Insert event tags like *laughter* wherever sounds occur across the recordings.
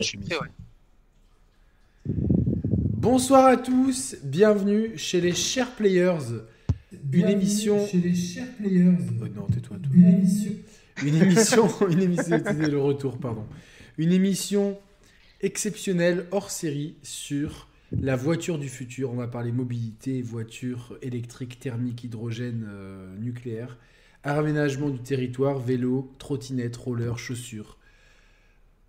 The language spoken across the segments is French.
Je suis prêt, ouais. Bonsoir à tous, bienvenue chez les Chers Players. Une émission. Chez les chers players. Oh non, tais-toi, toi. Une émission. Une émission. *laughs* Une émission. C'était le retour, pardon. Une émission exceptionnelle hors série sur la voiture du futur. On va parler mobilité, voiture électrique, thermique, hydrogène, euh, nucléaire, aménagement du territoire, vélo, trottinette, roller, chaussures.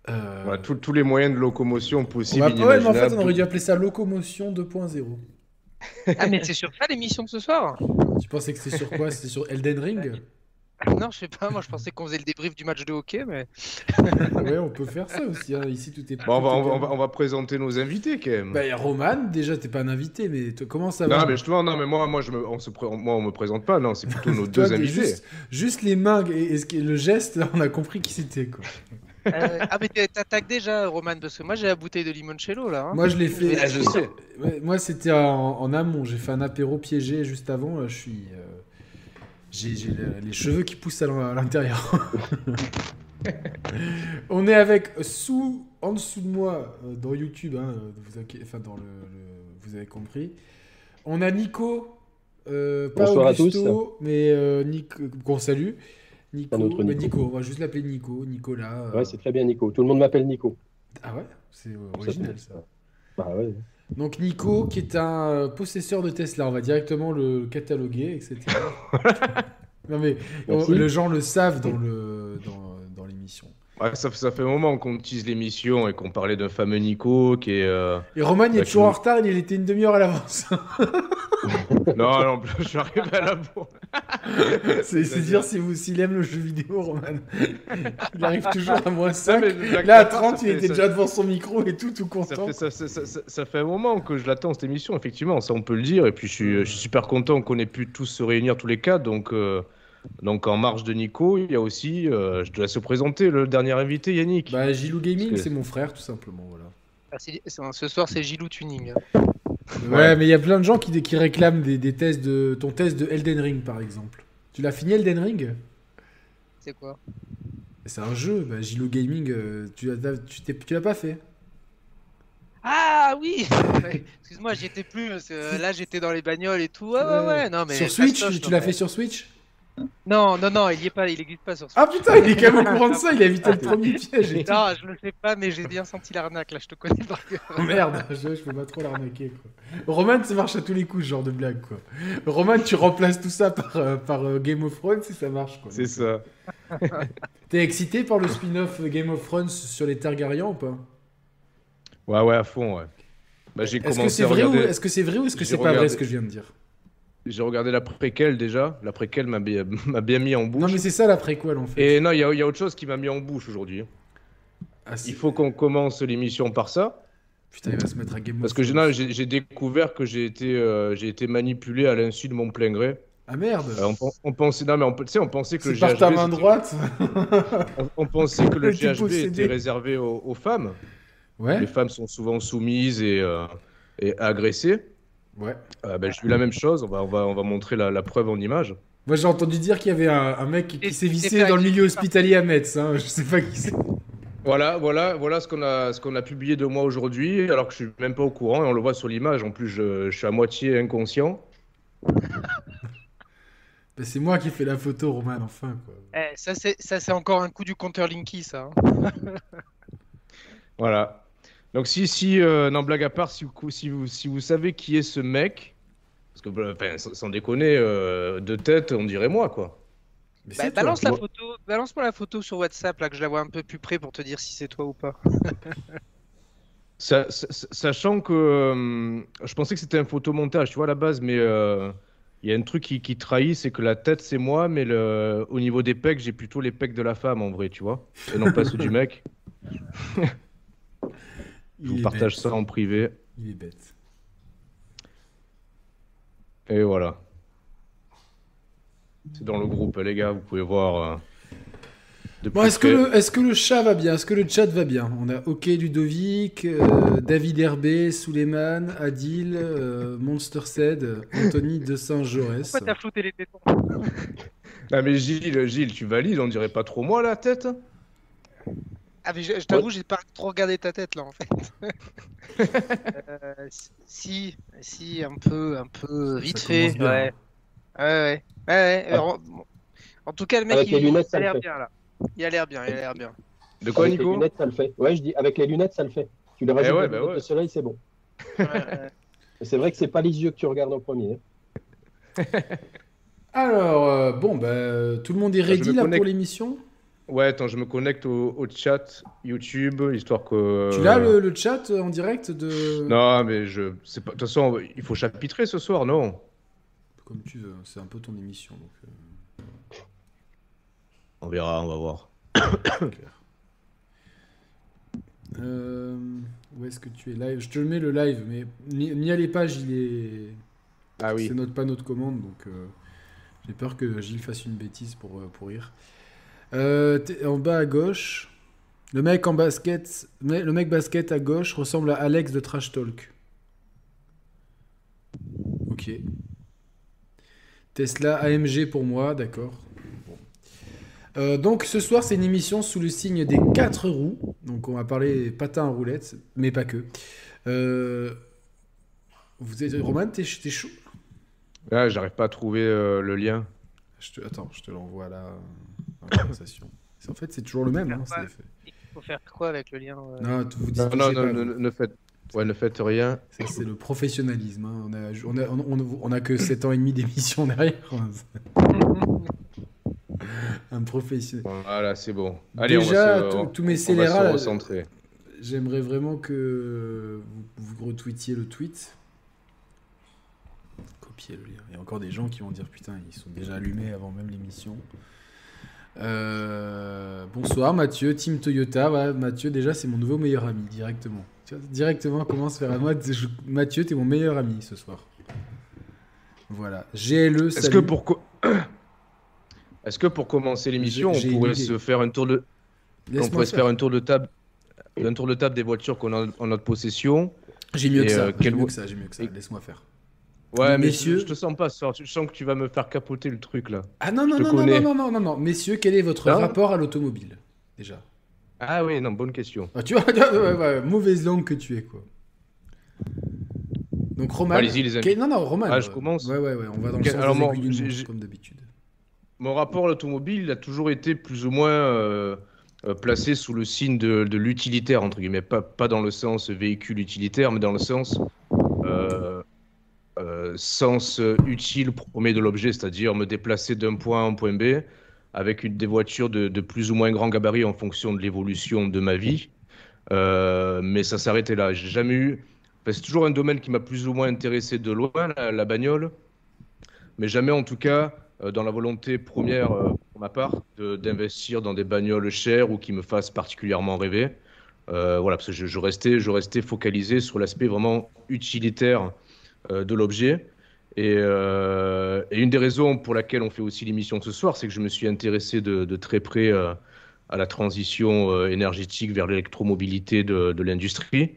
Euh, Voilà, tous- tous les moyens de locomotion on possibles. va- ouais, mais en fait, on aurait dû appeler ça locomotion 2.0. Ah, mais c'est sur ça l'émission de ce soir Tu pensais que c'était sur quoi? C'était sur Elden Ring? Non, je sais pas, moi je pensais qu'on faisait le débrief du match de hockey, mais. *laughs* Ouais, on peut faire ça aussi. hein. Ici, tout est. Bon, on, va, on, on on présenter nos invités quand même. Bah, y a Roman, déjà, t'es pas un invité, mais comment ça non, va mais justement, non, mais moi, moi, je me, on se pré- moi, on me présente pas, non, c'est plutôt nos Toi, deux invités. Juste, juste les mains et, le geste, là, on a compris qui c'était. Quoi. Euh, ah, mais t'attaques déjà, Roman, parce que moi j'ai la bouteille de limoncello là. hein. Moi, je l'ai fait. Ah, je sais. Ouais, moi, c'était en, en amont. J'ai fait un apéro piégé juste avant. Là, je suis. euh, J'ai j'ai le- les cheveux qui poussent à l'in- à l'intérieur. *laughs* on est avec sous, en dessous de moi, euh, dans YouTube, hein, vous, inquié- enfin, dans le, le- vous avez compris. On a Nico, euh, pas Bonsoir à Augusto, mais euh, Nico, qu'on salue. Nico, Un autre mais Nico. Nico, on va juste l'appeler Nico, Nicolas. euh, Ouais, c'est très bien Nico. Tout le monde m'appelle Nico. Ah ouais, c'est euh, original ça. Bah ouais. Donc Nico, qui est un euh, possesseur de Tesla, on va directement le cataloguer, etc. *laughs* non mais on- les gens le savent dans le dans, dans l'émission. Ouais, ça, ça fait un moment qu'on utilise l'émission et qu'on parlait d'un fameux Nico qui est. euh, Et Roman, il est Bah, toujours en retard, il était une demi-heure à l'avance. *laughs* non, non, je suis arrivé à la bourre. *laughs* c'est dire si vous s'il aime le jeu vidéo, Roman. il arrive toujours à moins 5. mais blague Là, à à part, 30, ça il fait- était ça- déjà devant son micro et tout, tout content. fait, ça, ça- ça- ça- ça fait un moment que je l'attends cette émission, effectivement, ça on peut le dire. Et puis je suis, je suis super content qu'on ait pu tous se réunir tous les quatre. Donc, euh, donc en marge de Nico, il y a aussi, euh, je te laisse présenter le dernier invité, Yannick. Bah, Gilou Gaming, c'est mon frère, tout simplement, voilà. Ah, ce soir c'est Gilou Tuning. Ouais, mais il y a plein de gens qui, qui réclament des, des tests de ton test de Elden Ring, par exemple. Tu l'as fini Elden Ring? C'est quoi? C'est un jeu, bah, Gilo Gaming, euh, tu l'as pas fait. Ah oui *laughs* Excuse-moi, j'y étais plus, parce que là j'étais dans les bagnoles et tout. Ouais, ouais, ouais, non mais. sur Switch, tu l'as fait sur Switch? Non, non, non, il y est pas, il existe pas sur Switch. Ah putain, il est quand même au courant de ça, il a évité le premier piège. et. Non, je le sais pas, mais j'ai bien senti l'arnaque là, je te connais par cœur. Oh, merde, je, je peux pas trop l'arnaquer quoi. Roman, ça marche à tous les coups ce genre de blague quoi. Roman, tu remplaces tout ça par, euh, par euh, Game of Thrones si ça marche quoi. C'est ça. *laughs* T'es excité par le spin-off Game of Thrones sur les Targaryens ou pas? Ouais, ouais, à fond, ouais. Bah, j'ai Est-ce que commencé c'est à vrai, ou... regarder. est-ce que c'est vrai ou est-ce que c'est pas vrai ce que je viens de dire? J'ai regardé la préquelle déjà. La préquelle m'a bien, *laughs* m'a bien mis en bouche. Non mais c'est ça la préquelle en fait. Et non, il y, y a autre chose qui m'a mis en bouche aujourd'hui. Ah, Il faut qu'on commence l'émission par ça. Putain, il va se mettre à Game Parce que j'ai découvert que j'ai été, euh, j'ai été manipulé à l'insu de mon plein gré. Ah merde Euh, on, on pensait, non, mais on, on pensait que le par ta GHB, main droite *laughs* on, on pensait que le *laughs* GHB était réservé aux, aux femmes. Ouais Les femmes sont souvent soumises et, euh, et agressées. Ouais. Euh, ben, j'ai vu la même chose. On va, on va, on va montrer la, la preuve en image. Moi j'ai entendu dire qu'il y avait un, un mec qui, sévissait et dans le milieu hospitalier à Metz. Hein. Je sais pas qui c'est. Voilà, voilà, voilà ce qu'on a, ce qu'on a publié de moi aujourd'hui, alors que je suis même pas au courant et on le voit sur l'image. En plus, je, je suis à moitié inconscient. *laughs* Bah, c'est moi qui ai fait la photo, Roman, enfin quoi. Eh, ça c'est, ça c'est encore un coup du compteur Linky, ça. hein. Voilà. Donc si, si, euh, non blague à part, si vous, si vous, si vous savez qui est ce mec, parce que, bah, enfin, sans, sans déconner, euh, de tête, on dirait moi, quoi. Mais Bah, toi. la photo, balance-moi la photo sur WhatsApp là que je la vois un peu plus près pour te dire si c'est toi ou pas. *laughs* Sa- sa- sachant que euh, je pensais que c'était un photomontage, tu vois, à la base, mais euh, il y a un truc qui, qui trahit, c'est que la tête, c'est moi, mais le, au niveau des pecs, j'ai plutôt les pecs de la femme, en vrai, tu vois, et non pas ceux du mec. *laughs* Je Il vous est partage bête. ça en privé. Il est bête. Et voilà. C'est dans le groupe, les gars, vous pouvez voir. euh, Bon, est-ce que, le, est-ce que le chat va bien? Est-ce que le chat va bien? On a OK Ludovic, euh, David Herbé, Suleiman, Adil, euh, Monster Ced, Anthony de Saint-Jaurès. Pourquoi t'as flouté les tétons? Ah, mais Gilles, Gilles, tu valides, on dirait pas trop moi la tête Ah, mais je, je t'avoue, j'ai pas trop regardé ta tête là en fait. *laughs* Euh, si, si, un peu, un peu, vite fait. bien. Ouais. Ouais, ouais. ouais, ouais. Ah. En, en tout cas, le mec, Avec il, les lunettes, il a le l'air bien là. Il a l'air bien, il a l'air bien. De quoi, avec les Nico lunettes, ça le fait? Ouais, je dis, avec les lunettes, ça le fait. Tu les rajoutes ouais, des bah ouais. soleil, c'est bon. *laughs* C'est vrai que c'est pas les yeux que tu regardes en premier. hein. *laughs* Alors, euh, bon, bah, tout le monde est Bah, ready là connecte. pour l'émission? Ouais, attends, je me connecte au, au chat YouTube, histoire que... Tu l'as le, le chat euh, en direct de... Non, mais je... c'est pas... De toute façon, il faut chapitrer ce soir, non? Comme tu veux, c'est un peu ton émission. Donc, euh, On verra, on va voir. *coughs* Euh, où est-ce que tu es live? Je te le mets le live, mais mis, mis à les pages, il est. Ah oui. C'est notre pas notre commande, donc euh, j'ai peur que Gilles fasse une bêtise pour, euh, pour rire. Euh, en bas à gauche, le mec en basket, le mec basket à gauche ressemble à Alex de Trash Talk. Ok. Tesla AMG pour moi, d'accord. Euh, donc ce soir c'est une émission sous le signe des quatre roues. Donc on va parler patins à roulettes, mais pas que. Euh, vous êtes Roman, t'es chaud? Ah, j'arrive pas à trouver euh, le lien. Je te- Attends, je te l'envoie là conversation. En fait, c'est toujours le même. Hein, c'est- Il faut faire quoi avec le lien euh Non, t- vous dites Non, non, touchez non, pas, ne, faites... Ouais, ne faites rien. Ça, c'est le professionnalisme. hein. On, a, on, a, on, on- on a que 7 ans et demi d'émission derrière. *laughs* Un professionnel. Voilà, c'est bon. Allez, Déjà, on va se, tous- mes scélérats. J'aimerais vraiment que vous, vous retweetiez le tweet. Copier le lien. Il y a encore des gens qui vont dire putain, ils sont déjà allumés avant même l'émission. Euh, bonsoir Mathieu, Team Toyota. Voilà, Mathieu, déjà, c'est mon nouveau meilleur ami directement. Directement, commence vers moi. Mathieu, t'es mon meilleur ami ce soir. Voilà. GLE, Est-ce que pour co- *coughs* Est-ce que pour commencer l'émission, on pourrait se faire un tour de on pourrait se faire. un tour de table un tour de table des voitures qu'on a en notre possession. J'ai mieux que Et, ça. euh, quel mieux que ça. J'ai mieux que ça. Laisse-moi faire. Ouais, mais Messieurs- je, je te sens pas soir. Je sens que tu vas me faire capoter le truc là. Ah non, non, non, non, non, non, non, non, non. Messieurs, quel est votre Non rapport à l'automobile Déjà? Ah oui, non, bonne question. Ah, *laughs* tu vois, ouais, ouais, mauvaise langue que tu es, quoi. Donc, Roman. Allez-y, les amis. quel- Non, non, Roman. Ah, je commence Ouais, ouais, ouais, on va dans le sens alors, des moi, aiguilles comme d'habitude. Mon rapport à l'automobile il a toujours été plus ou moins euh, euh, placé sous le signe de, de l'utilitaire, entre guillemets. Pas, pas dans le sens véhicule utilitaire, mais dans le sens euh, euh, sens utile premier de l'objet, c'est-à-dire me déplacer d'un point A à un point B avec des voitures de, plus ou moins grand gabarit en fonction de l'évolution de ma vie. Euh, mais ça s'arrêtait là. J'ai jamais eu. c'est toujours un domaine qui m'a plus ou moins intéressé de loin, la, bagnole. Mais jamais, en tout cas, euh, dans la volonté première, pour ma part, d'investir dans des bagnoles chères ou qui me fassent particulièrement rêver. Voilà, parce que je, restais, focalisé sur l'aspect vraiment utilitaire de l'objet. Et, euh, et une des raisons pour laquelle on fait aussi l'émission ce soir, c'est que je me suis intéressé de, de très près euh, à la transition euh, énergétique vers l'électromobilité de, de l'industrie.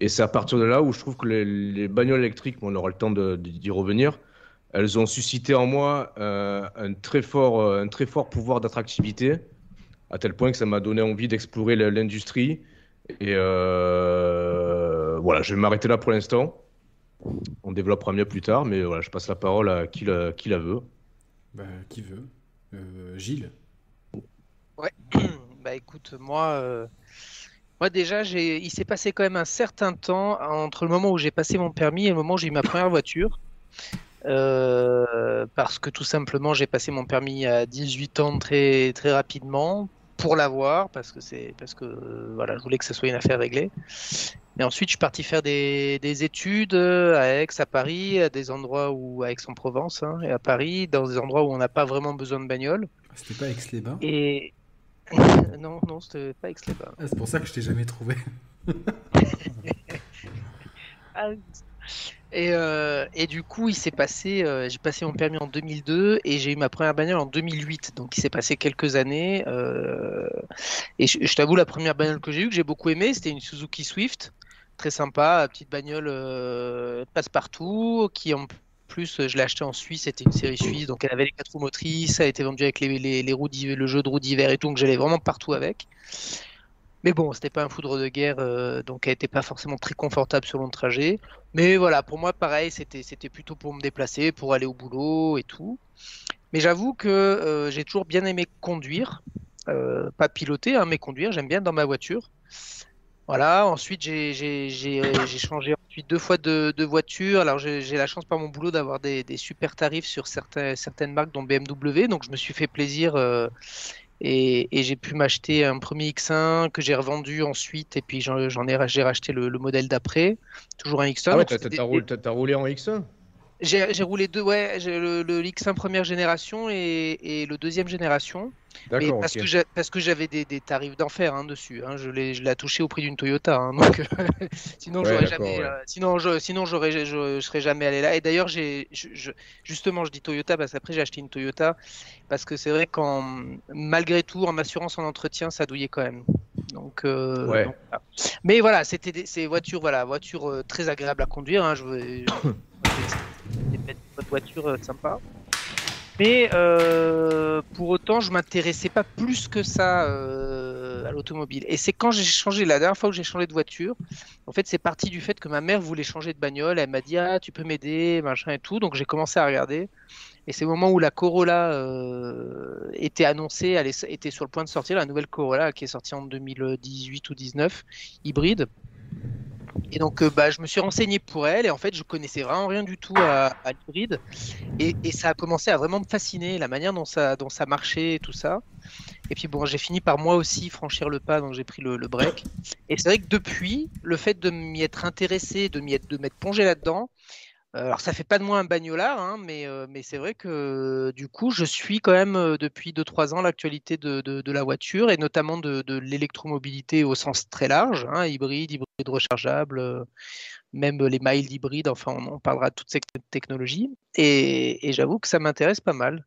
Et c'est à partir de là où je trouve que les, les bagnoles électriques, on aura le temps de- de- d'y revenir, elles ont suscité en moi euh, un, très fort, euh, un très fort pouvoir d'attractivité, à tel point que ça m'a donné envie d'explorer l'industrie. Et euh, voilà, je vais m'arrêter là pour l'instant. On développera mieux plus tard, mais voilà, je passe la parole à qui la, qui la veut. Bah, qui veut Euh, Gilles Ouais. *clears throat* bah écoute, moi, euh, moi déjà, j'ai, il s'est passé quand même un certain temps entre le moment où j'ai passé mon permis et le moment où j'ai eu ma première voiture. Euh, parce que tout simplement, j'ai passé mon permis à 18 ans très très rapidement pour l'avoir, parce que c'est parce que euh, voilà, je voulais que ce soit une affaire réglée. Et ensuite, je suis parti faire des, des études euh, à Aix, à Paris, à des endroits où à Aix-en-Provence hein, et à Paris, dans des endroits où on n'a pas vraiment besoin de bagnole. C'était pas Aix-les-Bains? Et *laughs* non, non, c'était pas Aix-les-Bains. ah, C'est pour ça que je t'ai jamais trouvé. *laughs* Ah, Et, euh, et du coup, il s'est passé, euh, j'ai passé mon permis en 2002 et j'ai eu ma première bagnole en 2008. Donc il s'est passé quelques années. euh, et je, je t'avoue, la première bagnole que j'ai eue, que j'ai beaucoup aimée, c'était une Suzuki Swift. Très sympa, petite bagnole euh, passe-partout, qui en plus, je l'ai achetée en Suisse, c'était une série suisse, donc elle avait les quatre roues motrices, ça a été vendu avec les, les, les le jeu de roues d'hiver et tout, donc j'allais vraiment partout avec. Mais bon, c'était pas un foudre de guerre, euh, donc elle était pas forcément très confortable sur le trajet. Mais voilà, pour moi, pareil, c'était plutôt pour me déplacer, pour aller au boulot et tout. Mais j'avoue que euh, j'ai toujours bien aimé conduire, euh, pas piloter, hein, mais conduire. J'aime bien dans ma voiture. Voilà. Ensuite, j'ai euh, *coughs* j'ai changé ensuite deux fois de, de voiture. Alors j'ai la chance par mon boulot d'avoir des, des super tarifs sur certains, certaines marques, dont BMW. Donc je me suis fait plaisir. euh, et, et j'ai pu m'acheter un premier X1 que j'ai revendu ensuite, et puis j'en ai, racheté le, le modèle d'après, toujours un X1. Ah ouais, roulé, t'as roulé en X1 J'ai roulé deux, ouais, j'ai le, le X1 première génération et, et le deuxième génération. Mais parce que j'ai- parce que j'avais des, des tarifs d'enfer hein, dessus. Hein, je l'ai je l'ai touché au prix d'une Toyota. hein, donc *laughs* sinon Ouais, jamais, ouais. euh, sinon je, sinon j'aurais, je, je serais jamais allé là. Et d'ailleurs je- je- justement je dis Toyota parce qu'après j'ai acheté une Toyota parce que c'est vrai qu'en malgré tout en assurance en entretien ça douillait quand même. Donc, euh, Ouais. donc, voilà. mais voilà, c'était des, ces voitures, voilà, voitures euh, très agréables à conduire. Hein, *coughs* je veux, des belles voitures euh, sympas. Mais euh, pour autant, je m'intéressais pas plus que ça euh, à l'automobile. Et c'est quand j'ai changé, la dernière fois que j'ai changé de voiture, en fait, c'est parti du fait que ma mère voulait changer de bagnole. Elle m'a dit, ah, tu peux m'aider, machin et tout. Donc j'ai commencé à regarder. Et c'est au moment où la Corolla était annoncée, elle était sur le point de sortir, la nouvelle Corolla qui est sortie en 2018 ou 19, hybride. Et donc, euh, bah, je me suis renseigné pour elle, et en fait, je connaissais vraiment rien du tout à, à l'hybride. Et, ça a commencé à vraiment me fasciner, la manière dont ça, dont ça marchait et tout ça. Et puis bon, j'ai fini par moi aussi franchir le pas, donc j'ai pris le, break. Et c'est vrai que depuis, le fait de m'y être intéressé, de m'y être, de m'être plongé là-dedans, alors ça fait pas de moi un bagnolard, hein, mais, euh, mais c'est vrai que du coup, je suis quand même euh, depuis 2-3 ans l'actualité de, de, de la voiture et notamment de, de l'électromobilité au sens très large, hein, hybride, hybride rechargeable, euh, même les mild hybrides, enfin on, on parlera de toutes ces technologies. Et, et j'avoue que ça m'intéresse pas mal.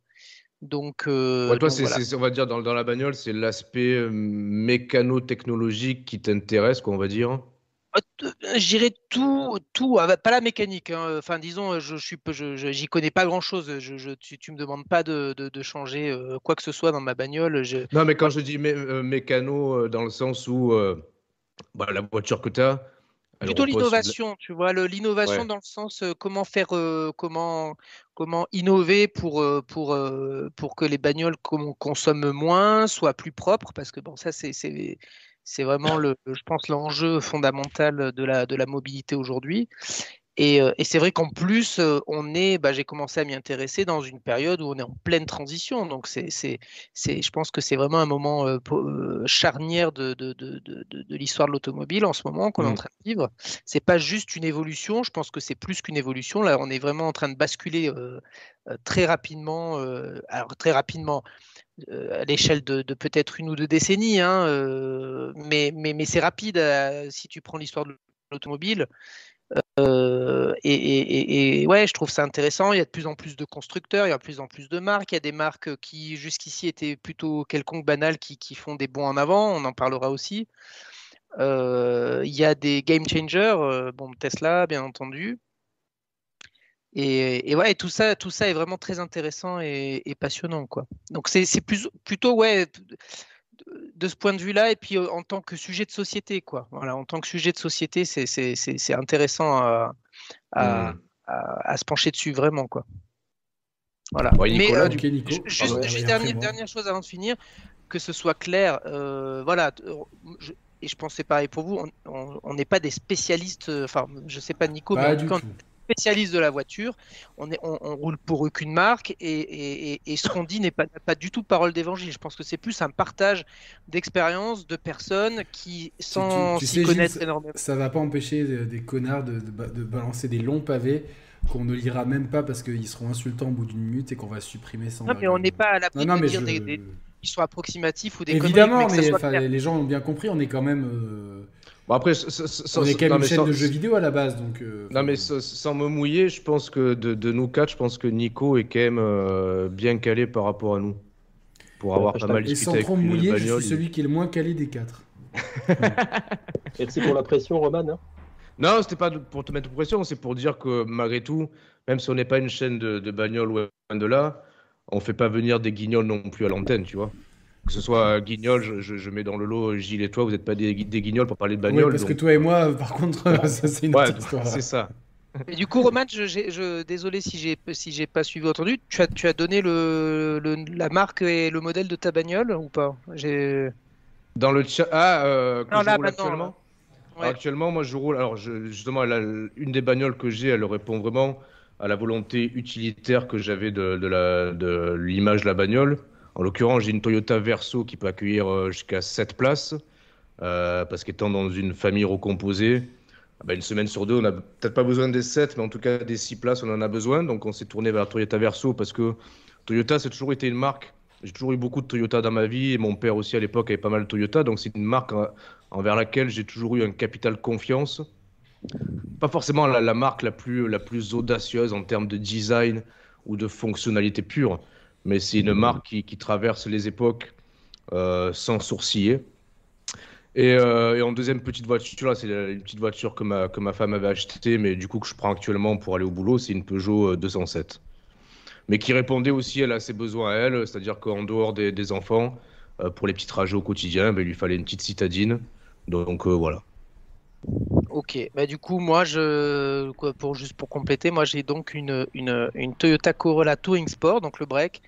Donc, euh, Ouais, toi, donc voilà. on va dire, dans, dans la bagnole, c'est l'aspect euh, mécano-technologique qui t'intéresse, quoi, on va dire. Euh, J'irai tout, tout, ah, bah, pas la mécanique. hein, Enfin, disons, je, je suis, je, j'y connais pas grand-chose. Je, je, tu, tu me demandes pas de, de, de changer euh, quoi que ce soit dans ma bagnole. Je, Non, mais quand je dis mé- euh, mécano, euh, dans le sens où euh, bah, la voiture que tu as. Plutôt l'innovation, tu vois, l'innovation Ouais. dans le sens euh, comment faire, euh, comment, comment innover pour, euh, pour, euh, pour que les bagnoles qu'on consomme moins soient plus propres, parce que bon, ça c'est, c'est, vraiment le, je pense, l'enjeu fondamental de la, de la mobilité aujourd'hui. Et, euh, et c'est vrai qu'en plus, euh, on est, bah, j'ai commencé à m'y intéresser dans une période où on est en pleine transition. Donc, c'est, c'est, c'est, je pense que c'est vraiment un moment euh, charnière de, de, de, de, l'histoire de l'automobile en ce moment qu'on est en Mm. train de vivre. C'est pas juste une évolution. Je pense que c'est plus qu'une évolution. Là, on est vraiment en train de basculer euh, très rapidement. euh, alors très rapidement. Euh, à l'échelle de, peut-être une ou deux décennies, hein, euh, mais, c'est rapide euh, si tu prends l'histoire de l'automobile. Et, ouais, je trouve ça intéressant. Il y a de plus en plus de constructeurs, il y a de plus en plus de marques. Il y a des marques qui jusqu'ici étaient plutôt quelconques banales qui, font des bons en avant. On en parlera aussi. Il y a des game changers, bon Tesla bien entendu. Et, et ouais, tout ça, tout ça est vraiment très intéressant et, et passionnant quoi. Donc c'est plus plutôt ouais de- ce point de vue-là, et puis euh, en tant que sujet de société, quoi. Voilà, en tant que sujet de société, c'est intéressant à, à, Hmm. à- à se pencher dessus, vraiment, quoi. Voilà. Ouais, Mais Nicolas, euh, Nico. ju- juste, après dernière, chose avant de finir, que ce soit clair, euh, voilà, je- et je pense que c'est pareil pour vous, on- n'est pas des spécialistes, enfin, je sais pas Nico, mais en du tout cas, tout. spécialiste de la voiture, on, est, on, on roule pour aucune marque et, et- et- et ce qu'on dit n'est pas, pas du tout parole d'évangile. Je pense que c'est plus un partage d'expériences de personnes qui, sans tu sais, connaître Gilles, énormément. Ça va pas empêcher de- des connards de, de ba- de balancer des longs pavés qu'on ne lira même pas parce qu'ils seront insultants au bout d'une minute et qu'on va supprimer sans. Non, mais on n'est pas à l'abri de dire je- des, des- qui sont approximatifs ou des Évidemment, mais ça mais les gens ont bien compris. On est quand même. euh, Bon, après, on est quand même une chaîne sans- de jeux vidéo à la base, donc. euh, Non, mais sans, sans me mouiller, je pense que de, de nous quatre, je pense que Nico est quand même euh, bien calé par rapport à nous. Pour avoir pas mal Et discuté sans avec trop me lui de mouiller, je bagnole, suis celui qui est le moins calé des quatre. *laughs* Merci pour la pression, Roman. hein. Non, c'était pas pour te mettre en pression, c'est pour dire que malgré tout, même si on n'est pas une chaîne de, de bagnole loin de là, on fait pas venir des guignols non plus à l'antenne, tu vois. Que ce soit Guignol, je, je- je mets dans le lot Gilles et toi, vous n'êtes pas des, des Guignols pour parler de Oui, bagnole. parce que toi et moi, par contre, ça c'est une Ouais, autre histoire. c'est ça. Et du coup, Roman, je, désolé si j'ai si j'ai pas suivi ou entendu. Tu as, tu as donné le, le- la marque et le modèle de ta bagnole ou pas? J'ai. Dans le chat. Ah, euh, Non, là, maintenant, actuellement? Ouais. Actuellement, moi, je roule. Alors, je- justement, une des bagnoles que j'ai, elle répond vraiment à la volonté utilitaire que j'avais de, de la- de l'image de la bagnole. En l'occurrence, j'ai une Toyota Verso qui peut accueillir euh, jusqu'à 7 places. euh, parce qu'étant dans une famille recomposée, ah ben, une semaine sur deux, on n'a peut-être pas besoin des 7, mais en tout cas des 6 places, on en a besoin. Donc, on s'est tourné vers la Toyota Verso parce que Toyota, c'est toujours été une marque. J'ai toujours eu beaucoup de Toyota dans ma vie et mon père aussi à l'époque avait pas mal de Toyota. Donc, c'est une marque envers laquelle j'ai toujours eu un capital confiance. Pas forcément la, marque la plus audacieuse en termes de design ou de fonctionnalité pure, mais c'est une marque qui, qui traverse les époques euh, sans sourciller. Et, euh, et en deuxième petite voiture, là, c'est une petite voiture que ma, que ma femme avait achetée, mais du coup que je prends actuellement pour aller au boulot, c'est une Peugeot euh, 207. Mais qui répondait aussi elle, à ses besoins à elle, c'est-à-dire qu'en dehors des, des enfants, euh, pour les petits trajets au quotidien, ben, il lui fallait une petite citadine. Donc euh, voilà. Ok, bah du coup moi je quoi, pour juste pour compléter, moi j'ai donc une, une, une Toyota Corolla Touring Sport, donc le break,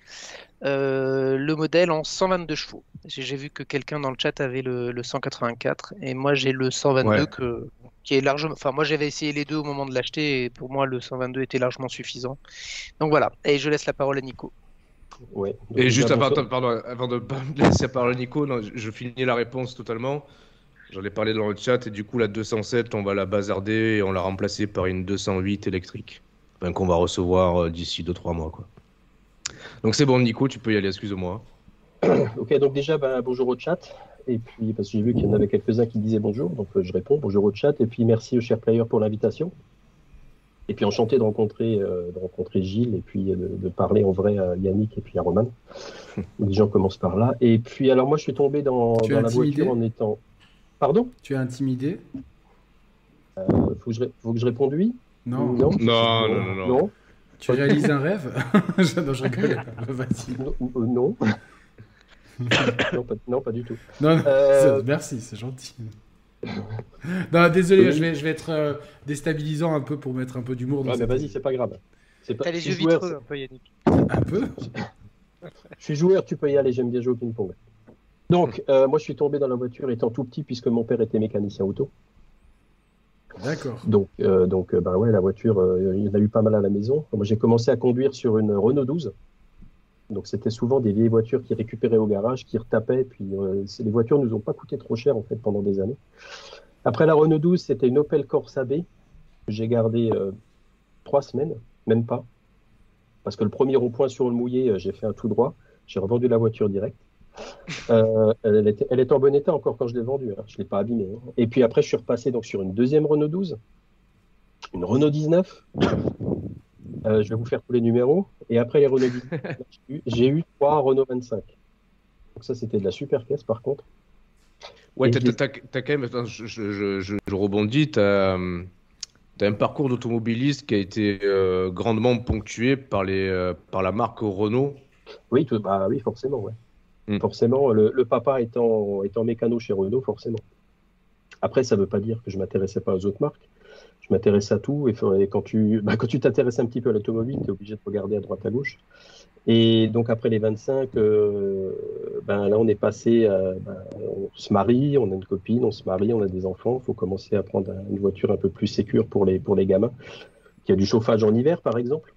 euh, le modèle en 122 chevaux. J'ai vu que quelqu'un dans le chat avait le, le 184 et moi j'ai le 122 Ouais. que, qui est largement. Enfin moi j'avais essayé les deux au moment de l'acheter et pour moi le 122 était largement suffisant. Donc voilà, et je laisse la parole à Nico. Ouais. Et juste déjà, avant, pardon, avant de pas *laughs* me laisser parler Nico, non, je, je finis la réponse totalement. J'en ai parlé dans le chat et du coup la 207, on va la bazarder et on l'a remplacer par une 208 électrique. Enfin, qu'on va recevoir euh, d'ici 2-3 mois. Quoi. Donc c'est bon Nico, tu peux y aller, excuse-moi. *coughs* Ok, donc déjà, bah, bonjour au chat. Et puis, parce que j'ai vu qu'il y en avait quelques-uns qui disaient bonjour, donc euh, je réponds bonjour au chat. Et puis, merci au cher player pour l'invitation. Et puis, enchanté de rencontrer, euh, de rencontrer Gilles et puis de, de parler en vrai à Yannick et puis à Roman. *laughs* Les gens commencent par là. Et puis, alors, moi, je suis tombé dans, dans la voiture en étant. Pardon Tu es intimidé Euh, faut, que je, ré- faut que je réponde oui Non. Non, Non, non, non, non. Non, Tu réalises un rêve *laughs* Non, je rigole. Vas-y. non, euh, non. non, pas, non, pas du tout. Non, non, Euh, merci, c'est gentil. Non, désolé, Oui. je vais, je vais être euh, déstabilisant un peu pour mettre un peu d'humour dans Ouais, mais cette- vas-y, c'est pas grave. C'est pas- T'as les yeux vitreux un peu Yannick. Un peu Je suis joueur, tu peux y aller, j'aime bien jouer au ping-pong. Donc, euh, moi, je suis tombé dans la voiture étant tout petit, puisque mon père était mécanicien auto. D'accord. Donc, euh, donc euh, bah ouais, la voiture, euh, il y en a eu pas mal à la maison. Moi, j'ai commencé à conduire sur une Renault 12. Donc, c'était souvent des vieilles voitures qui récupéraient au garage, qui retapaient. Puis, les voitures nous ont pas coûté trop cher, en fait, pendant des années. Après la Renault 12, c'était une Opel Corsa B que j'ai gardée trois semaines, même pas. Parce que le premier rond-point sur le mouillé, j'ai fait un tout droit. J'ai revendu la voiture direct. Euh, elle, était, elle était en bon état encore quand je l'ai vendue. hein. Je ne l'ai pas abîmée. hein. Et puis après, je suis repassé donc, sur une deuxième Renault 12, une Renault 19. Euh, je vais vous faire tous les numéros. Et après les Renault 19, *laughs* j'ai eu- trois Renault 25. Donc ça, c'était de la super caisse par contre. Ouais, t'as, t'as- t'as quand même, attends, je, je- je- je- je rebondis, t'as, t'as un parcours d'automobiliste qui a été euh, grandement ponctué par, les, par la marque Renault. Oui, tout- bah, oui forcément. Ouais. Hmm. Forcément, le, papa étant, étant mécano chez Renault, forcément. Après, ça ne veut pas dire que je m'intéressais pas aux autres marques. Je m'intéresse à tout. Et, bah, quand tu t'intéresses un petit peu à l'automobile, tu es obligé de regarder à droite à gauche. Et donc après les 25, euh, ben là on est passé, à, ben, on se marie, on a une copine, on se marie, on a des enfants. Il faut commencer à prendre un- une voiture un peu plus sécure pour les, pour les gamins, qui a du chauffage en hiver par exemple.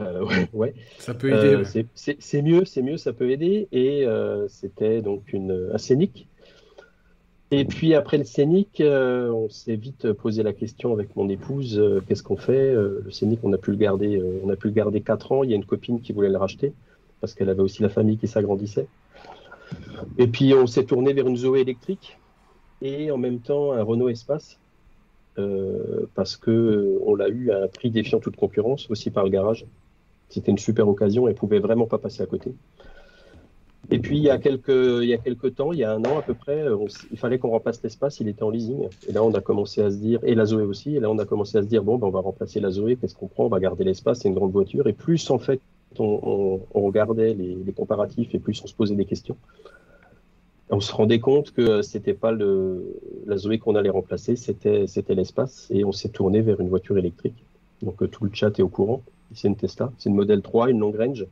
Euh, ouais, ouais. Ça peut aider. Euh, ouais. c'est- mieux, c'est mieux, ça peut aider. Et euh, c'était donc une, un scénic. Et puis après le scénic, euh, on s'est vite posé la question avec mon épouse, euh, qu'est-ce qu'on fait Euh, Le scénic, on a pu le garder, euh, on a pu le garder quatre ans. Il y a une copine qui voulait le racheter parce qu'elle avait aussi la famille qui s'agrandissait. Et puis on s'est tourné vers une Zoé électrique et en même temps un Renault Espace euh, parce que euh, on l'a eu à un prix défiant toute concurrence aussi par le garage. C'était une super occasion et pouvait vraiment pas passer à côté. Et puis, il y, a quelques, il y a quelques temps, il y a un an à peu près, il fallait qu'on remplace l'espace, il était en leasing. Et là, on a commencé à se dire, et la Zoé aussi, et là, on a commencé à se dire, bon, ben, on va remplacer la Zoé, qu'est-ce qu'on prend? On va garder l'espace, c'est une grande voiture. Et plus, en fait, on, regardait les, comparatifs et plus on se posait des questions, on se rendait compte que c'était pas la Zoé qu'on allait remplacer, c'était, c'était l'espace et on s'est tourné vers une voiture électrique. Donc euh, tout le chat est au courant. C'est une Tesla, c'est une modèle 3, une long range.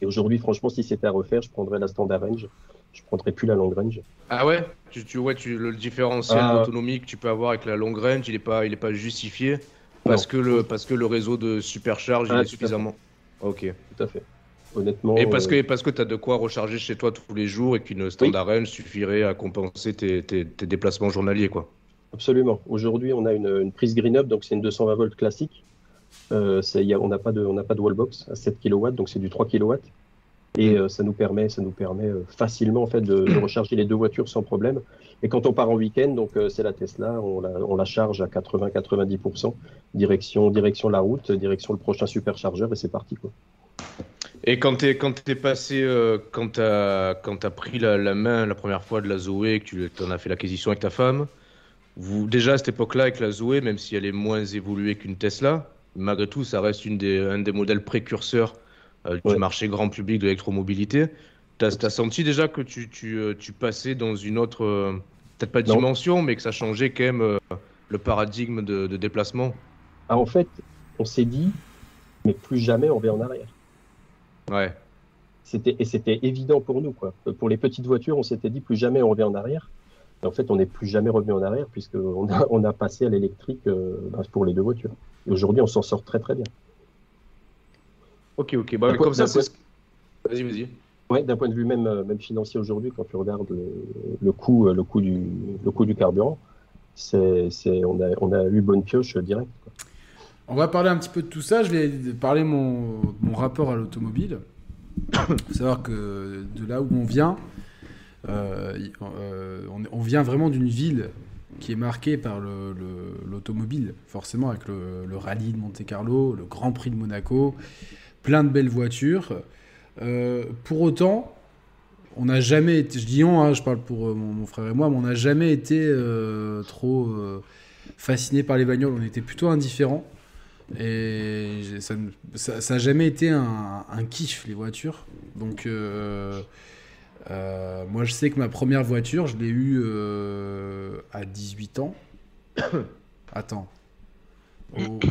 Et aujourd'hui, franchement, si c'était à refaire, je prendrais la standard range. Je prendrais plus la long range. Ah ouais? Tu, tu, ouais, tu, le différentiel ah. d'autonomie que tu peux avoir avec la long range, il n'est pas, il est pas justifié parce que, le, parce que le réseau de supercharge il ah, est suffisamment. Ok. Tout à fait. Honnêtement. Et parce que, parce que tu as de quoi recharger chez toi tous les jours et qu'une standard range suffirait à compenser tes, tes, déplacements journaliers, quoi. Absolument. Aujourd'hui, on a une, une prise Green Up, donc c'est une 220 volts classique. Euh, on n'a pas de, wallbox à 7 kW, donc c'est du 3 kW. Et euh, ça nous permet, euh, facilement en fait de, recharger les deux voitures sans problème. Et quand on part en week-end, donc c'est la Tesla, on la, charge à 80-90%, direction, direction la route, direction le prochain superchargeur et c'est parti. Et quand tu es, passé, quand tu as, pris la, main la première fois de la Zoé, que tu en as fait l'acquisition avec ta femme, déjà à cette époque-là, avec la Zoé, même si elle est moins évoluée qu'une Tesla, malgré tout, ça reste une des, un des modèles précurseurs euh, du marché grand public de l'électromobilité. Tu as, senti déjà que tu, tu, euh, tu passais dans une autre, euh, peut-être pas dimension, mais que ça changeait quand même le paradigme de, de déplacement? Ah, En fait, on s'est dit, mais plus jamais on revient en arrière. Ouais. C'était, et c'était évident pour nous. Quoi. Pour les petites voitures, on s'était dit, plus jamais on revient en arrière. Et en fait, on n'est plus jamais revenu en arrière, puisqu'on a, on a passé à l'électrique bah, pour les deux voitures. Et aujourd'hui, on s'en sort très très bien. Ok, ok. Bah, comme ça, c'est. Vas-y, vas-y. Ouais, d'un point de vue même, même financier aujourd'hui, quand tu regardes le, coût, le, coût du, le coût du carburant, c'est, c'est, on, a, on a eu bonne pioche direct. On va parler un petit peu de tout ça. Je vais parler mon, mon rapport à l'automobile. Il *coughs* faut savoir que de là où on vient, euh, euh, on, on, vient vraiment d'une ville qui est marquée par l'automobile, le, forcément avec le, rallye de Monte Carlo, le Grand Prix de Monaco, plein de belles voitures. Euh, pour autant, on n'a jamais été, je dis on, hein, je parle pour euh, mon, frère et moi, mais on n'a jamais été euh, trop fasciné par les bagnoles. On était plutôt indifférents. Et ça n'a jamais été un, kiff, les voitures. Donc, moi, je sais que ma première voiture, je l'ai eue à 18 ans. *coughs* Attends,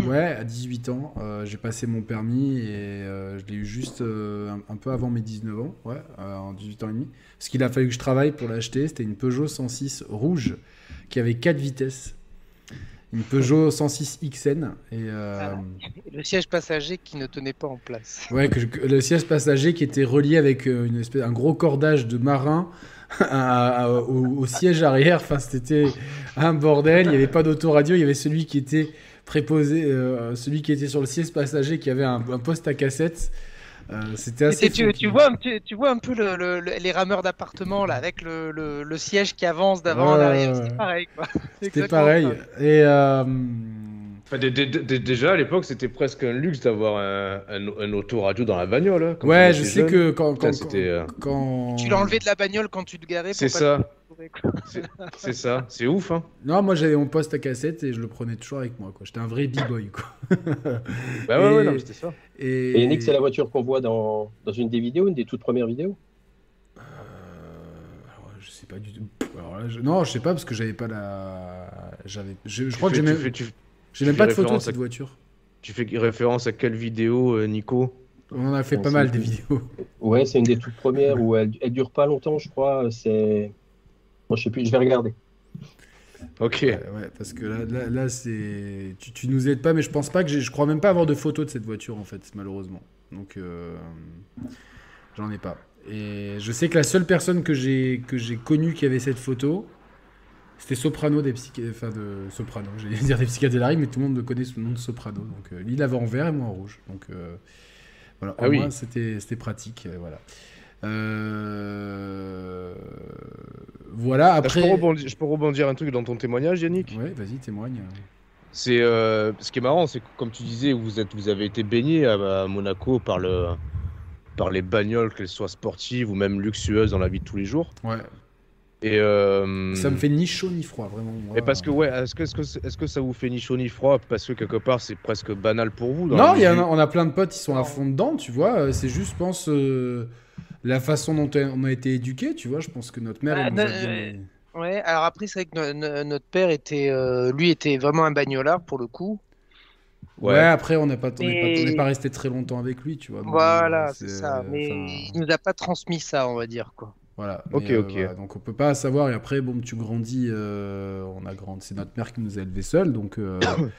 ouais, à 18 ans, euh, j'ai passé mon permis et euh, je l'ai eu juste euh, un, peu avant mes 19 ans, ouais, en 18 ans et demi. Parce qu'il a fallu que je travaille pour l'acheter. C'était une Peugeot 106 rouge qui avait 4 vitesses. Une Peugeot 106 XN. Et, ah, le siège passager qui ne tenait pas en place. Ouais, que le siège passager qui était relié avec une espèce, un gros cordage de marin *laughs* au, au, siège arrière. Enfin, c'était un bordel. Il n'y avait pas d'autoradio. Il y avait celui qui était préposé, euh, celui qui était sur le siège passager qui avait un, poste à cassette. Euh, c'était assez. Tu, tu, vois, tu, tu, vois un peu le, les rameurs d'appartement là, avec le, le, siège qui avance d'avant en arrière. C'est pareil. *laughs* C'était pareil. Et euh, déjà à l'époque, c'était presque un luxe d'avoir un, un, autoradio dans la bagnole. Hein, ouais, je sais que quand, quand, quand, Tu l'as enlevé de la bagnole quand tu te garais. *laughs* C'est ça. C'est ça, c'est ouf. Hein. Non, moi j'avais mon poste à cassette et je le prenais toujours avec moi. J'étais un vrai b-boy. *laughs* bah ouais, ouais, non, c'était ça. Et, et Nick, c'est la voiture qu'on voit dans, dans une des vidéos, une des toutes premières vidéos? Euh... Je sais pas du tout. Alors là, je... Non, je sais pas parce que j'avais pas la. J'avais. Je, crois que j'ai même. J'ai même pas de photo de cette voiture. Tu fais référence à quelle vidéo, euh, Nico? On en a fait pas mal des vidéos. Ouais, c'est une des toutes premières où elle, elle dure pas longtemps, je crois. C'est je sais plus, je vais regarder. Ok. Ouais, parce que là, là, c'est. Tu, tu, nous aides pas, mais je pense pas que Je crois même pas avoir de photos de cette voiture, en fait, malheureusement. Donc, euh, j'en ai pas. Et je sais que la seule personne que j'ai connue qui avait cette photo, c'était Soprano des psychiatres. Enfin, de Soprano, *laughs* j'allais dire des psychiatres mais tout le monde connaît sous le nom de Soprano. Donc, euh, lui, il avait en vert et moi en rouge. Donc, euh, voilà. Ah Au moins, c'était pratique. voilà. Euh, voilà, après. Je peux, rebondir, un truc dans ton témoignage, Yannick? Oui, vas-y, témoigne. C'est euh, ce qui est marrant, c'est que comme tu disais, vous êtes, vous avez été baigné à, Monaco par le, par les bagnoles, qu'elles soient sportives ou même luxueuses dans la vie de tous les jours. Ouais. Et euh, Ça me fait ni chaud ni froid, vraiment. moi. Et parce que ouais, est-ce que, est-ce que, est-ce que ça vous fait ni chaud ni froid? Parce que quelque part c'est presque banal pour vous. dans Non, y a- on a plein de potes qui sont à fond dedans, tu vois. euh, C'est juste, je pense, euh, la façon dont on a été éduqués, tu vois. Je pense que notre mère, Ah, elle nous a bien- Ouais, alors après, c'est vrai que no- no- notre père était, euh, lui, était vraiment un bagnolard pour le coup. Ouais. Ouais. après, on n'a pas, on n'est pas, Mais- n'est pas resté très longtemps avec lui, tu vois. Voilà, c'est ça. Mais enfin, il nous a pas transmis ça, on va dire quoi. Voilà. Ok, mais, euh, ok. voilà, donc on peut pas savoir. Et après, bon, tu grandis. euh, on a grandi. C'est notre mère qui nous a élevés seuls, donc. euh, *coughs*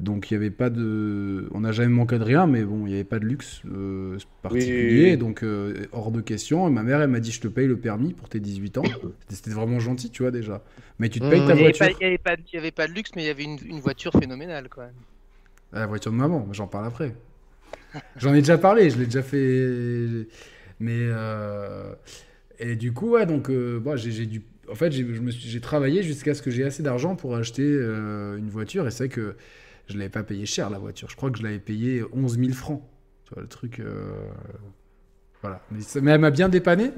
Donc il y avait pas de, on n'a jamais manqué de rien, mais bon, il n'y avait pas de luxe euh, particulier, Oui, oui. donc euh, hors de question. Et ma mère, elle m'a dit, je te paye le permis pour tes 18 ans. *coughs* C'était- vraiment gentil, tu vois déjà. Mais tu te payes Mmh. ta Il n'y avait, voiture. il y avait pas- il y avait pas de luxe, mais il y avait une, une voiture phénoménale quand même. Ah, La voiture de maman, j'en parle après. J'en ai déjà parlé, je l'ai déjà fait. Mais. euh, Et du coup, ouais, donc, euh, bon, j'ai j'ai dû. En fait, j'ai travaillé jusqu'à ce que j'ai assez d'argent pour acheter euh, une voiture. Et c'est vrai que je ne l'avais pas payé cher, la voiture. Je crois que je l'avais payé 11 000 francs. Tu vois, le truc. euh, Voilà. Mais, ça- mais elle m'a bien dépanné.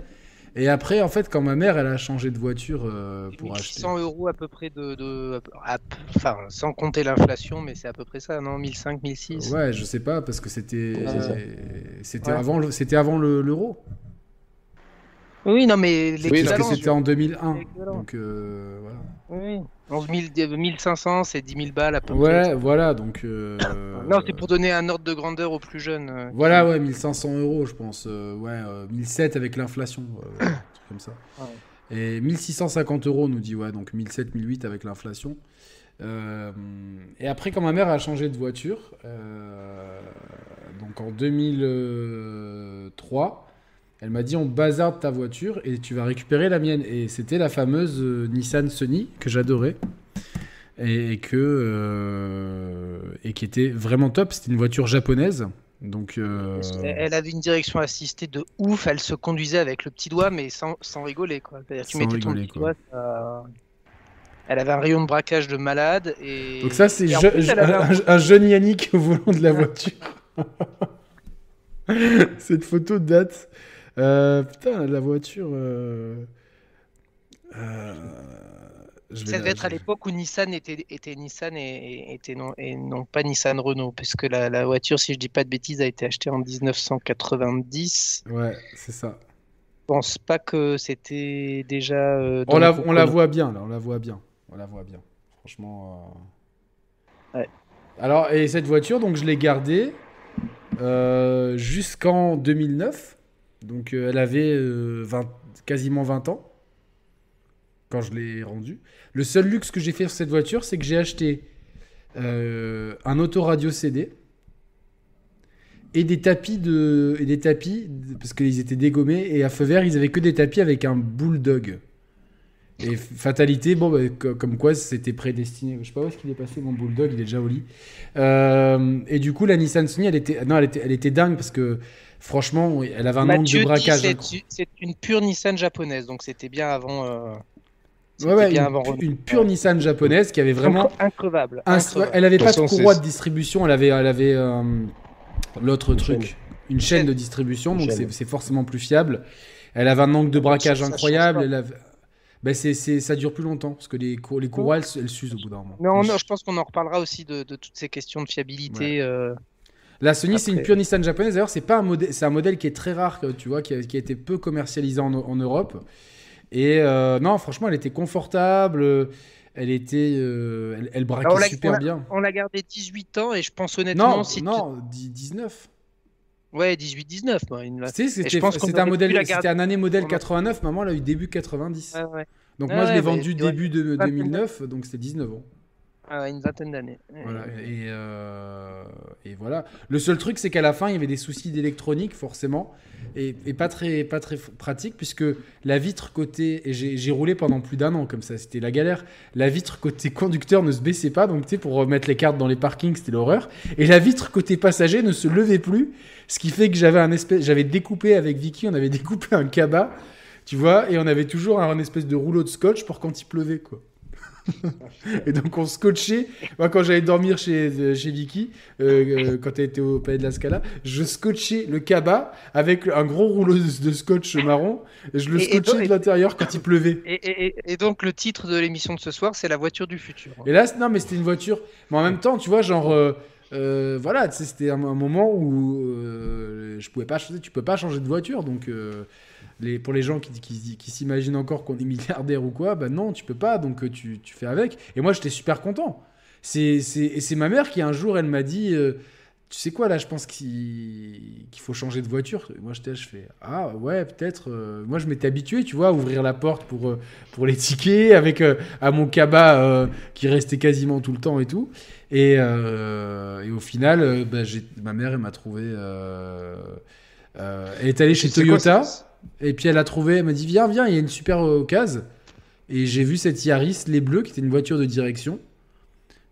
Et après, en fait, quand ma mère, elle a changé de voiture euh, pour acheter. 1600 euros à peu près de, de- à- enfin, sans compter l'inflation, mais c'est à peu près ça, non? 1500, 1600. Ouais, je sais pas parce que c'était c'était Ouais. avant le- c'était avant le- l'euro. Oui, non, mais Parce que c'était en 2001. L'équivalent. Donc euh, voilà. Oui, 11 000, 1500, c'est 10 000 balles à peu près. Ouais, voilà. Donc euh, *coughs* Non, c'est pour donner un ordre de grandeur aux plus jeunes. euh, Voilà, ouais, 1500 euros, je pense. euh, ouais, euh, 1007 avec l'inflation, euh, *coughs* un truc comme ça. Ouais. Et 1650 euros, nous dit, ouais, donc 1007, 1008 avec l'inflation. Euh, et après, quand ma mère a changé de voiture, euh, donc en 2003, elle m'a dit on bazarde ta voiture et tu vas récupérer la mienne. Et c'était la fameuse euh, Nissan Sunny que j'adorais et, et que euh, et qui était vraiment top. C'était une voiture japonaise, donc euh, Elle avait une direction assistée de ouf, elle se conduisait avec le petit doigt, mais sans, sans rigoler. Quoi. C'est-à-dire, tu Sans mettais ton rigoler, petit quoi. doigt, ça- Elle avait un rayon de braquage de malade. Et... donc ça c'est je- plus, avait un jeune Yannick au volant de la *laughs* voiture. *laughs* Cette photo date. Euh, putain, la voiture. euh, euh, je vais Ça devait être à l'époque où Nissan était, était Nissan et, était non, et non pas Nissan Renault, puisque la, la voiture, si je dis pas de bêtises, a été achetée en 1990. Ouais, c'est ça. Je pense pas que c'était déjà. euh, On la, on voit bien, là, on la voit bien. On la voit bien. Franchement. euh, Ouais. Alors, et cette voiture, donc je l'ai gardée jusqu'en 2009. Donc, euh, elle avait euh, 20 quasiment 20 ans quand je l'ai rendue. Le seul luxe que j'ai fait sur cette voiture, c'est que j'ai acheté euh, un autoradio CD et des tapis de et des tapis parce qu'ils étaient dégommés et à feu vert ils avaient que des tapis avec un bulldog. Et fatalité bon bah, co- comme quoi c'était prédestiné. Je sais pas où est-ce qu'il est passé mon bulldog il est déjà au lit. Et du coup la Nissan Sunny elle était non elle était elle était dingue parce que franchement elle avait un angle Mathieu de dit braquage c'est- une pure Nissan japonaise, donc c'était bien avant. euh, Ouais, ouais, bien une, avant pure Nissan japonaise qui avait vraiment Incre- increvable. elle avait pas de courroie de distribution elle avait elle avait euh, l'autre truc chaîne. une chaîne de distribution Une donc c'est forcément plus fiable elle avait un angle de braquage ça incroyable pas. elle avait- ben, c'est ça dure plus longtemps parce que les, cour- les courroies elles, elles s'usent au bout d'un moment Non, non, je pense qu'on en reparlera aussi de, de toutes ces questions de fiabilité. euh, La Sony, c'est une pure Nissan japonaise. D'ailleurs, c'est pas un modèle, c'est un modèle qui est très rare, tu vois, qui a, qui a été peu commercialisé en, en Europe. Et euh, non, franchement, elle était confortable. Elle était, euh, elle, elle braquait Alors, super on l'a- bien. On l'a gardé 18 ans et je pense honnêtement, Non, si tu- non, dix- 19. Ouais, 18-19. moi, une- Tu sais, Et c'était je pense qu'on c'était un modèle, c'était un année modèle pendant- 89. Maman, elle a eu début 90. Ouais, ouais. Donc Ouais, moi, je l'ai ouais, vendu ouais. début de Vingtaine 2009, donc c'était 19 ans. Ah, une vingtaine d'années. Voilà, et, euh, et voilà. Le seul truc, c'est qu'à la fin, il y avait des soucis d'électronique, forcément, et, et pas, très, pas très pratique, puisque la vitre côté. Et j'ai j'ai roulé pendant plus d'un an comme ça, c'était la galère. La vitre côté conducteur ne se baissait pas, donc tu sais, pour remettre les cartes dans les parkings, c'était l'horreur. Et la vitre côté passager ne se levait plus, ce qui fait que j'avais un espèce. J'avais découpé avec Vicky, on avait *laughs* découpé un cabas, tu vois, et on avait toujours un espèce de rouleau de scotch pour quand il pleuvait, quoi. Et donc on scotchait. Moi, quand j'allais dormir chez, chez Vicky, euh, euh, quand elle était au palais de la Scala, je scotchais le cabas avec un gros rouleau de, scotch marron. Et je le scotchais de l'intérieur quand il pleuvait. Et, donc le titre de l'émission de ce soir, c'est la voiture du futur. Et là, non, mais c'était une voiture. Mais en même temps, tu vois, genre. Euh, voilà, c'était un, moment où je pouvais pas, tu peux pas changer de voiture, donc les, pour les gens qui, qui, s'imaginent encore qu'on est milliardaire ou quoi, ben non, tu peux pas, donc euh, tu, tu fais avec. Et moi, j'étais super content. C'est, et c'est ma mère qui, un jour, elle m'a dit euh, Tu sais quoi, là, je pense qu'il, faut changer de voiture. moi, j'étais je fais Ah, ouais, peut-être. Euh, moi, je m'étais habitué, tu vois, à ouvrir la porte pour, pour les tickets, avec à mon cabas qui restait quasiment tout le temps et tout. Et, et au final, ben, ma mère, elle m'a trouvé. elle est allée chez Toyota. Et puis elle a trouvé, elle m'a dit viens, viens, il y a une super occasion. Et j'ai vu cette Yaris, les bleus, qui était une voiture de direction,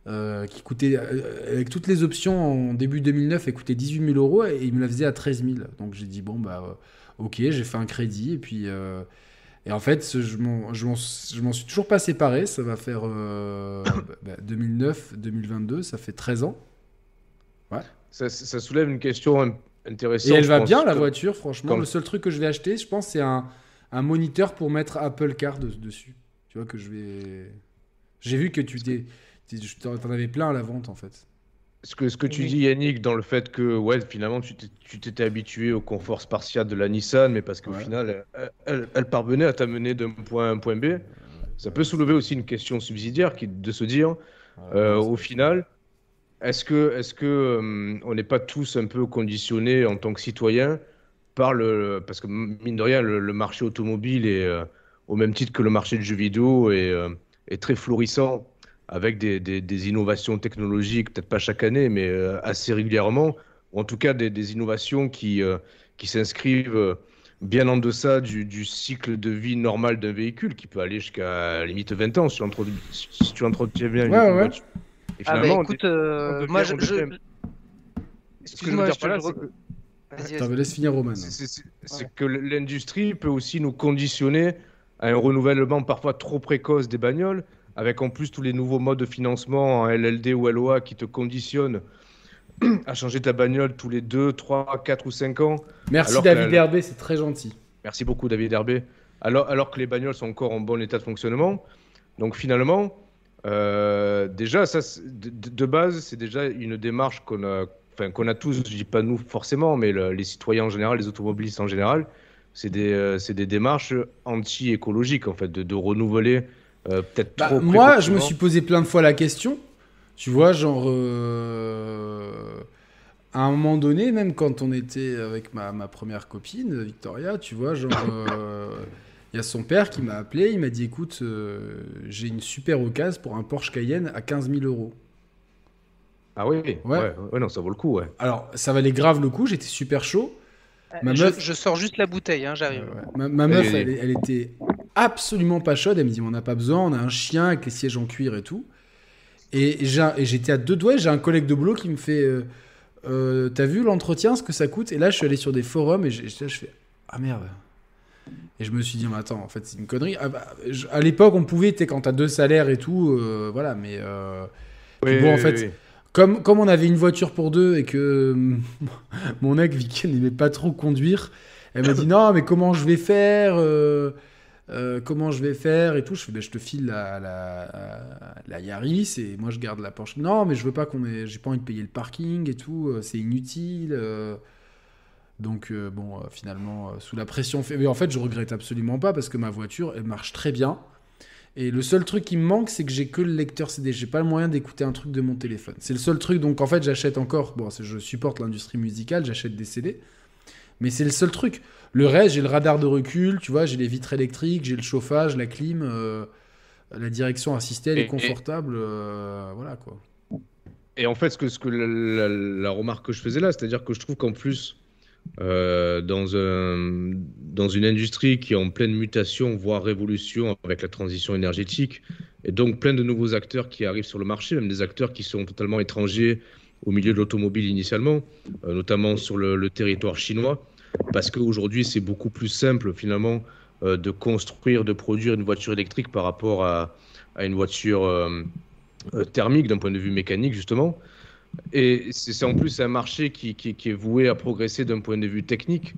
euh, qui coûtait, euh, avec toutes les options en début 2009, elle coûtait 18 000 euros et il me la faisait à 13 000. Donc j'ai dit bon, bah euh, ok, j'ai fait un crédit. Et puis, et en fait, je m'en suis toujours pas séparé. Ça va faire 2009, 2022, *coughs* bah, ça fait 13 ans. Ouais. Ça, ça soulève une question intéressant. Et elle va bien, la voiture, franchement. Le seul truc que je vais acheter, je pense, c'est un, un, moniteur pour mettre Apple Car dessus. Tu vois que je vais. J'ai vu que tu t'es. en avais plein à la vente, en fait. Ce que, ce que tu dis, Yannick, dans le fait que ouais, finalement, tu t'étais habitué au confort spartiate de la Nissan, mais parce qu'au final, elle, elle, parvenait à t'amener d'un point A à un point B, ça peut soulever aussi une question subsidiaire qui est de se dire, euh, au final, est-ce que, est-ce que euh, on n'est pas tous un peu conditionnés en tant que citoyens par le, parce que mine de rien, le, marché automobile est euh, au même titre que le marché du jeu vidéo est, euh, est très florissant avec des, des, innovations technologiques, peut-être pas chaque année, mais assez régulièrement, ou en tout cas des, innovations qui, qui s'inscrivent bien en deçà du, du, cycle de vie normal d'un véhicule, qui peut aller jusqu'à limite 20 ans si tu entretiens, si tu entretiens bien une ouais, ah bah écoute, euh, moi je. je... Excuse-moi, je, je laisse finir Roman. C'est que l'industrie peut aussi nous conditionner à un renouvellement parfois trop précoce des bagnoles, avec en plus tous les nouveaux modes de financement en LLD ou LOA qui te conditionnent *clears throat* à changer ta bagnole tous les 2, 3, 4 ou 5 ans. Merci David Herbé, c'est très gentil. Merci beaucoup David Herbé. Alors, alors que les bagnoles sont encore en bon état de fonctionnement. Donc finalement, euh, déjà, ça, de, base, c'est déjà une démarche qu'on a, enfin, qu'on a tous, je dis pas nous forcément, mais les citoyens en général, les automobilistes en général, c'est des, euh, des, démarches anti-écologiques, en fait, de, de renouveler euh, peut-être bah, trop. Moi, je me suis posé plein de fois la question, tu vois, genre. à un moment donné, même quand on était avec ma, ma première copine, Victoria, tu vois, genre. *laughs* Il y a son père qui m'a appelé, il m'a dit écoute, euh, j'ai une super occasion pour un Porsche Cayenne à 15 000 euros. Ah oui, ouais. ouais. non, ça vaut le coup, ouais. Alors, ça valait grave le coup, j'étais super chaud. Euh, ma je, meuf... je, sors juste la bouteille, hein, j'arrive. ma, meuf, elle, était absolument pas chaude. Elle me dit on n'a pas besoin, on a un chien avec les sièges en cuir et tout. Et, j'étais à deux doigts, j'ai un collègue de boulot qui me fait euh, T'as vu l'entretien, ce que ça coûte? Et là, je suis allé sur des forums et je fais Ah merde, et je me suis dit, mais attends, en fait, c'est une connerie. Ah, bah, à l'époque, on pouvait, tu quand t'as deux salaires et tout, euh, voilà, mais. Euh, bon, en fait, Comme, comme on avait une voiture pour deux et que *laughs* mon ex, Vicky, n'aimait pas trop conduire, elle m'a dit, non, mais comment je vais faire euh, comment je vais faire et tout. Je fais, ben, je te file la, la, la, Yaris et moi je garde la Porsche. Non, mais je veux pas qu'on ait, j'ai pas envie de payer le parking et tout, c'est inutile. Donc euh, bon, euh, finalement, euh, sous la pression, mais en fait, je regrette absolument pas parce que ma voiture, elle marche très bien. Et le seul truc qui me manque, c'est que j'ai que le lecteur CD. J'ai pas le moyen d'écouter un truc de mon téléphone. C'est le seul truc. Donc en fait, j'achète encore. Bon, je supporte l'industrie musicale, j'achète des CD. Mais c'est le seul truc. Le reste, j'ai le radar de recul, tu vois, j'ai les vitres électriques, j'ai le chauffage, la clim, la direction assistée, elle est confortable. voilà quoi. Et en fait, ce que, ce que la remarque que je faisais là, c'est-à-dire que je trouve qu'en plus, euh, dans, un, dans une industrie qui est en pleine mutation, voire révolution avec la transition énergétique, et donc plein de nouveaux acteurs qui arrivent sur le marché, même des acteurs qui sont totalement étrangers au milieu de l'automobile initialement, euh, notamment sur le, territoire chinois, parce qu'aujourd'hui c'est beaucoup plus simple finalement euh, de construire, de produire une voiture électrique par rapport à, une voiture thermique d'un point de vue mécanique, justement. Et c'est en plus un marché qui, qui, qui, est voué à progresser d'un point de vue technique.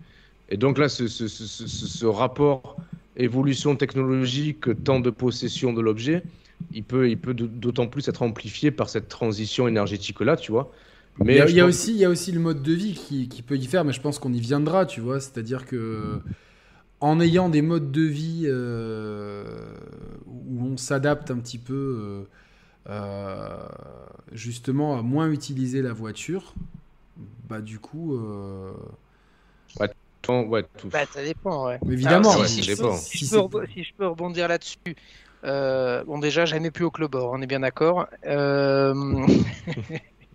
Et donc là, ce, ce, ce, ce rapport évolution technologique, temps de possession de l'objet, il peut, il peut d'autant plus être amplifié par cette transition énergétique-là, tu vois. Mais il y a, aussi, il y a aussi le mode de vie qui, qui, peut y faire, mais je pense qu'on y viendra, tu vois. C'est-à-dire que en ayant des modes de vie euh, où on s'adapte un petit peu euh, euh, justement à moins utiliser la voiture, bah du coup. Ouais, ouais, tout. Bah, ça dépend, ouais. Évidemment, Alors, si, si, je peux, si, je peux, si, je peux, rebondir là-dessus. bon, déjà, jamais plus au club on est bien d'accord. euh,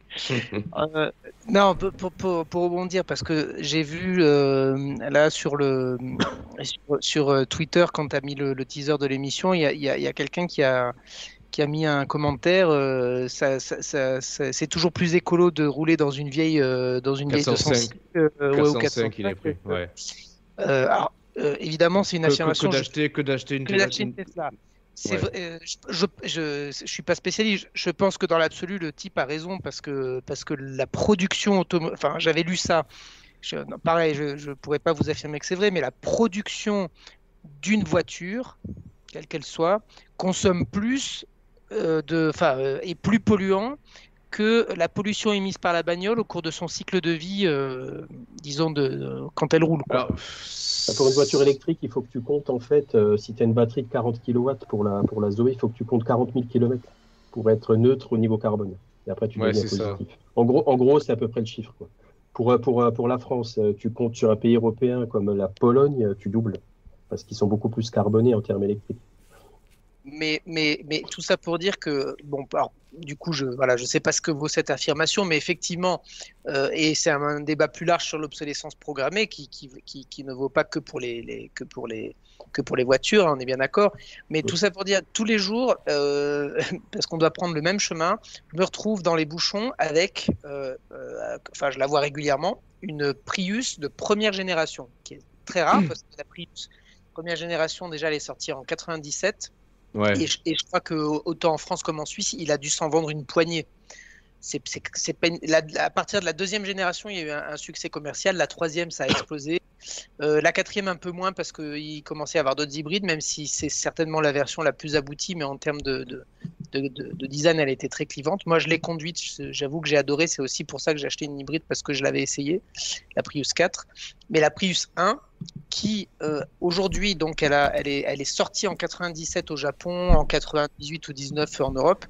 *laughs* non, pour, pour, pour, rebondir, parce que j'ai vu euh, là sur le sur, sur euh, Twitter quand tu as mis le, le, teaser de l'émission, il y a, y a, y a quelqu'un qui a qui a mis un commentaire. Euh, ça, ça, ça, c'est toujours plus écolo de rouler dans une vieille dans une 405, vieille 405, ouais, 405 il est pris. Ouais. alors, évidemment, c'est une affirmation. Que, d'acheter que d'acheter une, une Tesla. Ouais. Euh, je, je, je, suis pas spécialiste. Je pense que dans l'absolu, le type a raison parce que parce que la production automobile. Enfin, j'avais lu ça. Je, non, pareil, je ne pourrais pas vous affirmer que c'est vrai, mais la production d'une voiture, quelle qu'elle soit, consomme plus euh, de, enfin, euh, est plus polluant que la pollution émise par la bagnole au cours de son cycle de vie, euh, disons, de, de, quand elle roule. Quoi. Alors, pour une voiture électrique, il faut que tu comptes, en fait, euh, si tu as une batterie de 40 kW pour la, pour la Zoé, il faut que tu comptes 40 000 km pour être neutre au niveau carbone. Et après, tu ouais, deviens positif. Ça. En gros, en gros c'est à peu près le chiffre. Quoi. Pour, pour, pour la France, tu comptes sur un pays européen comme la Pologne, tu doubles, parce qu'ils sont beaucoup plus carbonés en termes électriques. Mais, mais, mais tout ça pour dire que, bon, alors, du coup, je voilà, je sais pas ce que vaut cette affirmation, mais effectivement, euh, et c'est un, un, débat plus large sur l'obsolescence programmée qui, qui, qui, qui, ne vaut pas que pour les, les, que pour les que pour les voitures, on est bien d'accord. Mais oui. tout ça pour dire, tous les jours, euh, *laughs* parce qu'on doit prendre le même chemin, je me retrouve dans les bouchons avec, euh, enfin, je la vois régulièrement, une Prius de première génération, qui est très rare mmh. parce que la Prius première génération déjà elle est sortie en 97 Et, je, crois que autant en France comme en Suisse, il a dû s'en vendre une poignée. C'est, à partir de la deuxième génération, il y a eu un succès commercial. La troisième, ça a explosé. Euh, la quatrième, un peu moins parce qu'il commençait à avoir d'autres hybrides, même si c'est certainement la version la plus aboutie, mais en termes de, de, de, de design, elle était très clivante. Moi, je l'ai conduite, j'avoue que j'ai adoré. C'est aussi pour ça que j'ai acheté une hybride parce que je l'avais essayé, la Prius 4. Mais la Prius 1, qui euh, aujourd'hui, donc, elle est sortie en 97 au Japon, en 98 ou 19 en Europe.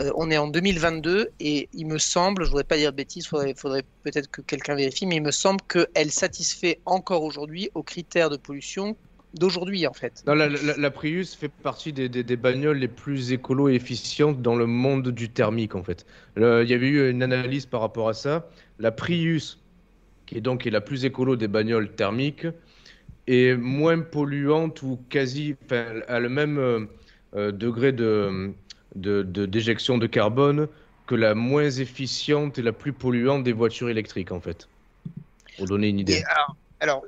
Euh, on est en 2022 et il me semble, je voudrais pas dire de bêtises, faudrait, faudrait peut-être que quelqu'un vérifie, mais il me semble qu'elle satisfait encore aujourd'hui aux critères de pollution d'aujourd'hui en fait. La, Prius fait partie des, des, des, bagnoles les plus écolo et efficientes dans le monde du thermique en fait. Il y avait eu une analyse par rapport à ça. La Prius, qui est donc est la plus écolo des bagnoles thermiques, est moins polluante ou quasi, a le même euh, degré de, de, de, d'éjection de carbone que la moins efficiente et la plus polluante des voitures électriques en fait. Pour donner une idée. Et alors, alors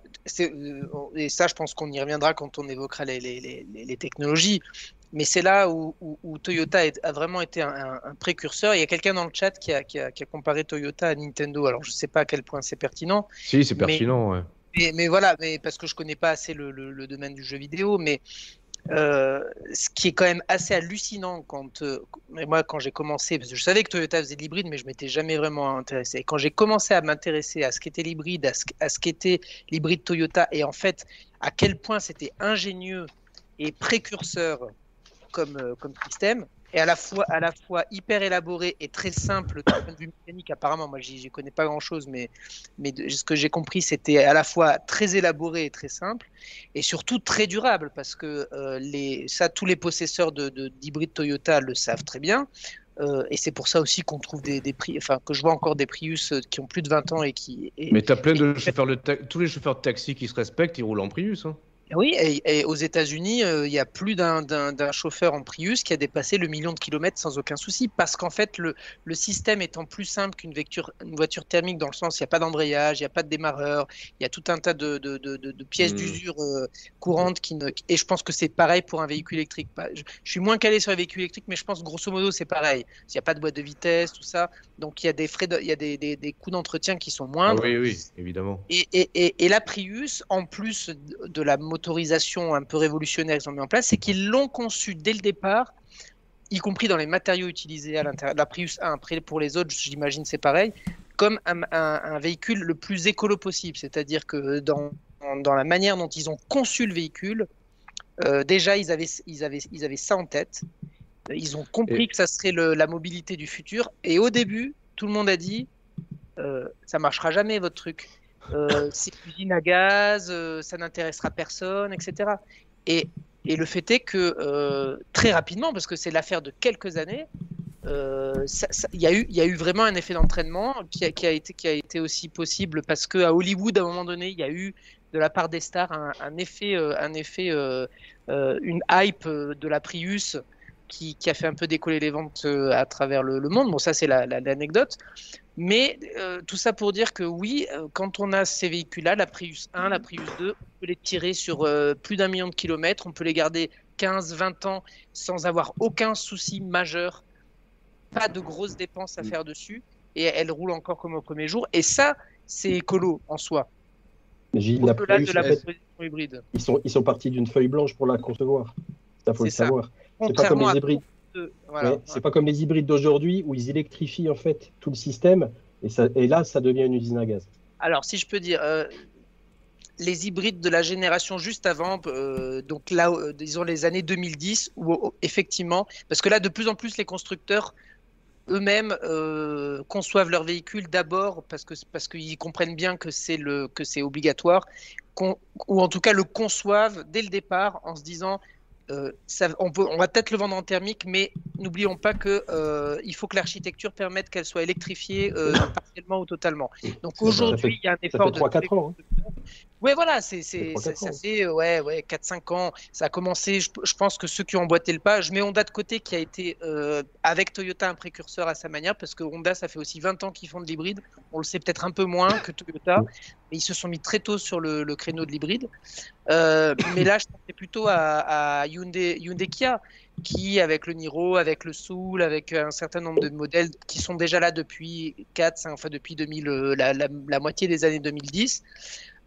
et ça, je pense qu'on y reviendra quand on évoquera les, les, les, les technologies. Mais c'est là où, où, où, Toyota a vraiment été un, un précurseur. Il y a quelqu'un dans le chat qui a, qui, a, qui a, comparé Toyota à Nintendo. Alors, je ne sais pas à quel point c'est pertinent. Si, c'est pertinent, mais, ouais. Mais, mais, voilà, mais parce que je ne connais pas assez le, le, le, domaine du jeu vidéo. Mais euh, ce qui est quand même assez hallucinant quand euh, moi quand j'ai commencé parce que je savais que Toyota faisait de l'hybride mais je m'étais jamais vraiment intéressé. Et quand j'ai commencé à m'intéresser à ce qu'était l'hybride à ce, qu'était l'hybride Toyota et en fait à quel point c'était ingénieux et précurseur comme, euh, comme système et à la fois à la fois hyper élaboré et très simple d'un point de vue mécanique apparemment moi j'y connais pas grand chose mais mais de, ce que j'ai compris c'était à la fois très élaboré et très simple et surtout très durable parce que euh, les ça tous les possesseurs de d'hybrides Toyota le savent très bien euh, et c'est pour ça aussi qu'on trouve des, des, prix, enfin que je vois encore des Prius qui ont plus de 20 ans et qui. Et, Mais t'as plein de chauffeurs de tous les chauffeurs de taxi qui se respectent, ils roulent en Prius. Hein. Oui, et, et aux États-Unis, euh, il y a plus d'un chauffeur en Prius qui a dépassé le million de kilomètres sans aucun souci, parce qu'en fait, le, le système étant plus simple qu'une voiture, une voiture thermique, dans le sens, il n'y a pas d'embrayage, il n'y a pas de démarreur, il y a tout un tas de, de, de, de- de pièces Mm. d'usure euh, courantes qui ne. Et je pense que c'est pareil pour un véhicule électrique. Pas- Je, je suis moins calé sur les véhicules électriques, mais je pense grosso modo c'est pareil. Il n'y a pas de boîte de vitesse, tout ça, donc il y a des frais, il y a des, des, des coûts d'entretien qui sont Ah moindres. oui, oui, évidemment. Et, et, et, et la Prius, en plus de la motorisation un peu révolutionnaire qu'ils ont mis en place, c'est qu'ils l'ont conçu dès le départ, y compris dans les matériaux utilisés à l'intérieur de la Prius 1. Après, pour les autres, j'imagine c'est pareil, comme un, un- un véhicule le plus écolo possible. C'est-à-dire que dans, dans la manière dont ils ont conçu le véhicule, euh, déjà, ils avaient, ils, avaient, ils avaient ça en tête. Ils ont compris Et- que ça serait le- la mobilité du futur. Et au début, tout le monde a dit euh, ça marchera jamais votre truc. Euh, c'est une usine à gaz, euh, ça n'intéressera personne, etc. Et, le fait est que euh, très rapidement, parce que c'est l'affaire de quelques années, euh, il y, a eu- vraiment un effet d'entraînement qui a, été, aussi possible parce qu'à Hollywood, à un moment donné, il y a eu de la part des stars un, effet, euh, un effet euh, euh, une hype euh, de la Prius qui, qui a fait un peu décoller les ventes euh, à travers le, le monde. Bon, ça, c'est la- la- l'anecdote. Mais euh, tout ça pour dire que oui, euh, quand on a ces véhicules-là, la Prius 1, la Prius 2, on peut les tirer sur euh, plus d'un million de kilomètres, on peut les garder 15, 20 ans sans avoir aucun souci majeur, pas de grosses dépenses à faire dessus, et elles roulent encore comme au premier jour. Et ça, c'est écolo en soi. Au-delà de la proposition hybride. ils, sont, ils sont partis d'une feuille blanche pour la concevoir. Ça, faut le ça. C'est pas comme les hybrides. d'autres, voilà. Ouais, c'est pas comme les hybrides d'aujourd'hui où ils électrifient en fait tout le système et, ça, et là ça devient une usine à gaz. Alors, si je peux dire, euh, les hybrides de la génération juste avant, euh, donc là, euh, disons les années 2010, où où, effectivement, parce que là, de plus en plus, les constructeurs eux-mêmes euh, conçoivent leurs véhicules d'abord parce que parce qu'ils comprennent bien que c'est le que c'est obligatoire, ou en tout cas le conçoivent dès le départ en se disant euh, ça, on, peut, on va peut-être le vendre en thermique, mais n'oublions pas que euh, il faut que l'architecture permette qu'elle soit électrifiée euh, *coughs* partiellement ou totalement. Donc Ça aujourd'hui, il y a un Ça effort fait de 3-4 ans. hein. Ouais, voilà, c'est, ça, ça fait ouais, ouais, 4-5 ans. Ça a commencé, je, je pense que ceux qui ont emboîté le pas, je mets Honda de côté qui a été avec Toyota un précurseur à sa manière, parce que Honda, ça fait aussi 20 ans qu'ils font de l'hybride. On le sait peut-être un peu moins que Toyota, mais ils se sont mis très tôt sur le, le créneau de l'hybride. Euh, *coughs* mais là, je pensais plutôt à, à Hyundai, Hyundai Kia, qui, avec le Niro, avec le Soul, avec un certain nombre de modèles qui sont déjà là depuis 4, 5, enfin depuis 2000, euh, la, la, la moitié des années 2010,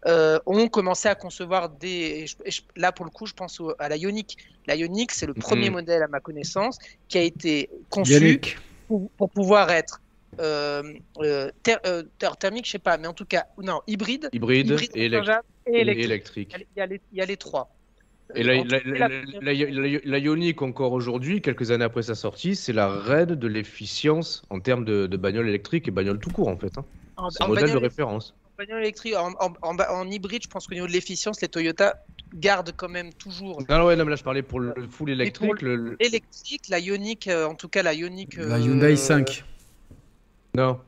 euh, ont commencé à concevoir des. et je- et je- là, pour le coup, je pense au- à la Ioniq. La Ioniq, c'est le premier Mhm. modèle, à ma connaissance, qui a été conçu pour pouvoir être euh, euh, euh, ther- thermique, je sais pas, mais en tout cas, non, hybride, Hybride, hybride et, électrique. électrique. Il y a les- il y, a trois. Et la, la, entre- la, la, la- la- la Ioniq, encore aujourd'hui, quelques années après sa sortie, c'est la reine de l'efficience en termes de, de bagnole électrique et bagnole tout court, en fait. hein. en, C'est un modèle de référence. en bagnole électrique, en, en, en ba- en hybride, je pense qu'au niveau de l'efficience, les Toyota gardent quand même toujours Non, non, ouais, non, mais là, je parlais pour le full électrique. le- le- l'électrique, la Ioniq, euh, en tout cas la Ioniq. la euh, Hyundai 5. Non.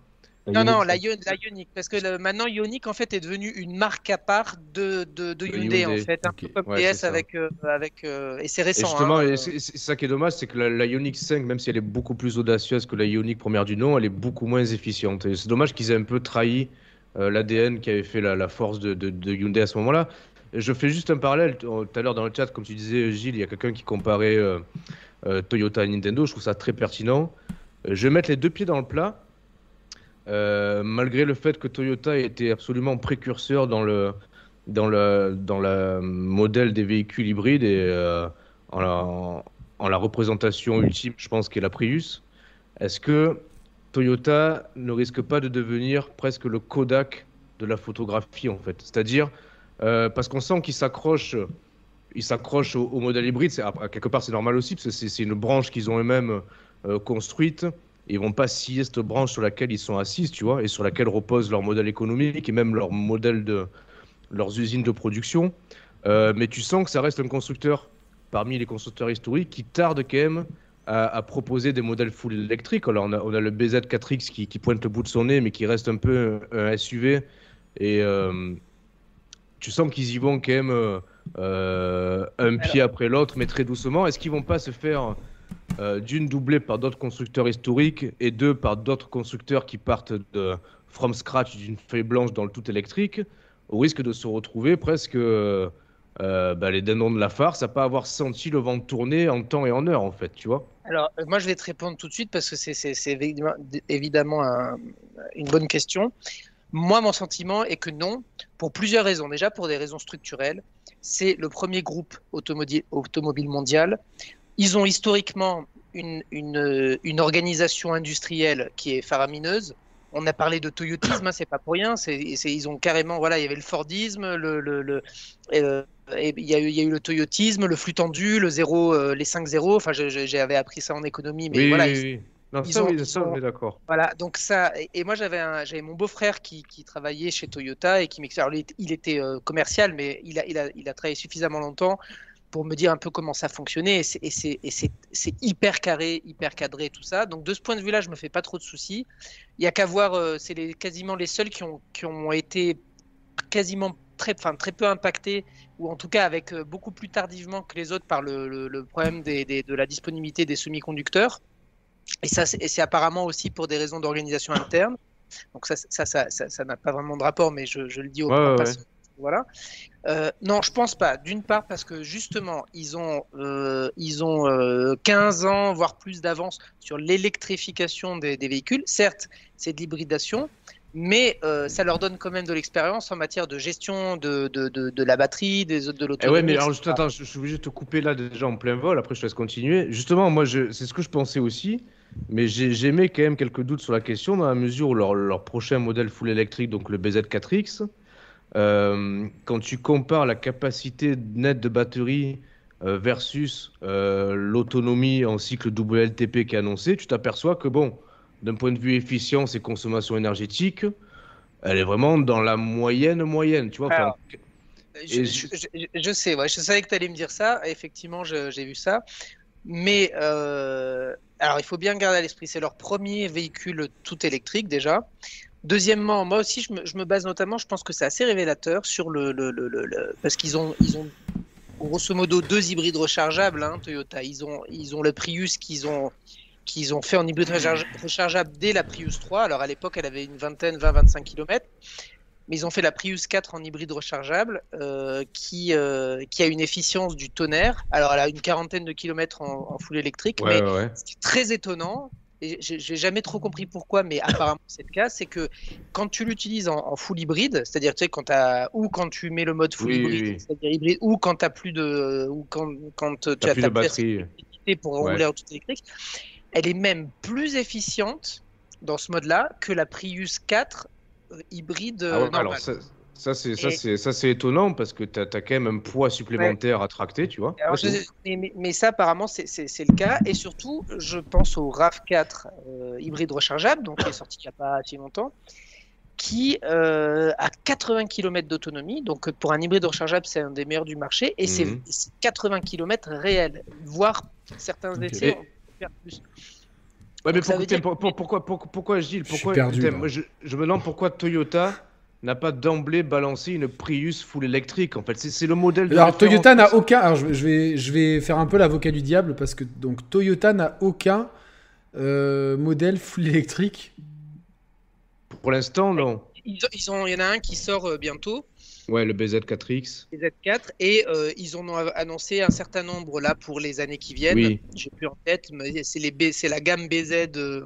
Non, non, la, Ioniq, Ion- la Ioniq, parce que le- maintenant Ioniq en fait est devenue une marque à part de, de, de De Hyundai, en fait, un peu comme Ouais, DS avec, euh, avec euh, et c'est Et récent. justement, hein, et euh, c'est ça qui est dommage, c'est que la, la Ioniq 5, même si elle est beaucoup plus audacieuse que la Ioniq première du nom, elle est beaucoup moins efficiente. Et c'est dommage qu'ils aient un peu trahi euh, l'ADN qui avait fait la, la force de, de- de Hyundai à ce moment-là. Je fais juste un parallèle. Tout à l'heure dans le chat, comme tu disais, Gilles, il y a quelqu'un qui comparait euh, euh, Toyota et Nintendo. Je trouve ça très pertinent. Je vais mettre les deux pieds dans le plat. Euh, malgré le fait que Toyota était absolument précurseur dans le, dans dans le modèle des véhicules hybrides et euh, en, la, en la représentation ultime, je pense, qu'est la Prius, est-ce que Toyota ne risque pas de devenir presque le Kodak de la photographie, en fait? C'est-à-dire, euh, parce qu'on sent qu'ils s'accrochent ils s'accrochent au, au modèle hybride. Quelque part, c'est normal aussi, parce que c'est une branche qu'ils ont eux-mêmes construite. Et ils vont pas scier cette branche sur laquelle ils sont assis, tu vois, et sur laquelle repose leur modèle économique et même leur modèle de leurs usines de production. Euh, mais tu sens que ça reste un constructeur parmi les constructeurs historiques qui tarde quand même à, à proposer des modèles full électriques. Alors on a, on a le BZ4X qui, qui pointe le bout de son nez, mais qui reste un peu un, un SUV. Et euh, tu sens qu'ils y vont quand même euh, euh, un pied après l'autre, mais très doucement. Est-ce qu'ils vont pas se faire euh, d'une doublée par d'autres constructeurs historiques et deux par d'autres constructeurs qui partent de from scratch d'une feuille blanche dans le tout électrique, au risque de se retrouver presque euh, bah, les dindons de la farce, à pas avoir senti le vent tourner en temps et en heure, en fait, tu vois Alors, moi, je vais te répondre tout de suite parce que c'est évidemment une bonne question. Moi, mon sentiment est que non, pour plusieurs raisons. Déjà, pour des raisons structurelles. C'est le premier groupe automobile mondial. Ils ont historiquement une, une, une, organisation industrielle qui est faramineuse. On a parlé de toyotisme, hein, c'est pas pour rien. C'est, ils ont carrément, voilà, il y avait le Fordisme, le, le, le euh, il, y a eu, il y a eu le toyotisme, le flux tendu, le zéro, euh, les 5-0. Enfin, j'avais appris ça en économie, mais oui, voilà. Oui, oui. Non, ça, oui, ça, on est d'accord. Voilà, donc ça, et, moi j'avais j'avais mon beau-frère qui, qui, travaillait chez Toyota et qui m'expliquait, il était euh, commercial, mais il a, il, a, il a travaillé suffisamment longtemps pour me dire un peu comment ça fonctionnait, et c'est hyper carré, hyper cadré, tout ça. Donc de ce point de vue-là, je me fais pas trop de soucis. Il y a qu'à voir, euh, c'est les, quasiment les seuls qui ont, qui ont été quasiment très, enfin, très peu impactés, ou en tout cas avec euh, beaucoup plus tardivement que les autres par le, le, problème des, des, de la disponibilité des semi-conducteurs. Et ça, c'est apparemment aussi pour des raisons d'organisation interne. Donc ça, ça, n'a pas vraiment de rapport, mais je, je le dis au ouais, ouais. Voilà. Euh, non, je pense pas. D'une part parce que justement, ils ont, euh, ils ont euh, 15 ans, voire plus d'avance sur l'électrification des, des, véhicules. Certes, c'est de l'hybridation, mais euh, ça leur donne quand même de l'expérience en matière de gestion de, de, de, de la batterie, des, de l'autonomie. Eh ouais, mais alors, attends, je suis obligé de te couper là déjà en plein vol. Après, je te laisse continuer. Justement, moi, c'est ce que je pensais aussi. Mais j'ai mis quand même quelques doutes sur la question dans la mesure où leur, leur prochain modèle full électrique, donc le BZ4X, euh, quand tu compares la capacité nette de batterie euh, versus euh, l'autonomie en cycle WLTP qui est annoncée, tu t'aperçois que, bon, d'un point de vue efficience et consommation énergétique, elle est vraiment dans la moyenne moyenne, tu vois. Alors, je, je, je, je, sais, ouais, je savais que tu allais me dire ça, effectivement, j'ai vu ça. Mais euh, alors, il faut bien garder à l'esprit, c'est leur premier véhicule tout électrique déjà. Deuxièmement, moi aussi, je me, je me, base notamment, je pense que c'est assez révélateur sur le, le, le, le parce qu'ils ont, ils ont grosso modo deux hybrides rechargeables, hein, Toyota. Ils ont, ils ont le Prius qu'ils ont, qu'ils ont fait en hybride rechargeable dès la Prius 3. Alors à l'époque, elle avait une vingtaine, 20-25 km. Mais ils ont fait la Prius 4 en hybride rechargeable euh, qui, euh, qui a une efficience du tonnerre. Alors elle a une quarantaine de kilomètres en, en full électrique. Ouais, mais ouais. ce qui est très étonnant, et j'ai jamais trop compris pourquoi, mais apparemment c'est le cas, c'est que quand tu l'utilises en, en, full hybride, c'est-à-dire tu sais quand as, ou quand tu mets le mode full oui, hybride, oui. c'est-à-dire hybride, ou quand tu as plus de, ou quand, quand tu as plus ta de batterie pour rouler en tout électrique, elle est même plus efficiente dans ce mode-là que la Prius 4 hybride ah ouais, normale. Alors ça, c'est ça c'est ça c'est étonnant parce que tu as, as, quand même un poids supplémentaire ouais. à tracter, tu vois. Alors, je, mais, ça apparemment c'est le cas et surtout je pense au RAV4 euh, hybride rechargeable donc qui est sorti il n'y a pas si longtemps qui euh, a 80 km d'autonomie. Donc pour un hybride rechargeable, c'est un des meilleurs du marché et mmh. c'est 80 km réels, voire certains Ok. essais Et- en faire plus. Ouais, mais Donc, ça pour- veut dire- pour- pour- pourquoi, pourquoi, pourquoi Gilles suis perdu, je, je me demande pourquoi Toyota n'a pas d'emblée balancé une Prius full électrique. En fait, c'est le modèle de Alors. Toyota n'a aucun. Alors je vais, je vais, je vais faire un peu l'avocat du diable parce que donc Toyota n'a aucun euh, modèle full électrique. Pour l'instant, non. Ils, ont- ils ont, il y en a un qui sort euh, bientôt, Ouais, le BZ4X. les Z4, et euh, ils en ont annoncé un certain nombre là pour les années qui viennent. Oui. J'ai plus en tête, mais c'est les B- c'est la gamme BZ. euh,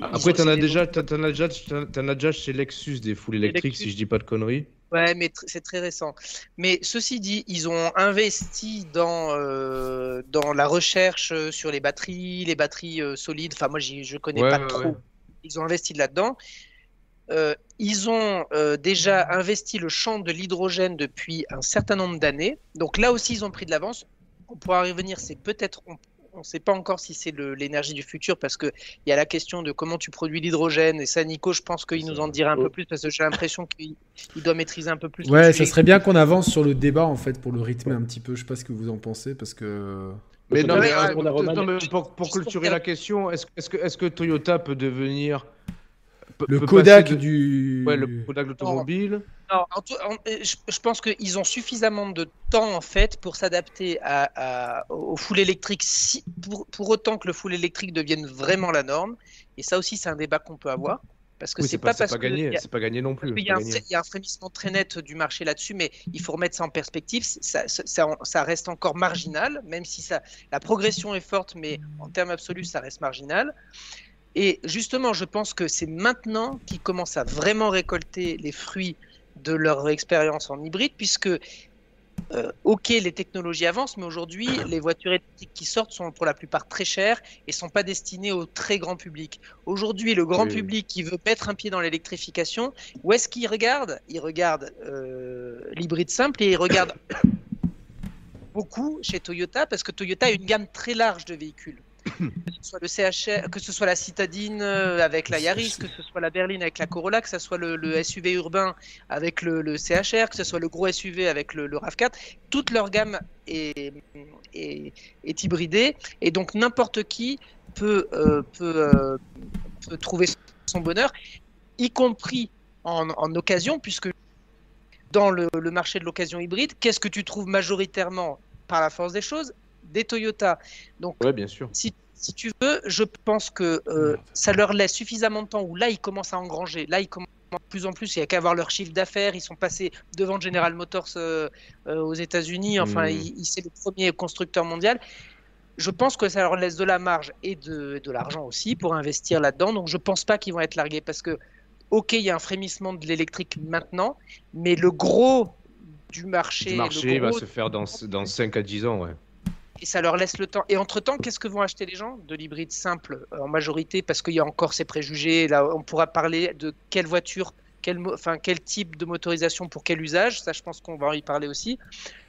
Après, t'en as, déjà, t'en as, déjà, t'en as déjà chez Lexus des full électriques, Lexus. si je dis pas de conneries. Ouais, mais c'est très récent. Mais ceci dit, ils ont investi dans, euh, dans la recherche sur les batteries, les batteries euh, solides. Enfin, moi, je connais Ouais, pas ouais, trop. ouais. Ils ont investi là-dedans. Euh, ils ont euh, déjà investi le champ de l'hydrogène depuis un certain nombre d'années. Donc là aussi, ils ont pris de l'avance. On pourra y revenir. C'est peut-être, on ne sait pas encore si c'est l'énergie du futur parce qu'il y a la question de comment tu produis l'hydrogène. Et ça, Nico, je pense qu'il nous en dira un peu plus parce que j'ai l'impression qu'il il doit maîtriser un peu plus. Ouais, ça serait bien qu'on avance sur le débat en fait pour le rythmer un petit peu. Je sais pas ce que vous en pensez parce que. Mais non, euh, non, mais pour, pour la question, est-ce est -ce que, est que Toyota peut devenir Le Kodak de- du. Ouais, le Kodak de l'automobile. Non, en tout- en- je, je pense qu'ils ont suffisamment de temps en fait pour s'adapter à, à- au full électrique, si, pour, pour autant que le full électrique devienne vraiment la norme. Et ça aussi, c'est un débat qu'on peut avoir. Parce que Oui, c'est pas, parce pas que gagné. il y a- C'est pas gagné non plus. y, il y a un frémissement très net du marché là-dessus, mais il faut remettre ça en perspective. Ça, ça, ça- ça reste encore marginal, même si ça, la progression est forte, mais en termes absolus, ça reste marginal. Et justement, je pense que c'est maintenant qu'ils commencent à vraiment récolter les fruits de leur expérience en hybride, puisque, euh, ok, les technologies avancent, mais aujourd'hui, *clears throat* les voitures électriques qui sortent sont pour la plupart très chères et sont pas destinées au très grand public. Aujourd'hui, le grand Oui. public qui veut mettre un pied dans l'électrification, où est-ce qu'il regarde? Il regarde euh, l'hybride simple et il regarde *coughs* beaucoup chez Toyota parce que Toyota a une gamme très large de véhicules. Que ce soit le CHR, que ce soit la citadine euh, avec la Yaris, que ce soit la berline avec la Corolla, que ce soit le, le SUV urbain avec le, le CHR, que ce soit le gros SUV avec le, le RAV4, toute leur gamme est, est, est hybridée. Et donc n'importe qui peut, euh, peut, euh, peut trouver son bonheur, y compris en, en occasion, puisque dans le marché de l'occasion hybride, qu'est-ce que tu trouves majoritairement par la force des choses? Des Toyota. Donc, Ouais, bien sûr. si, si tu veux, je pense que euh, ça leur laisse suffisamment de temps où là, ils commencent à engranger. Là, ils commencent de plus en plus, il n'y a qu'à voir leur chiffre d'affaires. Ils sont passés devant General Motors euh, euh, aux États-Unis. Enfin, Mm. il, il- c'est le premier constructeur mondial. Je pense que ça leur laisse de la marge et de, de l'argent aussi pour investir là-dedans. Donc, je pense pas qu'ils vont être largués parce que, ok, il y a un frémissement de l'électrique maintenant, mais le gros du marché, Le le marché va gros se faire dans, dans 5 à 10 ans, ouais. Et ça leur laisse le temps. Et entre-temps, qu'est-ce que vont acheter les gens? De l'hybride simple euh, en majorité, parce qu'il y a encore ces préjugés. Là, on pourra parler de quelle voiture, quel, mo- enfin, quel type de motorisation pour quel usage. Ça, je pense qu'on va y parler aussi.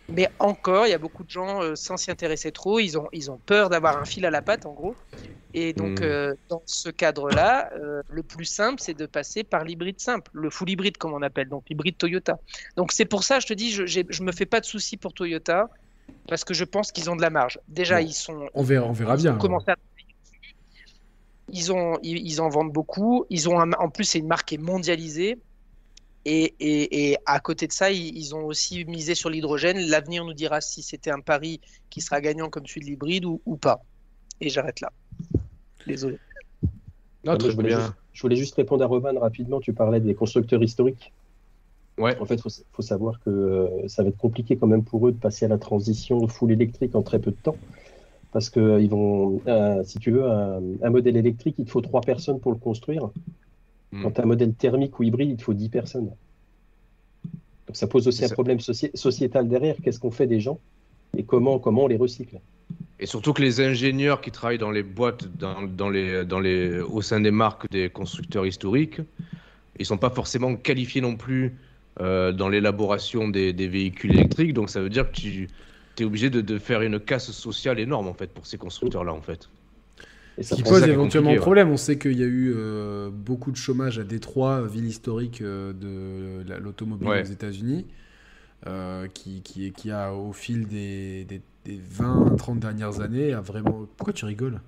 Mais encore, il y a beaucoup de gens, euh, sans s'y intéresser trop, ils ont, ils ont peur d'avoir un fil à la patte, en gros. Et donc, Mm. euh, dans ce cadre-là, euh, le plus simple, c'est de passer par l'hybride simple, le full hybride, comme on appelle, donc l'hybride Toyota. Donc, c'est pour ça, je te dis, je, je me fais pas de soucis pour Toyota, parce que je pense qu'ils ont de la marge. Déjà, Bon. ils sont On verra, on verra ils bien. ont commencé à. Ils, ont, ils, ils en vendent beaucoup. Ils ont un- en plus, c'est une marque qui est mondialisée. Et, et, et à côté de ça, ils, ils ont aussi misé sur l'hydrogène. L'avenir nous dira si c'était un pari qui sera gagnant comme celui de l'hybride ou, ou pas. Et j'arrête là. Désolé. Non, Moi, très je, voulais bien. juste, je voulais juste répondre à Roman rapidement. Tu parlais des constructeurs historiques. Ouais. En fait, il faut, faut savoir que euh, ça va être compliqué quand même pour eux de passer à la transition full électrique en très peu de temps. Parce que euh, ils vont, euh, si tu veux, un, un modèle électrique, il te faut trois personnes pour le construire. Mm. Quand tu as un modèle thermique ou hybride, il te faut 10 personnes. Donc ça pose aussi un ça. problème soci- sociétal derrière. Qu'est-ce qu'on fait des gens et comment, comment on les recycle? Et surtout que les ingénieurs qui travaillent dans les boîtes, dans, dans les, dans les, au sein des marques des constructeurs historiques, ils sont pas forcément qualifiés non plus euh, dans l'élaboration des, des véhicules électriques. Donc ça veut dire que tu es obligé de, de faire une casse sociale énorme en fait pour ces constructeurs-là en fait. et Ce ça qui pose éventuellement problème. On sait qu'il y a eu euh, beaucoup de chômage à Détroit, ville historique euh, de la- l'automobile Ouais. aux États-Unis, euh, qui, qui, qui a au fil des, des, des 20-30 dernières années a vraiment. Pourquoi tu rigoles?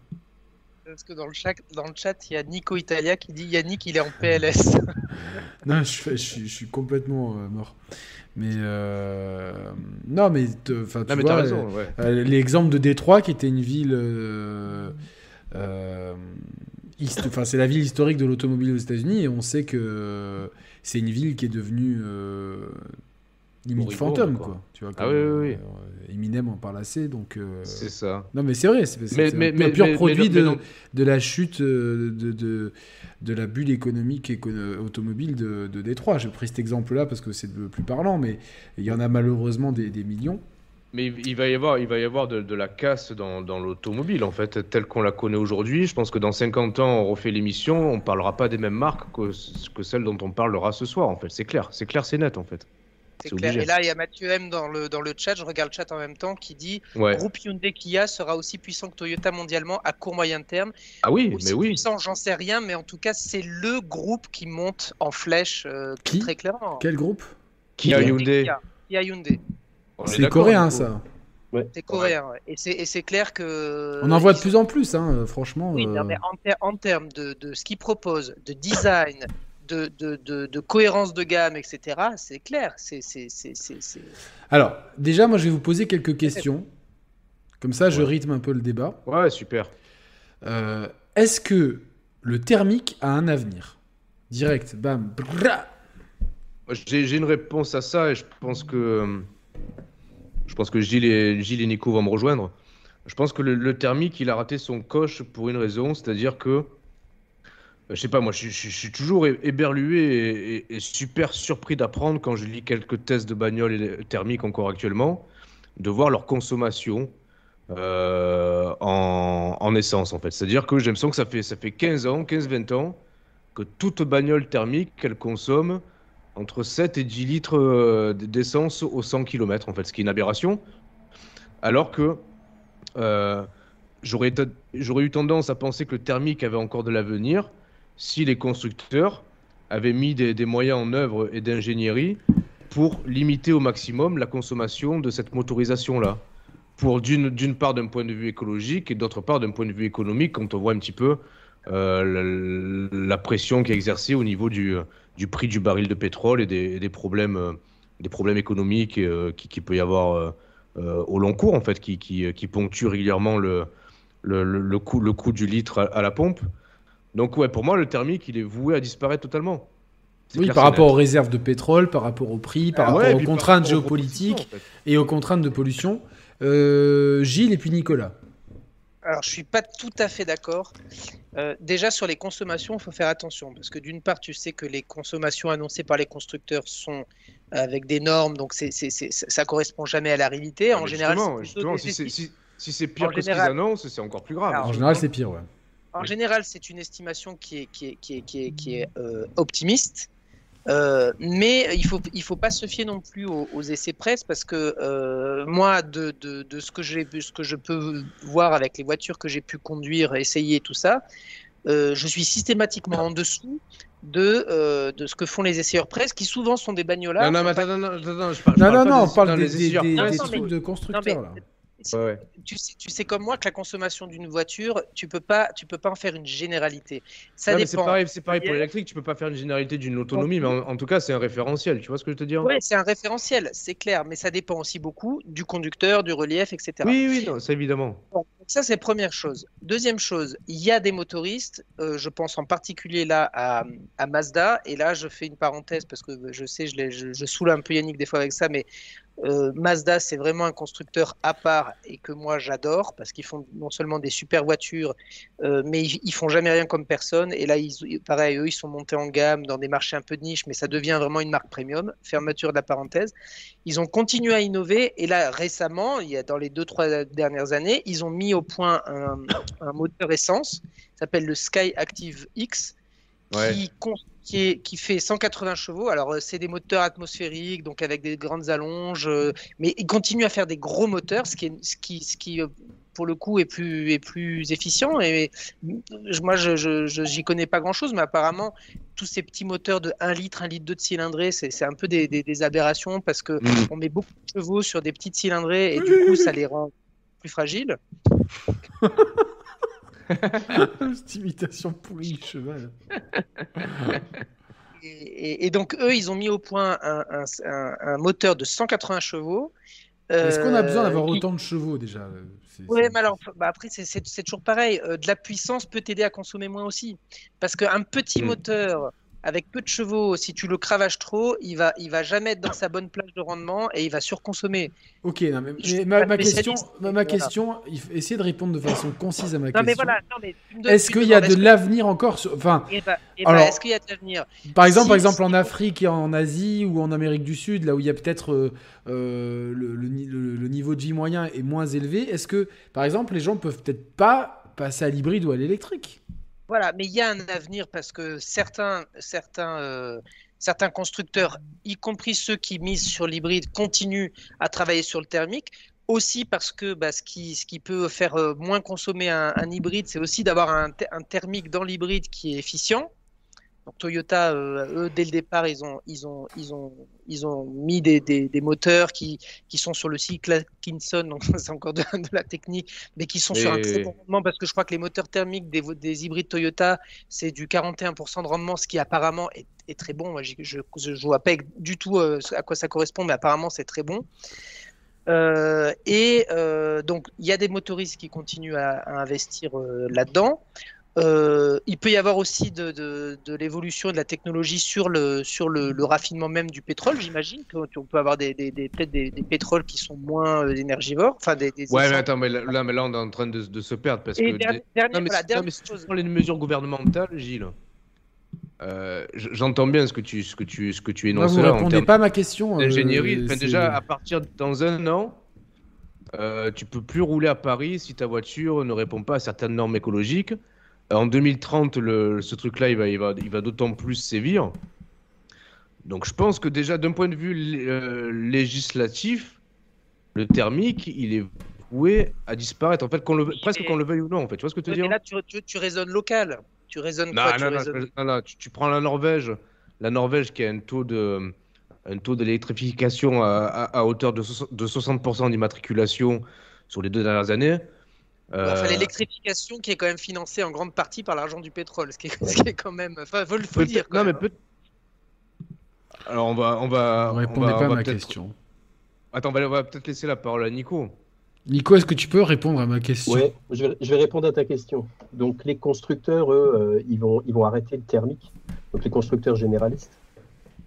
Parce que dans le chat, dans le chat, il y a Nico Italia qui dit Yannick, il est en PLS. *laughs* *laughs* Non, je, fais- je, suis- je suis complètement euh, mort. Mais euh, non, mais te- enfin, tu Non mais vois, t'as raison, ouais. Euh, L'exemple de Détroit, qui était une ville. euh, euh, Enfin, c'est la ville historique de l'automobile aux États-Unis, et on sait que c'est une ville qui est devenue euh, limite fantôme, quoi. quoi. Tu vois, Ah oui, oui, oui. euh, Eminem en parle assez, donc. euh, C'est ça. Non, mais c'est vrai, c'est un, mais- un pur mais- produit mais- de, non. de la chute euh, de, de, de la bulle économique écono- automobile de, de Détroit. J'ai pris cet exemple-là parce que c'est le plus parlant, mais il y en a malheureusement des, des millions. Mais il il va y avoir, il va y avoir de, de la casse dans, dans l'automobile, en fait, telle qu'on la connaît aujourd'hui. Je pense que dans 50 ans, on refait l'émission, on parlera pas des mêmes marques que, que celles dont on parlera ce soir, en fait. C'est clair, c'est clair, c'est net, en fait. C'est C'est clair. obligé. Et là, il y a Mathieu M dans le, dans le chat, je regarde le chat en même temps, qui dit Ouais. Groupe Hyundai Kia sera aussi puissant que Toyota mondialement à court moyen terme. Ah oui, Aussi mais oui. puissant, j'en sais rien, mais en tout cas, c'est le groupe qui monte en flèche euh, Qui très clairement. Quel groupe Kia Hyundai. Kia, Hyundai. C'est coréen, ça. C'est coréen, ouais. Et c'est- Et c'est clair que. On en voit de ils plus en plus, hein, euh, franchement. Oui, euh, non, mais en, ter- en termes de, de ce qu'ils proposent, de design, de, de, de, de cohérence de gamme, etc., c'est clair. C'est, c'est, c'est, c'est, c'est- Alors, déjà, moi, je vais vous poser quelques questions. Comme ça, je rythme un peu le débat. Ouais, super. Euh, Est-ce que le thermique a un avenir? Direct, bam, J'ai j'ai une réponse à ça et je pense que je pense que Gilles et, Gilles et Nico vont me rejoindre. Je pense que le, le thermique, il a raté son coche pour une raison, c'est-à-dire que euh, je sais pas, moi, je, suis toujours éberlué et, super surpris d'apprendre quand je lis quelques tests de bagnole et- thermiques encore actuellement, de voir leur consommation euh, en, en essence, en fait. C'est-à-dire que j'ai l'impression que ça fait, ça fait 15 ans, 15-20 ans, que toute bagnole thermique, qu'elle consomme entre 7 et 10 litres euh, d'essence au 100 km, en fait, ce qui est une aberration. Alors que euh, j'aurais eu tendance à penser que le thermique avait encore de l'avenir si les constructeurs avaient mis des, moyens en œuvre et d'ingénierie pour limiter au maximum la consommation de cette motorisation-là. Pour d'une part d'un point de vue écologique et d'autre part d'un point de vue économique, quand on voit un petit peu euh, la, pression qui est exercée au niveau du, du prix du baril de pétrole et des, des problèmes, euh, des problèmes économiques euh, qui, qui peut y avoir euh, au long cours, en fait, qui, qui, qui ponctuent régulièrement le, le, le, coût, le coût du litre à la pompe. Donc, ouais, pour moi, le thermique, il est voué à disparaître totalement. Oui, par rapport aux réserves de pétrole, par rapport au prix, par Ah rapport aux contraintes rapport géopolitiques propositions, en fait. et aux contraintes de pollution. Euh, Gilles et puis Nicolas. Alors, je suis pas tout à fait d'accord. Euh, déjà, sur les consommations, il faut faire attention. Parce que d'une part, tu sais que les consommations annoncées par les constructeurs sont avec des normes, donc c'est, c'est, c'est- ça correspond jamais à la réalité. Ah, En mais général, justement, c'est si si, si c'est pire En que ce qu'ils annoncent, c'est encore plus grave. Alors, En général, c'est pire, ouais. En général, c'est une estimation qui est, qui est, qui est, qui est, qui est, euh, optimiste. Euh, mais il faut il faut pas se fier non plus aux, aux essais presse parce que euh, moi de, de, de ce que j'ai ce que je peux voir avec les voitures que j'ai pu conduire essayer tout ça euh, je suis systématiquement en dessous de, euh, de ce que font les essayeurs presse qui souvent sont des bagnolards non, non, mais attends, non, non, attends, non, je parle, je Non, parle non, pas non, des- on parle non, des, mais- de Non, constructeurs, mais là. Ouais, ouais. tu sais, tu sais comme moi que la consommation d'une voiture, tu peux pas, tu peux pas en faire une généralité. Ça Non, mais c'est dépend. pareil, c'est pareil pour l'électrique, tu peux pas faire une généralité d'une autonomie, mais en, en tout cas, c'est un référentiel, tu vois ce que je veux te dire Oui, c'est un référentiel, c'est clair, mais ça dépend aussi beaucoup du conducteur, du relief, etc. Oui, oui, non, c'est évidemment. Bon, ça, c'est première chose. Deuxième chose, il y a des motoristes, euh, je pense en particulier là à, à Mazda, et là, je fais une parenthèse parce que je sais, je, je, je saoule un peu Yannick des fois avec ça, mais euh, Mazda, c'est vraiment un constructeur à part et que moi, j'adore parce qu'ils font non seulement des super voitures, euh, mais ils, ils font jamais rien comme personne. Et là, ils, pareil, eux, ils sont montés en gamme dans des marchés un peu de niche, mais ça devient vraiment une marque premium. Fermeture de la parenthèse. Ils ont continué à innover et là récemment, il y a dans les deux trois dernières années, ils ont mis au point un, un moteur essence, s'appelle le Sky Active X, qui, Ouais. Qui, est- qui fait 180 chevaux. Alors euh, c'est des moteurs atmosphériques, donc avec des grandes allonges, euh, mais ils continuent à faire des gros moteurs, ce qui, est, ce qui, ce qui euh, pour le coup est plus, est plus efficient. Et je- moi, je, je, je- j'y connais pas grand chose, mais apparemment tous ces petits moteurs de 1 litre, 1 litre 2 de cylindrée, c'est, c'est un peu des, des, des aberrations parce que Mm. on met beaucoup de chevaux sur des petites cylindrées et du coup ça les rend plus fragiles. *laughs* *laughs* Cette imitation pourrie du cheval. *laughs* Et, et- et donc eux, ils ont mis au point un, un- un- un moteur de 180 chevaux. Est-ce qu'on a besoin euh, d'avoir qui- autant de chevaux déjà Ouais, c'est- mais alors, bah après, c'est toujours pareil. Euh, de la puissance peut t'aider à consommer moins aussi. Parce qu'un petit Mm. moteur avec peu de chevaux, si tu le cravaches trop, il va, il va jamais être dans sa bonne plage de rendement et il va surconsommer. Ok, non, mais, ma, question, ma, ma mais voilà. question, de répondre de façon concise à ma Non, question. mais voilà. non, mais tu me donnes- Est-ce qu'il y a de l'avenir encore sur... Enfin, Alors- est-ce qu'il y a de l'avenir? par exemple, Si- par exemple en Afrique et en Asie ou en Amérique du Sud, là où il y a peut-être euh, euh, le, le ni- le- le niveau de vie moyen est moins élevé, est-ce que, par exemple, les gens peuvent peut-être pas passer à l'hybride ou à l'électrique? Voilà, mais il y a un avenir parce que certains, certains, euh, certains constructeurs, y compris ceux qui misent sur l'hybride, continuent à travailler sur le thermique. Aussi parce que bah, ce, qui, ce qui peut faire euh, moins consommer un, hybride, c'est aussi d'avoir un, un thermique dans l'hybride qui est efficient. Donc Toyota, euh, eux, dès le départ, ils ont, ils ont, ils ont, ils ont mis des, des, des moteurs qui, qui sont sur le cycle Atkinson, donc *laughs* c'est encore de, de, la technique, mais qui sont sur un très bon rendement parce que je crois que les moteurs thermiques des, des hybrides Toyota, c'est du 41% de rendement, ce qui apparemment est, est très bon. Moi, je, je vois pas du tout euh, à quoi ça correspond, mais apparemment c'est très bon. Euh, et euh, donc, il y a des motoristes qui continuent à, à investir euh, là-dedans. Euh, il peut y avoir aussi de, de, de l'évolution de la technologie sur le, sur le, le raffinement même du pétrole, j'imagine. qu'on peut avoir des, des, des peut-être des, des, pétroles qui sont moins euh, énergivores. Enfin, des, des ouais, mais attends, mais là, mais là, on est en train de, de se perdre. Parce et que dernière, des... dernière, non, mais, voilà, si, dernière non, mais si tu chose. prends les mesures gouvernementales, Gilles, euh, j'entends bien ce que tu, ce que tu, ce que tu énonces vous là en répondez pas à ma question. euh, c'est- déjà, à partir dans un an, euh, tu peux plus rouler à Paris si ta voiture ne répond pas à certaines normes écologiques. En 2030, le, ce truc-là, il va, il va, il va d'autant plus sévir. Donc, je pense que déjà, d'un point de vue euh, législatif, le thermique, il est voué à disparaître. En fait, qu'on le, Oui, presque qu'on le veuille ou non. En fait, tu vois ce que veux Ouais, dire? mais là, tu, tu, tu raisonnes local. Tu raisonnes non, quoi? Tu non, non, raisonnes- non, non, tu, tu prends la Norvège, la Norvège qui a un taux de un taux d'électrification à, à, à hauteur de 60% d'immatriculation sur les deux dernières années. Euh, Enfin, l'électrification qui est quand même financée en grande partie par l'argent du pétrole, ce qui est, *laughs* ce qui est quand même. Enfin, faut, le- faut le peut-être- dire. quand non, mais même, peut Alors on va on va Vous on répondez va, pas on à ma peut-être question. Attends, on va, peut-être laisser la parole à Nico. Nico, est-ce que tu peux répondre à ma question? Ouais, je vais, je vais répondre à ta question. Donc les constructeurs, eux, euh, ils, vont, ils vont arrêter le thermique, donc les constructeurs généralistes,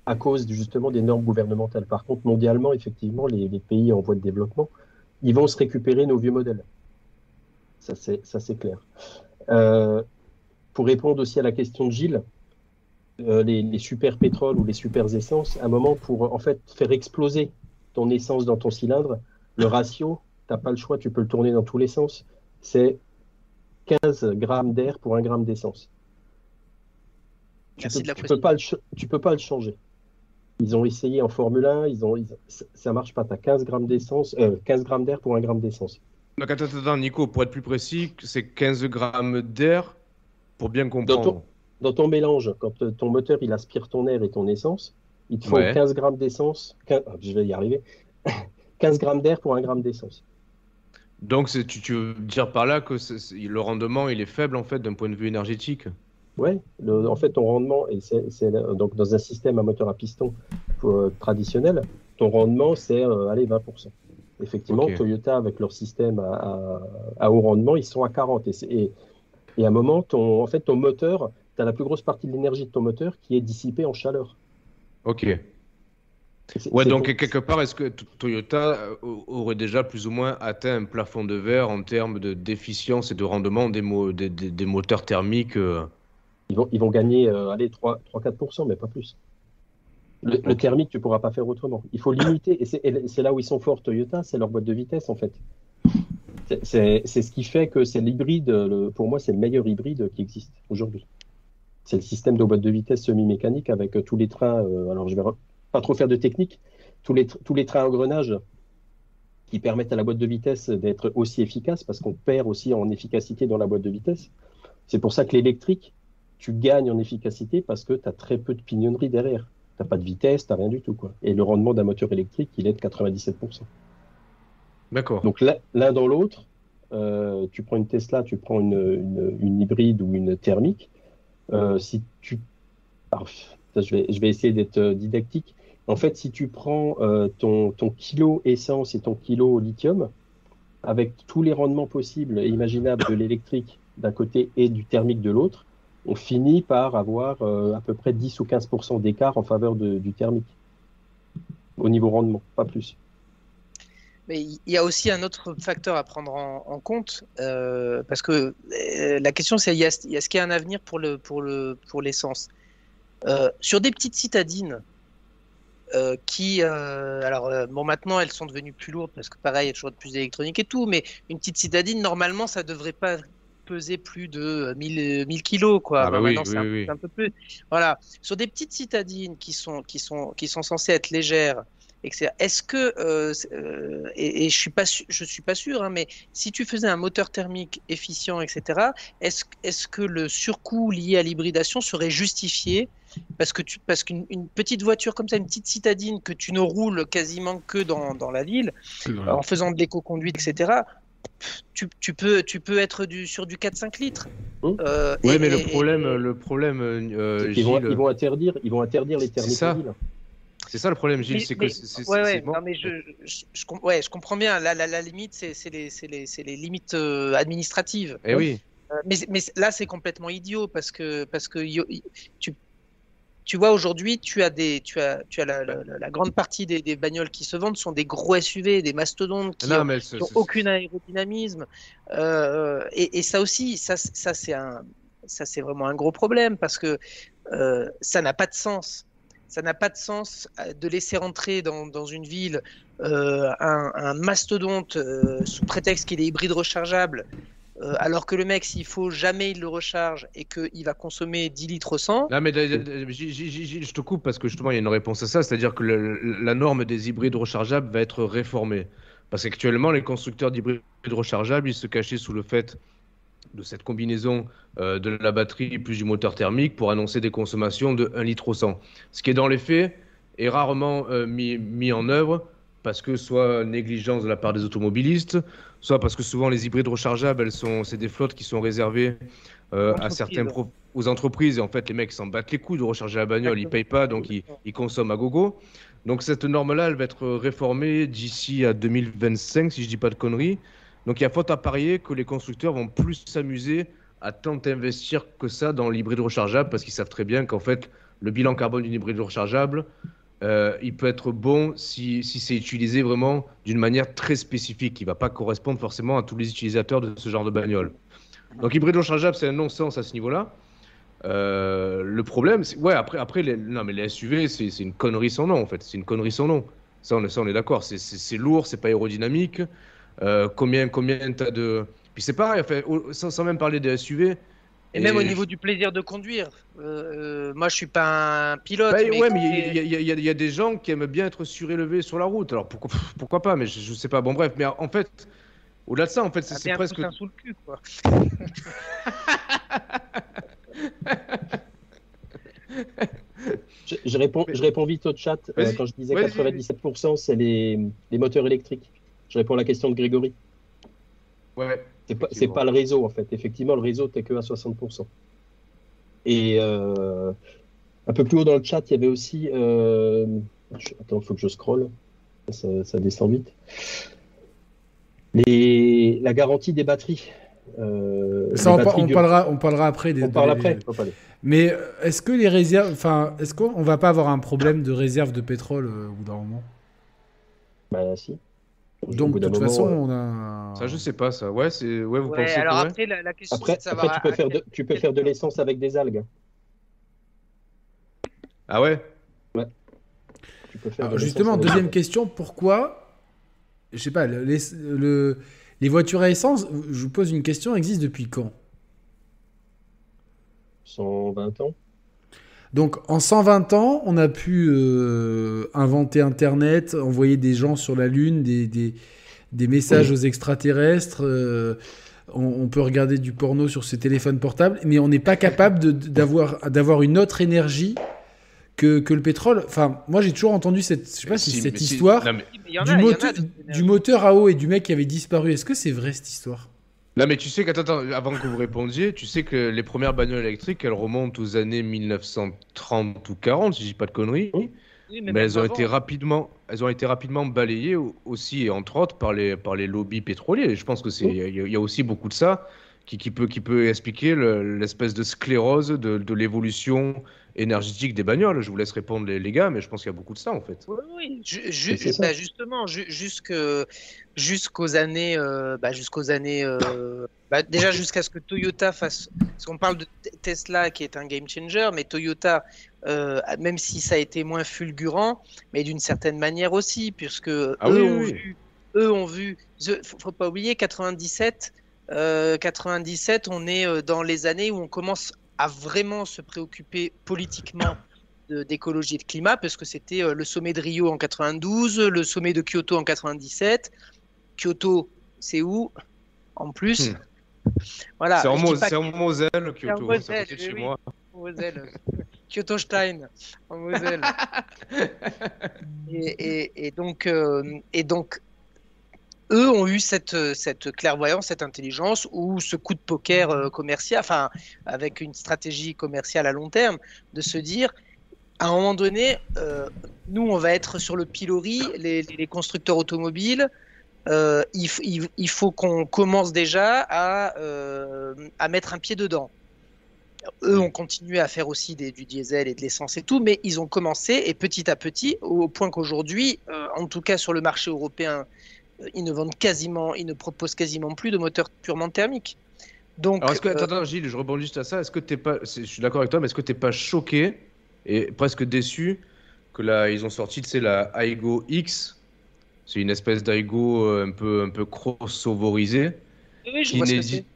à cause justement des normes gouvernementales. Par contre, mondialement, effectivement, les, les pays en voie de développement, ils vont se récupérer nos vieux modèles. Ça, c'est clair. Euh, pour répondre aussi à la question de Gilles, euh, les, les super pétroles ou les super essences, à un moment, pour en fait faire exploser ton essence dans ton cylindre, le ratio, t'as pas le choix, tu peux le tourner dans tous les sens. C'est 15 grammes d'air pour un gramme d'essence. Tu, peux, la tu peux pas le ch- tu peux pas le changer. Ils ont essayé en Formule 1, ils ont, ils- ça- marche pas. Tu as 15 grammes d'essence, euh, 15 grammes d'air pour un gramme d'essence. Donc attends, Nico, pour être plus précis, c'est 15 grammes d'air pour bien comprendre. Dans ton mélange, quand euh, ton moteur il aspire ton air et ton essence, il te faut Ouais. 15 grammes d'essence, 15 ah, je vais y arriver, *laughs* 15 grammes d'air pour un gramme d'essence. Donc tu, tu veux dire par là que le rendement il est faible en fait d'un point de vue énergétique? Ouais, le- en fait, ton rendement, et c'est donc dans un système à moteur à piston euh, traditionnel, ton rendement, c'est euh, allez, 20%. Effectivement. Toyota, avec leur système à, à- à haut rendement, ils sont à 40. Et, et, et à un moment, ton, en fait, ton moteur, tu as la plus grosse partie de l'énergie de ton moteur qui est dissipée en chaleur. Ok. Ouais, donc pour- quelque part, est-ce que Toyota euh, aurait déjà plus ou moins atteint un plafond de verre en termes de d'efficience et de rendement des, mo- des, des- des moteurs thermiques euh, Ils vont, ils vont gagner euh, allez, 3-4%, mais pas plus. Le, thermique, tu ne pourras pas faire autrement. Il faut limiter, et c'est là où ils sont forts, Toyota, c'est leur boîte de vitesse, en fait. C'est- ce qui fait que c'est l'hybride, pour moi, c'est le meilleur hybride qui existe aujourd'hui. C'est le système de boîte de vitesse semi-mécanique avec euh, tous les trains, euh, alors je vais re- pas trop faire de technique, tous les, tous les trains à engrenage qui permettent à la boîte de vitesse d'être aussi efficace, parce qu'on perd aussi en efficacité dans la boîte de vitesse. C'est pour ça que l'électrique, tu gagnes en efficacité parce que tu as très peu de pignonnerie derrière. Tu n'as pas de vitesse, tu n'as rien du tout. Quoi. Et le rendement d'un moteur électrique, il est de 97%. D'accord. Donc l'un dans l'autre, euh, tu prends une Tesla, tu prends une, une- une hybride ou une thermique. euh, si tu... Je, vais, je vais essayer d'être euh, didactique. En fait, si tu prends euh, ton, ton kilo essence et ton kilo lithium, avec tous les rendements possibles et imaginables de l'électrique d'un côté et du thermique de l'autre, on finit par avoir euh, à peu près 10 ou 15% d'écart en faveur du thermique. Au niveau rendement, pas plus. Mais il y a aussi un autre facteur à prendre en, compte, euh, parce que euh, la question c'est il y a, il y a ce qu'il y a un avenir pour le pour le pour l'essence. Sur des petites citadines qui, alors bon maintenant elles sont devenues plus lourdes parce que pareil il y a toujours plus d'électronique et tout, mais une petite citadine normalement ça devrait pas peser plus de 1000 1000 kilos quoi. Ah bah oui, oui, un, oui. c'est un peu plus. Voilà, sur des petites citadines qui sont qui sont qui sont censées être légères etc. Est-ce que euh, euh, et, et, je suis pas je suis pas sûr, hein, mais si tu faisais un moteur thermique efficient, etc. Est-ce est-ce que le surcoût lié à l'hybridation serait justifié? Parce que tu parce qu'une petite voiture comme ça, une petite citadine que tu ne roules quasiment que dans, dans la ville, en faisant de l'éco-conduite, etc tu, tu, peux, tu peux être du, sur du 4-5 litres. Mmh. Euh, oui, mais le problème, le problème euh, ils, vont, ils, vont, interdire, ils vont interdire les thermiques. C'est ça le problème, Gilles, c'est que c'est ouais, ouais, bon. mais je, je, je, ouais, je, comprends bien. La, la, la limite, c'est les, les, les, limites euh, administratives. Et eh oui. Euh, mais, mais, là, c'est complètement idiot parce que, parce que tu, tu vois, aujourd'hui, tu as, des, tu as, tu as la, la, la grande partie des, des, bagnoles qui se vendent sont des gros SUV, des mastodontes qui n'ont aucun aérodynamisme. Euh, et, et, ça aussi, ça, ça c'est un, ça c'est vraiment un gros problème parce que euh, ça n'a pas de sens. Ça n'a pas de sens euh, de laisser rentrer dans, dans une ville euh, un, un, mastodonte sous prétexte qu'il est hybride rechargeable euh, alors que le mec, s'il faut jamais il le recharge et qu'il va consommer 10 litres au 100. Non, mais je te coupe parce que justement, il y a une réponse à ça, c'est-à-dire que la norme des hybrides rechargeables va être réformée. Parce qu'actuellement, les constructeurs d'hybrides rechargeables, ils se cachaient sous le fait de cette combinaison euh, de la batterie plus du moteur thermique pour annoncer des consommations de 1 litre au 100. Ce qui est dans les faits est rarement euh, mis en œuvre parce que soit négligence de la part des automobilistes, soit parce que souvent les hybrides rechargeables, elles sont, c'est des flottes qui sont réservées euh, à certains aux entreprises et en fait les mecs s'en battent les coups de recharger la bagnole, ils payent pas donc ils, ils consomment à gogo. Donc cette norme-là, elle va être réformée d'ici à 2025 si je dis pas de conneries. Donc il y a faute à parier que les constructeurs vont plus s'amuser à tant investir que ça dans l'hybride rechargeable parce qu'ils savent très bien qu'en fait le bilan carbone d'une hybride rechargeable, euh, il peut être bon si, si c'est utilisé vraiment d'une manière très spécifique, qui ne va pas correspondre forcément à tous les utilisateurs de ce genre de bagnole. Donc hybride rechargeable, c'est un non-sens à ce niveau-là. Euh, le problème, c'est ouais, après, après les, non, mais les SUV, c'est une connerie sans nom en fait. C'est une connerie sans nom. Ça, on, ça, on est d'accord. C'est lourd, c'est pas aérodynamique. Euh, combien, combien t'as de. Puis c'est pareil, enfin, sans, sans, même parler des SUV, et, même au niveau du plaisir de conduire. Euh, moi, je suis pas un pilote. Bah, mais ouais, mais il y, y, y, a des gens qui aiment bien être surélevés sur la route. Alors pourquoi, pourquoi pas Mais je, je, sais pas. Bon, bref. Mais en fait, au-delà de ça, en fait, c'est ah, presque. Un sous le cul, quoi. je, je, réponds, je réponds vite au chat. Euh, quand je disais 97%, c'est les, les moteurs électriques. Je réponds à la question de Grégory. Ouais. C'est pas, c'est pas le réseau en fait. Effectivement, le réseau t'es que à 60%. Et euh, un peu plus haut dans le chat, il y avait aussi. Euh... Attends, il faut que je scrolle. Ça, ça descend vite. Les... La garantie des batteries. Euh, ça, on, batteries on, parlera, on parlera après. Des, on parle après. Mais est-ce que les réserves. Enfin, est-ce qu'on va pas avoir un problème de réserve de pétrole au bout d'un moment? Bah, si. Donc, de toute façon, on a. Ça, je sais pas, ça. Ouais, c'est. Ouais, vous ouais, pensez alors que, après, la, la question, après, c'est de savoir. Après, tu peux, faire de, tu peux faire de l'essence avec des algues. Ah ouais Ouais. Tu peux faire alors, justement, deuxième question pourquoi. Je sais pas, le, le, les voitures à essence, je vous pose une question, existent depuis quand? 120 ans. Donc en 120 ans, on a pu euh, inventer Internet, envoyer des gens sur la Lune, des, des, des messages oui. aux extraterrestres. Euh, on, on, peut regarder du porno sur ses téléphones portables, mais on n'est pas capable d'avoir une autre énergie que, que, le pétrole. Enfin, moi j'ai toujours entendu cette, je sais pas si, si cette histoire non, mais... du, a, moteur, du moteur à eau et du mec qui avait disparu. Est-ce que c'est vrai cette histoire? Là, mais tu sais qu'attends, avant que vous répondiez, tu sais que les premières bagnoles électriques, elles remontent aux années 1930 ou 40, si je dis pas de conneries. Oui, mais, mais elles ont avant. été rapidement, elles ont été rapidement balayées aussi, et entre autres, par les, par les lobbies pétroliers. Je pense que c'est, il oui. y, y, a aussi beaucoup de ça qui, qui peut, qui peut expliquer l'espèce de sclérose de, de l'évolution énergétique des bagnoles. Je vous laisse répondre les, les gars, mais je pense qu'il y a beaucoup de ça en fait. Oui, oui. Ju ju bah, justement, ju jusque jusqu'aux années, euh, bah, jusqu'aux années, euh, bah, déjà jusqu'à ce que Toyota fasse, parce qu'on parle de Tesla qui est un game changer, mais Toyota, euh, même si ça a été moins fulgurant, mais d'une certaine manière aussi, puisque ah, eux, oui, ont oui. Vu, eux ont vu, faut, faut pas oublier 97. 97, on est dans les années où on commence à vraiment se préoccuper politiquement d'écologie et de climat, parce que c'était euh, le sommet de Rio en 92, le sommet de Kyoto en 97. Kyoto, c'est où En plus? Hmm. Voilà. c'est en, en Moselle, Kyoto, Moselle, de oui, chez oui. moi. *laughs* en Moselle. Kyoto Stein, en Moselle. et, et- et donc, euh, et donc, eux ont eu cette, cette clairvoyance, cette intelligence, ou ce coup de poker euh, commercial, enfin, avec une stratégie commerciale à long terme, de se dire, à un moment donné, euh, nous, on va être sur le pilori, les, constructeurs automobiles. euh, il, faut qu'on commence déjà à, euh, à mettre un pied dedans. Eux ont continué à faire aussi des- du diesel et de l'essence et tout, mais ils ont commencé et petit à petit, au point qu'aujourd'hui, euh, en tout cas sur le marché européen, euh, ils ne vendent quasiment, ils ne proposent quasiment plus de moteurs purement thermiques. Donc, Alors, est-ce que, euh, attends, attends, Gilles, je rebondis juste à ça. Est-ce que t'es pas, c'est- je suis d'accord avec toi, mais est-ce que t'es pas choqué et presque déçu que là, ils ont sorti, sais, la Aigo X? C'est une espèce d'Aigo euh, un peu, un peu crossoverisée. oui, je qui vois ce n'est que di- c'est.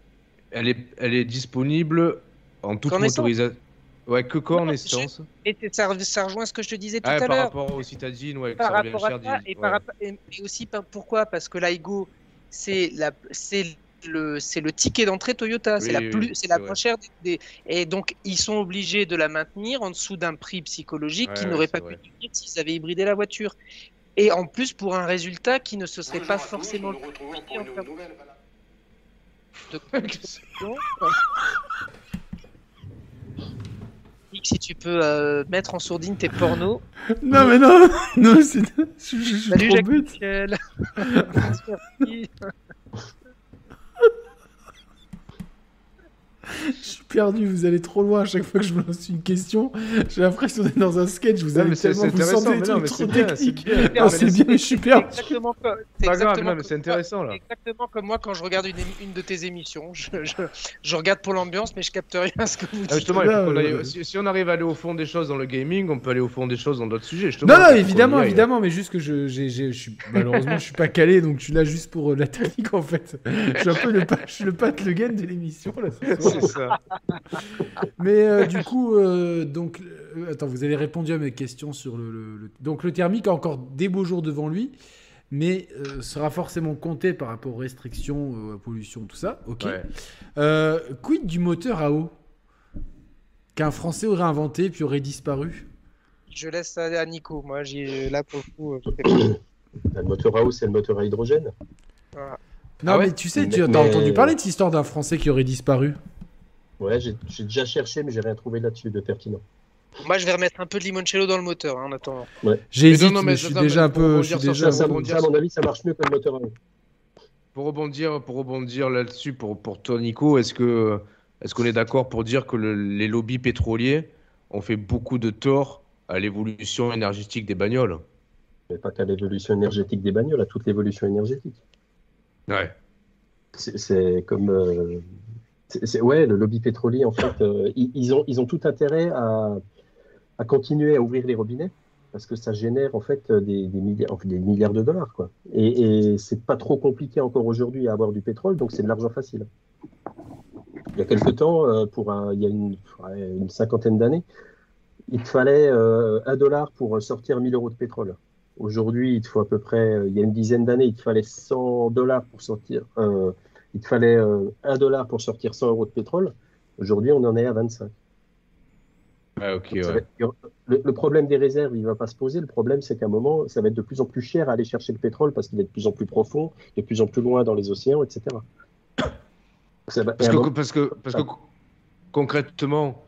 elle est, elle est disponible en toute motorisation. Ouais, que quoi en essence Et c'est- ça, ça rejoint ce que je te disais tout Ah, à par l'heure. rapport aux citadines, ouais, que par ça revient rapport à cher. ça, dis- et, par ouais. rapport- et- et aussi par- pourquoi? Parce que l'Aigo, c'est la, c'est le, c'est le ticket d'entrée Toyota, c'est Oui, la oui, plus, oui, c'est la c'est moins chère des, des- et donc ils sont obligés de la maintenir en dessous d'un prix psychologique Ouais, qu'ils ouais, n'auraient c'est pas vrai. pu tenir s'ils avaient hybridé la voiture. Et en plus pour un résultat qui ne se serait pas forcément le en termes de *laughs* *laughs* Si tu peux euh, mettre en sourdine tes pornos. *laughs* Non, mais non, *laughs* non, c'est. Je, je- je suis Salut trop Jacques *laughs* bête. Michel. Merci. Je suis perdu, vous allez trop loin à chaque fois que je me lance une question. J'ai l'impression d'être dans un sketch, vous c'est- tellement vous sentez des trucs trop c'est bien, c'est techniques. bien. Ah, Non, c'est mais bien, mais je suis perdu. exactement comme, c'est Pas grave, exactement non, mais c'est comme- intéressant là. c'est exactement comme moi quand je regarde une, de tes émissions. Je, je- je regarde pour l'ambiance, mais je capte rien à ce que vous dites. Ah, justement, qu'on aille- euh, si, si on arrive à aller au fond des choses dans le gaming, on peut aller au fond des choses dans d'autres sujets. justement. Non, non, évidemment, évidemment, mais juste que je, suis, malheureusement, je suis pas calé, donc je suis là juste pour euh, la technique en fait. Je suis un peu le, le Pat Le Guen de l'émission là. C'est ça. Mais euh, du coup, euh, donc, euh, attends, vous avez répondu à mes questions sur le, le- le- donc le thermique a encore des beaux jours devant lui, mais euh, sera forcément compté par rapport aux restrictions, euh, à pollution, tout ça. Ok. Ouais. Euh, quid du moteur à eau qu'un Français aurait inventé puis aurait disparu? Je laisse ça à Nico. Moi, j'ai là pour le coup. euh. Le moteur à eau, c'est le moteur à hydrogène? Voilà. Non, Ah ouais mais tu sais, Mais- tu as mais- entendu parler de cette histoire d'un Français qui aurait disparu? Ouais, j'ai déjà cherché, mais j'ai rien trouvé là-dessus de pertinent. Moi, je vais remettre un peu de limoncello dans le moteur hein, en attendant. J'hésite, non, non, mais, mais je suis déjà un pour peu. Je suis déjà Ça, ça, à mon avis, ça marche mieux que le moteur à. Pour rebondir, pour rebondir là-dessus, pour, pour toi, Nico, est-ce que est-ce qu'on est d'accord pour dire que le- les lobbies pétroliers ont fait beaucoup de tort à l'évolution énergétique des bagnoles? Mais pas qu'à l'évolution énergétique des bagnoles, à toute l'évolution énergétique. Ouais. C'est- C'est comme. euh, ouais, le lobby pétrolier, en fait, euh, ils, ont, ils ont tout intérêt à, à continuer à ouvrir les robinets parce que ça génère en fait des, des milliards, de dollars. Quoi. Et, et c'est pas trop compliqué encore aujourd'hui à avoir du pétrole, donc c'est de l'argent facile. Il y a quelque temps, euh, pour un- il y a une, cinquantaine d'années, il te fallait euh, un dollar pour sortir 1000 euros de pétrole. Aujourd'hui, il te faut à peu près, il y a une dizaine d'années, il te fallait 100 dollars pour sortir, il te fallait euh, 1 dollar pour sortir 100 euros de pétrole. Aujourd'hui, on en est à 25. Ouais, ok, Ça va ouais. être- le, le problème des réserves, il va pas se poser. Le problème, c'est qu'à un moment, ça va être de plus en plus cher à aller chercher le pétrole parce qu'il est de plus en plus profond, de plus en plus loin dans les océans, etc. Ça va- et Parce que, moment- parce que, parce que co- concrètement,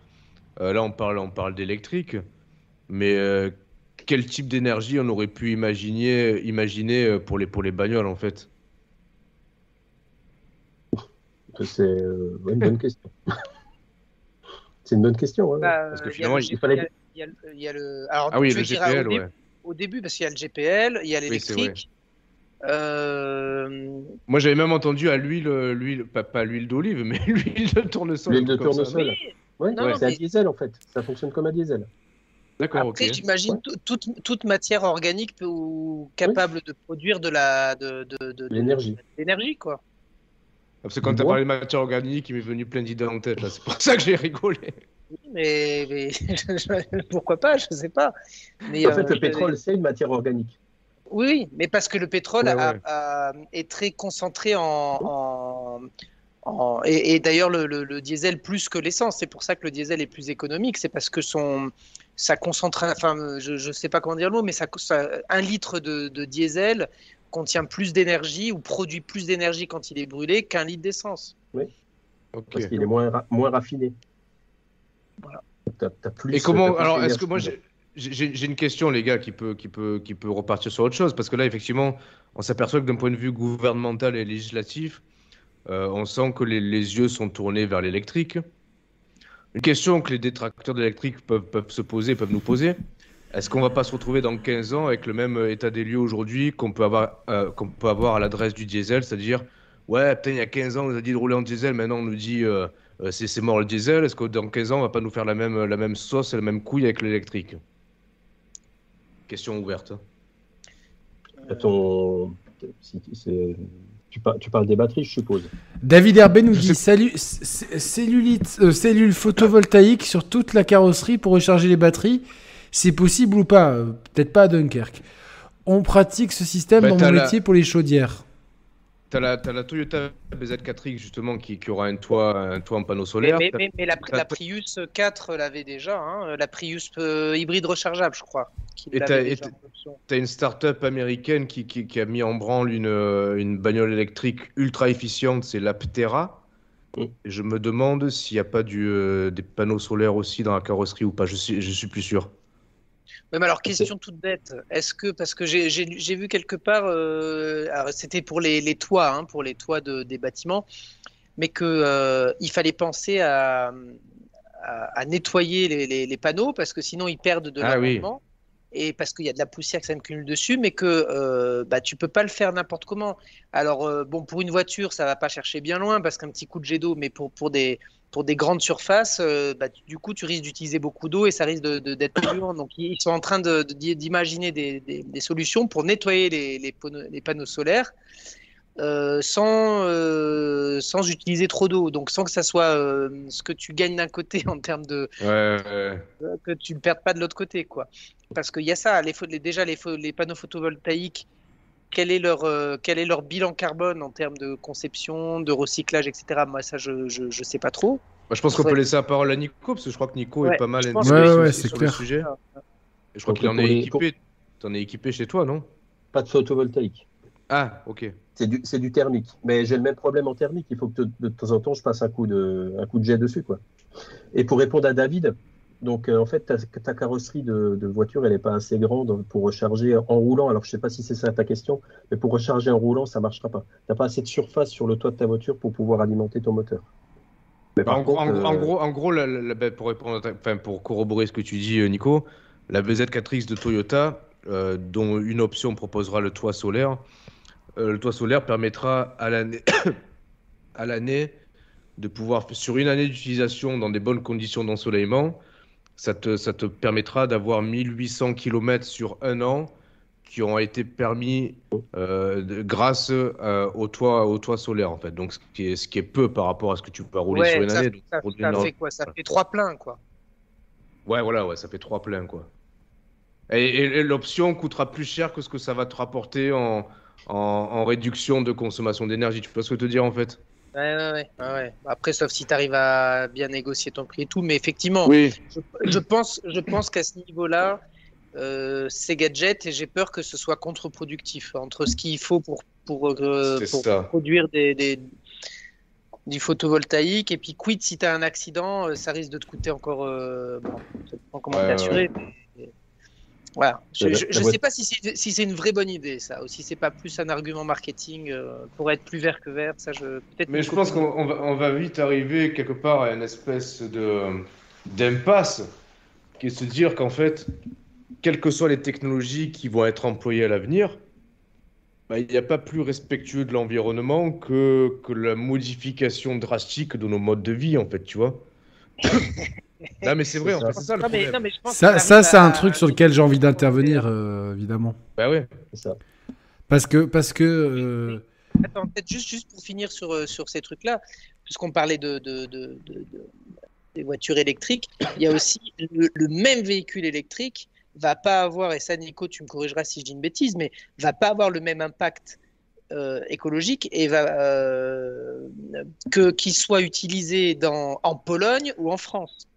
euh, là on parle, on parle d'électrique, mais euh, quel type d'énergie on aurait pu imaginer, imaginer euh, pour les, pour les bagnoles en fait? C'est euh, ouais, une bonne question. *laughs* c'est une bonne question. hein. Bah, Parce que finalement, le il fallait- il y a- le-. Alors, Ah oui, le diras au GPL, début-. Au début, parce qu'il y a le GPL, il y a Oui, c'est l'électrique. Euh, Moi j'avais même entendu à l'huile, l'huile, pas, pas l'huile d'olive, mais *laughs* l'huile de tournesol. L'huile un de tournesol. oui, Ouais, Non, ouais, c'est un mais- diesel en fait. Ça fonctionne comme un diesel. D'accord, Après, ok. j'imagine Ouais. toute, toute matière organique peut- ou capable de produire de la de, de, de- de- L'énergie. de l'énergie, quoi. Parce que quand tu as parlé de matière organique, il m'est venu plein d'idées en tête là. C'est pour ça que j'ai rigolé. mais, mais *laughs* pourquoi pas, je sais pas. Mais, En fait, euh, le pétrole, c'est une matière organique. Oui, mais parce que le pétrole Ouais, a- ouais. a- est très concentré en. en- en- et et d'ailleurs, le, le- le diesel plus que l'essence. C'est pour ça que le diesel est plus économique. C'est parce que son, ça concentre. Enfin, je ne sais pas comment dire le mot, mais ça, ça- un litre de, de diesel contient plus d'énergie ou produit plus d'énergie quand il est brûlé qu'un litre d'essence. Ok. Parce qu'il est moins, ra- moins raffiné. Voilà. T'as plus- Et comment plus alors est-ce que moi j'ai une question les gars qui peut qui peut qui peut repartir sur autre chose parce que là effectivement on s'aperçoit que d'un point de vue gouvernemental et législatif euh, on sent que les, les yeux sont tournés vers l'électrique. Une question que les détracteurs de l'électrique peuvent peuvent se poser peuvent nous poser. Est-ce qu'on va pas se retrouver dans 15 ans avec le même euh, état des lieux aujourd'hui qu'on peut avoir euh, qu'on peut avoir à l'adresse du diesel, c'est-à-dire ouais putain il y a 15 ans on nous a dit de rouler en diesel, maintenant on nous dit euh, euh, c'est c'est mort le diesel. Est-ce que dans 15 ans, on va pas nous faire la même, la même sauce et la même couille avec l'électrique? Question ouverte. Ton- c'est- tu, par- tu parles des batteries, je suppose. David Herbet nous dit Salut, cellulite, euh, cellule photovoltaïque sur toute la carrosserie pour recharger les batteries. C'est possible ou pas? Euh, Peut-être pas à Dunkerque. On pratique ce système Bah, dans mon la- métier pour les chaudières. T'as la, t'as la Toyota BZ4X justement qui, qui aura un toit, un toit en panneau solaire. mais- mais- mais la, Prius 4 l'avait déjà, hein, la Prius euh, hybride rechargeable, je crois. Et t'as- une start-up américaine qui, qui, qui a mis en branle une, euh, une bagnole électrique ultra efficiente, c'est l'Aptera. Mm. Je me demande s'il n'y a pas du, euh, des panneaux solaires aussi dans la carrosserie ou pas. Je suis, je suis plus sûr. Alors, question toute bête. Est-ce que, parce que j'ai- vu quelque part, euh, c'était pour les, les toits, hein, pour les toits de, des bâtiments, mais que euh, fallait penser à, à, à nettoyer les, les- les panneaux parce que sinon ils perdent de Ah oui. l'amendement. Et parce qu'il y a de la poussière qui s'accumule dessus, mais que euh, bah, tu peux pas le faire n'importe comment. Alors, euh, bon, pour une voiture, ça va pas chercher bien loin parce qu'un petit coup de jet d'eau, mais pour, pour, des, pour des grandes surfaces, euh, bah, du coup, tu risques d'utiliser beaucoup d'eau et ça risque d'être polluant. Donc, ils sont en train de- de- d'imaginer des, des- des solutions pour nettoyer les, les panneaux, les panneaux solaires euh, sans, euh, sans utiliser trop d'eau. Donc, sans que ça soit ce que tu gagnes d'un côté *laughs* en termes de, Ouais, ouais. que tu ne perdes pas de l'autre côté, quoi. Parce qu'il y a ça, les, déjà les panneaux photovoltaïques, quel est, leur, euh, quel est leur bilan carbone en termes de conception, de recyclage, etc. Moi, ça, je ne sais pas trop. Bah, je pense qu'on peut laisser la parole à Nico, parce que je crois que Nico Ouais, est pas mal je Ouais, ouais, le sujet. Et je crois qu'il en est équipé. T'en es équipé chez toi, non? Pas de photovoltaïque. Ah, ok. C'est du, c'est du thermique. Mais j'ai le même problème en thermique. Il faut que de, de temps en temps, je passe un coup de, un coup de jet dessus. Quoi. Et pour répondre à David, donc euh, en fait, ta, ta carrosserie de, de voiture, elle n'est pas assez grande pour recharger en roulant. Alors, je ne sais pas si c'est ça ta question, mais pour recharger en roulant, ça ne marchera pas. Tu n'as pas assez de surface sur le toit de ta voiture pour pouvoir alimenter ton moteur. Mais par en, gros- contre, en, en gros, en gros, la- la- la- bah, pour répondre, à ta- enfin, pour corroborer ce que tu dis, euh, Nico, la BZ4X de Toyota, euh, dont une option proposera le toit solaire, euh, le toit solaire permettra à l'année, *coughs* à l'année, de pouvoir, sur une année d'utilisation dans des bonnes conditions d'ensoleillement, ça te, ça te permettra d'avoir 1800 km sur un an qui ont été permis euh, de- grâce euh, au, toit, au toit solaire, en fait. Donc, ce qui, est, ce qui est peu par rapport à ce que tu peux rouler sur une ça, année. Donc, ça- fait quoi? Ça fait trois pleins, quoi. Ouais, voilà, ouais, ça fait trois pleins, quoi. Et, et- et l'option coûtera plus cher que ce que ça va te rapporter en, en, en réduction de consommation d'énergie. Tu peux ce que te dire, en fait? Ouais, ouais, ouais, ouais, ouais. Après, sauf si tu arrives à bien négocier ton prix et tout. Mais effectivement, Oui. je, je pense, je pense qu'à ce niveau-là, euh, c'est gadget et j'ai peur que ce soit contre-productif entre ce qu'il faut pour, pour, euh, pour produire des, des- du photovoltaïque et puis quid si tu as un accident, euh, ça risque de te coûter encore. euh, bon, ça dépend comment Ouais, t'es assuré. Voilà. Je voit- sais pas si c'est si une vraie bonne idée, ça, ou si c'est pas plus un argument marketing euh, pour être plus vert que vert. Ça, je peut-être. Mais je pense qu'on on va, on va vite arriver quelque part à une espèce de d'impasse qui est se dire qu'en fait, quelles que soient les technologies qui vont être employées à l'avenir, bah, il n'y a pas plus respectueux de l'environnement que, que la modification drastique de nos modes de vie, en fait, tu vois. *laughs* *laughs* non, mais c'est vrai, en ça. fait, c'est ça le Non, mais, problème. non, mais je pense Ça, c'est un truc sur lequel j'ai envie d'intervenir, euh, évidemment. Bah ouais. c'est ça. Parce que, parce que euh, Attends, peut-être juste, juste pour finir sur, euh, sur ces trucs-là, puisqu'on parlait de, de, de, de, de- des voitures électriques, il y a aussi le, même véhicule électrique va pas avoir, et ça Nico, tu me corrigeras si je dis une bêtise, mais va pas avoir le même impact euh, écologique et va euh, que qu'il soit utilisé dans, en Pologne ou en France.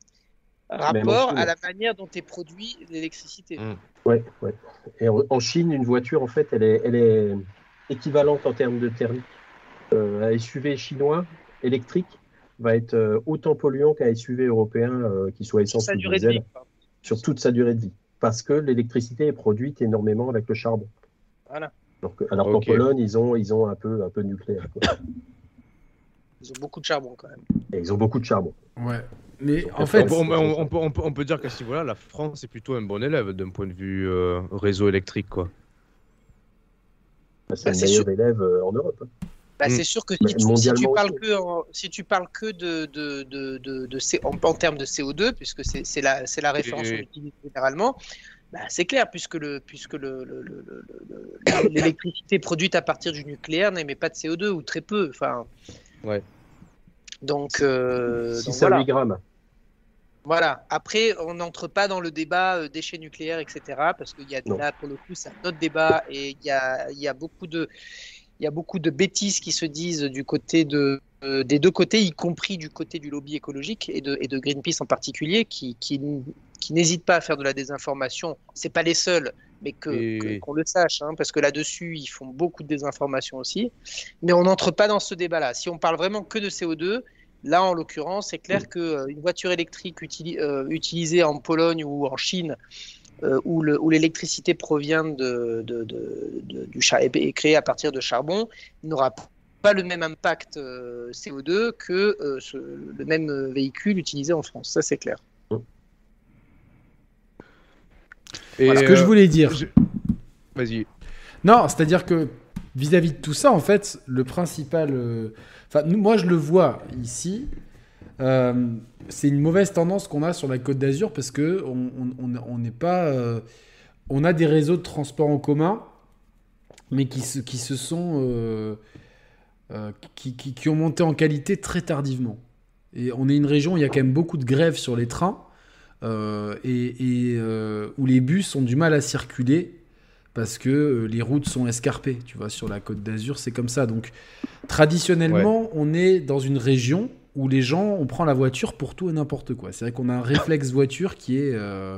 Rapport à la manière dont est produit l'électricité. Oui, mm. Ouais, ouais. Et en, Chine, une voiture, en fait, elle est, elle est équivalente en termes de thermique. Euh, un SUV chinois électrique va être euh, autant polluant qu'un SUV européen euh, qui soit essence ou diesel sur toute sa durée de vie, parce que l'électricité est produite énormément avec le charbon. Voilà. alors qu'en Pologne, ils ont, ils ont un peu, un peu de nucléaire. Ils ont beaucoup de charbon quand même. Et ils ont beaucoup de charbon. Ouais. Mais en fait, on, peut, on, peut, dire qu'à ce niveau-là, la France est plutôt un bon élève d'un point de vue réseau électrique, quoi. Bah, c'est bah, le meilleur élève en Europe. Hein. Bah, c'est mm. sûr que si, tu, si, tu, parles que si tu parles que de, de, de, de, en, termes de CO2, puisque c'est la, la référence qu'on utilise généralement, bah, c'est clair, puisque le puisque *coughs* l'électricité produite à partir du nucléaire n'émet pas de CO2 ou très peu. Enfin, ouais. Donc, euh, donc voilà. 8 grammes. Voilà. Après, on n'entre pas dans le débat euh, déchets nucléaires, etc. Parce qu'il y a là, pour le coup, c'est un autre débat et il y a, il y a beaucoup de, il y a beaucoup de bêtises qui se disent du côté de, euh, des deux côtés, y compris du côté du lobby écologique et de, et de Greenpeace en particulier, qui, qui, qui n'hésitent pas à faire de la désinformation. C'est pas les seuls, mais que, qu'on le sache, hein, parce que là-dessus, ils font beaucoup de désinformation aussi. Mais on n'entre pas dans ce débat-là. Si on parle vraiment que de CO2, là, en l'occurrence, c'est clair qu'une euh, voiture électrique euh, utilisée en Pologne ou en Chine euh, où l'électricité provient de, de, du est créée à partir de charbon n'aura pas le même impact euh, CO2 que le même véhicule utilisé en France. Ça, c'est clair. Et Ce que je voulais dire. Vas-y. Non, c'est-à-dire que vis-à-vis de tout ça, en fait, le principal. Enfin, moi, je le vois ici. Euh, c'est une mauvaise tendance qu'on a sur la Côte d'Azur parce que on n'est pas, euh, on a des réseaux de transport en commun, mais qui se, qui se sont, euh, qui, qui, ont monté en qualité très tardivement. Et on est une région où il y a quand même beaucoup de grèves sur les trains et, où les bus ont du mal à circuler parce que les routes sont escarpées. Tu vois, sur la Côte d'Azur, c'est comme ça. Donc, traditionnellement, on est dans une région où les gens, on prend la voiture pour tout et n'importe quoi. C'est vrai qu'on a un réflexe *coughs* voiture qui est, euh,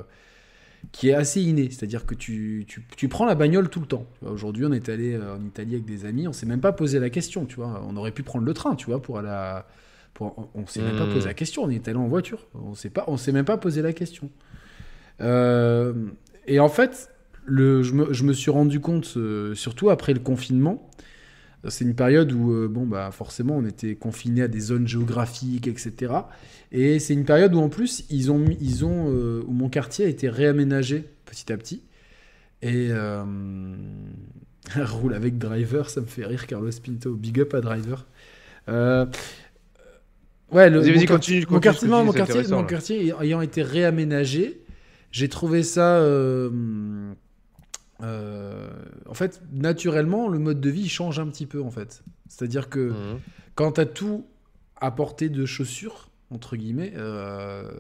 qui est assez inné. C'est-à-dire que tu, tu, tu, prends la bagnole tout le temps. Aujourd'hui, on est allé euh, en Italie avec des amis, on s'est même pas posé la question, tu vois. On aurait pu prendre le train, tu vois, pour aller à, pour, on s'est même pas posé la hmm. question, on est allé en voiture. On on s'est même pas posé la question. Euh, et en fait, le, je, me, je me suis rendu compte, surtout après le confinement, c'est une période où, euh, bon, bah, forcément, on était confiné à des zones géographiques, etc. Et c'est une période où, en plus, ils ont, ils ont, euh, où mon quartier a été réaménagé petit à petit. Et euh, *laughs* roule avec Driver, ça me fait rire, Carlos Pinto. Big up à Driver. Ouais, le, mon, continue, mon, quartier, mon, quartier, mon quartier ayant été réaménagé, j'ai trouvé ça euh, en fait, naturellement, le mode de vie change un petit peu, en fait. C'est-à-dire que mhm. quand tu as tout à portée de chaussures, entre guillemets, euh,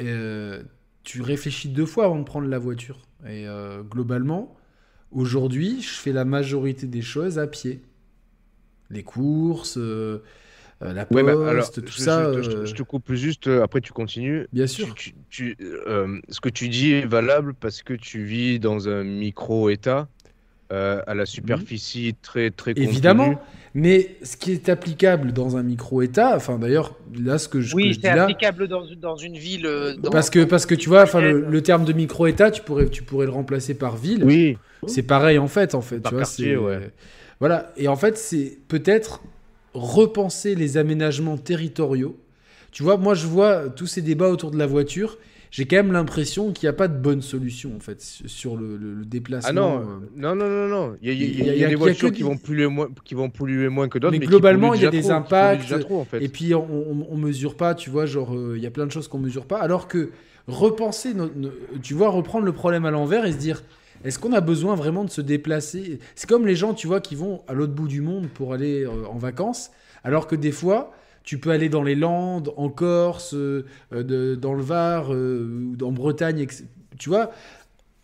euh, tu réfléchis deux fois avant de prendre la voiture. Et globalement, aujourd'hui, je fais la majorité des choses à pied. Les courses, euh, la bah, poste, tout ça. Je, te coupe juste, euh, après tu continues. Bien sûr. Tu, euh, ce que tu dis est valable parce que tu vis dans un micro-État à la superficie très très Évidemment, mais ce qui est applicable dans un micro-État, enfin d'ailleurs, là ce que je, oui, c'est applicable dans, dans, une ville. parce que parce que tu vois, enfin le, terme de micro-État, tu pourrais tu pourrais le remplacer par ville. Oui. C'est pareil en fait, en fait. Par tu quartier, ouais. Voilà, et en fait c'est peut-être repenser les aménagements territoriaux. Tu vois, moi je vois tous ces débats autour de la voiture. J'ai quand même l'impression qu'il n'y a pas de bonne solution en fait sur le, déplacement. Ah non, non, non, non, non. Il y a, des voitures qui, vont polluer moins, qui vont polluer moins que d'autres. Mais, globalement, il y a des impacts. Et puis on, on, mesure pas, tu vois, genre il y a plein de choses qu'on mesure pas. Alors que repenser, tu vois, reprendre le problème à l'envers et se dire est-ce qu'on a besoin vraiment de se déplacer? C'est comme les gens, tu vois, qui vont à l'autre bout du monde pour aller euh, en vacances, alors que des fois, Tu peux aller dans les Landes, en Corse, euh, de- dans le Var, euh, en Bretagne, tu vois.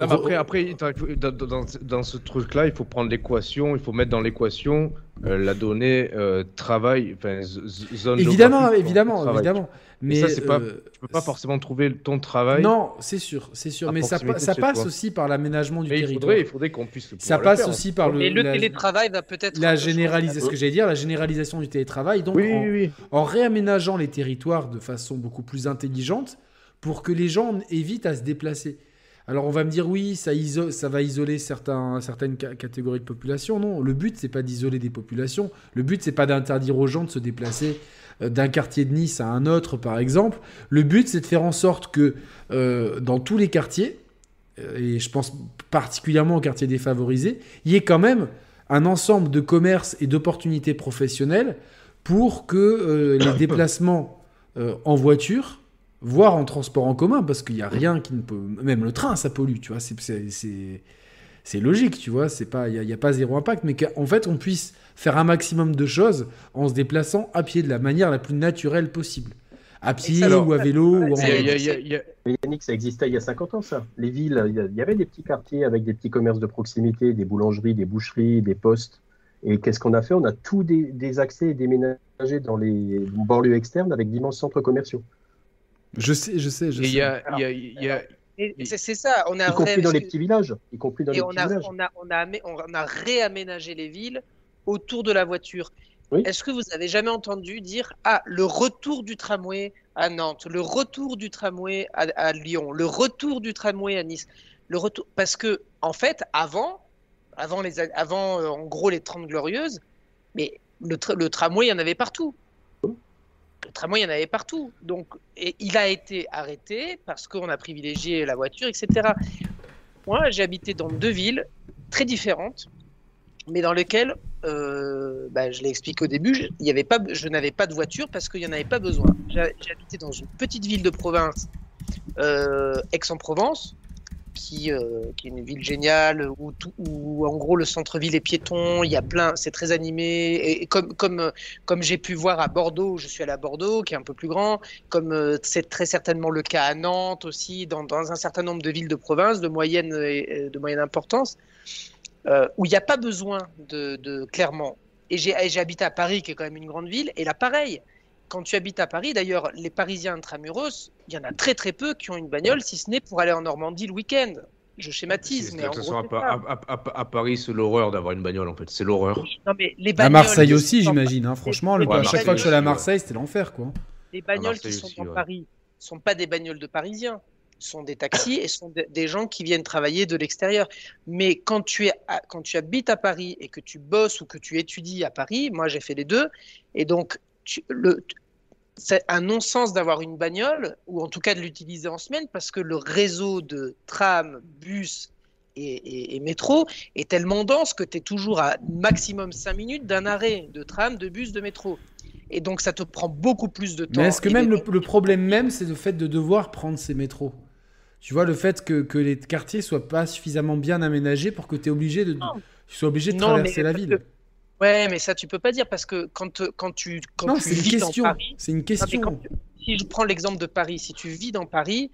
Mais après, après dans, dans- dans ce truc-là, il faut prendre l'équation, il faut mettre dans l'équation euh, la donnée euh, travail, enfin zone Évidemment, évidemment, évidemment. Mais Mais ça, c'est pas- euh, Tu peux pas forcément trouver ton travail. Non, c'est sûr, c'est sûr. Mais ça, passe toi. aussi par l'aménagement du mais territoire. il faudrait qu'on puisse le Ça passe faire. aussi par le, Et le la, télétravail va peut-être. la généralisation. Ce que j'allais dire, la généralisation du télétravail. Donc, Oui, en, oui, oui. en réaménageant les territoires de façon beaucoup plus intelligente pour que les gens évitent à se déplacer. Alors on va me dire oui, ça, iso- ça va isoler certains, certaines ca- catégories de population. Non, le but c'est pas d'isoler des populations. Le but c'est pas d'interdire aux gens de se déplacer euh, d'un quartier de Nice à un autre, par exemple. Le but c'est de faire en sorte que euh, dans tous les quartiers, euh, et je pense particulièrement aux quartiers défavorisés, il y ait quand même un ensemble de commerces et d'opportunités professionnelles pour que euh, les *coughs* déplacements euh, en voiture, voire en transport en commun, parce qu'il n'y a rien qui ne peut... Même le train, ça pollue, tu vois, c'est- c'est... c'est- C'est logique, tu vois, c'est pas, il n'y a, pas zéro impact, mais qu'en fait, on puisse faire un maximum de choses en se déplaçant à pied de la manière la plus naturelle possible. À pied Alors, ou à vélo ou en... Mais Yannick, ça existait il y a 50 ans, ça. Les villes, il y avait des petits quartiers avec des petits commerces de proximité, des boulangeries, des boucheries, des postes. Et qu'est-ce qu'on a fait? On a tout des, des accès et déménagé dans les banlieues externes avec d'immenses centres commerciaux. Je sais, je sais, je sais. y a- il y a- il y a- Et C'est ça, on a Y compris dans les petits villages. Y compris dans et les on petits a, villages. on, a, on, a, amé- on a réaménagé les villes autour de la voiture. Oui. Est-ce que vous avez jamais entendu dire ah le retour du tramway à Nantes, le retour du tramway à, à Lyon, le retour du tramway à Nice, le retour parce que en fait avant, avant les a- avant euh, en gros les 30 glorieuses, mais le, tra- le tramway il y en avait partout. Le tramway il y en avait partout. Donc il a été arrêté parce qu'on a privilégié la voiture, etc. Moi, j'ai habité dans deux villes très différentes, mais dans lesquelles, euh, bah, je l'ai expliqué au début, je, n'avais pas de voiture parce qu'il n'y en avait pas besoin. J'ai j'ai habité dans une petite ville de province, euh, Aix-en-Provence, qui, euh, qui est une ville géniale où, tout- où en gros le centre-ville est piéton, il y a plein, c'est très animé, et, comme, comme, euh, comme j'ai pu voir à Bordeaux, je suis allé à Bordeaux, qui est un peu plus grand, comme euh, c'est très certainement le cas à Nantes aussi, dans, dans un certain nombre de villes de province de moyenne, et de moyenne importance, euh, où il n'y a pas besoin de, de clairement. Et j'ai habité à Paris, qui est quand même une grande ville, et là pareil. Quand tu habites à Paris, d'ailleurs, les Parisiens intramuros, il y en a très très peu qui ont une bagnole, si ce n'est pour aller en Normandie le week-end. Je schématise, mais en gros, façon, à, Paris, c'est l'horreur d'avoir une bagnole en fait. C'est l'horreur. Non, mais les À bagnoles Marseille aussi, j'imagine. hein. Franchement, le- à chaque fois que je suis allé à Marseille c'était l'enfer, quoi. Les bagnoles qui sont aussi, dans ouais. Paris ne sont pas des bagnoles de Parisiens, ce sont des taxis et ce sont des- des gens qui viennent travailler de l'extérieur. Mais quand tu, es à- quand tu habites à Paris et que tu bosses ou que tu étudies à Paris, moi j'ai fait les deux, et donc tu- le, c'est un non-sens d'avoir une bagnole, ou en tout cas de l'utiliser en semaine, parce que le réseau de tram, bus et, et- et métro est tellement dense que tu es toujours à maximum 5 minutes d'un arrêt de tram, de bus, de métro. Et donc ça te prend beaucoup plus de temps. Mais est-ce que même le, le problème même, c'est le fait de devoir prendre ces métros? Tu vois, le fait que, que les quartiers soient pas suffisamment bien aménagés pour que tu es obligé de, Non. tu sois obligé de Non, traverser mais la ville. Ouais, mais ça tu peux pas dire parce que quand, quand tu, quand Non, tu vis question. dans Paris, C'est une question. quand si je prends l'exemple de Paris, si tu vis dans Paris,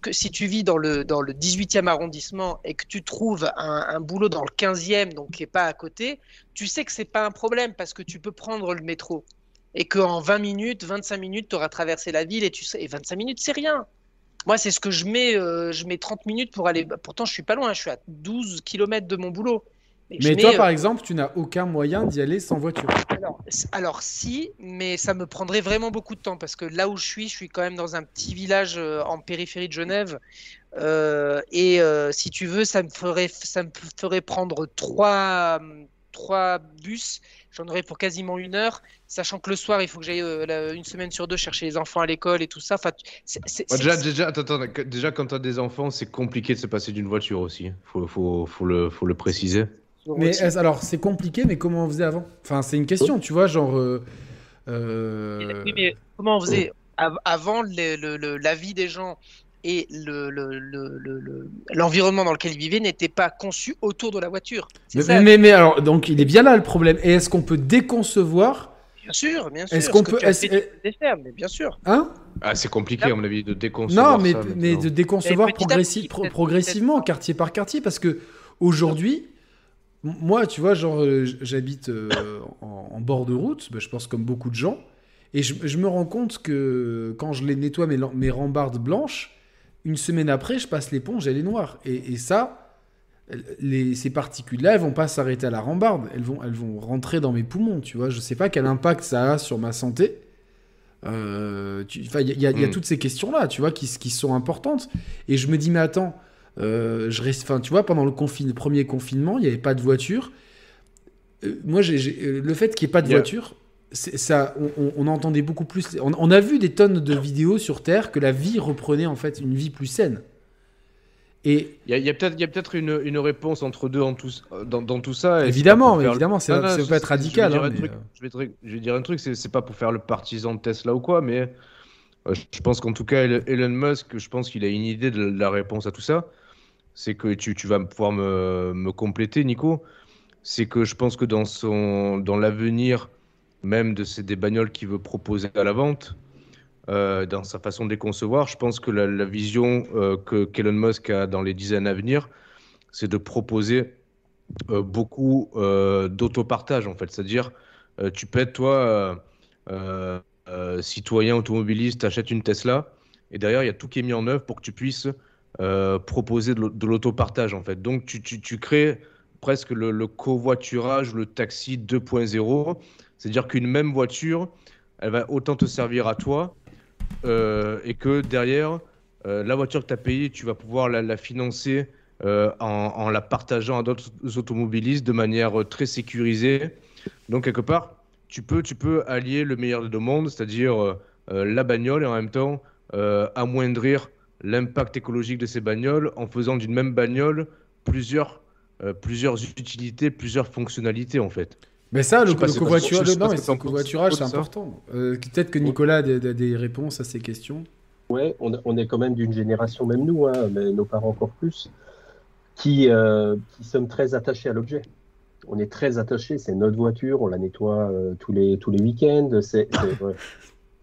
que si tu vis dans le, dans le 18e arrondissement et que tu trouves un, un boulot dans le 15e, donc qui n'est pas à côté, tu sais que c'est pas un problème parce que tu peux prendre le métro. Et qu'en 20 minutes, 25 minutes, tu auras traversé la ville et tu sais, et 25 minutes, c'est rien. Moi, c'est ce que je mets, euh, je mets 30 minutes pour aller. Pourtant, je suis pas loin, je suis à 12 km de mon boulot. Mais mets, toi, euh, par exemple, tu n'as aucun moyen d'y aller sans voiture. alors, alors si, mais ça me prendrait vraiment beaucoup de temps parce que là où je suis, je suis quand même dans un petit village euh, en périphérie de Genève. Euh, et euh, si tu veux, ça me ferait, ça me ferait prendre trois, trois bus. J'en aurais pour quasiment une heure, sachant que le soir, il faut que j'aille euh, une semaine sur deux chercher les enfants à l'école et tout ça. Enfin, Ouais, déjà, déjà, attends, déjà, quand t'as des enfants, c'est compliqué de se passer d'une voiture aussi. Faut, faut, faut, le, faut le préciser. Mais est-ce- alors, c'est compliqué, mais comment on faisait avant? Enfin, c'est une question, tu vois, genre. euh, euh, Oui, mais comment on faisait Av- avant le- le- le- la vie des gens et le- le- le- le- le- l'environnement dans lequel ils vivaient n'était pas conçu autour de la voiture. C'est Mais, ça. mais, mais alors, donc, il est bien là le problème. Et est-ce qu'on peut déconcevoir Bien sûr, bien sûr. Est-ce qu'on peut- est-ce- mais bien sûr. Hein? Ah, c'est compliqué, à mon avis, de déconcevoir Non, mais, ça, mais maintenant. de déconcevoir progressi- pro- progressivement, quartier par quartier, parce que aujourd'hui, moi, tu vois, genre, euh, j'habite euh, en, en bord de route, bah, je pense comme beaucoup de gens, et je, je me rends compte que quand je les nettoie mes, mes rambardes blanches, une semaine après, je passe l'éponge, elle est noire. Et, et ça, les, ces particules-là, elles vont pas s'arrêter à la rambarde, elles vont, elles vont rentrer dans mes poumons, tu vois. Je sais pas quel impact ça a sur ma santé. Euh, Il y a, il y a- il y a Mm. toutes ces questions-là, tu vois, qui, qui sont importantes. Et je me dis, mais attends, euh, je reste, enfin, tu vois, pendant le, le premier confinement, il n'y avait pas de voiture. Euh, moi, euh, le fait qu'il n'y ait pas de Yeah. voiture, ça, on, entendait beaucoup plus. On, on a vu des tonnes de vidéos sur Terre que la vie reprenait en fait une vie plus saine. Et Il y a, peut-être une, une réponse entre deux en tout, dans, dans tout ça. et évidemment, évidemment, ça peut pas être je- je vais radical. hein, truc, euh, je, vais te- je vais dire un truc, c'est pas pour faire le partisan de Tesla ou quoi, mais je pense qu'en tout cas, Elon Elon Musk, je pense qu'il a une idée de la réponse à tout ça. C'est que tu, vas pouvoir me, compléter, Nico. C'est que je pense que dans, dans l'avenir, même de ces, des bagnoles qu'il veut proposer à la vente, euh, dans sa façon de les concevoir, je pense que la, vision euh, que qu'Elon Musk a dans les dizaines à venir, c'est de proposer euh, beaucoup d'autopartage en fait. C'est-à-dire, tu peux être toi, citoyen automobiliste, t'achètes une Tesla, et derrière il y a tout qui est mis en œuvre pour que tu puisses euh, proposer de l'au- de l'autopartage en fait. Donc tu, tu, crées presque le, covoiturage, le taxi 2.0. C'est-à-dire qu'une même voiture, elle va autant te servir à toi euh, et que derrière, euh, la voiture que tu as payée, tu vas pouvoir la, financer en, en la partageant à d'autres automobilistes de manière très sécurisée. Donc, quelque part, tu peux, tu peux allier le meilleur des deux mondes, c'est-à-dire la bagnole et en même temps amoindrir l'impact écologique de ces bagnoles en faisant d'une même bagnole plusieurs, euh, plusieurs utilités, plusieurs fonctionnalités en fait. Mais ça, le, covoiturage, c'est important. Euh, Peut-être que Nicolas a des, réponses à ces questions. Ouais, on, on est quand même d'une génération, même nous, hein, mais nos parents encore plus, qui, euh, qui sommes très attachés à l'objet. On est très attachés, c'est notre voiture, on la nettoie euh, tous les, tous les week-ends. C'est, c'est- ouais. *laughs*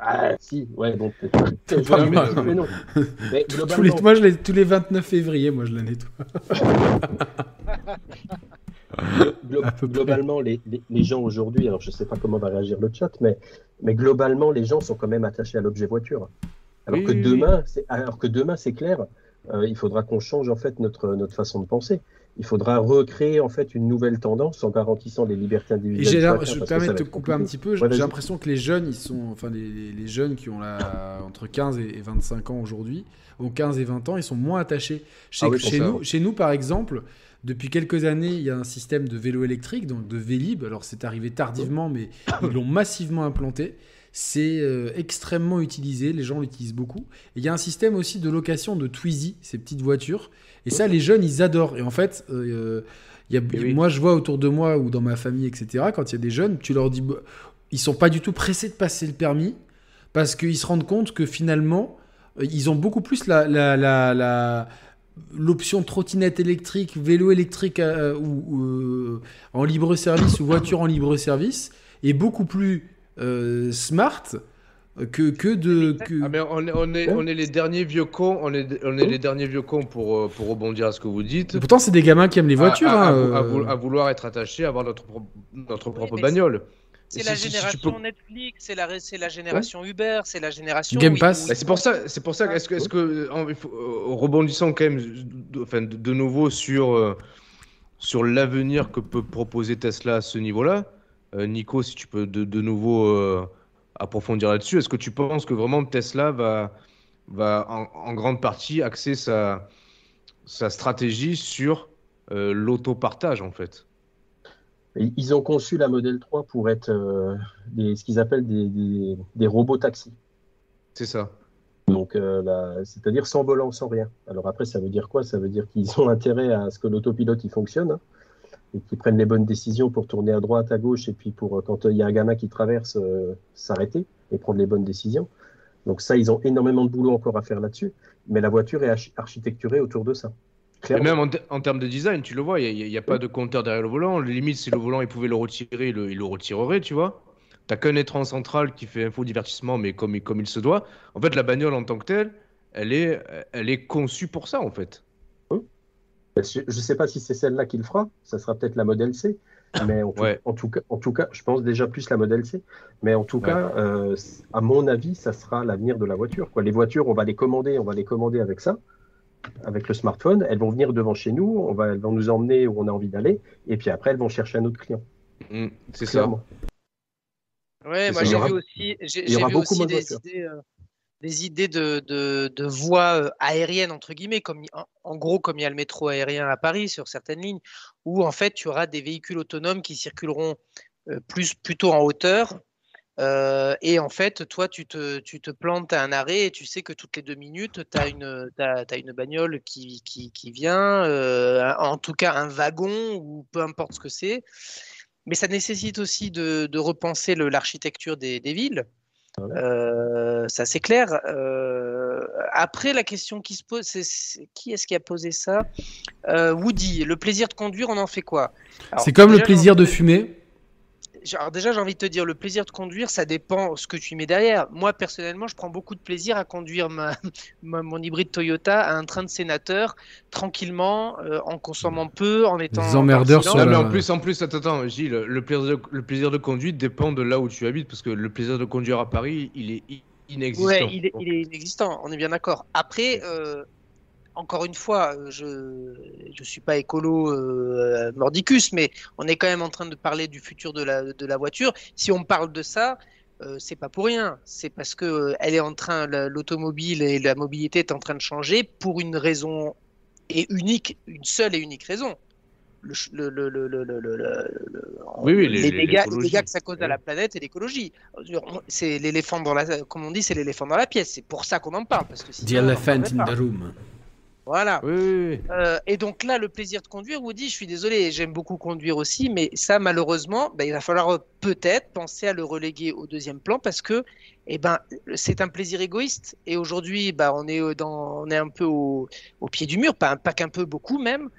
Ah, si, ouais, bon, peut-être. Je Pas vais mal. dire, mais non. Mais Tous les, globalement, moi, je tous les 29 février, moi, je la nettoie. *laughs* Glo- globalement, les, les- les gens aujourd'hui, alors je ne sais pas comment va réagir le chat, mais, mais globalement, les gens sont quand même attachés à l'objet voiture. Alors Oui, que oui, demain, c'est, alors que demain, c'est clair, euh, il faudra qu'on change en fait notre, notre façon de penser. Il faudra recréer en fait une nouvelle tendance en garantissant les libertés individuelles. chacun, je me permets de te couper un petit peu. J'ai l'impression que les jeunes, ils sont, enfin, les, jeunes qui ont la, entre 15 et et 25 ans aujourd'hui, ont 15 et 20 ans, ils sont moins attachés. Ah oui, chez, ça, nous, chez nous, par exemple, depuis quelques années, il y a un système de vélo électrique, donc de Vélib. Alors, c'est arrivé tardivement, mais *coughs* ils l'ont massivement implanté. C'est euh, extrêmement utilisé, les gens l'utilisent beaucoup. Et il y a un système aussi de location de Twizy, ces petites voitures. Et ça, les jeunes, ils adorent. Et en fait, euh, il y a, Et oui. moi, je vois autour de moi ou dans ma famille, etc., quand il y a des jeunes, tu leur dis, bah, ils sont pas du tout pressés de passer le permis parce qu'ils se rendent compte que finalement, euh, ils ont beaucoup plus la, la, la, la- l'option trottinette électrique, vélo électrique euh, ou, ou, euh, en libre service ou voiture en libre service est beaucoup plus euh, smart que, que de. Que... Ah, mais on est, on est, on est les derniers vieux cons, on est, on est les derniers vieux cons pour, euh, pour rebondir à ce que vous dites. Pourtant, c'est des gamins qui aiment les voitures. À, à- hein, à- à euh. à vouloir être attaché, avoir notre, pro- notre propre bagnole. C'est la si- si- si tu génération peux- Netflix, c'est la, génération Uber, c'est la génération. Game Pass. Bah, c'est pour ça, c'est pour ça. que- Est-ce que, en- euh, rebondissons quand même, de, enfin, de, de nouveau sur euh, sur l'avenir que peut proposer Tesla à ce niveau-là. Euh, Nico, si tu peux de, de nouveau euh, approfondir là-dessus, est-ce que tu penses que vraiment Tesla va va en, en grande partie axer sa sa stratégie sur euh, l'autopartage en fait? Ils ont conçu la Model 3 pour être euh, des, ce qu'ils appellent des, des, des robots taxis. C'est ça. Donc, euh, c'est-à-dire sans volant, sans rien. Alors après, ça veut dire quoi? Ça veut dire qu'ils ont *laughs* intérêt à ce que l'autopilote il fonctionne hein, et qu'ils prennent les bonnes décisions pour tourner à droite, à gauche, et puis pour euh, quand euh, il y a un gamin qui traverse, euh, s'arrêter et prendre les bonnes décisions. Donc ça, ils ont énormément de boulot encore à faire là-dessus. Mais la voiture est archi- architecturée autour de ça. Et même en, te- en termes de design, tu le vois, il n'y a, pas de compteur derrière le volant. Limite, si le volant il pouvait le retirer, il le, il le retirerait, tu vois. t'as qu'un écran central qui fait infodivertissement, mais comme, il se doit. En fait, la bagnole en tant que telle, elle est conçue pour ça, en fait. Je ne sais pas si c'est celle-là qui le fera, ça sera peut-être la modèle C, mais en tout, cas, en tout cas, je pense déjà plus la modèle C, mais en tout cas, euh, à mon avis, ça sera l'avenir de la voiture. Quoi. Les voitures, on va les commander, on va les commander avec ça, avec le smartphone, elles vont venir devant chez nous, on va, elles vont nous emmener où on a envie d'aller, et puis après, elles vont chercher un autre client. Mmh, c'est ça. Ouais, moi j'ai vu aussi, j'ai vu aussi des idées, euh, des idées de, voies euh, aériennes, entre guillemets, comme, en, gros comme il y a le métro aérien à Paris sur certaines lignes, où en fait tu auras des véhicules autonomes qui circuleront euh, plus, plutôt en hauteur. Euh, et en fait, toi, tu te, plantes à un arrêt et tu sais que toutes les deux minutes, tu as une, bagnole qui, vient, en tout cas un wagon ou peu importe ce que c'est. Mais ça nécessite aussi de, repenser l'architecture des villes. Euh, ça c'est clair. Euh, après, la question qui se pose, c'est qui est-ce qui a posé ça? Euh, Woody, le plaisir de conduire, on en fait quoi? C'est comme le plaisir de fumer alors déjà, j'ai envie de te dire, le plaisir de conduire, ça dépend ce que tu mets derrière. Moi, personnellement, je prends beaucoup de plaisir à conduire *laughs* ma, mon hybride Toyota à un train de sénateur, tranquillement, euh, en consommant peu, en étant... Des emmerdeurs sur mais en plus, en plus, attends, attends Gilles, le plaisir, de, le plaisir de conduire dépend de là où tu habites, parce que le plaisir de conduire à Paris, il est inexistant. Ouais, il est, il est inexistant, on est bien d'accord. Après... Euh, encore une fois, euh, je ne suis pas écolo euh, mordicus, mais on est quand même en train de parler du futur de la, de la voiture. Si on parle de ça, euh, c'est pas pour rien. C'est parce que euh, elle est en train, l'automobile et la mobilité est en train de changer pour une raison et unique, une seule et unique raison. Le, le, le, oui, oui, les, dégâts, les, dégâts, que ça cause à la planète et l'écologie. C'est l'éléphant dans la, comme on dit, c'est l'éléphant dans la pièce. C'est pour ça qu'on en parle. Parce que The elephant in the room. Voilà. Oui, euh, et donc là, le plaisir de conduire, Woody, je suis désolé, j'aime beaucoup conduire aussi, mais ça, malheureusement, bah, il va falloir peut-être penser à le reléguer au deuxième plan parce que eh ben, c'est un plaisir égoïste. Et aujourd'hui, bah, on, est dans, on est un peu au, au pied du mur, pas, pas qu'un peu, beaucoup même.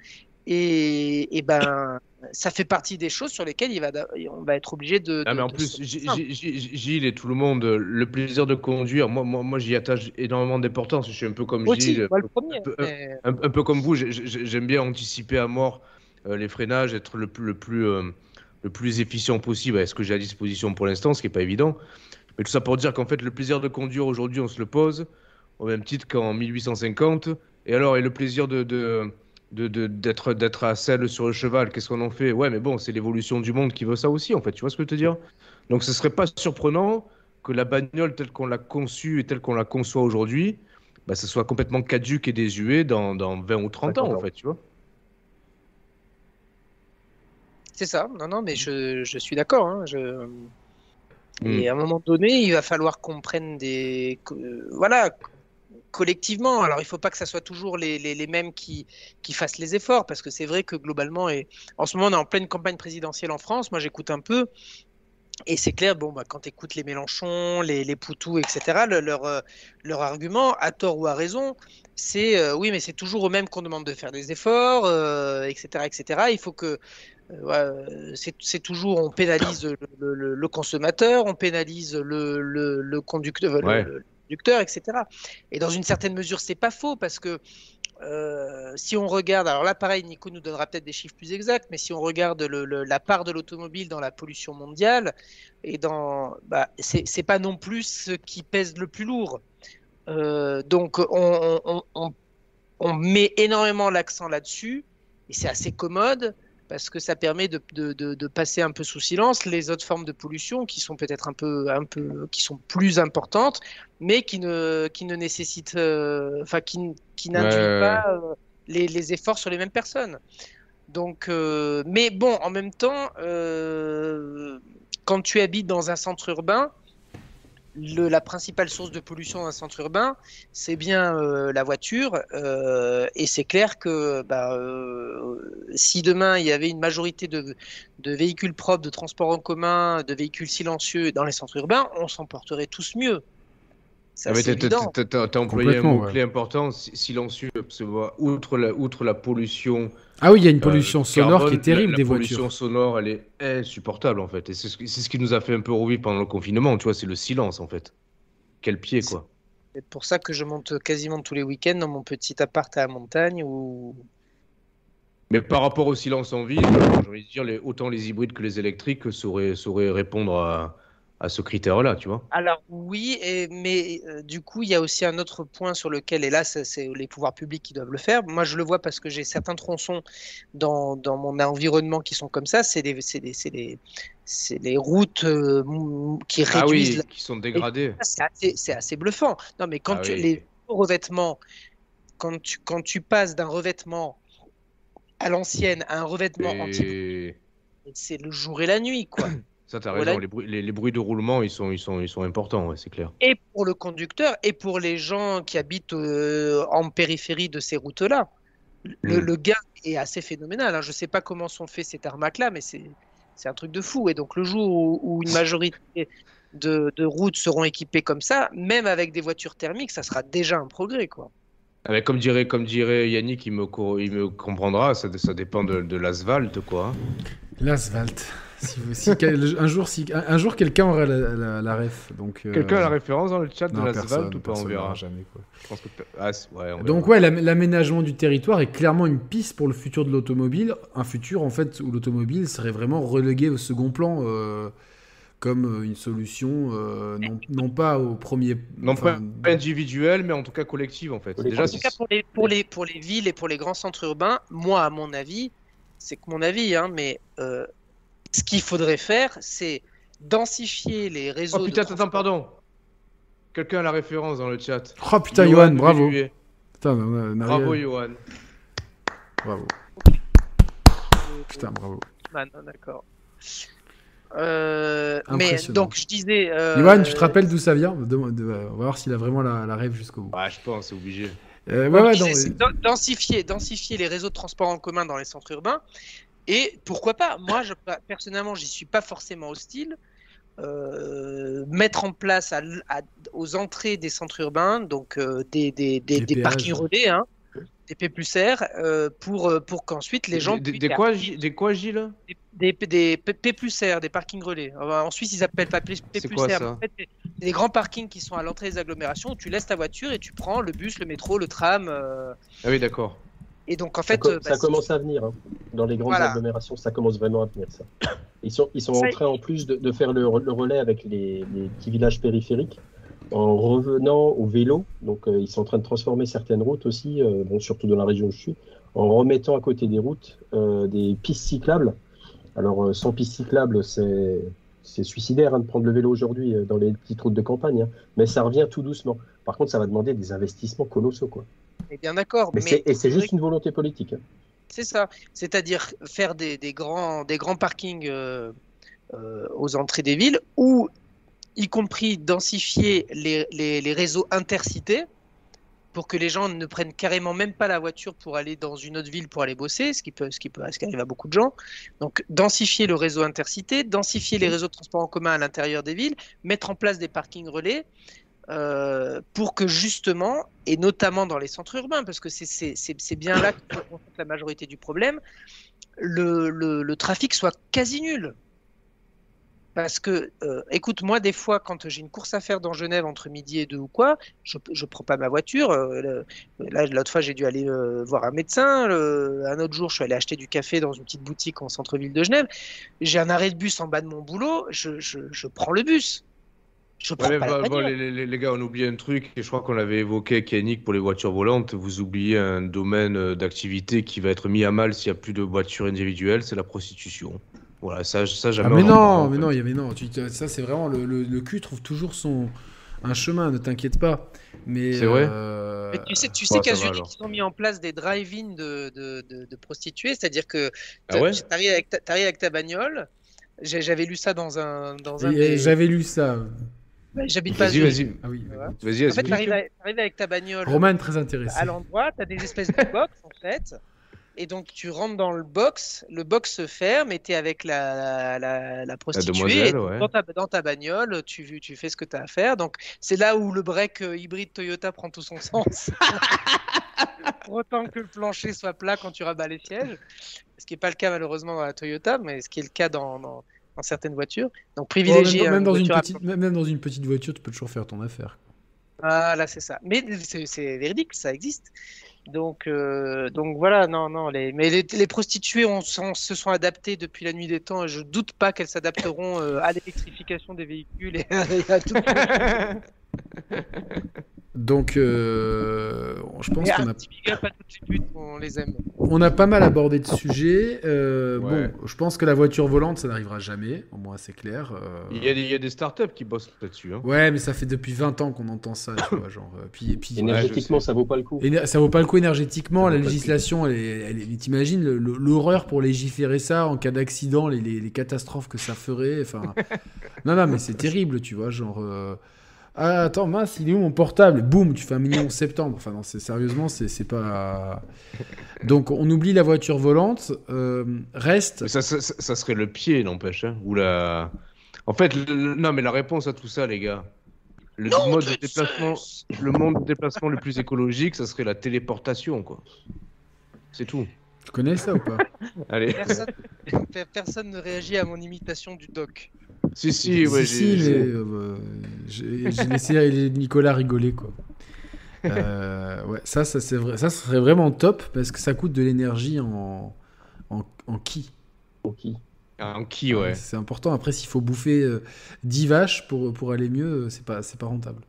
Et, et ben, ça fait partie des choses sur lesquelles il va, on va être obligé de. Ah, mais en plus, Gilles et tout le monde, le plaisir de conduire, moi, moi, moi j'y attache énormément d'importance. Je suis un peu comme Gilles, un, peu, comme vous. J'aime bien anticiper à mort euh, les freinages, être le plus, le plus, euh, le plus efficient possible avec ce que j'ai à disposition pour l'instant, ce qui n'est pas évident. Mais tout ça pour dire qu'en fait, le plaisir de conduire aujourd'hui, on se le pose au même titre qu'en 1850. Et alors, et le plaisir de, de d'être d'être à selle sur le cheval, qu'est-ce qu'on en fait? Ouais, mais bon, c'est l'évolution du monde qui veut ça aussi, en fait. Tu vois ce que je veux te dire Donc, ce serait pas surprenant que la bagnole telle qu'on l'a conçue et telle qu'on la conçoit aujourd'hui, bah, ce soit complètement caduque et désuet dans, dans 20 ou 30 ans, en fait, tu vois C'est ça. Non, non, mais je, je suis d'accord. Hein. Je... Et hmm. à un moment donné, il va falloir qu'on prenne des. Voilà, collectivement. Alors, il ne faut pas que ça soit toujours les, les, les mêmes qui, qui, fassent les efforts, parce que c'est vrai que globalement, et en ce moment, on est en pleine campagne présidentielle en France. Moi, j'écoute un peu. Et c'est clair, bon, bah, quand tu écoutes les Mélenchon, les, les Poutou, etc., leur, euh, leur argument, à tort ou à raison, c'est euh, oui, mais c'est toujours au même qu'on demande de faire des efforts, euh, etc., etc. Il faut que euh, c'est toujours on pénalise le, le, le, consommateur, on pénalise le, le conducteur, ouais etc. Et dans une certaine mesure, c'est pas faux parce que euh, si on regarde, alors là pareil, Nico nous donnera peut-être des chiffres plus exacts, mais si on regarde la part de l'automobile dans la pollution mondiale, et dans, bah, c'est pas non plus ce qui pèse le plus lourd. Euh, donc on, on, on, on, met énormément l'accent là-dessus, et c'est assez commode parce que ça permet de, de, de, passer un peu sous silence les autres formes de pollution qui sont peut-être un peu, un peu, qui sont plus importantes, mais qui ne, qui ne nécessitent, euh, enfin, qui, qui n'induisent pas euh, les, les, efforts sur les mêmes personnes. Donc, euh, mais bon, en même temps, quand tu habites dans un centre urbain, le, la principale source de pollution dans un centre urbain, c'est bien euh, la voiture. Euh, et c'est clair que bah, euh, si demain il y avait une majorité de, de, véhicules propres, de transport en commun, de véhicules silencieux dans les centres urbains, on s'en porterait tous mieux. C'est Ah, t'as- t'as employé un mot-clé important, si- silencieux. Parce que, voilà, outre, la, outre la pollution Ah oui, il y a une euh, pollution sonore carbone, qui est terrible la, des la pollution voitures. sonore, elle est insupportable en fait. Et c'est ce, qui- c'est ce qui nous a fait un peu revivre pendant le confinement, tu vois, c'est le silence en fait. Quel pied quoi. C'est pour ça que je monte quasiment tous les week-ends dans mon petit appart à la montagne où Mais par rapport au silence en ville, j'ai envie de dire, les, autant les hybrides que les électriques sauraient, sauraient répondre à, à ce critère-là, tu vois. Alors oui, et- mais euh, du coup, il y a aussi un autre point sur lequel, et là, c'est les pouvoirs publics qui doivent le faire. Moi, je le vois parce que j'ai certains tronçons dans, dans mon environnement qui sont comme ça. C'est des, c'est des routes euh, qui Ah réduisent. oui, la- qui sont dégradés. C'est assez, bluffant. Non, mais quand Ah tu, oui. les revêtements, quand tu, quand tu passes d'un revêtement à l'ancienne à un revêtement anti, Et c'est le jour et la nuit, quoi. *clears throat* ça, t'as Voilà. raison, les bruits, les, les bruits de roulement, ils sont, ils sont, ils sont importants, ouais, c'est clair. et pour le conducteur et pour les gens qui habitent euh, en périphérie de ces routes-là. Le, Mm. le gain est assez phénoménal. hein. Je ne sais pas comment sont faits ces tarmacs-là, mais c'est c'est un truc de fou. Et donc le jour où, où une majorité de, de routes seront équipées comme ça, même avec des voitures thermiques, ça sera déjà un progrès. Quoi. Ah, comme dirait, comme dirait Yannick, il me, co- il me comprendra, ça, ça dépend de, de l'asphalte, quoi. hein. L'asphalte. Si vous- si quel- un jour, si, un, un jour quelqu'un aura la, la, la ref. Donc, euh, Quelqu'un a la référence dans le chat non, de l'asphalte personne, ou pas On verra. jamais. Quoi. Je pense que pe- ah, c'est- ouais, on Donc verra. ouais, l'am- l'aménagement du territoire est clairement une piste pour le futur de l'automobile. Un futur en fait où l'automobile serait vraiment relégué au second plan euh, comme euh, une solution, euh, non, non pas au premier. Non enfin, pas individuel, mais en tout cas collective, en fait. Collective. Déjà, En tout cas, pour les, pour, les, pour les villes et pour les grands centres urbains, moi, à mon avis, c'est que mon avis, hein, mais euh, ce qu'il faudrait faire, c'est densifier les réseaux. Oh de putain, attends, transport. pardon. Quelqu'un a la référence dans le chat. Oh putain, Johan, bravo. Putain, on a- on a- Bravo, Johan. bravo. Putain, bravo. Ah, d'accord. Euh, mais Impressionnant. donc je disais. euh, Johan, tu te rappelles d'où ça vient? De- de- On va voir s'il a vraiment la, la rêve jusqu'au bout. Ouais, je pense, c'est obligé. Euh, donc, ouais, ouais, non, euh, den- densifier, densifier les réseaux de transport en commun dans les centres urbains. Et pourquoi pas? Moi, je, personnellement, j'y suis pas forcément hostile. Euh, mettre en place à l- à- aux entrées des centres urbains, donc euh, des, des, des, Des des péages. parkings relais, hein, des P plus R, euh, pour, pour qu'ensuite les gens Des, puissent des quoi, des quoi, Gilles? Des, des, des P plus R, des parkings relais. En Suisse, ils appellent pas P plus quoi, R. en fait, des grands parkings qui sont à l'entrée des agglomérations où tu laisses ta voiture et tu prends le bus, le métro, le tram. euh, Ah oui, d'accord. Et donc, en Ça, fait, co- euh, bah, ça commence à venir. hein. Dans les grandes Voilà. agglomérations, ça commence vraiment à venir, ça. *coughs* Ils sont, ils sont Ça en train, en plus, de, de faire le, re- le relais avec les, les petits villages périphériques en revenant au vélo. Donc, euh, ils sont en train de transformer certaines routes aussi, euh, bon, surtout dans la région où je suis, en remettant à côté des routes euh, des pistes cyclables. Alors, euh, sans pistes cyclables, c'est c'est suicidaire hein, de prendre le vélo aujourd'hui euh, dans les petites routes de campagne, hein. mais ça revient tout doucement. Par contre, ça va demander des investissements colossaux. Quoi. On est bien d'accord. Mais et c'est juste une volonté politique. C'est ça. C'est-à-dire faire des, des grands, des grands parkings euh, euh, aux entrées des villes ou y compris densifier les, les, les réseaux intercités pour que les gens ne prennent carrément même pas la voiture pour aller dans une autre ville pour aller bosser, ce qui peut, ce qui peut, ce qui arrive à beaucoup de gens. Donc, densifier le réseau intercité, densifier les réseaux de transport en commun à l'intérieur des villes, mettre en place des parkings relais euh, pour que justement, et notamment dans les centres urbains, parce que c'est- bien là que se concentre la majorité du problème, le, trafic soit quasi nul. Parce que, euh, écoute, moi, des fois, quand j'ai une course à faire dans Genève entre midi et deux ou quoi, je ne prends pas ma voiture. euh, là, l'autre fois, j'ai dû aller voir un médecin. un autre jour, je suis allé acheter du café dans une petite boutique en centre-ville de Genève. J'ai un arrêt de bus en bas de mon boulot. Je prends le bus. Je Ouais, mais la les, les- les gars, on oublie un truc, et je crois qu'on l'avait évoqué avec Yannick pour les voitures volantes. Vous oubliez un domaine euh, d'activité qui va être mis à mal s'il n'y a plus de voitures individuelles, c'est la prostitution. Voilà, ça, ça jamais. Ah, mais en parle, non, en mais fait. non, il y avait non. Tu- ça, c'est vraiment le, le, le cul trouve toujours son un chemin. Ne t'inquiète pas. Mais C'est vrai euh, Mais tu sais, tu Ouais, sais ça qu'à Zurich, ils ont mis en place des drive-in de, de, de, de prostituées, c'est-à-dire que Ah ouais tu arrives avec, ta- t'arrives avec ta bagnole. J'avais lu ça dans un. Dans un des- J'avais lu ça. Ouais, J'habite pas à Vas-y, vas-y, Ah oui. Ouais. vas-y, En fait, t'arrives avec, t'arrives avec ta bagnole Roman très intéressé. à l'endroit, tu as des espèces de box en fait. Et donc tu rentres dans le box, le box se ferme et tu es avec la, la, la prostituée. demoiselle, et ouais. dans, ta, dans ta bagnole, tu, tu fais ce que tu as à faire. Donc c'est là où le break euh, hybride Toyota prend tout son sens. Pour *laughs* autant que le plancher soit plat quand tu rabats les sièges. Ce qui n'est pas le cas malheureusement dans la Toyota, mais ce qui est le cas dans, dans, dans certaines voitures. Donc Oh, privilégier. même, même une dans une à petite, même dans une petite voiture, tu peux toujours faire ton affaire. Voilà, c'est ça. Mais c'est véridique, ça existe. Donc, euh, donc voilà, non, non. Les, mais les, les prostituées ont- sont- se sont adaptées depuis la nuit des temps et je doute pas qu'elles s'adapteront euh, à l'électrification des véhicules et à, *laughs* et à tout. *laughs* *laughs* Donc, euh, je pense qu'on a, on les aime. on a pas mal abordé de sujets. Euh, Ouais. Bon, je pense que la voiture volante, ça n'arrivera jamais. Au moins, c'est clair. Euh, Il y, a des, il y a des startups qui bossent là-dessus. Hein. Ouais, mais ça fait depuis 20 ans qu'on entend ça, tu vois, genre. Puis, puis Énergétiquement, sais. ça vaut pas le coup. éner- ça vaut pas le coup énergétiquement. Ça La législation, elle t'imagines l'horreur pour légiférer ça en cas d'accident, les, les- les catastrophes que ça ferait. Enfin, *laughs* non, non, mais c'est terrible, tu vois, genre. Ah, attends, mince, il est où mon portable? Boum, tu fais un million en septembre. Enfin, non, c'est sérieusement, c'est c'est pas. Donc, on oublie la voiture volante. euh, reste. Ça, ça, serait le pied, n'empêche. Hein, ou la... En fait, le- non, mais la réponse à tout ça, les gars. Le mode de déplacement, le mode de déplacement le plus écologique, ça serait la téléportation, quoi. C'est tout. Tu connais ça ou pas? Allez. Personne, per- personne ne réagit à mon imitation du doc. Si, si, ouais, si, j'ai- euh, j'ai laissé *laughs* Nicolas rigoler, quoi. Euh, ouais, ça, ça, c'est vrai, ça serait vraiment top parce que ça coûte de l'énergie en, en, en qui. Un qui, ouais. C'est important. Après, s'il faut bouffer euh, 10 vaches pour, pour aller mieux, euh, c'est pas, c'est pas rentable.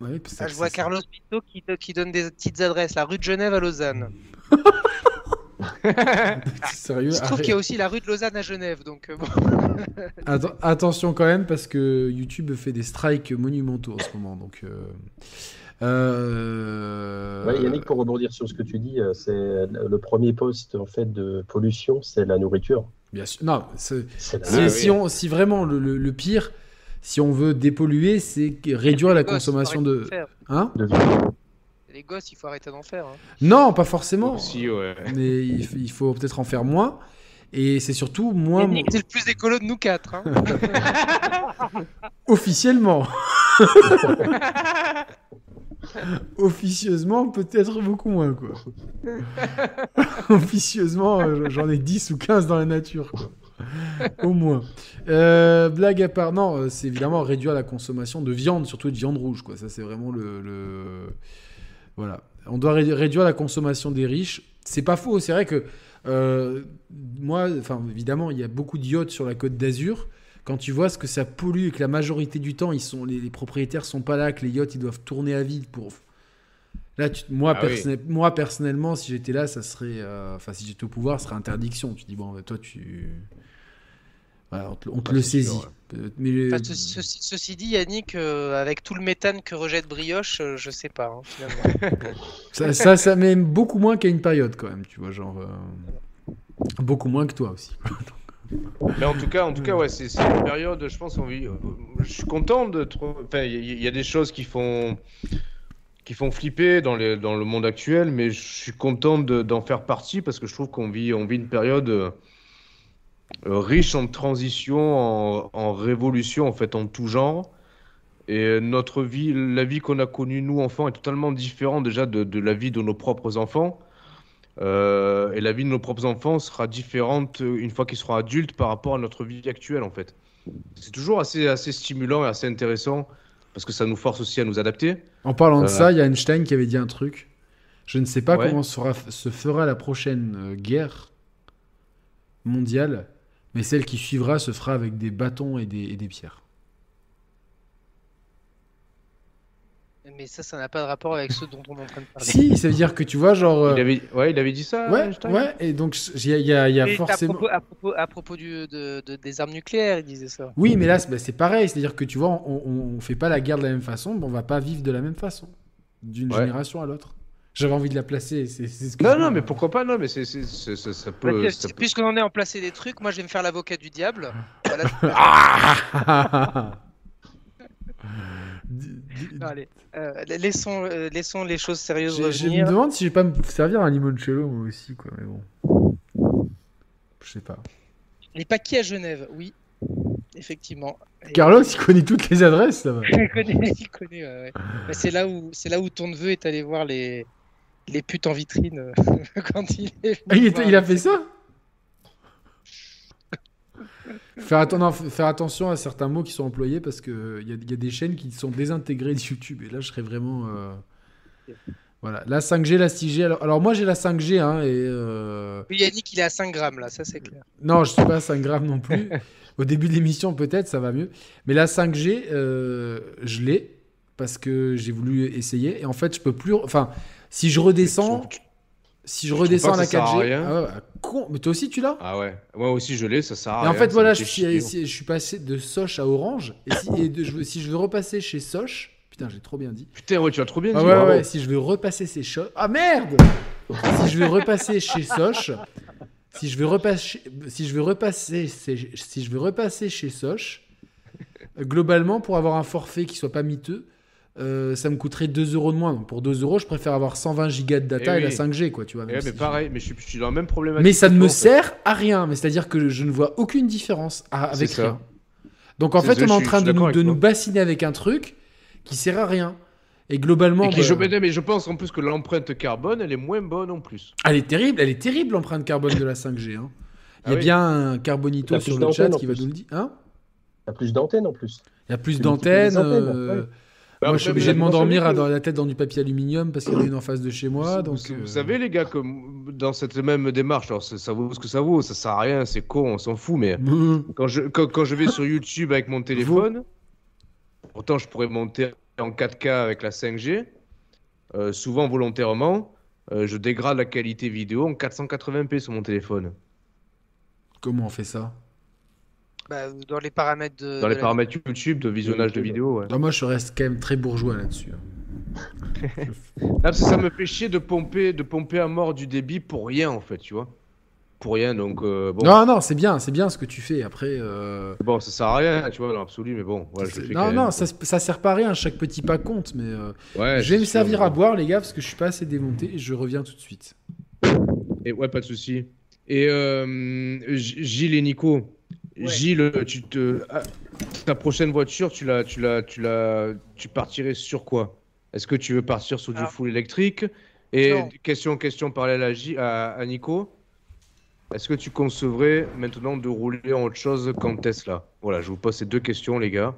Ouais, Ah, je vois ça. Carlos Pito qui, qui donne des petites adresses. La rue de Genève à Lausanne. *laughs* Sérieux se trouve arrête. qu'il y a aussi la rue de Lausanne à Genève. Donc, euh, bon. *laughs* Attention quand même parce que YouTube fait des strikes monumentaux en ce moment. Donc, euh, euh, Ouais, Yannick, pour rebondir sur ce que tu dis, c'est le premier poste en fait de pollution, c'est la nourriture. bien sûr. Non, si, Ah, oui. si on, si vraiment le, le- le pire, si on veut dépolluer, c'est réduire la consommation de. Hein? De viande. Les gosses, il faut arrêter d'en faire. hein. Non, pas forcément. Aussi, ouais. Mais il, faut peut-être en faire moins. Et c'est surtout moins. Yannick, c'est le plus écolo de nous quatre. hein. *laughs* Officiellement. *laughs* Officieusement, peut-être beaucoup moins, quoi. *laughs* Officieusement, euh, j'en ai 10 ou 15 dans la nature, quoi. Au moins. Euh, blague à part, non, euh, c'est évidemment réduire la consommation de viande, surtout de viande rouge, quoi. Ça, c'est vraiment le, le- Voilà. On doit ré- réduire la consommation des riches. C'est pas faux, c'est vrai que euh, moi, enfin, évidemment, il y a beaucoup de yachts sur la côte d'Azur quand tu vois ce que ça pollue et que la majorité du temps, ils sont, les, les propriétaires sont pas là, que les yachts ils doivent tourner à vide pour. Là, tu- moi, Ah oui. moi personnellement, si j'étais là, ça serait, euh, enfin, si j'étais au pouvoir, ce serait interdiction. Tu dis bon, bah, toi, tu, voilà, on te, on te Ouais, le sûr, saisit. ouais. Euh, Mais Enfin, ce- ceci, ceci dit, Yannick, euh, avec tout le méthane que rejette Brioche, euh, je sais pas. hein, finalement. *laughs* ça, ça, ça met beaucoup moins qu'à une période quand même, tu vois, genre euh, beaucoup moins que toi aussi. Mais en tout cas, en tout cas, ouais, c'est une période, je pense, on vit. euh, Je suis content de. Enfin, il y, a des choses qui font qui font flipper dans, les, dans le monde actuel, mais je suis content de- d'en faire partie parce que je trouve qu'on vit, on vit une période riche en transition, en, en révolution, en fait, en tout genre. Et notre vie, la vie qu'on a connue, nous, enfants, est totalement différente déjà de, de la vie de nos propres enfants. Euh, et la vie de nos propres enfants sera différente euh, une fois qu'ils seront adultes par rapport à notre vie actuelle, en fait. C'est toujours assez, assez stimulant et assez intéressant parce que ça nous force aussi à nous adapter. En parlant de Euh, ça, il y a Einstein qui avait dit un truc. Je ne sais pas Ouais. comment sera, se fera la prochaine euh, guerre mondiale, mais celle qui suivra se fera avec des bâtons et des, et des pierres. Mais ça, ça n'a pas de rapport avec ceux dont on est en train de parler. Si, ça veut dire que tu vois, genre. euh, Il avait, ouais, il avait dit ça, Ouais, ouais, et donc il y a, y a- y forcément. à propos, à propos, à propos du, de, de- des armes nucléaires, il disait ça. Oui, mais là, c'est bah, c'est pareil, c'est-à-dire que tu vois, on, on fait pas la guerre de la même façon, mais on va pas vivre de la même façon, d'une Ouais. génération à l'autre. J'avais envie de la placer. ce que Non, non, mais pourquoi pas Non, mais c'est, ça, ça peut. Bah, ça peut- Puisqu'on en est en placer des trucs, moi je vais me faire l'avocat du diable. *laughs* Voilà, Ah Non, *laughs* allez, euh, laissons, euh, laissons les choses sérieuses Je, je me revenir. demande si je vais pas me servir un limoncello moi aussi, quoi. Mais bon. Je sais pas. Les paquets à Genève, oui, effectivement. Et- Carlos, il connaît toutes les adresses, là-bas. *laughs* il connaît, il connaît, ouais, ouais. Bah, c'est là où c'est là où ton neveu est allé voir les les putes en vitrine euh, *laughs* quand il est. Ah, il, était- il a fait ça faire, atten- non, f- faire attention à certains mots qui sont employés parce qu'il y, a- y a des chaînes qui sont désintégrées de YouTube. Et là, je serais vraiment. euh, Voilà. La 5G, la 6G. Alors, alors moi, j'ai la 5G. Hein, et, euh, Oui, Yannick, il est à 5 grammes là, ça c'est clair. Non, je suis pas à 5 grammes non plus. *laughs* Au début de l'émission, peut-être, ça va mieux. Mais la 5G, euh, je l'ai parce que j'ai voulu essayer. Et en fait, je peux plus. Enfin, si je redescends. Tu- Si je redescends à la que ça sert à 4G. rien Ah ouais, con. Mais toi aussi, tu l'as Ah ouais, moi aussi je l'ai, ça sert à Et en rien, fait, voilà, je suis, je suis passé de Soch à Orange. Et si, et de- je veux- si je veux repasser chez Soch. Putain, j'ai trop bien dit. Putain, ouais, tu as trop bien Ah dit. ouais, ouais, si je veux repasser chez Soch. Ah merde Si je veux repasser chez Soch. Si je veux repasser, si je veux repasser, si je veux repasser chez Soch, globalement, pour avoir un forfait qui soit pas miteux, euh, ça me coûterait 2 euros de moins. Donc pour 2 euros, je préfère avoir 120 gigas de data Eh et, la oui. 5G, quoi, tu vois. Eh même ouais, mais pareil, mais je suis, je suis dans le même problème. Mais ça ne me sert à rien. Mais c'est-à-dire que je ne vois aucune différence à- avec ça. rien. Donc en fait, ça, on est je en train je de, nous, de bassiner avec un truc qui sert à rien. Et globalement, Et qui, bah, je, mais, je pense en plus que l'empreinte carbone, elle est moins bonne en plus. elle est terrible. Elle est terrible l'empreinte carbone de la 5G. hein. Il y Ah a oui. bien un carbonito sur le chat qui va nous le dire. Hein? T'as plus d'antennes en plus. il y a plus d'antennes. Moi, je suis obligé de m'endormir à la tête dans du papier aluminium parce qu'il y en a une en face de chez moi. vous, Donc, vous euh, savez, les gars, que dans cette même démarche, alors ça, ça vaut ce que ça vaut, ça sert à rien, c'est con, on s'en fout, mais mmh. *laughs* quand je, quand, quand je vais sur YouTube avec mon téléphone, pourtant je pourrais monter en 4K avec la 5G, euh, souvent volontairement, euh, je dégrade la qualité vidéo en 480p sur mon téléphone. comment on fait ça? Bah, dans les paramètres de. Dans les de la- paramètres YouTube de visionnage de YouTube. vidéo, ouais. Non, Moi, je reste quand même très bourgeois là-dessus. *laughs* Ah, parce que ça me fait chier de pomper, de pomper à mort du débit pour rien, en fait, tu vois. Pour rien, donc euh, bon. Non, non, c'est bien, c'est bien ce que tu fais. Après. euh, Bon, ça sert à rien, tu vois, dans l'absolu, mais bon, voilà, je le fais non, quand non, même. ça, ça sert pas à rien. Chaque petit pas compte. Mais euh, Ouais, je vais c'est me sûr, servir à boire, les gars, parce que je suis pas assez démonté. Et je reviens tout de suite. Et ouais, pas de souci. Et euh, G- Gilles et Nico, Ouais. Gilles, tu te, ah, ta prochaine voiture, tu la, tu la, tu la, tu partirais sur quoi? Est-ce que tu veux partir sur du full électrique? Et Non. question, question parallèle à, à, à Nico. Est-ce que tu concevrais maintenant de rouler en autre chose qu'en Tesla? Voilà, je vous pose ces deux questions, les gars.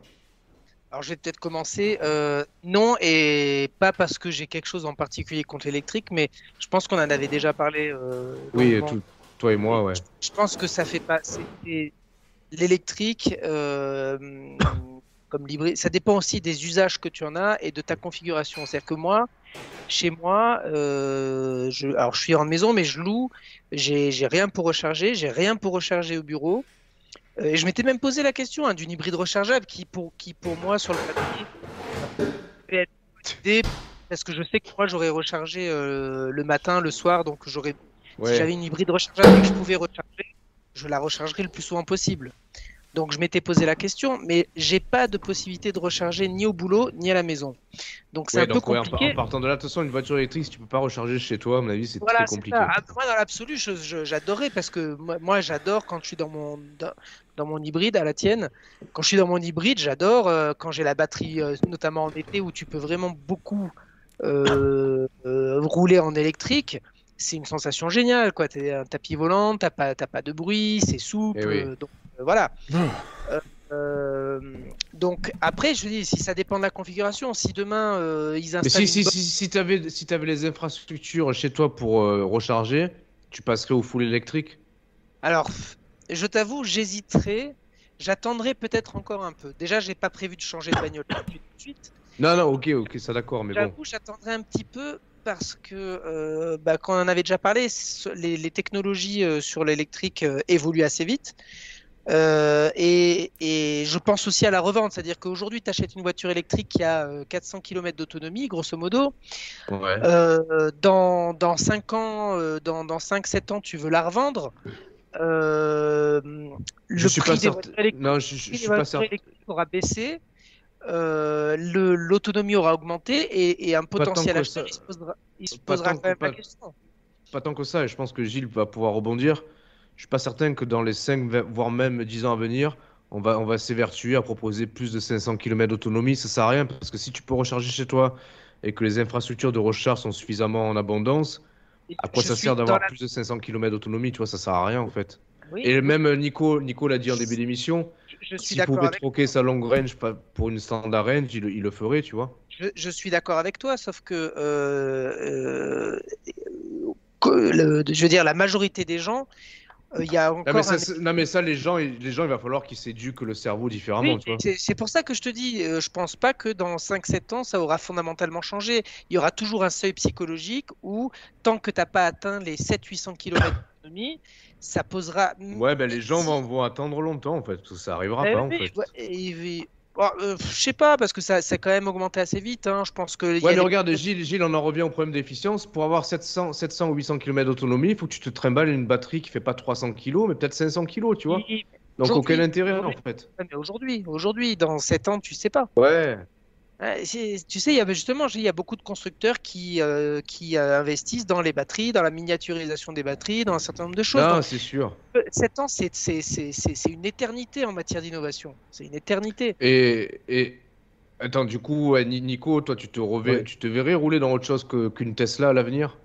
Alors je vais peut-être commencer. Euh, non, et pas parce que j'ai quelque chose en particulier contre l'électrique, mais je pense qu'on en avait déjà parlé. euh, Oui, tout- toi et moi, ouais. Je pense que ça fait pas. c'est- L'électrique, euh, comme l'hybride, ça dépend aussi des usages que tu en as et de ta configuration. C'est-à-dire que moi, chez moi, euh, je, alors je suis en maison, mais je loue. J'ai j'ai rien pour recharger, j'ai rien pour recharger au bureau. Euh, et je m'étais même posé la question hein, d'une hybride rechargeable qui pour, qui, pour moi, sur le papier, peut être une idée, parce que je sais que moi, j'aurais rechargé euh, le matin, le soir, donc j'aurais Ouais. si j'avais une hybride rechargeable et que je pouvais recharger, je la rechargerais le plus souvent possible. Donc je m'étais posé la question, mais j'ai pas de possibilité de recharger ni au boulot ni à la maison. Donc c'est Ouais, un peu donc, ouais, en, compliqué. en partant de là, de toute façon, une voiture électrique, si tu peux pas recharger chez toi, à mon avis, c'est Voilà, très compliqué. Ah, moi, dans l'absolu, j'adorais parce que moi, moi, j'adore quand je suis dans mon, dans, dans mon hybride à la tienne. Quand je suis dans mon hybride, j'adore euh, quand j'ai la batterie, euh, notamment en été, où tu peux vraiment beaucoup euh, rouler en électrique. C'est une sensation géniale, quoi. T'es un tapis volant, t'as pas, pas de bruit, c'est souple. Eh oui. euh, donc euh, voilà. Euh, donc après, je dis, si ça dépend de la configuration, si demain ils Mais installent si, une si, si, si tu avais, si t'avais les infrastructures chez toi pour recharger, tu passerais au full électrique? Alors, je t'avoue, j'hésiterai. J'attendrai peut-être encore un peu. Déjà, j'ai pas prévu de changer de bagnole tout de suite. Non, non, ok, ok, ça d'accord, mais bon. J'attendrai un petit peu parce que, euh, bah, quand on en avait déjà parlé, les, les technologies euh, sur l'électrique euh, évoluent assez vite. Euh, et, et je pense aussi à la revente, c'est-à-dire qu'aujourd'hui, tu achètes une voiture électrique qui a euh, 400 km d'autonomie, grosso modo. Ouais. Euh, dans, dans 5 ans, euh, dans, dans 5-7 ans, tu veux la revendre. Euh, Je le suis prix pas des certain. voitures électriques Non, je, je- je les suis pas voitures certain. électriques aura baissé. Euh, l'autonomie aura augmenté et, et un potentiel acheteur il se posera, il se posera quand même que- la pas- question. Pas tant que ça, et je pense que Gilles va pouvoir rebondir. Je suis pas certain que dans les 5, voire même 10 ans à venir, on va, on va s'évertuer à proposer plus de 500 km d'autonomie. Ça sert à rien parce que si tu peux recharger chez toi et que les infrastructures de recharge sont suffisamment en abondance, à quoi ça sert d'avoir la- plus de 500 km d'autonomie Tu vois, ça sert à rien en fait. Oui, Et même euh, Nico, Nico l'a dit en début d'émission, je suis d'accord pouvait avec troquer sa long range pour une standard range, il, le- il le ferait, tu vois. Je, je suis d'accord avec toi, sauf que, euh, euh, que le- je veux dire, la majorité des gens, euh, il y a Non mais, ça, un- c'est- non, mais ça, les gens, les gens, il va falloir qu'ils s'éduquent le cerveau différemment, Oui, c'est pour ça que je te dis, euh, je pense pas que dans 5-7 ans, ça aura fondamentalement changé. Il y aura toujours un seuil psychologique où, tant que tu n'as pas atteint les 700-800 km d'autonomie, ça posera. Ouais, ben les gens vont, vont attendre longtemps en fait, parce que ça arrivera Eh pas en fait. ouais, et- et- bon, euh, je sais pas, parce que ça, ça a quand même augmenté assez vite. hein. Je pense que. Ouais, mais les- regarde, Gilles, Gilles, on en revient au problème d'efficience. Pour avoir 700, 700 ou 800 km d'autonomie, il faut que tu te trimbales une batterie qui fait pas 300 kg, mais peut-être 500 kg, tu vois. Donc auquel intérêt en fait mais aujourd'hui, aujourd'hui, dans 7 ans, tu sais pas. Ouais. Tu sais, il y a justement, il y a beaucoup de constructeurs qui, euh, qui euh, investissent dans les batteries, dans la miniaturisation des batteries, dans un certain nombre de choses. Non, c'est sûr. euh, 7 ans, c'est c'est- c'est- c'est- c'est une éternité en matière d'innovation. C'est une éternité. Et, et attends, du coup, Nico, toi, tu te, Ouais. tu te verrais rouler dans autre chose qu'une Tesla à l'avenir?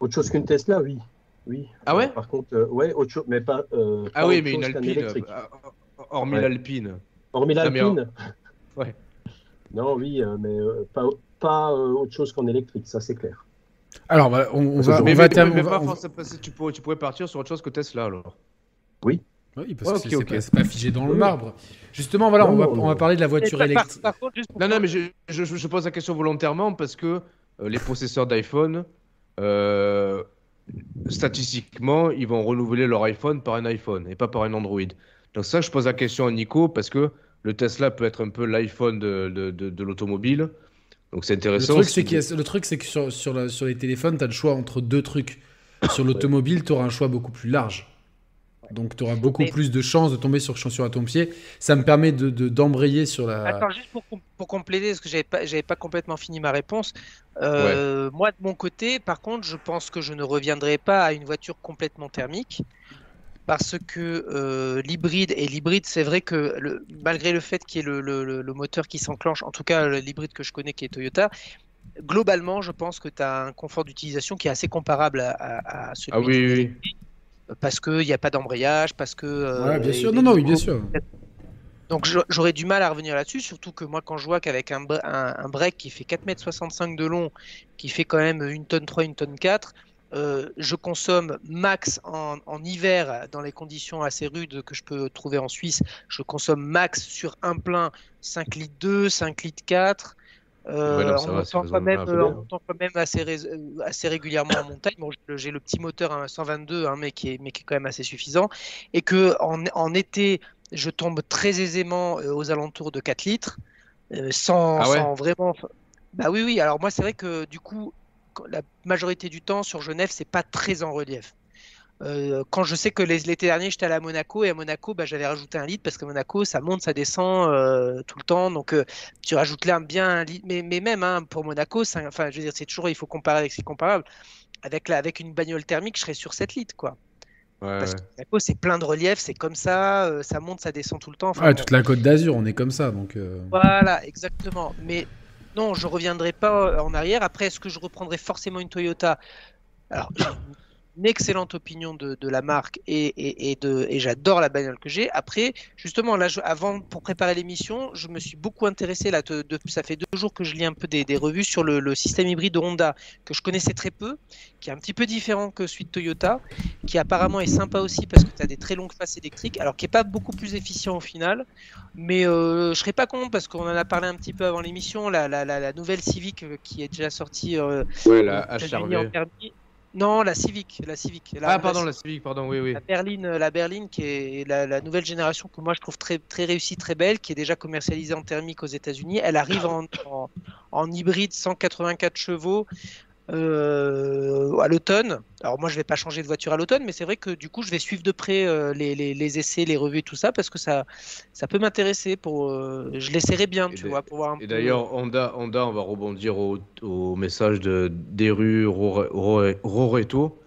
Autre chose qu'une Tesla, oui. oui. Ah ouais? Euh, Par contre, euh, ouais, autre chose, mais pas. euh, Ah pas oui, mais une Alpine, électrique. euh, hormis Ouais. l'Alpine. Hormis l'Alpine? Ouais. Non, oui, euh, mais euh, pas, pas euh, autre chose qu'en électrique, ça c'est clair. Alors, voilà, on, on Parce va, on Mais, va mais- terminer. mais on va- pas parce tu, pourrais, tu pourrais partir sur autre chose que Tesla alors. Oui, parce Ouais, que c'est pas, figé dans le Oui. marbre. Justement, voilà, Non, on va, non, on va parler de la voiture Et par- électrique. par contre, juste pour- Non, non, mais je, je- je pose la question volontairement parce que euh, les possesseurs d'iPhone, euh, statistiquement, ils vont renouveler leur iPhone par un iPhone et pas par un Android. Donc ça, je pose la question à Nico parce que le Tesla peut être un peu l'iPhone de, de, de- de l'automobile. Donc c'est Le intéressant. truc, c'est le truc, c'est que sur, sur, la- sur les téléphones, tu as le choix entre deux trucs. Sur l'automobile, tu auras un choix beaucoup plus large. Donc, tu auras beaucoup Mais- plus de chances de tomber sur chaussure à ton pied. Ça me permet de, de- d'embrayer sur la. Attends, juste pour, pour compléter, parce que j'avais pas, j'avais pas complètement fini ma réponse. Euh, Moi, de mon côté, par contre, je pense que je ne reviendrai pas à une voiture complètement thermique. Parce que euh, l'hybride, et l'hybride, c'est vrai que le- malgré le fait qu'il y ait le, le- le- le moteur qui s'enclenche, en tout cas l'hybride que je connais qui est Toyota, globalement, je pense que tu as un confort d'utilisation qui est assez comparable à, à- à celui Ah oui, oui, oui. parce qu'il n'y a pas d'embrayage, parce que... euh, Ouais, bien sûr. Non, non, oui, bien sûr. donc j'aurais du mal à revenir là-dessus, surtout que moi quand je vois qu'avec un, bre- un, un break qui fait 4,65 m de long, qui fait quand même une tonne 3, une tonne 4, euh, je consomme max en, en hiver dans les conditions assez rudes que je peux trouver en Suisse, je consomme max sur un plein 5 litres 2, 5 litres 4. euh, Ouais, non, en, va, c'est montant quand même, euh, en montant quand même assez, euh, assez régulièrement en montagne. Bon, j'ai- le petit moteur hein, 122, hein, mais, qui est, mais qui est quand même assez suffisant. Et que en, en été, je tombe très aisément euh, aux alentours de 4 litres, sans, Ah ouais? sans vraiment. Bah oui, oui. Alors moi, c'est vrai que du coup, la majorité du temps sur Genève, c'est pas très en relief. Euh, quand je sais que les- l'été dernier, j'étais allé à Monaco et à Monaco, bah, j'avais rajouté un litre parce que Monaco, ça monte, ça descend euh, tout le temps. Donc, euh, tu rajoutes là bien un litre. Mais, mais même hein, pour Monaco, ça- enfin, je veux dire, c'est toujours, il faut comparer avec ce qui est comparable. Avec, la, avec une bagnole thermique, je serais sur 7 litres, quoi. Ouais, Parce ouais. que Monaco, c'est plein de relief, c'est comme ça, euh, ça monte, ça descend tout le temps. Enfin, Ouais, bon. toute la côte d'Azur, on est comme ça. Donc, euh, Voilà, exactement. Mais non, je reviendrai pas en arrière. Après, est-ce que je reprendrai forcément une Toyota? Alors, une excellente opinion de, de la marque et, et, et de, et j'adore la bagnole que j'ai. Après, justement, là, je- avant, pour préparer l'émission, je me suis beaucoup intéressé. Là, de- de- ça fait deux jours que je lis un peu des, des revues sur le, le système hybride de Honda, que je connaissais très peu, qui est un petit peu différent que celui de Toyota, qui apparemment est sympa aussi parce que tu as des très longues faces électriques, alors qui n'est pas beaucoup plus efficient au final. Mais euh, je serais pas con parce qu'on en a parlé un petit peu avant l'émission, la, la, la, la nouvelle Civic euh, qui est déjà sortie euh, Ouais, la en HRV. permis. Non, la Civic, la Civic. La Ah, pardon, la Civic. Civic, pardon, oui, oui. La berline, la berline qui est la, la nouvelle génération que moi je trouve très, très réussie, très belle, qui est déjà commercialisée en thermique aux États-Unis. Elle arrive *coughs* en, en, en hybride 184 chevaux euh, à l'automne. Alors moi, je vais pas changer de voiture à l'automne, mais c'est vrai que du coup, je vais suivre de près euh, les, les- les essais, les revues, tout ça, parce que ça, ça peut m'intéresser. Pour, euh, je l'essaierai bien, Et tu vois, pour voir un Et peu- d'ailleurs, Honda, Honda, on va rebondir au, au message de Deru Rore- Rore- Roreto.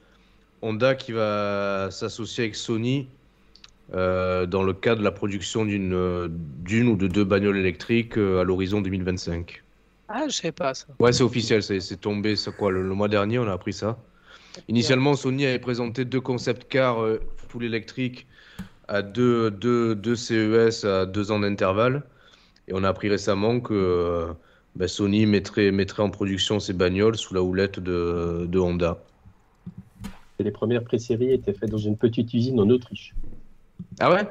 Honda qui va s'associer avec Sony dans le cadre de la production d'une d'une ou de deux bagnoles électriques à l'horizon 2025. Ah, je savais pas ça. Ouais, c'est officiel, c'est tombé c'est quoi, le, le mois dernier, on a appris ça. Initialement, Sony avait présenté deux concept cars euh, full électriques à deux, deux, deux CES à deux ans d'intervalle. Et on a appris récemment que euh, ben, Sony mettrait, mettrait en production ces bagnoles sous la houlette de, de Honda. Et les premières pré-séries étaient faites dans une petite usine en Autriche. Ah ouais?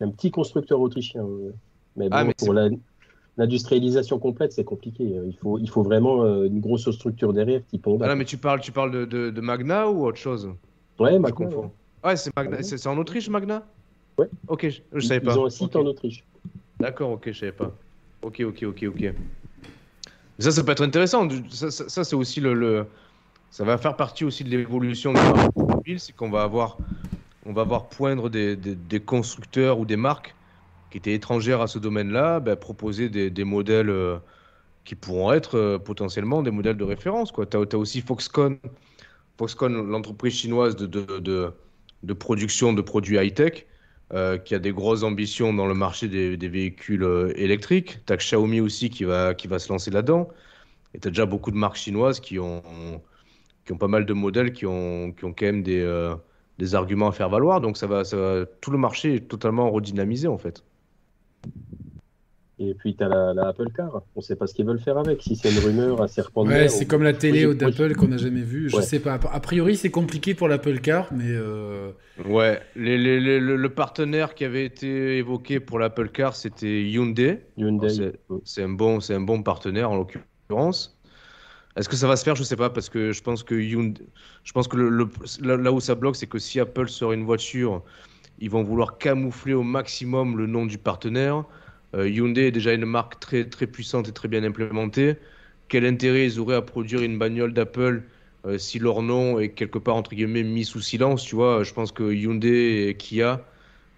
Un petit constructeur autrichien. ouais. Mais bon, Ah, mais pour la- l'industrialisation complète, c'est compliqué. Il faut, il faut vraiment euh, une grosse structure derrière, type Honda. ah non, mais tu parles, tu parles de, de, de Magna ou autre chose? Ouais, Je confonds. ouais. C'est Magna- ouais. c'est c'est en Autriche, Magna? Ouais. Ok, je, je Ils- savais pas. Ils ont un site Ok. en Autriche. D'accord, ok, je savais pas. Ok, ok, ok, ok. Ça, ça peut être intéressant. Ça, ça- ça, c'est aussi le, le- Ça va faire partie aussi de l'évolution du marché automobile, c'est qu'on va avoir, on va voir poindre des, des- des constructeurs ou des marques qui étaient étrangères à ce domaine-là, ben, proposer des, modèles euh, qui pourront être euh, potentiellement des modèles de référence. Tu as, aussi Foxconn, Foxconn l'entreprise chinoise de, production de produits high-tech, euh, qui a des grosses ambitions dans le marché des, véhicules électriques. Tu as Xiaomi aussi qui va, se lancer là-dedans. Et tu as déjà beaucoup de marques chinoises qui ont, pas mal de modèles qui ont, quand même des, des arguments à faire valoir. Donc ça va- tout le marché est totalement redynamisé en fait. Et puis, tu as la, la Apple Car. On ne sait pas ce qu'ils veulent faire avec. Si c'est une rumeur, un serpent de Ouais, c'est ou- comme la télé d'Apple qu'on n'a jamais vue. Je Ouais. sais pas. A priori, c'est compliqué pour l'Apple Car, mais euh, Ouais, les- les- les- le, le partenaire qui avait été évoqué pour l'Apple Car, c'était Hyundai. Hyundai. C'est- un bon, c'est un bon partenaire en l'occurrence. Est-ce que ça va se faire? Je sais pas parce que je pense que Hyundai, je pense que le, le- là, là où ça bloque, c'est que si Apple sort une voiture, ils vont vouloir camoufler au maximum le nom du partenaire. Euh, Hyundai est déjà une marque très très puissante et très bien implémentée. Quel intérêt ils auraient à produire une bagnole d'Apple euh, si leur nom est quelque part entre guillemets mis sous silence Tu vois, je pense que Hyundai et Kia,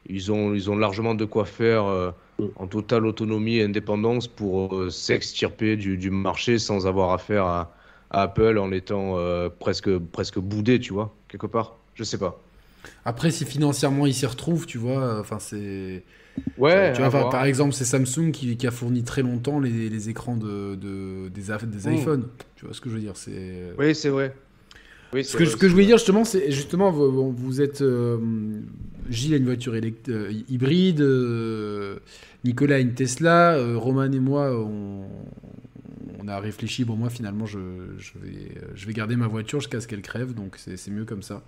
ils ont ils ont largement de quoi faire. euh, en totale autonomie et indépendance pour s'extirper du, du marché sans avoir affaire à, à Apple en étant presque, presque boudé, tu vois, quelque part. Je sais pas. Après, si financièrement ils s'y retrouvent, tu vois, enfin c'est. Ouais, tu vois, par, par exemple, c'est Samsung qui, qui a fourni très longtemps les, les écrans de, de- des, a- des Mm. iPhones. Tu vois ce que je veux dire C'est. Oui, c'est vrai. Oui, Ce que, vrai, ce que je voulais dire justement, c'est justement, vous, vous êtes. euh, Gilles a une voiture élect- euh, hybride, euh, Nicolas a une Tesla, euh, Roman et moi, on, on a réfléchi. Bon, moi finalement, je, je vais, euh, je vais garder ma voiture jusqu'à ce qu'elle crève, donc c'est c'est mieux comme ça.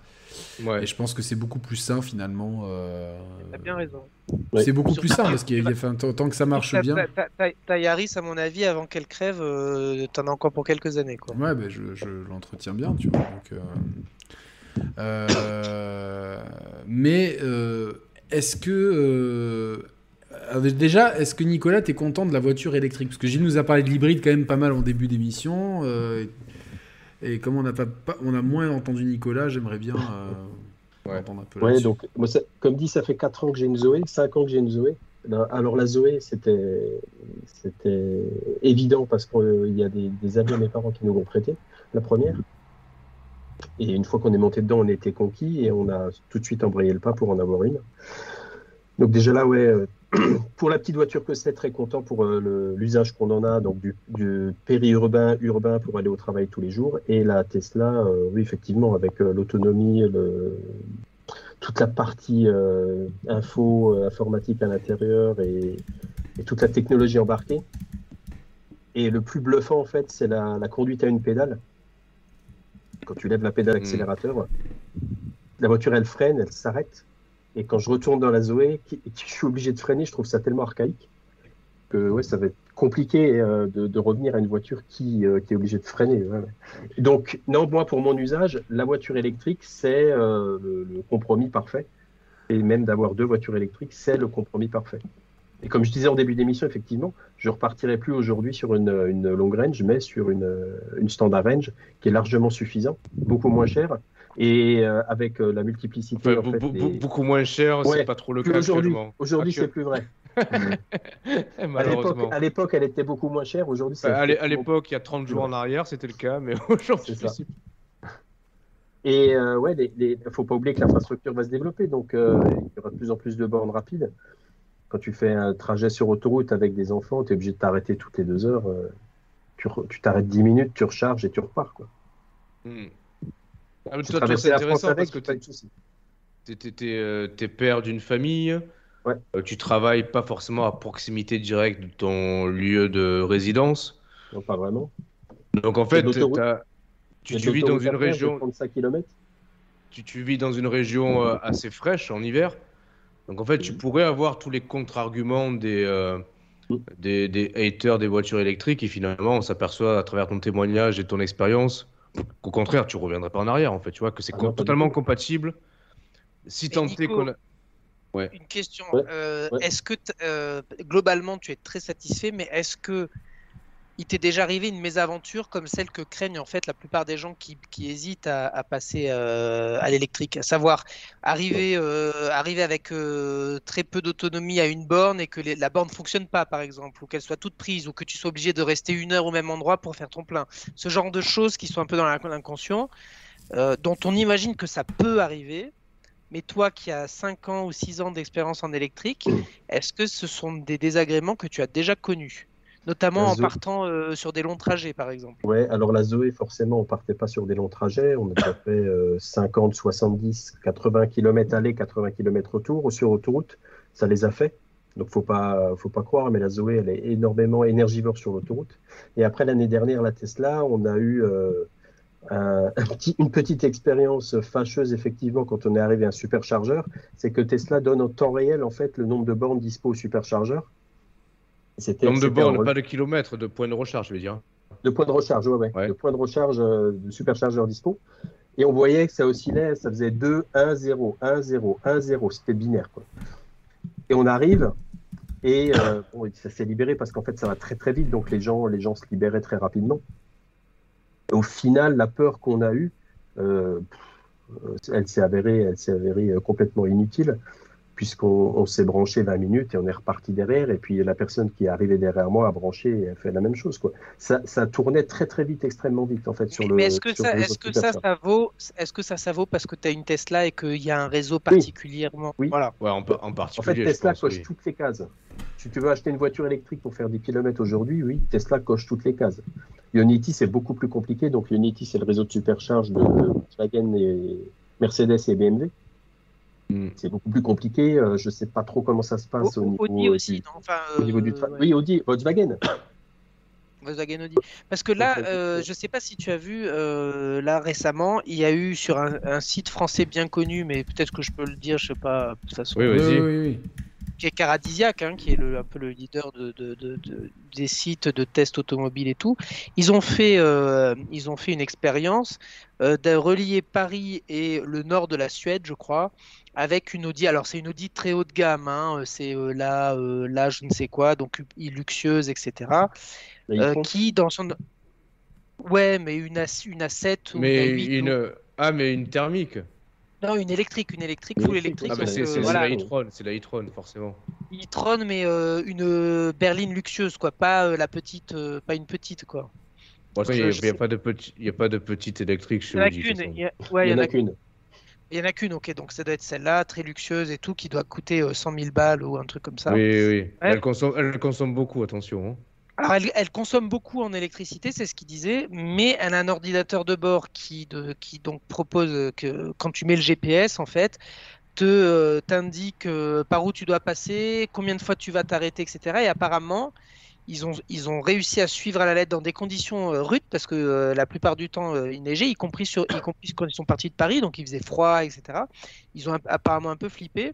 Ouais. Et je pense que c'est beaucoup plus sain finalement. euh, T'as bien raison. Ouais. C'est beaucoup plus sain parce qu'il y a, tant, tant que ça marche Ta- bien. ta- ta- ta- Ta Yaris, à mon avis, avant qu'elle crève, euh, t'en as encore pour quelques années. Quoi. Ouais, ben je, je l'entretiens bien, tu vois. Donc, euh, euh, mais euh, est-ce que. Euh, déjà, est-ce que Nicolas, t'es content de la voiture électrique? Parce que Gilles nous a parlé de l'hybride quand même pas mal en début d'émission. euh, et, comme on a, pas, pas- on a moins entendu Nicolas, j'aimerais bien euh, Ouais. entendre un peu Ouais, donc, moi, ça- comme dit, ça fait 4 ans que j'ai une Zoé, 5 ans que j'ai une Zoé. Alors, la Zoé, c'était évident parce qu'il y a des, des amis à mes parents qui nous l'ont prêté, la première. Et une fois qu'on est monté dedans, on était conquis et on a tout de suite embrayé le pas pour en avoir une. Donc, déjà là, ouais, euh, *clears throat* pour la petite voiture que c'est, très content pour euh, l'usage qu'on en a, donc du, du périurbain, urbain pour aller au travail tous les jours. Et la Tesla, euh, oui, effectivement, avec euh, l'autonomie, toute la partie info, informatique à l'intérieur et, et toute la technologie embarquée. Et le plus bluffant, en fait, c'est la, la conduite à une pédale. Quand tu lèves la pédale Mm. accélérateur, la voiture, elle freine, elle s'arrête. Et quand je retourne dans la Zoé, je suis obligé de freiner, je trouve ça tellement archaïque que ouais, ça va être compliqué euh, de, revenir à une voiture qui, euh, est obligée de freiner. Donc, non, moi, pour mon usage, la voiture électrique, c'est euh, le, compromis parfait. Et même d'avoir deux voitures électriques, c'est le compromis parfait. Et comme je disais en début d'émission, effectivement, je repartirai plus aujourd'hui sur une, long range, mais sur une, standard range qui est largement suffisant, beaucoup moins cher. Et euh, avec euh, la multiplicité. Enfin, en fait, des- Beaucoup moins cher, Ouais, c'est pas trop le cas aujourd'hui, aujourd'hui c'est plus vrai. *laughs* À l'époque, Malheureusement. à l'époque, elle était beaucoup moins chère. Aujourd'hui, à l'époque, il y a 30 jours en arrière, c'était le cas, mais *laughs* aujourd'hui, C'est Et euh, ouais, il les, faut pas oublier que l'infrastructure va se développer, donc il y aura de plus en plus de bornes rapides. Quand tu fais un trajet sur autoroute avec des enfants, tu es obligé de t'arrêter toutes les deux heures. tu re- tu t'arrêtes 10 minutes, tu recharges et tu repars. Quoi. Hmm. Ah, Tu toi, c'est intéressant parce que t'es t'es, euh, père d'une famille, Ouais. euh, tu travailles pas forcément à proximité directe de ton lieu de résidence. Non, pas vraiment. Donc en fait, tu, tu vis dans une région, 35 km. tu, tu vis dans une région euh, assez fraîche en hiver. Donc en fait, tu pourrais avoir tous les contre-arguments des, euh, des, des haters des voitures électriques et finalement on s'aperçoit à travers ton témoignage et ton expérience qu'au contraire, tu reviendrais pas en arrière en fait, tu vois, que c'est Ah totalement compatible. Si tant est qu'on a... Une question. Ouais, euh, ouais. Est-ce que euh, globalement tu es très satisfait, mais est-ce que il t'est déjà arrivé une mésaventure comme celle que craignent en fait la plupart des gens qui, qui hésitent à, à passer euh, à l'électrique, à savoir arriver, euh, arriver avec euh, très peu d'autonomie à une borne et que les- la borne fonctionne pas par exemple, ou qu'elle soit toute prise, ou que tu sois obligé de rester une heure au même endroit pour faire ton plein. Ce genre de choses qui sont un peu dans l'inconscient, dont on imagine que ça peut arriver. Mais toi qui as 5 ans ou 6 ans d'expérience en électrique, est-ce que ce sont des désagréments que tu as déjà connus? Notamment La en partant euh, sur des longs trajets, par exemple. Ouais, alors la Zoé, forcément, on partait pas sur des longs trajets. On a fait euh, 50, 70, 80 km aller, 80 km retour sur autoroute. Ça les a fait. Donc, faut pas, faut pas croire, mais la Zoé, elle est énormément énergivore sur l'autoroute. Et après, l'année dernière, la Tesla, on a eu euh, un- un petit- une petite expérience fâcheuse, effectivement, quand on est arrivé à un superchargeur. C'est que Tesla donne en temps réel, en fait, le nombre de bornes dispo au superchargeur. Nombre de bornes, pas de kilomètres, de points de recharge, je veux dire. de points de recharge, ouais, ouais. Ouais. De points de recharge euh, de superchargeur dispo. Et on voyait que ça oscillait, ça faisait 2, 1, 0, 1, 0, 1, 0. C'était binaire, quoi. Et on arrive, et euh, bon, ça s'est libéré parce qu'en fait, ça va très très vite, donc les gens, les gens se libéraient très rapidement. Et au final, la peur qu'on a eue, euh, elle s'est avérée, elle s'est avérée euh, complètement inutile, puisqu'on on s'est branché 20 minutes et on est reparti derrière, et puis la personne qui est arrivée derrière moi a branché et a fait la même chose, quoi ça, ça tournait très très vite, extrêmement vite en fait sur Mais, le. mais est-ce que, ça, que ça, vaut, est-ce que ça, ça vaut parce que tu as une Tesla et qu'il y a un réseau particulièrement? Oui. Voilà. Ouais, en, en En particulier. fait, je Tesla pense, coche oui. toutes les cases. Si tu veux acheter une voiture électrique pour faire des kilomètres aujourd'hui, oui, Tesla coche toutes les cases. Unity, c'est beaucoup plus compliqué. Donc, Unity, c'est le réseau de supercharge de Volkswagen et Mercedes et BMW. Hmm. C'est beaucoup plus compliqué. Euh, je ne sais pas trop comment ça se passe au, niveau, Audi aussi, du, non Enfin, au niveau du euh, tra- ouais. Oui, Audi, Volkswagen. *coughs* Volkswagen Audi. Parce que là, euh, je sais pas si tu as vu, euh, là récemment, il y a eu sur un, un site français bien connu, mais peut-être que je peux le dire, je sais pas, de toute façon, Oui, Oui, oui, oui. qui est Caradisiac, hein, qui est le, un peu le leader de, de- de- de- des sites de tests automobiles et tout. Ils ont fait, euh, ils ont fait une expérience euh, de relier Paris et le nord de la Suède, je crois, avec une Audi. Alors c'est une Audi très haut de gamme, hein, c'est euh, là, euh, là, je ne sais quoi, donc luxueuse, etc. Euh, qui dans son Ouais, mais une, A, une A7 ou Mais une A8 ou- une... Ah, mais une thermique. Non, une électrique, une électrique, full électrique. Ah, bah c'est euh, c'est- voilà. la e-tron, c'est la e-tron, forcément. e-tron, mais euh, une euh, berline luxueuse, quoi, pas euh, la petite, euh, pas une petite, quoi. Bon, il n'y a, y a pas de y petite électrique Il chez y en a Audi, il y a- ouais, il n'y en a qu'une. Il y en a qu'une, ok, donc ça doit être celle-là, très luxueuse et tout, qui doit coûter euh, 100 000 balles ou un truc comme ça. Oui, oui. Ouais. Elle, consomme, elle consomme beaucoup, attention. hein. Alors, elle, elle consomme beaucoup en électricité, c'est ce qu'il disait, mais elle a un ordinateur de bord qui, de, qui donc propose euh, que quand tu mets le GPS, en fait, te euh, t'indique euh, par où tu dois passer, combien de fois tu vas t'arrêter, etc. Et apparemment, ils ont, ils ont réussi à suivre à la lettre dans des conditions euh, rudes, parce que euh, la plupart du temps, euh, il neigeait, y compris, sur, y compris quand ils sont partis de Paris, donc il faisait froid, etc. Ils ont un- apparemment un peu flippé.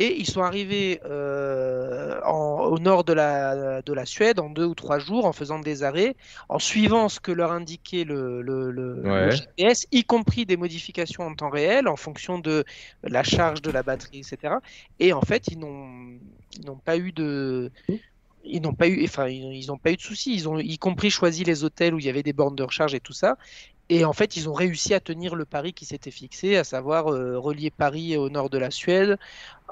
Et ils sont arrivés euh, en- au nord de la, de la Suède en deux ou trois jours en faisant des arrêts, en suivant ce que leur indiquait le, le- le- le Ouais. GPS, y compris des modifications en temps réel en fonction de la charge de la batterie, etc. Et en fait, ils n'ont pas eu de ils n'ont pas eu, enfin, ils n'ont pas eu de soucis. Ils ont, y compris choisi les hôtels où il y avait des bornes de recharge et tout ça. Et en fait, ils ont réussi à tenir le pari qui s'était fixé, à savoir euh, relier Paris au nord de la Suède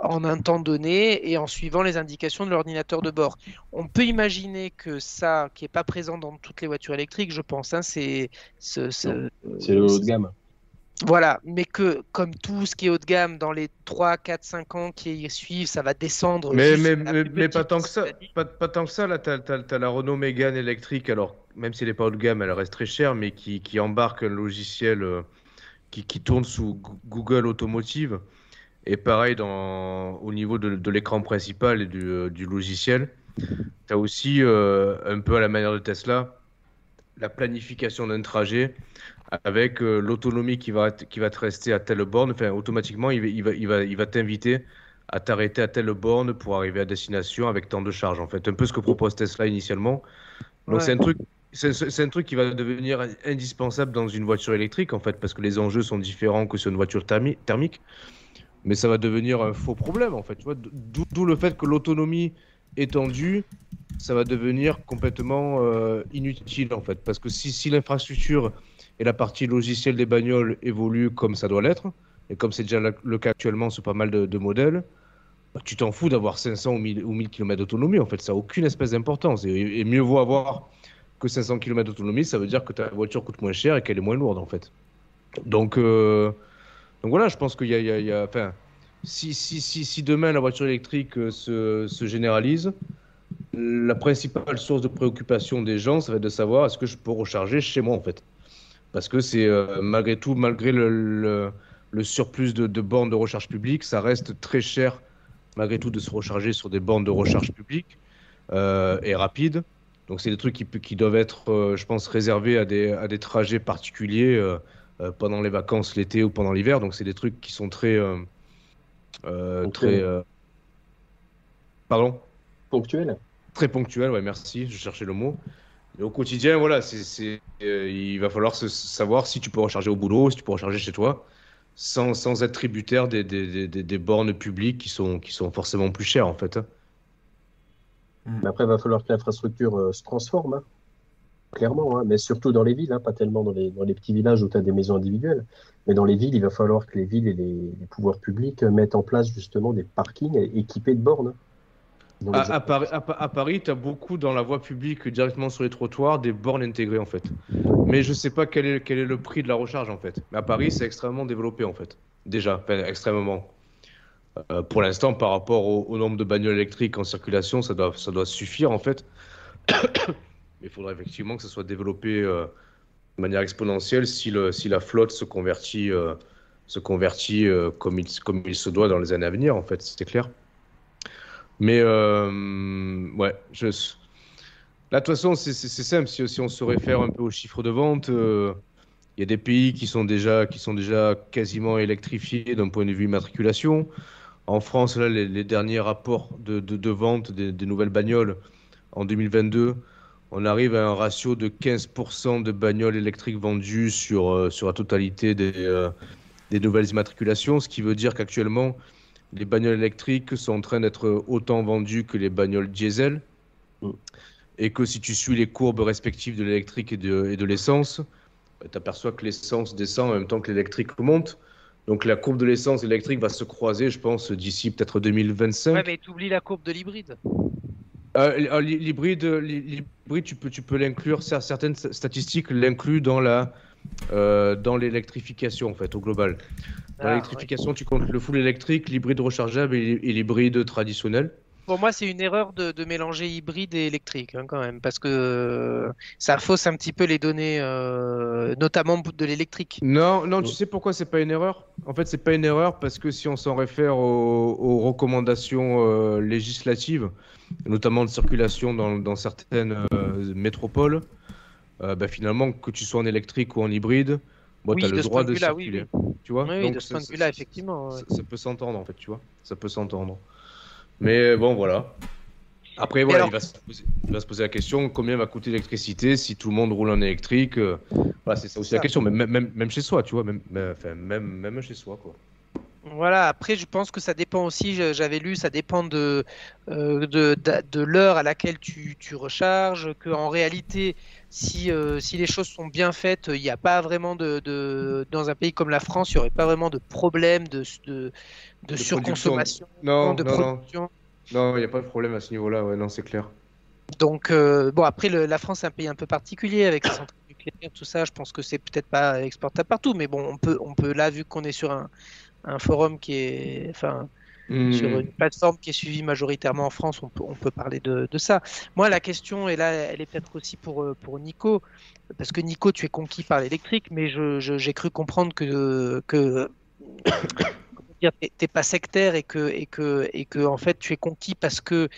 en un temps donné et en suivant les indications de l'ordinateur de bord. On peut imaginer que ça, qui est pas présent dans toutes les voitures électriques, je pense, hein, c'est ce- ce- C'est le haut de gamme. Voilà, mais que comme tout ce qui est haut de gamme, dans les 3, 4, 5 ans qui suivent, ça va descendre. Mais, mais, mais, pas tant que ça. Pas, pas tant que ça. Là, t'as, t'as- t'as la Renault Mégane électrique. Alors, même si elle n'est pas haut de gamme, elle reste très chère, mais qui, qui embarque un logiciel euh, qui, qui tourne sous Goo- Google Automotive. Et pareil, dans, au niveau de, de l'écran principal et du, euh, du logiciel, tu as aussi, euh, un peu à la manière de Tesla, la planification d'un trajet avec euh, l'autonomie qui va, qui va te rester à telle borne. Enfin, automatiquement, il va, il va, il va, il va t'inviter à t'arrêter à telle borne pour arriver à destination avec tant de charge. En fait, un peu ce que propose Tesla initialement. Donc Ouais. c'est un truc, c'est un truc qui va devenir indispensable dans une voiture électrique en fait, parce que les enjeux sont différents que sur une voiture thermi- thermique. Mais ça va devenir un faux problème en fait. D'où le fait que l'autonomie étendue, ça va devenir complètement euh, inutile en fait, parce que si, si l'infrastructure et la partie logicielle des bagnoles évoluent comme ça doit l'être, et comme c'est déjà le cas actuellement sur pas mal de, modèles, bah, tu t'en fous d'avoir 500 ou 1000, ou 1000 km d'autonomie. En fait, ça n'a aucune espèce d'importance. Et, mieux vaut avoir que 500 km d'autonomie, ça veut dire que ta voiture coûte moins cher et qu'elle est moins lourde, en fait. Donc, euh, donc voilà, je pense qu'il y a. enfin, si, si, si, si demain la voiture électrique euh, se généralise, la principale source de préoccupation des gens, ça va être de savoir est-ce que je peux recharger chez moi, en fait? Parce que c'est euh, malgré tout, malgré le, le- le surplus de, de bornes de recharge publique, ça reste très cher malgré tout de se recharger sur des bornes de recharge publiques euh, et rapides. Donc c'est des trucs qui, doivent être, euh, je pense, réservés à des, à des trajets particuliers pendant les vacances, l'été ou pendant l'hiver. Donc c'est des trucs qui sont très... euh, très euh, Pardon? Ponctuel. Très ponctuel, ouais, merci, je cherchais le mot. Au quotidien, voilà, c'est, euh, il va falloir se, savoir si tu peux recharger au boulot, si tu peux recharger chez toi, sans, être tributaire des, bornes publiques qui sont, forcément plus chères, en fait. hein. Mais après, il va falloir que l'infrastructure euh, se transforme. hein. Clairement, hein. mais surtout dans les villes, pas tellement dans les, petits villages où tu as des maisons individuelles. Mais dans les villes, il va falloir que les villes et les, pouvoirs publics mettent en place justement des parkings équipés de bornes. À, à Paris, à, Pa- à Paris, tu as beaucoup dans la voie publique, directement sur les trottoirs, des bornes intégrées, en fait. Mais je sais pas quel est, quel est le prix de la recharge, en fait. Mais à Paris, c'est extrêmement développé, en fait. Déjà, enfin, extrêmement. Euh, pour l'instant, par rapport au, au nombre de bagnoles électriques en circulation, ça doit, ça doit suffire, en fait. Mais *coughs* il faudra effectivement que ça soit développé euh, de manière exponentielle si, le, si la flotte se convertit, euh, se convertit comme, il, comme il se doit dans les années à venir, en fait, c'est clair. Mais euh, ouais, je... là, de toute façon, c'est simple. Si, on se réfère un peu aux chiffres de vente, euh, il y a des pays qui sont déjà, qui sont déjà quasiment électrifiés d'un point de vue immatriculation. En France, là, les, derniers rapports de, de, de vente des, des nouvelles bagnoles en 2022, on arrive à un ratio de 15% de bagnoles électriques vendues sur, euh, sur la totalité des, euh, des nouvelles immatriculations, ce qui veut dire qu'actuellement, les bagnoles électriques sont en train d'être autant vendues que les bagnoles diesel. Mm. Et que si tu suis les courbes respectives de l'électrique et de, et de l'essence, tu aperçois que l'essence descend en même temps que l'électrique monte. Donc la courbe de l'essence et l'électrique va se croiser, je pense, d'ici peut-être 2025. Ouais, mais tu oublies la courbe de l'hybride. Euh, euh, l'hy- L'hybride, l'hy- l'hybride, tu peux, tu peux l'inclure. cer- Certaines statistiques l'incluent dans la, euh, dans l'électrification en fait, au global. Dans Ah, l'électrification, tu comptes le full électrique, l'hybride rechargeable et, et l'hybride traditionnel. Pour moi, c'est une erreur de, de mélanger hybride et électrique, hein, quand même, parce que euh, ça fausse un petit peu les données, euh, notamment de l'électrique. Non, non, tu sais pourquoi c'est pas une erreur? En fait, c'est pas une erreur parce que si on s'en réfère aux, aux recommandations euh, législatives, notamment de circulation dans, dans certaines euh, métropoles, euh, bah, finalement, que tu sois en électrique ou en hybride, Bon, Oui, t'as de le droit de vue-là, oui, circuler. Tu vois? Oui, oui, Donc, de ce point de vue-là, effectivement, Ça, ouais. ça peut s'entendre, en fait, tu vois? Ça peut s'entendre. Mais bon, voilà. Après, voilà, alors- il, va se poser, il va se poser la question combien va coûter l'électricité si tout le monde roule en électrique euh, Voilà, c'est ça aussi Ça. la question, même, même, même chez soi, tu vois, même, même, enfin, même, même chez soi, quoi. Voilà, après, je pense que ça dépend aussi, j'avais lu, ça dépend de, euh, de, de, de l'heure à laquelle tu, tu recharges, qu'en réalité, si, euh, si les choses sont bien faites, il n'y a pas vraiment de, de. Dans un pays comme la France, il n'y aurait pas vraiment de problème de, de, de surconsommation, Non, de non, non, production. non, il n'y a pas de problème à ce niveau-là, ouais, non, c'est clair. Donc, euh, bon, après, le- la France est un pays un peu particulier avec ses centrales nucléaires, tout ça. Je pense que c'est peut-être pas exportable partout, mais bon, on peut, on peut là, vu qu'on est sur un, un forum qui est. Enfin, Hmm. sur une plateforme qui est suivie majoritairement en France, on peut, on peut parler de, de ça. Moi, la question, et là, elle est peut-être aussi pour, euh, pour Nico, parce que Nico, tu es conquis par l'électrique, mais je, je- j'ai cru comprendre que, que *coughs* t'es- pas sectaire et que, et, que, et que, en fait, tu es conquis parce que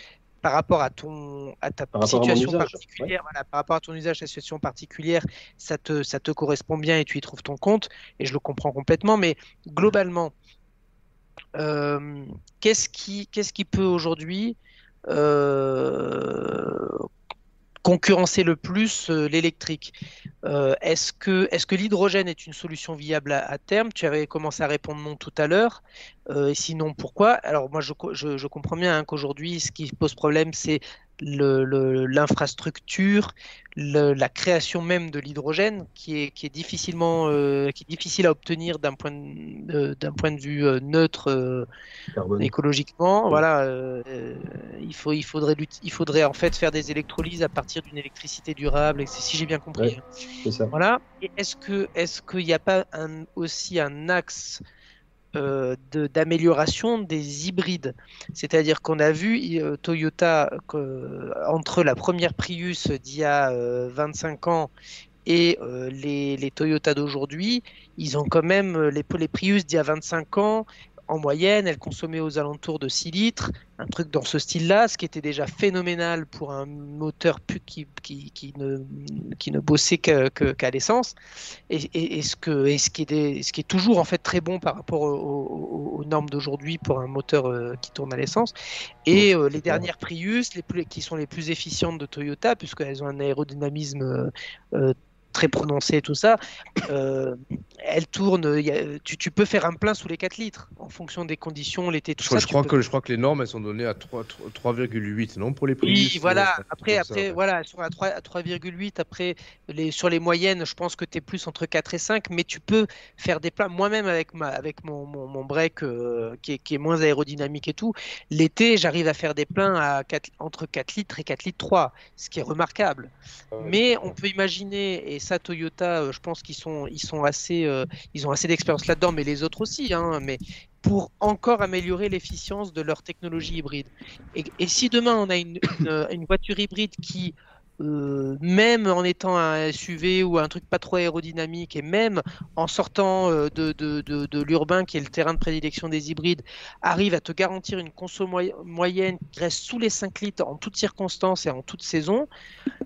par rapport à ton à ta Par à situation usage, particulière, voilà, par rapport à ton usage, ta situation particulière, ça te, ça te correspond bien et tu y trouves ton compte, et je le comprends complètement, mais globalement, qu'est-ce qui, qu'est-ce qui peut aujourd'hui euh, concurrencer le plus euh, l'électrique? Euh, Est-ce que, l'hydrogène est une solution viable à, terme? Tu avais commencé à répondre non tout à l'heure. Euh, sinon, pourquoi? Alors moi, je comprends bien hein, qu'aujourd'hui, ce qui pose problème, c'est le- l'infrastructure, le- la création même de l'hydrogène, qui est, qui est difficilement, euh, qui est difficile à obtenir d'un point, de, euh, d'un point de vue euh, neutre écologiquement. Voilà, il faut, il faudrait, il faudrait en fait faire des électrolyses à partir d'une électricité durable, si j'ai bien compris. Ouais. hein. C'est ça. Voilà. Est-ce que, est-ce qu'il n'y a pas un, aussi un axe euh, d'amélioration des hybrides. C'est-à-dire qu'on a vu euh, Toyota que, entre la première Prius d'il y a euh, 25 ans et euh, les, les Toyota d'aujourd'hui, ils ont quand même euh, les, les Prius d'il y a 25 ans. En moyenne, elles consommaient aux alentours de 6 litres, un truc dans ce style-là, ce qui était déjà phénoménal pour un moteur qui, qui, qui ne, qui ne bossait qu'à l'essence et, et- et ce que, et ce, qui est des- ce qui est toujours en fait très bon par rapport au- au- aux normes d'aujourd'hui pour un moteur euh, qui tourne à l'essence. Et euh, les dernières Prius, les plus, qui sont les plus efficientes de Toyota, puisqu'elles ont un aérodynamisme euh, euh, très prononcé et tout ça, euh, y a- tu, tu peux faire un plein sous les 4 litres en fonction des conditions, l'été, tout Je, ça. je crois peux- que, je crois que les normes, elles sont données à 3 3,8, non Pour les prix Oui, voilà. Après, après, voilà, elles sont à 3 à 3,8. Après, les, sur les moyennes, je pense que tu es plus entre 4 et 5, mais tu peux faire des plats. Moi-même, avec, ma, avec mon, mon, mon break euh, qui, est, qui est moins aérodynamique et tout, l'été, j'arrive à faire des pleins à 4 entre 4 litres et 4 litres 3, ce qui est remarquable. Mais on peut imaginer, et ça, Toyota, euh, je pense qu'ils sont, ils sont assez, euh, ils ont assez d'expérience là-dedans, mais les autres aussi, hein, mais pour encore améliorer l'efficience de leur technologie hybride. Et, et si demain on a une, une voiture hybride qui, euh, même en étant un SUV ou un truc pas trop aérodynamique, et même en sortant euh, de, de, de, de l'urbain qui est le terrain de prédilection des hybrides, arrive à te garantir une conso moy- moyenne qui reste sous les 5 litres en toutes circonstances et en toute saison,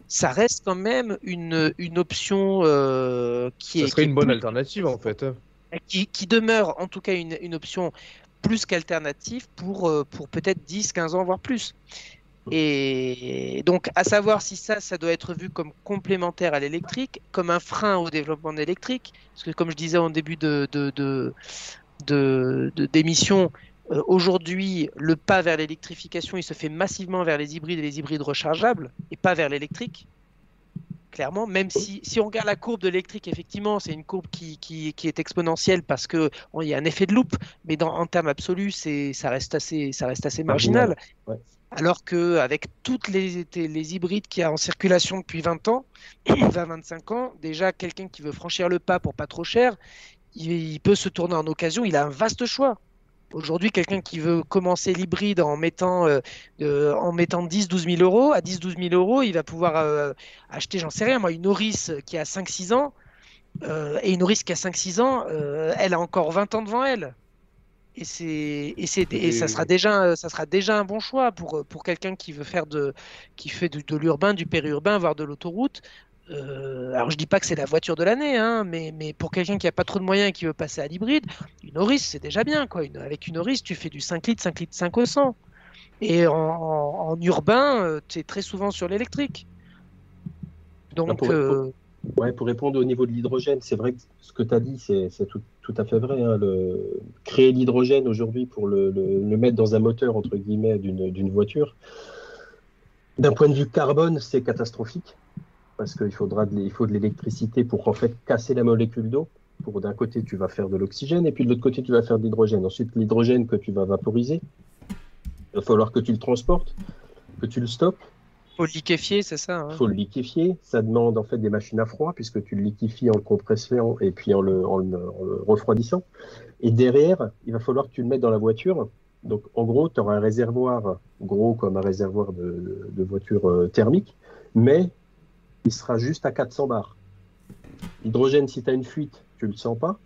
ça reste quand même une, une option euh, qui Ça est, serait qui est une bonne alternative, en fait. qui, qui demeure en tout cas une, une option plus qu'alternative pour, pour peut-être 10, 15 ans, voire plus. Et donc, à savoir si ça, ça doit être vu comme complémentaire à l'électrique, comme un frein au développement de l'électrique, parce que comme je disais en début de, d'émission, euh, aujourd'hui, le pas vers l'électrification, il se fait massivement vers les hybrides et les hybrides rechargeables, et pas vers l'électrique clairement, même si, si on regarde la courbe de l'électrique, effectivement, c'est une courbe qui, qui, qui est exponentielle parce qu'il y a un effet de loupe, mais dans, en termes absolus, ça, reste assez, ça reste assez marginal. Marginal, ouais. Alors qu'avec toutes les, les hybrides qu'il y a en circulation depuis 20 ans, *clears throat* 20-25 ans, déjà quelqu'un qui veut franchir le pas pour pas trop cher, il, peut se tourner en occasion, il a un vaste choix. Aujourd'hui, quelqu'un qui veut commencer l'hybride en mettant, euh, euh, mettant 10-12 000 euros, à 10-12 000 euros, il va pouvoir euh, acheter, j'en sais rien, moi, une Auris qui a 5-6 ans. et une Auris qui a 5-6 ans, elle a encore 20 ans devant elle. Et, c'est, et, c'est, et ça, sera déjà, ça sera déjà un bon choix pour, pour quelqu'un qui veut faire de, qui fait de, de l'urbain, du périurbain, voire de l'autoroute. euh, alors je dis pas que c'est la voiture de l'année, hein, mais, mais pour quelqu'un qui a pas trop de moyens et qui veut passer à l'hybride, une Auris c'est déjà bien quoi. Une- avec une Auris tu fais du 5 litres, 5 litres 5 au 100. Et en, en- en urbain, tu es très souvent sur l'électrique. Donc pour- euh, Ouais, pour répondre au niveau de l'hydrogène, c'est vrai que ce que tu as dit, c'est tout, tout à fait vrai. hein. Le- créer l'hydrogène aujourd'hui pour le, le- mettre dans un moteur, entre guillemets, d'une voiture, d'un point de vue carbone, c'est catastrophique. Parce qu'il faudra faut de l'électricité pour en fait casser la molécule d'eau. Pour d'un côté, tu vas faire de l'oxygène, et puis de l'autre côté, tu vas faire de l'hydrogène. Ensuite, l'hydrogène que tu vas vaporiser, il va falloir que tu le transportes, que tu le stockes. Faut le liquéfier, c'est ça. hein. Faut le liquéfier. Ça demande en fait des machines à froid puisque tu le liquéfies en le compressant et puis en le, refroidissant. Et derrière, il va falloir que tu le mettes dans la voiture. Donc en gros, tu auras un réservoir gros comme un réservoir de, voiture euh, thermique, mais il sera juste à 400 bars. L'hydrogène, si tu as une fuite, tu le sens pas.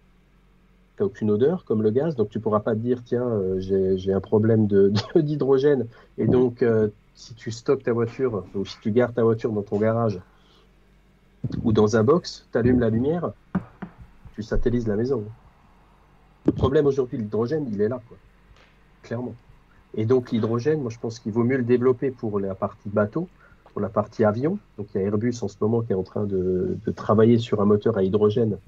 Tu aucune odeur comme le gaz, donc tu pourras pas te dire tiens, euh, j'ai un problème de- *laughs* de- d'hydrogène et donc euh, si tu stockes ta voiture ou si tu gardes ta voiture dans ton garage ou dans un box, tu allumes la lumière, tu satellises la maison. Le problème aujourd'hui, l'hydrogène, il est là, clairement. Et donc l'hydrogène, moi je pense qu'il vaut mieux le développer pour la partie bateau, pour la partie avion. Donc il y a Airbus en ce moment qui est en train de, travailler sur un moteur à hydrogène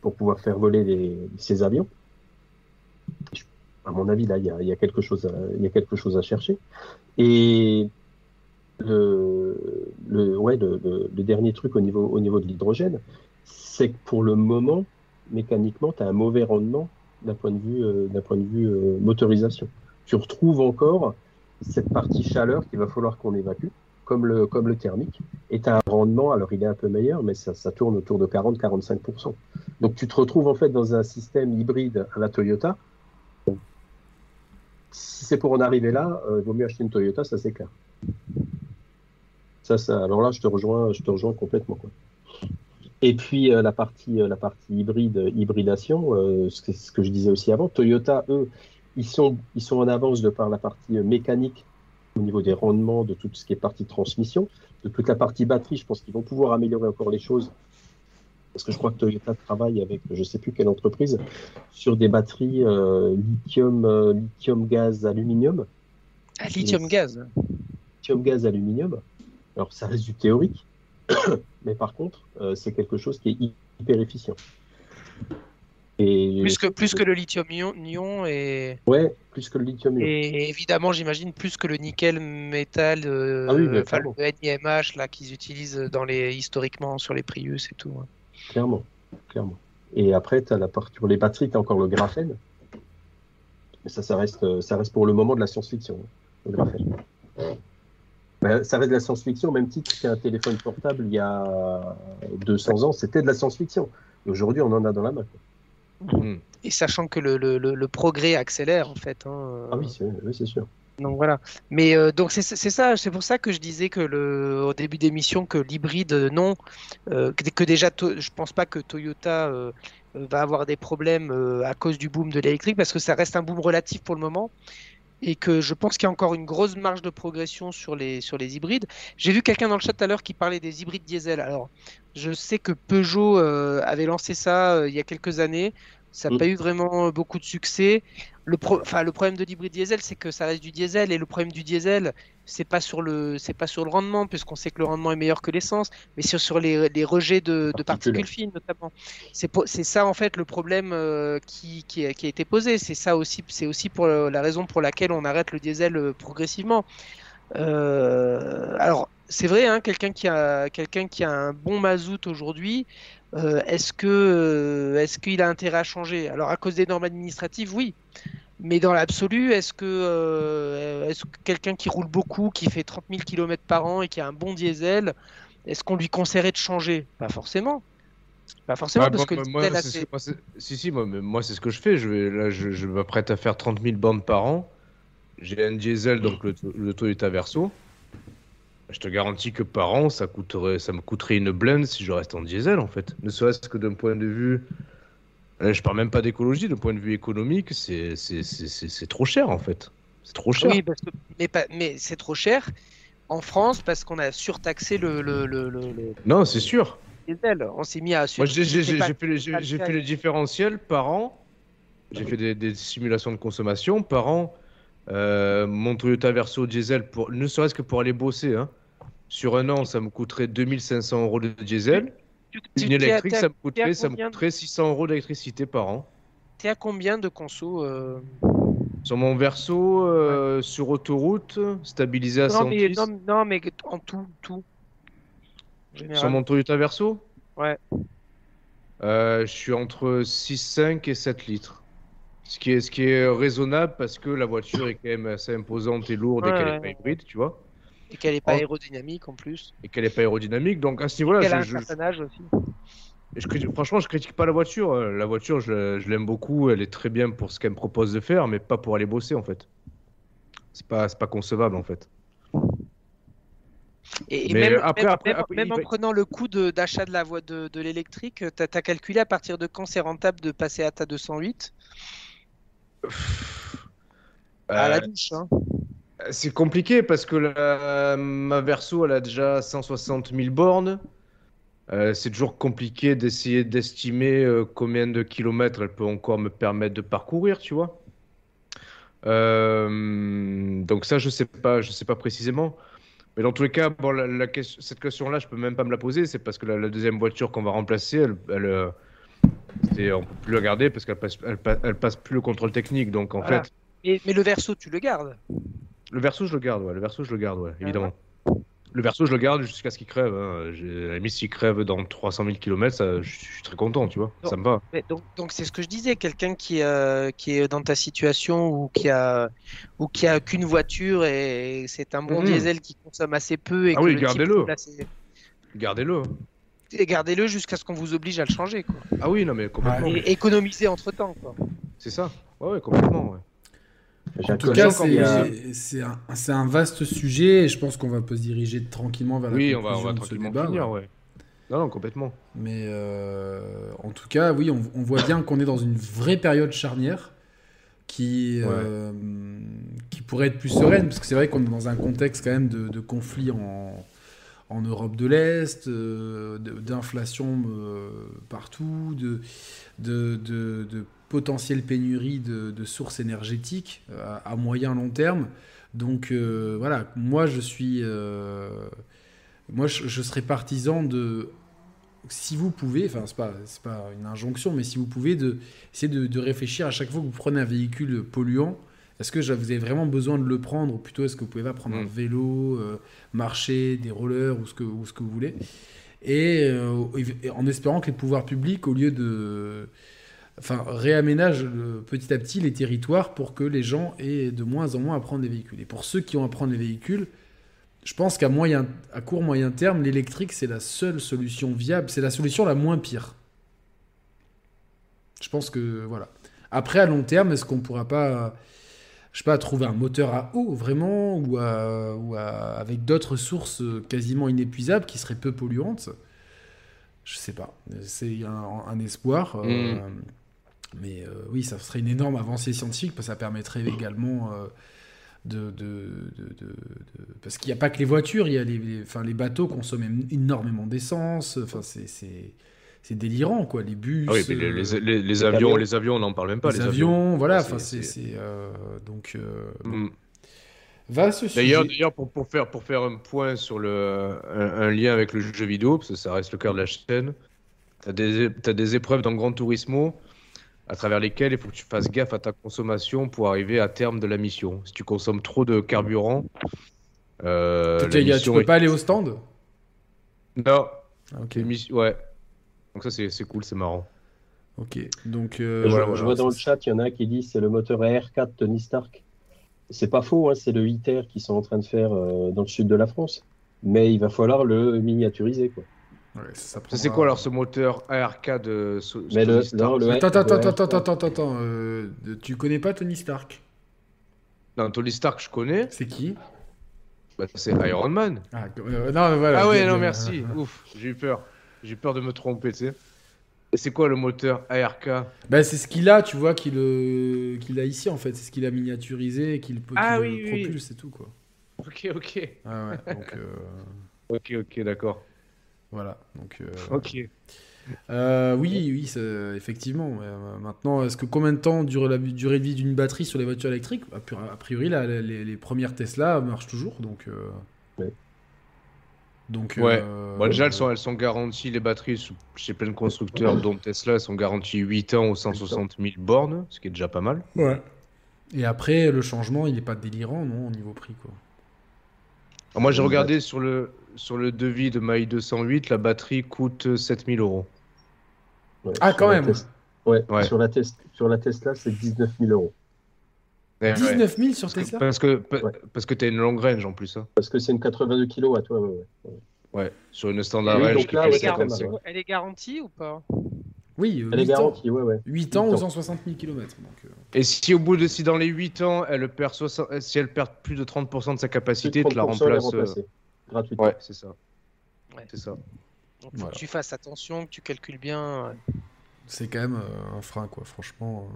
pour pouvoir faire voler les- ces avions. À mon avis, là, il y a, y a quelque chose à, y a quelque chose à chercher. Et le, ouais, le, dernier truc au niveau, au niveau de l'hydrogène, c'est que pour le moment, mécaniquement, tu as un mauvais rendement d'un point de vue, euh, point de vue euh, motorisation. Tu retrouves encore cette partie chaleur qu'il va falloir qu'on évacue, comme le, comme le thermique, et tu as un rendement, alors il est un peu meilleur, mais ça, ça tourne autour de 40-45%. Donc tu te retrouves en fait dans un système hybride à la Toyota. Si c'est pour en arriver là, euh, il vaut mieux acheter une Toyota, ça c'est clair. Ça, ça, alors là, je te rejoins, je te rejoins complètement. Et puis euh, la partie, euh, la partie hybride, euh, hybridation, euh, ce, que, je disais aussi avant, Toyota, eux, ils sont, ils sont en avance de par la partie euh, mécanique au niveau des rendements, de tout ce qui est partie transmission, de toute la partie batterie. Je pense qu'ils vont pouvoir améliorer encore les choses. Parce que je crois que Toyota travaille avec, je ne sais plus quelle entreprise, sur des batteries euh, lithium, euh, lithium gaz aluminium Ah, lithium gaz. lithium gaz aluminium. Alors ça reste du théorique, *coughs* mais par contre, euh, c'est quelque chose qui est hy- hyper efficient. Et Plus que, plus que le lithium ion, ion et, ouais, plus que le lithium. ion. et évidemment, j'imagine plus que le nickel métal, euh, Ah oui, le NIMH là qu'ils utilisent dans les historiquement sur les Prius et tout. hein. Clairement, clairement. Et après, as la partie pour les batteries, tu as encore le graphène. Mais ça, ça reste, euh, ça reste pour le moment de la science-fiction, le graphène. Ben, ça reste de la science-fiction, au même titre qu'un téléphone portable il y a 200 ans, c'était de la science-fiction. Aujourd'hui, on en a dans la main. quoi. Et sachant que le, le- le- le progrès accélère en fait. hein, Ah oui, c'est oui, c'est sûr. Donc voilà. Mais euh, donc c'est ça, c'est pour ça que je disais que au début d'émission que l'hybride euh, non, euh, que, déjà To- je pense pas que Toyota va avoir des problèmes à cause du boom de l'électrique parce que ça reste un boom relatif pour le moment et que je pense qu'il y a encore une grosse marge de progression sur les sur les hybrides. J'ai vu quelqu'un dans le chat tout à l'heure qui parlait des hybrides diesel. Alors je sais que Peugeot avait lancé ça il y a quelques années. Ça n'a Mm. pas eu vraiment beaucoup de succès. Le, pro- enfin, le problème de l'hybride diesel, c'est que ça reste du diesel et le problème du diesel, c'est pas sur le, c'est pas sur le rendement, puisqu'on sait que le rendement est meilleur que l'essence, mais sur, sur les, les rejets de, de Particules. fines notamment. C'est po- c'est ça en fait le problème euh, qui, qui, a, qui a été posé. C'est ça aussi, c'est aussi pour la raison pour laquelle on arrête le diesel euh, progressivement. Euh, alors c'est vrai, hein, quelqu'un qui a quelqu'un qui a un bon mazout aujourd'hui, euh, est-ce que euh, est-ce qu'il a intérêt à changer? Alors à cause des normes administratives, oui. Mais dans l'absolu, est-ce que, euh, est-ce que quelqu'un qui roule beaucoup, qui fait 30 000 km par an et qui a un bon diesel, est-ce qu'on lui conseillerait de changer? Pas forcément. Pas forcément, parce moi- que moi, c'est moi, c'est- si, si, moi, mais moi c'est ce que je fais. Je, vais, là, je, je m'apprête à faire 30 000 bandes par an. J'ai un diesel, donc le, le Toyota Verso. Je te garantis que par an, ça, coûterait, ça me coûterait une blende si je reste en diesel, en fait. Ne serait-ce que d'un point de vue. euh, Je parle même pas d'écologie, d'un point de vue économique, c'est trop cher, en fait. C'est trop cher. Oui, parce que- mais, pas- mais c'est trop cher. en France parce qu'on a surtaxé le, le, le, Non, c'est sûr. diesel. On s'est mis à Moi, j'ai fait, le différentiels par an. J'ai fait des, des simulations de consommation par an. Euh, mon Toyota Verso diesel, pour, ne serait-ce que pour aller bosser, hein. sur un an, ça me coûterait 2500 euros de diesel. Une électrique, ça me coûterait, ça me combien- coûterait 600 euros d'électricité par an. T'es à combien de conso euh, Sur mon Verso, euh, sur autoroute, stabilisé à non, mais, 110. non, non, mais en tout, tout. Général. Sur mon Toyota Verso? Ouais. Euh, je suis entre 6,5 et 7 litres. Ce qui, est, ce qui est raisonnable parce que la voiture est quand même assez imposante et lourde et qu'elle ouais, n'est pas hybride, tu vois, Et qu'elle est pas aérodynamique en plus. et qu'elle n'est pas aérodynamique. Donc à ce niveau-là, qu'elle a un je, je- certain âge aussi. je critique- franchement, je critique pas la voiture. La voiture, je, je l'aime beaucoup. Elle est très bien pour ce qu'elle me propose de faire, mais pas pour aller bosser en fait. C'est pas, pas concevable en fait. Et, même, après- même- après- même- après, même il en prenant le coût d'achat de, la voie de, de l'électrique, tu as, calculé à partir de quand c'est rentable de passer à ta 208 à la Euh, douche. Hein. C'est compliqué parce que la- ma Verso, elle a déjà 160 000 bornes. Euh, c'est toujours compliqué d'essayer d'estimer euh, combien de kilomètres elle peut encore me permettre de parcourir, tu vois. Euh, donc ça, je sais pas, je sais pas précisément. Mais dans tous les cas, bon, la, la question- cette question-là, je peux même pas me la poser. C'est parce que la, la deuxième voiture qu'on va remplacer, elle, elle, c'est- on peut plus la garder parce qu'elle passe, elle, elle passe plus le contrôle technique. Donc en Voilà. fait, Mais, mais le verso, tu le gardes? le verso, je le garde, ouais. Le verso, je le garde, ouais, évidemment. Le verso, je le garde jusqu'à ce qu'il crève. Hein. La limite, s'il crève dans 300 000 km, ça, je suis très content, tu vois. Ça me va. Donc, donc c'est ce que je disais, quelqu'un qui, euh, qui est dans ta situation ou qui a ou qui a qu'une voiture et c'est un bon Mhm. diesel qui consomme assez peu et Ah que oui, gardez-le. Gardez-le. Et gardez-le jusqu'à ce qu'on vous oblige à le changer quoi. Ah oui, non, mais complètement. Et économiser entre temps quoi. C'est ça. Ouais, ouais, complètement. ouais. En tout cas, c'est c'est un, c'est un vaste sujet et je pense qu'on va pas se diriger tranquillement vers la Oui, on va, on va de ce tranquillement débat, finir, ouais. ouais. Non, non, complètement. Mais euh, en tout cas, oui, on, on voit bien qu'on est dans une vraie période charnière qui, Ouais. euh, qui pourrait être plus sereine, parce que c'est vrai qu'on est dans un contexte quand même de, de conflit en, en Europe de l'Est, euh, d'inflation euh, partout, de, de, de, de potentielle pénurie de, sources énergétiques euh, à, à moyen long terme. Donc voilà, moi je suis... moi, je, serais partisan de, si vous pouvez, enfin, c'est pas, pas une injonction, mais si vous pouvez, de, essayer de réfléchir à chaque fois que vous prenez un véhicule polluant, est-ce que vous avez vraiment besoin de le prendre, ou plutôt est-ce que vous pouvez pas prendre un Mm. vélo, euh, marcher, des rollers, ou ce que, ou ce que vous voulez, et, euh, et en espérant que les pouvoirs publics, au lieu de enfin, réaménagent le- petit à petit les territoires pour que les gens aient de moins en moins à prendre des véhicules. Et pour ceux qui ont à prendre des véhicules, je pense qu'à moyen, à court moyen terme, l'électrique c'est la seule solution viable, c'est la solution la moins pire. Je pense que voilà. Après à long terme, est-ce qu'on pourra pas, je sais pas, trouver un moteur à eau vraiment ou, à- ou à- avec d'autres sources quasiment inépuisables qui seraient peu polluantes Je sais pas. C'est un, un espoir. euh, Mm. mais euh, oui, ça serait une énorme avancée scientifique parce que ça permettrait également euh, de, de- de- de- de- Parce qu'il n'y a pas que les voitures, il y a les, les- enfin, les bateaux consomment énormément d'essence. Enfin, c'est- c'est délirant, quoi. Les bus, Ah oui, mais les, euh, les, les- les les avions, avions. les avions, on n'en parle même pas. les les avions, voilà. C'est- Enfin, c'est euh, donc euh, Mm. va ce sujet. D'ailleurs, d'ailleurs pour, pour, faire, pour faire un point sur le, un, un lien avec le jeu vidéo, parce que ça reste le cœur de la chaîne, tu as des, t'as des épreuves dans Gran Turismo à travers lesquelles il faut que tu fasses gaffe à ta consommation pour arriver à terme de la mission. Si tu consommes trop de carburant, euh, la t'es- tu mission peux est- pas aller au stand? Non, Ah, Ok, ouais. Donc ça, c'est c'est cool, c'est marrant. ok. Donc euh, je, voilà, je vois dans le chat, il y en a un qui dit c'est le moteur AR4 Tony Stark. C'est pas faux, hein, c'est le ITER qu'ils sont en train de faire euh, dans le sud de la France. Mais il va falloir le miniaturiser. Quoi. ouais, ça, Ça, c'est quoi alors ce moteur ARK de so- Mais le- Tony Stark non, le- Attends, attends, attends, attends, attends, attends, attends. euh, tu connais pas Tony Stark? Non, Tony Stark, je connais. C'est qui? Bah, c'est Iron Man. ah, euh, non, voilà. Ah ouais, non, merci. *laughs* Ouf, j'ai eu peur. J'ai eu peur de me tromper, tu sais. Et c'est quoi le moteur ARK Bah, c'est ce qu'il a, tu vois, qu'il euh, qu'il a ici en fait. C'est ce qu'il a miniaturisé et qu'il peut Ah oui, le oui. propulse et tout quoi. Ok, ok. Ah ouais, *laughs* donc euh, Ok, ok, d'accord. voilà. Donc, euh, Ok. euh, oui, oui, effectivement. Euh, maintenant, est-ce que combien de temps dure la durée de vie d'une batterie sur les voitures électriques? A, pri- a priori, là, les, les premières Tesla marchent toujours, donc. euh, Ouais. Donc. Ouais. euh, Bon, déjà, elles sont, elles sont garanties, les batteries, sous- chez plein de constructeurs, dont Tesla, elles sont garanties 8 ans aux 160 000 bornes, ce qui est déjà pas mal. Ouais. Et après, le changement, il n'est pas délirant, non, au niveau prix, quoi. Alors, moi, j'ai Ouais. regardé sur le, sur le devis de ma i208, la batterie coûte 7000 euros. Ouais, Ah, quand même. Tes- Ouais, Ouais. Sur, la tes- sur la Tesla, c'est 19 000 euros. Ouais, ouais. 19 000 sur Parce que, Tesla parce que, parce que t'as une long range en plus. Hein. Parce que c'est une 82 kW, ouais, ouais, ouais. Ouais. Sur une standard Oui, range donc qui là, fait Elle est, ouais, c'est pas mal, 55. ouais. elle est garantie ou pas? Oui, euh, Elle est 8 ans. garantie, ouais, ouais. 8 ans Huit aux ans. 160 000 km. Donc, euh, Et si au bout de si dans les 8 ans, elle perd 60 si elle perd plus de 30% de sa capacité, de tu la 30%, elle est remplaces. euh. Gratuitement. Ouais, c'est ça. Ouais. C'est ça. Donc faut Voilà. que tu fasses attention, que tu calcules bien. ouais. c'est quand même euh, un frein, quoi, franchement.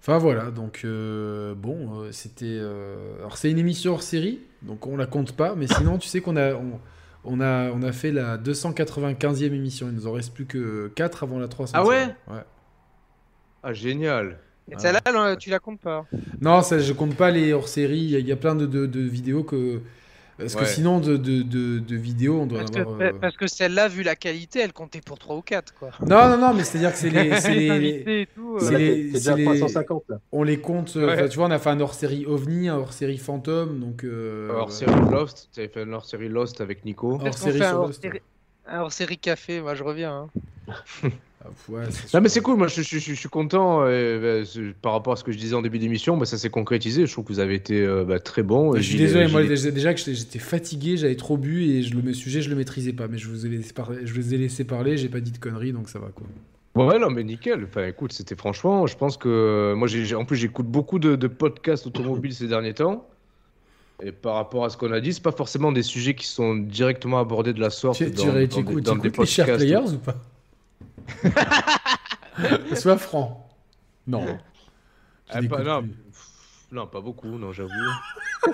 Enfin voilà, donc euh, bon, euh, c'était. euh, Alors c'est une émission hors série, donc on la compte pas, mais sinon tu sais qu'on a, on, on a, on a fait la 295e émission, il nous en reste plus que 4 avant la 300. Ah ouais? Ouais. Ah, génial. Et celle-là, là, tu la comptes pas? Non, ça, je compte pas les hors série, il y, a- il y a plein de, de- de vidéos que. Parce que sinon, de, de, de, de vidéos, on doit Parce en que, avoir. euh, parce que celle-là, vu la qualité, elle comptait pour 3 ou 4. Quoi. Non, non, non, mais c'est-à-dire que c'est les. *laughs* c'est c'est euh, Là, les- déjà c'est les- 350 là. On les compte, euh, Ouais. tu vois, on a fait un hors série OVNI, un hors série Phantom, donc. euh, hors série Lost, tu avais fait un hors série Lost avec Nico. Hors sur Lost. série- un hors série café, moi je reviens. hein. *laughs* Ouais, Non mais c'est cool, moi je, je- je- je suis content euh, bah, c'est- par rapport à ce que je disais en début d'émission, bah, ça s'est concrétisé, je trouve que vous avez été euh, bah, très bon. Je suis désolé, moi déjà que j'étais fatigué, j'avais trop bu et je, le sujet je le maîtrisais pas, mais je vous ai laissé parler, je vous ai laissé parler, j'ai pas dit de conneries donc ça va quoi. Ouais, non, mais nickel. Enfin, écoute, c'était franchement, je pense que moi, j'ai, en plus, j'écoute beaucoup de, de podcasts automobiles ces derniers temps. Et par rapport à ce qu'on a dit, c'est pas forcément des sujets qui sont directement abordés de la sorte. Tu, dans, tu, dans tu écoutes, dans des les chers players ou pas? *laughs* Sois franc. Non. Ah, pas, non, pas beaucoup, non, j'avoue. *laughs*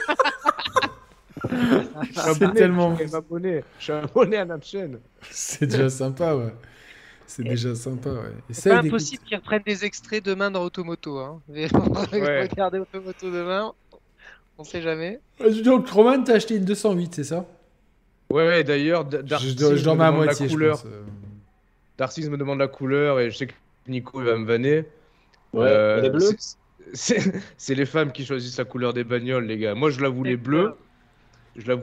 C'est tellement. Je suis abonné. Je suis abonné à notre chaîne. C'est déjà sympa, ouais. C'est déjà sympa, ouais. C'est pas impossible qu'ils reprennent des extraits demain dans Automoto. Hein. *laughs* Ouais. Regardez Automoto demain, on sait jamais. Ah, Donc, Roman, t'as acheté une 208, c'est ça? Ouais, ouais, d'ailleurs, Je, je dormais à moitié, la je couleur. pense. euh. Darcy me demande la couleur et je sais que Nico il va me vanner. Ouais, Euh, elle est bleue. c'est- les femmes qui choisissent la couleur des bagnoles, les gars. Moi, je la voulais bleue. Je Le,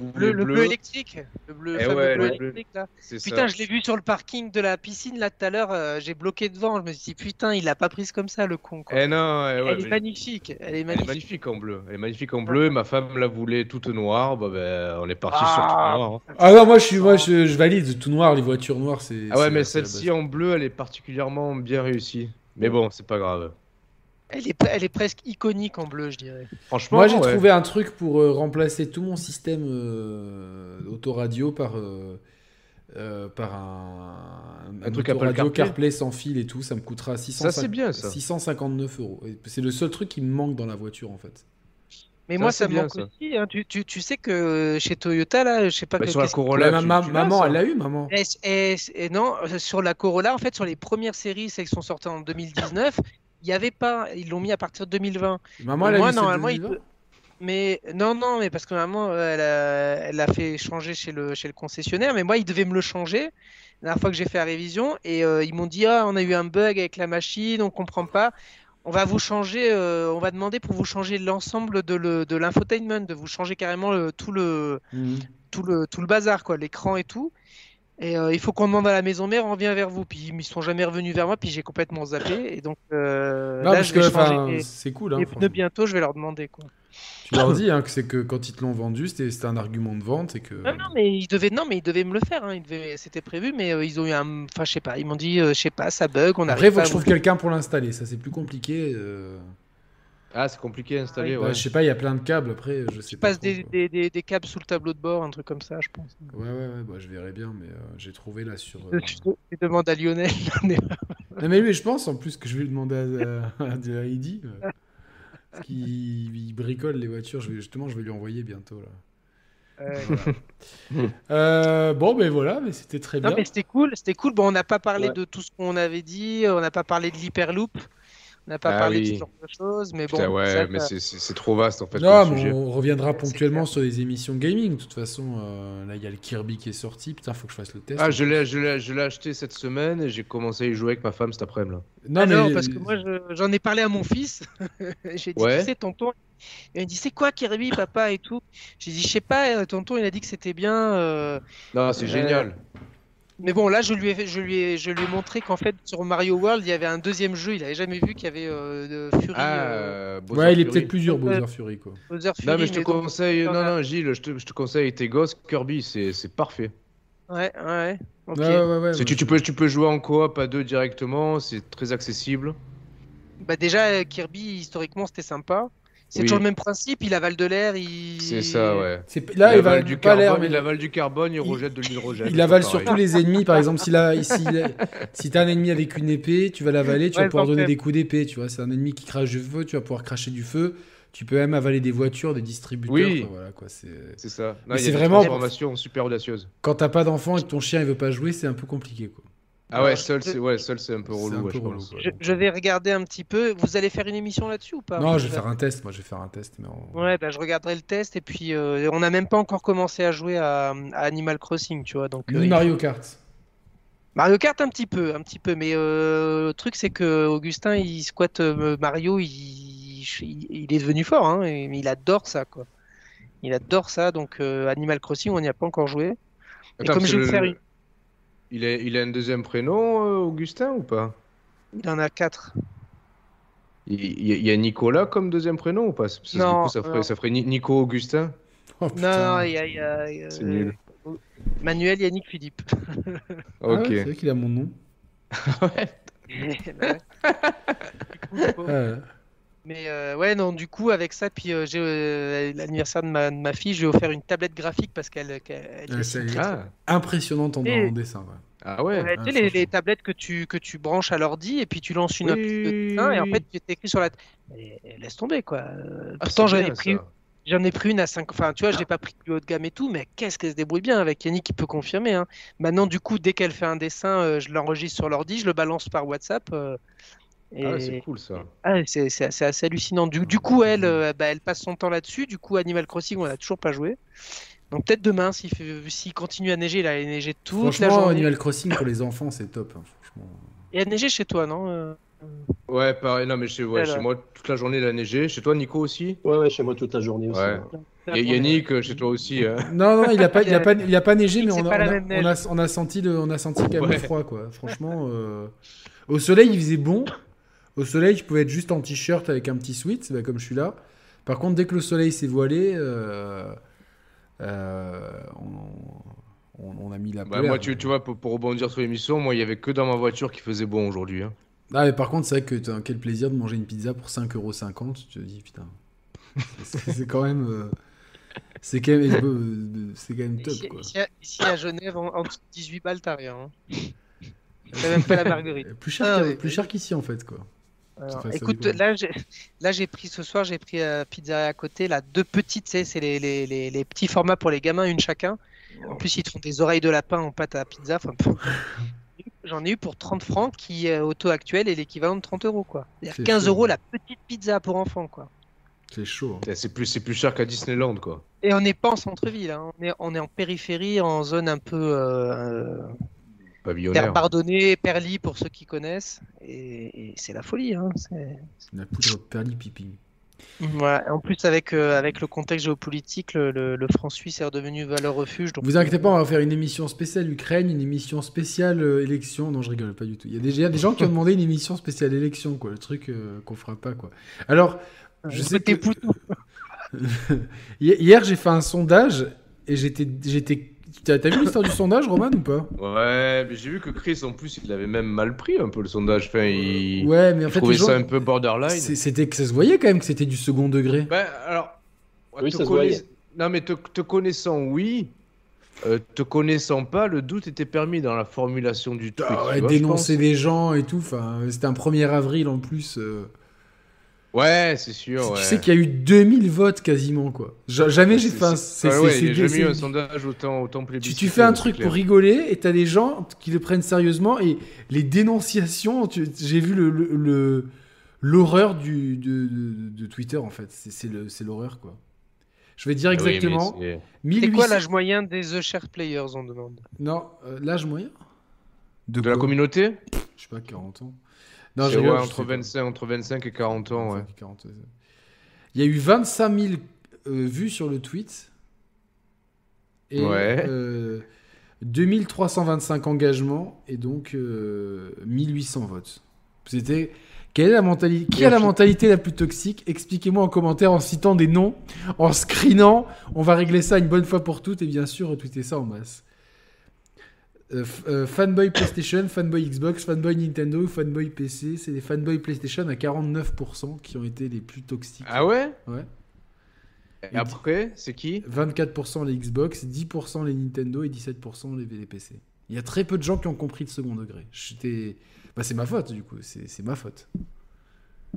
bleu électrique Le bleu, Eh fameux ouais, bleu le bleu. électrique là. Ça. Putain, je l'ai vu sur le parking de la piscine là tout à l'heure. euh, J'ai bloqué devant. Je me suis dit, putain, il l'a pas prise comme ça le con. Quoi. Eh non, eh ouais, Elle est magnifique. Elle est elle est magnifique. en bleu. Elle est magnifique en bleu. Ma femme la voulait toute noire. Bah, ben, on est parti Ah. sur tout noir. hein. Ah non, moi je suis, moi je, je valide tout noir, les voitures noires, c'est. Ah ouais, mais celle-ci en bleu, elle est particulièrement bien réussie. Mais bon, c'est pas grave. Elle est, elle est presque iconique en bleu, je dirais. Franchement, Moi j'ai ouais. trouvé un truc pour euh, remplacer tout mon système euh, autoradio par euh, euh, par un, Un truc Apple CarPlay. CarPlay sans fil et tout, ça me coûtera 600, Ça, c'est bien, ça. 659 euros. C'est le seul truc qui me manque dans la voiture en fait. Mais Ça, moi, ça me bien, manque ça. aussi. hein. Tu, tu, tu sais que chez Toyota, là, je sais pas Bah, que- sur la Corolla, tu- ma- maman, elle l'a eu, maman. Et, et- et non, sur la Corolla, en fait, sur les premières séries, celles qui sont sorties en 2019, il n'y avait pas. Ils l'ont mis à partir de 2020. Maman, elle a moi, de normalement, il 2020. peut- Mais non, non, mais parce que maman, elle a, elle a fait changer chez le, chez le concessionnaire, mais moi, ils devaient me le changer. La dernière fois que j'ai fait la révision, et euh, ils m'ont dit Ah, on a eu un bug avec la machine, on comprend pas. On va vous changer, euh, on va demander pour vous changer l'ensemble de le- de l'infotainment, de vous changer carrément le- tout le, Mhm. tout le, tout le bazar, quoi, l'écran et tout. Et euh, il faut qu'on demande à la maison mère, on revient vers vous. Puis ils ne sont jamais revenus vers moi, puis j'ai complètement zappé. Et donc euh, Non, là, parce je vais c'est cool. Hein, les pneus bientôt, je vais leur demander. Quoi. Tu leur dis hein, que c'est que quand ils te l'ont vendu, c'était un argument de vente et que. Non, non, mais ils devaient, non, mais ils devaient me le faire. Hein. C'était prévu, mais euh, ils ont eu un. Enfin, je sais pas. Ils m'ont dit, je sais pas, ça bug. On Après, il arrive faut pas que je trouve quelqu'un pour l'installer. Ça, c'est plus compliqué. Ah, c'est compliqué à installer, Ouais, ouais. je sais pas, il y a plein de câbles. Après, je sais pas. trop, des, quoi. des, des, des câbles sous le tableau de bord, un truc comme ça, je pense. Ouais, ouais, ouais, bah, je verrai bien, mais euh, j'ai trouvé là sur. Je, euh, je- je demande à Lionel. *laughs* Non, mais lui, je pense en plus que je vais le demander à, à, à Heidi. euh. Parce qu'il il bricole les voitures. Je vais, justement, je vais lui envoyer bientôt. Là. Euh, voilà. *laughs* Euh, bon, ben voilà, mais c'était très bien. Non, mais c'était cool, c'était cool. Bon, on n'a pas parlé Ouais. de tout ce qu'on avait dit, on n'a pas parlé de l'hyperloop, n'a pas Ah parlé de oui. ce genre de choses, mais bon. Putain, ouais, ça, mais ça- c'est- trop vaste en fait. Non, comme mais sujet. on reviendra ponctuellement sur les émissions gaming. De toute façon, euh, là, il y a le Kirby qui est sorti. Putain, faut que je fasse le test. Ah, je l'ai, je l'ai, je l'ai acheté cette semaine et j'ai commencé à y jouer avec ma femme cet après-midi. Non, Ah mais non, parce que moi je- j'en ai parlé à mon fils. *laughs* J'ai dit, Ouais. tu sais, tonton. Il m'a dit, c'est quoi Kirby, papa et tout? J'ai dit, je sais pas, euh, tonton, il a dit que c'était bien. euh, Non, c'est Euh, génial. Mais bon, là, je lui ai, fait- je lui ai, je lui ai montré qu'en fait, sur Mario World, il y avait un deuxième jeu. Il avait jamais vu qu'il y avait euh, de Fury. Ah, euh, Ouais, il est peut-être plusieurs Ouais. Bowser Fury, quoi. Bowser Fury. Non, mais je te mais donc- conseille. Non, non, Gilles, je te, je te conseille tes gosses Kirby, c'est c'est parfait. Ouais, ouais. Ok. Ouais, ouais, ouais, tu, tu peux, tu peux jouer en coop à deux directement, c'est très accessible. Bah déjà, Kirby, historiquement, c'était sympa. C'est Oui. toujours le même principe. Il avale de l'air. Il... C'est ça, ouais. C'est- Là, il, va avale du pas carbone, mais il avale du carbone, il, Il- rejette de l'hydrogène. il avale surtout les ennemis. Par exemple, si, là, si, *laughs* si t'as un ennemi avec une épée, tu vas l'avaler, tu Ouais, vas pouvoir donner des coups d'épée. Tu vois, c'est un ennemi qui crache du feu, tu vas pouvoir cracher du feu. Tu peux même avaler des voitures, des distributeurs. Oui. enfin, voilà, quoi. C'est... C'est ça. C'est vraiment- transformations super audacieuses. Quand t'as pas d'enfant et que ton chien il veut pas jouer, c'est un peu compliqué, quoi. Ah ouais, seul, c'est ouais, seul, c'est un peu relou, un peu je relou. Je, je vais regarder un petit peu. Vous allez faire une émission là-dessus ou pas Non, je vais faire un test. Moi, je vais faire un test. Mais en- Ouais, bah, je regarderai le test et puis euh, on n'a même pas encore commencé à jouer à, à Animal Crossing, tu vois. Donc euh, Mario Kart. Mario Kart un petit peu, un petit peu, mais euh, le truc c'est que Augustin il squatte euh, Mario, il, il, il est devenu fort, hein, et- mais il adore ça quoi. Il adore ça, donc euh, Animal Crossing on n'y a pas encore joué. Et comme je vais le- faire une- Il, est, il a un deuxième prénom, euh, Augustin, ou pas? Il en a quatre. il, il y a- y a Nicolas comme deuxième prénom ou pas? Parce que Non, du coup, ça ferait, non. ça ferait Ni- Nico Augustin. Oh, Non, il y a, il y a- il y a- C'est nul. Manuel Yannick Philippe. Ah ouais, Ok. c'est vrai qu'il a mon nom. *laughs* Ah, *laughs* Mais euh, ouais, non, du coup, avec ça, puis euh, j'ai euh, l'anniversaire de ma, de ma fille, je vais offert une tablette graphique parce qu'elle y est. Ah, impressionnante en, Et- en dessin. ouais. ah ouais. Ouais, Ah, tu sais, les, tablettes que tu, que tu branches à l'ordi et puis tu lances une Oui, de oui, dessin et en fait, tu écrit sur la. Et- et laisse tomber quoi. Ah, pourtant, j'en ai pris, j'en ai pris une à 5. Enfin, tu vois, j'ai pas pris plus haut de gamme et tout, mais qu'est-ce qu'elle se débrouille bien avec Yannick qui peut confirmer. Hein. Maintenant, du coup, dès qu'elle fait un dessin, euh, je l'enregistre sur l'ordi, je le balance par WhatsApp. Euh, et... Ah ouais, c'est cool ça. Ah, c'est c'est- c'est assez hallucinant. Du, du coup, elle, euh, bah, elle passe son temps là-dessus. Du coup, Animal Crossing, on n'a toujours pas joué. Donc peut-être demain, s'il fait- s'il continue à neiger, il a neigé toute la Franchement, journée. Animal Crossing pour les enfants, c'est top. hein, franchement. Il a neigé chez toi, non euh Ouais, pareil. Non, mais chez, ouais, chez moi, toute la journée, il a neigé. Chez toi, Nico aussi Ouais, ouais, chez moi toute la journée aussi. Ouais. ouais. Et Yannick, euh, chez toi aussi. hein. *laughs* Non, non, il a pas, il a pas, il a pas neigé, mais on a, la on a- même on neige. a- on a senti le, on a senti quand même Ouais. froid, quoi. Franchement, euh, au soleil, il faisait bon. Au soleil, je pouvais être juste en t-shirt avec un petit sweat, bah, comme je suis là. Par contre, dès que le soleil s'est voilé, euh, euh, on, on- on a mis la Bah, moi, tu, tu vois, pour, pour rebondir sur l'émission, moi, il y avait que dans ma voiture qui faisait bon aujourd'hui. hein. Ah, mais par contre, c'est vrai que quel plaisir de manger une pizza pour 5,50€. Tu te dis, putain, c'est quand même. euh, c'est quand même, c'est quand même top, Ici, quoi. ici à, ici à Genève, en, en dessous de 18 balles, t'as rien. hein. T'as même pas la marguerite. Plus cher, Ah, qu'ici, en fait, quoi. Alors, écoute, là j'ai, là j'ai pris ce soir, j'ai pris à pizza à côté, là deux petites, c'est les, les, les, les petits formats pour les gamins, une chacun. En plus, ils te font des oreilles de lapin en pâte à pizza. Enfin, *laughs* J'en ai eu pour 30 francs, qui euh, au taux actuel est l'équivalent de 30 euros, quoi. C'est-à-dire C'est 15 chaud. euros la petite pizza pour enfants, quoi. C'est chaud. hein. Eh, C'est plus, c'est plus cher qu'à Disneyland, quoi. Et on n'est pas en centre-ville, hein. on, est, on est en périphérie, en zone un peu euh, euh, Pavillonnaire. Terre Bardonnay, Perly pour ceux qui connaissent. Et, et c'est la folie. Hein. c'est- La poudre perli pipi. Voilà. En plus, avec, euh, avec le contexte géopolitique, le, le- le franc suisse est redevenu valeur refuge. Donc, Vous inquiétez pas, on va faire une émission spéciale Ukraine, une émission spéciale euh, élection. Non, je rigole pas du tout. Il y a déjà des gens qui ont demandé une émission spéciale élection, quoi. Le truc euh, qu'on fera pas, quoi. Alors, je sais que... *laughs* Hier, j'ai fait un sondage et j'étais, j'étais. T'as vu l'histoire du sondage, Roman, ou pas? Ouais, mais j'ai vu que Chris, en plus, il avait même mal pris un peu le sondage. Enfin, il, Ouais, mais en il fait, trouvait gens, ça un peu borderline. c'était que ça se voyait quand même que c'était du second degré. Ben, alors, Oui, te ça se voyait. Non, mais te, te connaissant, oui. Euh, te connaissant pas, le doute était permis dans la formulation du truc. Ah ouais, vois, dénoncer des gens et tout. Enfin, c'était un 1er avril en plus. euh. Ouais, c'est sûr. Tu ouais. sais qu'il y a eu 2000 votes quasiment, quoi. Ja- Jamais j'ai C'est- fait un. c'est- ouais, ouais, il jamais eu un sondage autant, autant Tu, plébiscité. tu fais un truc clair. pour rigoler et t'as des gens qui le prennent sérieusement et les dénonciations, tu- j'ai vu le, le- le- l'horreur du, de, de- de Twitter en fait. C'est, l'horreur quoi. Je vais dire Ah oui, exactement. c'est- C'est 1800 quoi l'âge moyen des The Share Players, on demande? Non, euh, l'âge moyen? De la quoi? communauté? Je sais pas, 40 ans. Je rigole, entre, sais pas. 25, entre 25 et 40 ans, ouais. 25, 40, ouais. Il y a eu 25 000 euh, vues sur le tweet. Et Ouais. euh, 2325 engagements et donc euh, 1800 votes. C'était. Quelle est la mentalité Qui a la mentalité la plus toxique? Expliquez-moi en commentaire en citant des noms, en screenant. On va régler ça une bonne fois pour toutes et bien sûr retweeter ça en masse. Euh, euh, fanboy PlayStation, fanboy Xbox, fanboy Nintendo, fanboy PC, c'est les fanboy PlayStation à 49% qui ont été les plus toxiques. Ah ouais? Ouais. Et après, c'est qui? 24% les Xbox, 10% les Nintendo et 17% les, les PC. Il y a très peu de gens qui ont compris le second degré. J'étais... Bah, c'est ma faute du coup, c'est, c'est ma faute.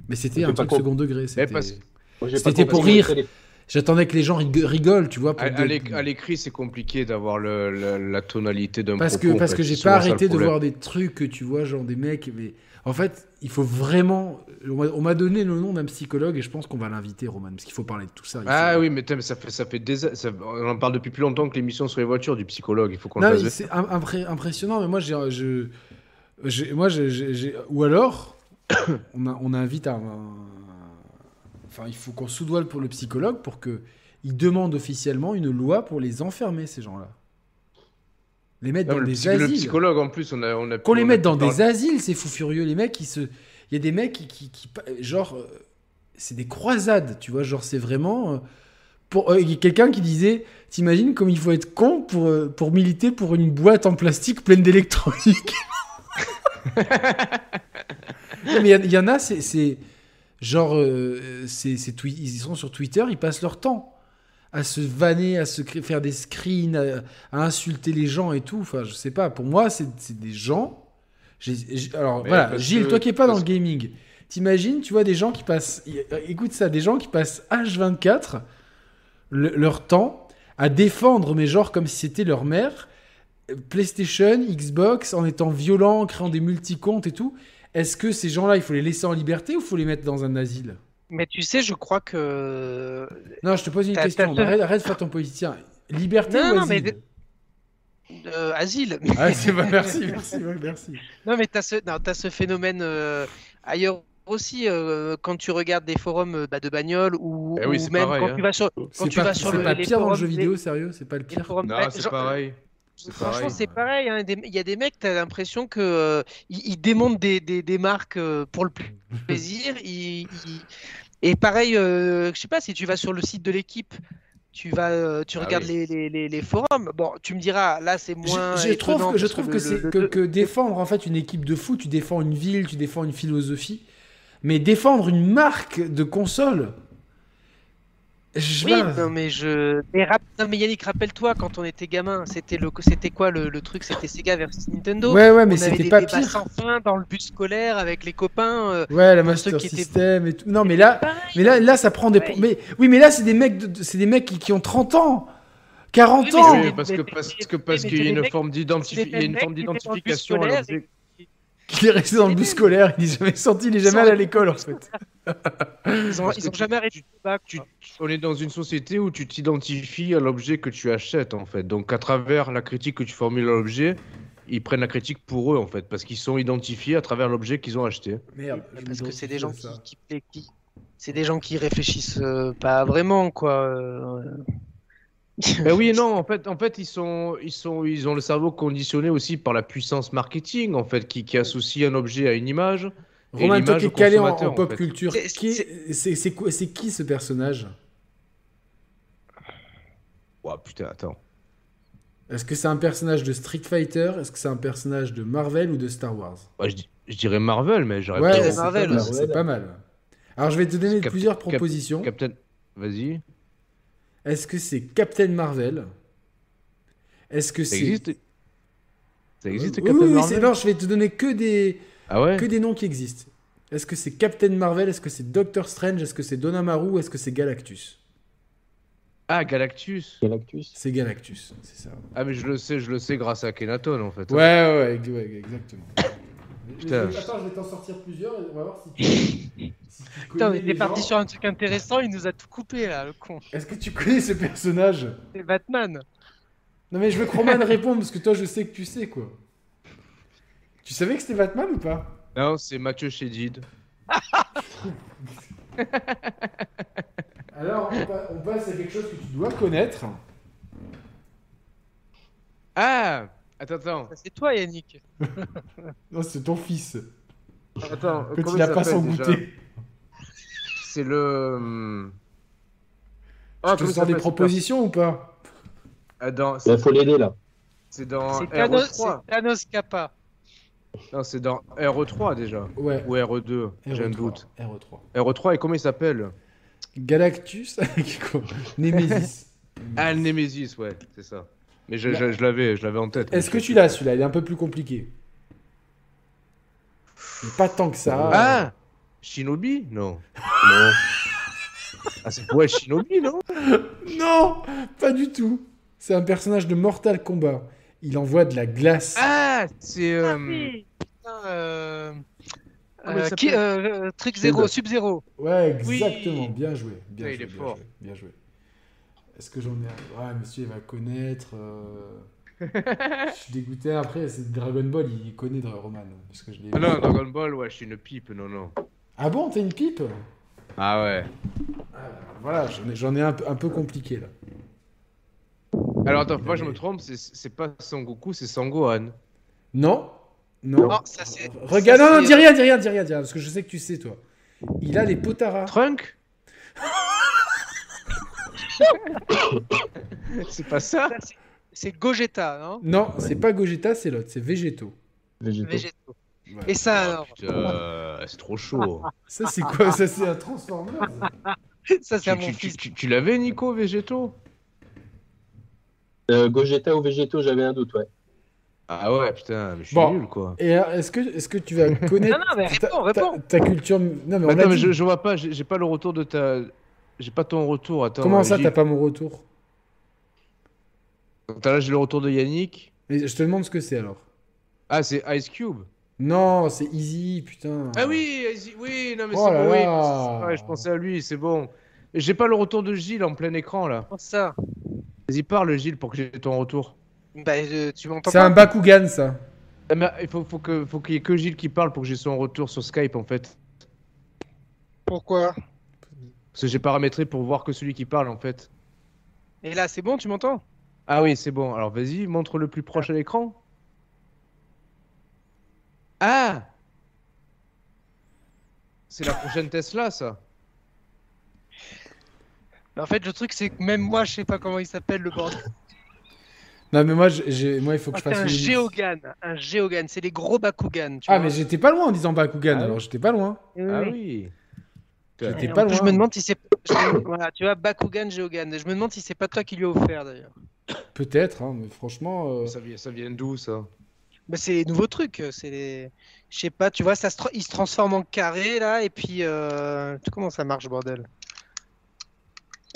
Mais c'était un truc con- second degré. C'était... parce- Moi, j'ai C'était pas pour rire. les- J'attendais que les gens rig- rigolent, tu vois. Pour À, de- l'écrit, c'est compliqué d'avoir la tonalité d'un Parce que, en parce fait. que j'ai pas arrêté de voir des trucs tu vois, genre des mecs. Mais en fait, il faut vraiment. On m'a- on m'a donné le nom d'un psychologue et je pense qu'on va l'inviter, Roman, parce qu'il faut parler de tout ça. Ah faut- oui, mais ça fait, ça fait des... ça- on en parle depuis plus longtemps que l'émission sur les voitures du psychologue. Il faut qu'on le c'est impré- impressionnant, mais moi, j'ai, je, moi, ou alors, *coughs* on, a- on invite à, un- enfin, il faut qu'on soudoie pour le psychologue pour que il demande officiellement une loi pour les enfermer ces gens-là, les mettre Non, dans le, des psy- le asiles, psychologue, en plus, on a, on a qu'on les mette dans des asiles, ces fous furieux, les mecs se, il y a des mecs qui, qui, qui- genre, euh, c'est des croisades, tu vois, genre c'est vraiment. euh, pour, euh, il y a quelqu'un qui disait, t'imagines comme il faut être con pour, euh, pour militer pour une boîte en plastique pleine d'électronique? *laughs* Non, mais il y en a, c'est- c'est genre, euh, ils sont sur Twitter, ils passent leur temps à se vanner, à se faire des screens, à, à insulter les gens et tout. Enfin, je sais pas. Pour moi, c'est des gens. alors Mais voilà, Gilles, que- toi qui es pas dans le gaming, t'imagines, tu vois des gens qui passent, écoute ça, des gens qui passent H24 le- leur temps à défendre, mais genre comme si c'était leur mère, euh, PlayStation, Xbox, en étant violent, en créant des multicomptes et tout. Est-ce que ces gens-là, il faut les laisser en liberté ou il faut les mettre dans un asile? Mais tu sais, je crois que. Non, je te pose une question. Arrête, arrête de faire ton politicien. Liberté Non, ou non, asile? mais- Euh, asile. Ah, c'est pas... Merci, merci, merci. Non, mais tu as ce, t'as ce phénomène euh, ailleurs aussi, euh, quand tu regardes des forums bah, de bagnoles ou, Eh oui, ou c'est même pareil, quand hein. tu vas sur, quand C'est tu pas, vas sur c'est le, pas les pire dans le forums, jeu les- vidéo, sérieux C'est pas le pire forums- Non, c'est genre- pareil. Franchement, c'est pareil. hein, Il y a des mecs, tu as l'impression que euh, ils, ils démontent des, des, des marques euh, pour le *laughs* plaisir. ils- ils- Et pareil, euh, je sais pas, si tu vas sur le site de l'équipe, tu vas, euh, tu Ah regardes oui. les, les, forums. Bon, tu me diras, là, c'est moins. Je, je trouve que, je trouve que, c'est le- que, le- que défendre en fait une équipe de foot, tu défends une ville, tu défends une philosophie, mais défendre une marque de console. Je Oui, non mais je. Mais, rap- non, mais Yannick, rappelle-toi quand on était gamin, c'était le, c'était quoi le, le truc? C'était Sega versus Nintendo. Ouais, ouais, mais on avait c'était des pas pire. sans fin dans le bus scolaire avec les copains. euh, Ouais, la Master ceux qui étaient- System et tout. Non, mais là, pareil. mais là, là, ça prend des. Ouais. Mais oui, mais là, c'est des mecs, de- c'est des mecs qui, qui ont 30 ans, 40 Oui, mais ans. Oui, parce que parce que parce qu'il y a une forme d'identification Il est resté dans le bus scolaire, il est jamais sorti, il est jamais allé à l'école en fait. Ils ont, Parce ils que ont tu- jamais arrêté. tu- on est dans une société où tu t'identifies à l'objet que tu achètes en fait. Donc à travers la critique que tu formules à l'objet, ils prennent la critique pour eux en fait, parce qu'ils sont identifiés à travers l'objet qu'ils ont acheté. Merde. Parce que c'est des gens qui, ça. qui, qui- qui- c'est des gens qui réfléchissent euh, pas vraiment quoi. euh, Ben oui et non, en fait, en fait ils, sont, ils, sont, ils ont le cerveau conditionné aussi par la puissance marketing en fait, qui, qui associe un objet à une image. Romain, toi qui calé en, pop fait. culture, C'est- qui- qui ce personnage? Ouah, putain, attends. Est-ce que c'est un personnage de Street Fighter? Est-ce que c'est un personnage de Marvel ou de Star Wars? Ouais, je, dirais Marvel, mais j'aurais Ouais, pas Marvel. pas mal, Marvel. c'est pas mal. Alors je vais te donner plusieurs Cap- propositions. Captain. Vas-y. Est-ce que c'est Captain Marvel? Est-ce que Ça c'est existe? Ça existe Captain oui, oui, Marvel? c'est- non, je vais te donner que des Ah ouais? que des noms qui existent. Est-ce que c'est Captain Marvel? Est-ce que c'est Doctor Strange? Est-ce que c'est Donamaru est-ce que c'est Galactus? Ah, Galactus. Galactus. C'est Galactus, c'est ça. Ah, mais je le sais, je le sais grâce à Kenaton en fait. Ouais, ouais, exactement. Putain. Attends, je vais t'en sortir plusieurs et on va voir si tu. *laughs* si tu Putain, on était parti sur un truc intéressant, il nous a tout coupé là, le con. Est-ce que tu connais ce personnage? C'est Batman. Non, mais je veux que Roman réponde parce que toi, je sais que tu sais quoi. Tu savais que c'était Batman ou pas? Non, c'est Mathieu Chédid. *laughs* Alors, on, pa- on passe à quelque chose que tu dois connaître. Ah Attends, attends. C'est toi, Yannick. *laughs* Non, c'est ton fils. Attends, Que comment tu n'as il pas son s'appelle, déjà goûter. C'est le. hum, Ah, Tu te sors des propositions ou pas? Ah, dans- Il faut l'aider là. C'est dans C'est Thanos, RE3. c'est Thanos Kappa. Non, c'est dans RE3 déjà. Ouais. Ou RE2, j'ai un RE3, doute. RE3. RE3 et comment il s'appelle? Galactus *laughs* Nemesis. Ah, le Nemesis, ouais, c'est ça. Mais je, je- je l'avais, je l'avais en tête. Est-ce que tu l'as celui-là? Il est un peu plus compliqué. Mais pas tant que ça. Ah Shinobi? Non. Non. Ah, c'est ouais, Shinobi, non? *laughs* Non Pas du tout. C'est un personnage de Mortal Kombat. Il envoie de la glace. Ah, c'est. Ah euh, oui, putain, euh... Euh, qui, euh, euh, Trick. Zero, Sub-Zero. Ouais, Oui. exactement. Bien joué. Bien il est bien fort. joué, Bien joué. Est-ce que j'en ai un? Ouais, monsieur, il va connaître. euh, *laughs* je suis dégoûté. Après, c'est Dragon Ball, il connaît Roman. Parce que je l'ai Ah non, Dragon Ball, ouais, je suis une pipe, non, non. Ah bon, t'as une pipe? Ah ouais. Voilà, j'en ai, un, peu- un peu compliqué là. Alors attends, moi je me trompe, c'est- pas Sangoku, c'est Sangohan. Non Non. Non, ça, c'est- Regarde, ça, non, non, dis rien, dis rien, dis rien, dis rien, parce que je sais que tu sais, toi. Il a les potaras. Trunk *laughs* *laughs* C'est pas ça ça, c'est- Gogeta, non Non, c'est pas Gogeta, c'est l'autre, c'est Végéto. Végétaux. Végétaux. Ouais. Et ça alors Putain, c'est trop chaud. Ça, c'est quoi? Ça, c'est un Transformer *laughs* Ça, c'est mon tu- fils. tu- tu l'avais, Nico, Végéto Euh, Gogeta ou Végétaux, j'avais un doute, ouais. Ah ouais, putain, mais je suis Bon. nul, quoi. Et est-ce que, est-ce que tu vas *laughs* connaître Non, non, mais réponds, ta- réponds. ta culture? Non, mais Attends, mais dit. je, je vois pas, j'ai pas le retour de ta... J'ai pas ton retour, attends. Comment ça, t'as pas mon retour? Attends, là, j'ai le retour de Yannick. Mais je te demande ce que c'est alors. Ah, c'est Ice Cube? Non, c'est Easy, putain. Ah oui, Ice- oui, non, mais Oh c'est là bon, oui. là. Ouais, je pensais à lui, c'est bon. J'ai pas le retour de Gilles en plein écran, là. Comment ça? Vas-y, parle, Gilles, pour que j'ai ton retour. Bah, euh, tu m'entends C'est un Bakugan, ça. Ah, mais il faut, faut que- faut qu'il y ait que Gilles qui parle pour que j'ai son retour sur Skype, en fait. Pourquoi? Parce que j'ai paramétré pour voir que celui qui parle, en fait. Et là, c'est bon, tu m'entends? Ah oui, c'est bon. Alors vas-y, montre le plus proche à l'écran. Ah C'est la prochaine Tesla, ça. Mais En fait, le truc, c'est que même moi, je sais pas comment il s'appelle le bordel. Non, mais moi, j'ai- j'ai- moi il faut que je C'est fasse un Géogan, un Géogan, c'est les gros Bakugan. Tu Ah, vois. mais j'étais pas loin en disant Bakugan, Ah alors j'étais pas loin. Ah oui. J'étais pas loin. je me demande si c'est. Voilà, tu vois, Bakugan, Géogan. Je me demande si c'est pas toi qui lui as offert d'ailleurs. Peut-être, hein, mais franchement. euh, Ça vient, ça vient d'où, ça? Bah, c'est les nouveaux trucs. C'est les. Je sais pas, tu vois, ça se tra- il se transforme en carré là, et puis. Euh... tu- Comment ça marche, bordel?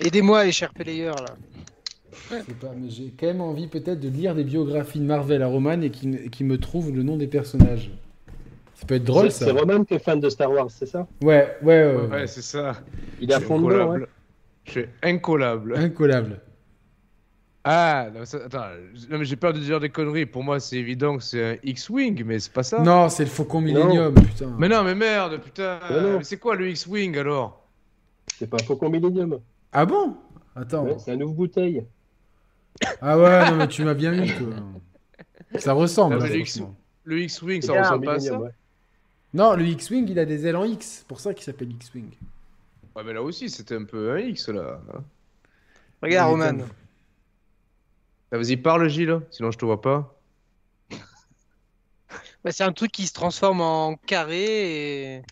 Aidez-moi, les chers players là. Je sais pas, mais j'ai quand même envie peut-être de lire des biographies de Marvel à Roman et qui, me- qui me trouvent le nom des personnages. Ça peut être drôle C'est ça. c'est Roman qui est fan de Star Wars, c'est ça? Ouais, ouais, ouais. Ouais, ouais. c'est ça. Il est à Je suis fond incollable. Je suis incollable. Incollable. Ah, non, ça- attends, non, mais j'ai peur de dire des conneries. Pour moi, c'est évident que c'est un X-Wing, mais c'est pas ça. Non, c'est le Faucon Millennium, putain. Mais non, mais merde, putain. Mais c'est quoi le X-Wing alors? C'est pas un Faucon Millennium. Ah bon? Attends. Ouais, c'est un ouvre bouteille. Ah ouais, non, mais tu m'as bien eu, quoi. *laughs* Ça ressemble. Hein, le X-Wing, ça ressemble pas à ça? ouais. Non, le X-Wing, il a des ailes en X. C'est pour ça qu'il s'appelle X-Wing. Ouais, mais là aussi, c'était un peu un X là. Regarde, Roman. comme- Ah, Vas-y, parle, Gilles, sinon je te vois pas. *laughs* Bah, c'est un truc qui se transforme en carré et.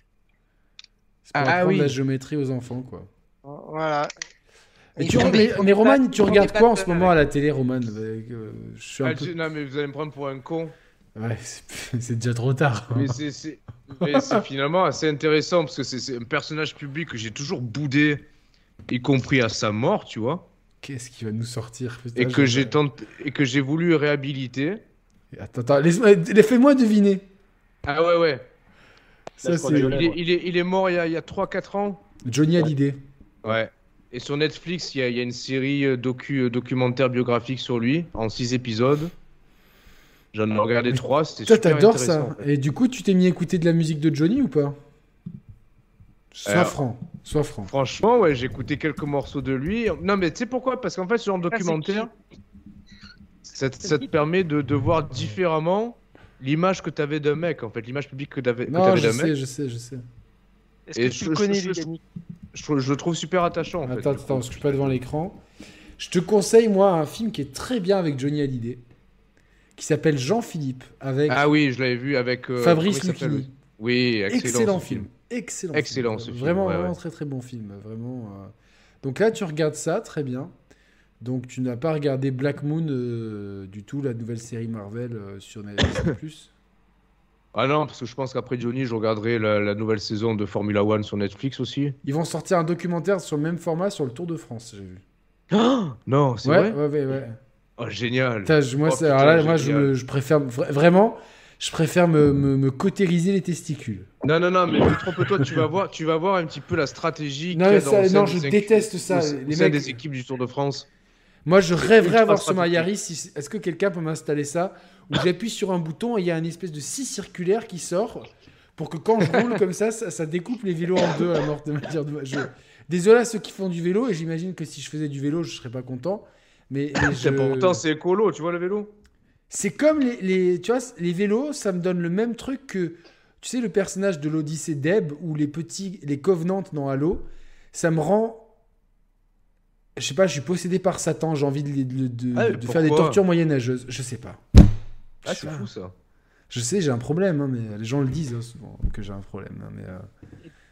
C'est pour Ah, apprendre oui. la géométrie aux enfants, quoi. Voilà. Et tu, mais, Roman, tu regardes des quoi en ce moment à la télé, Roman? Avec, euh, Je suis un Ah, peu... Non, mais vous allez me prendre pour un con. Ouais, *laughs* c'est déjà trop tard. Mais c'est- finalement assez intéressant parce que c'est- un personnage public que j'ai toujours boudé, y compris à sa mort, tu vois, Qu'est-ce qui va nous sortir putain, et que j'ai tenté, et que j'ai voulu réhabiliter. Attends, attends, laisse-moi- fais-moi deviner. Ah ouais, ouais. Ça, Il est, il est, il est mort il y a, a 3-4 ans. Johnny Hallyday. Ouais. Et sur Netflix, il y a, il y a une série euh, docu, euh, documentaire biographique sur lui, en 6 épisodes. J'en ai regardé 3, c'était Toi, super t'adores intéressant, ça. en fait. Et du coup, tu t'es mis à écouter de la musique de Johnny ou pas? Sois Alors- franc. Sois franc. Franchement, ouais, j'ai écouté quelques morceaux de lui. Non, mais tu sais pourquoi? Parce qu'en fait, ce genre de Ah, documentaire, ça, te- ça te permet de, de voir différemment l'image que tu avais d'un mec, en fait, l'image publique que tu avais, Non, je d'un sais, mec. je sais, je sais. Est-ce Et que tu je- le je- connais, je- je- Je, je le trouve super attachant, en fait. Attends, attends, parce que je suis pas devant l'écran. Je te conseille, moi, un film qui est très bien avec Johnny Hallyday, qui s'appelle Jean-Philippe, avec Ah oui, je l'avais vu avec. euh, Fabrice Lucchini. Oui, excellent. Excellent, ce film. Excellent, Excellent, film. ce film, Vraiment, ouais, vraiment ouais. très très bon film. Vraiment. euh. Donc là, tu regardes ça, très bien. Donc tu n'as pas regardé Black Moon euh, du tout, la nouvelle série Marvel sur Netflix. Ah non, parce que je pense qu'après Johnny, je regarderai la, la nouvelle saison de Formula One sur Netflix aussi. Ils vont sortir un documentaire sur le même format sur le Tour de France, j'ai vu. *gasps* non, c'est Ouais, vrai? ouais, ouais, ouais. Oh, génial. Putain, je- moi, Oh, c'est- putain, alors là, moi, je, génial. me- je préfère vra- vraiment, je préfère me, me, me cautériser les testicules. Non, non, non, mais trompe-toi, tu vas voir, tu vas voir un petit peu la stratégie. Non, qu'il y a mais ça- dans- au sein non, je déteste ça, au les au sein mecs- des équipes du Tour de France. Moi, je rêverais ultra avoir ma stratégique. Yaris. si- Est-ce que quelqu'un peut m'installer ça Où j'appuie sur un bouton et il y a une espèce de scie circulaire qui sort pour que quand je roule comme ça, ça, ça découpe les vélos en deux à mort de manière de. Je... Désolé à ceux qui font du vélo et j'imagine que si je faisais du vélo, je serais pas content. Mais, *laughs* mais C'est je- Pourtant, c'est écolo, tu vois le vélo? C'est comme les, les- tu vois, les vélos, ça me donne le même truc que, tu sais, le personnage de l'Odyssée d'Eb ou les petits, les Covenants dans Halo. Ça me rend, je sais pas, je suis possédé par Satan. J'ai envie de, de- de- Ah, de faire des tortures moyenâgeuses. Je sais pas. Ah, c'est fou ça. Je sais, j'ai un problème, hein, mais les gens le disent hein, souvent que j'ai un problème. hein, mais, euh,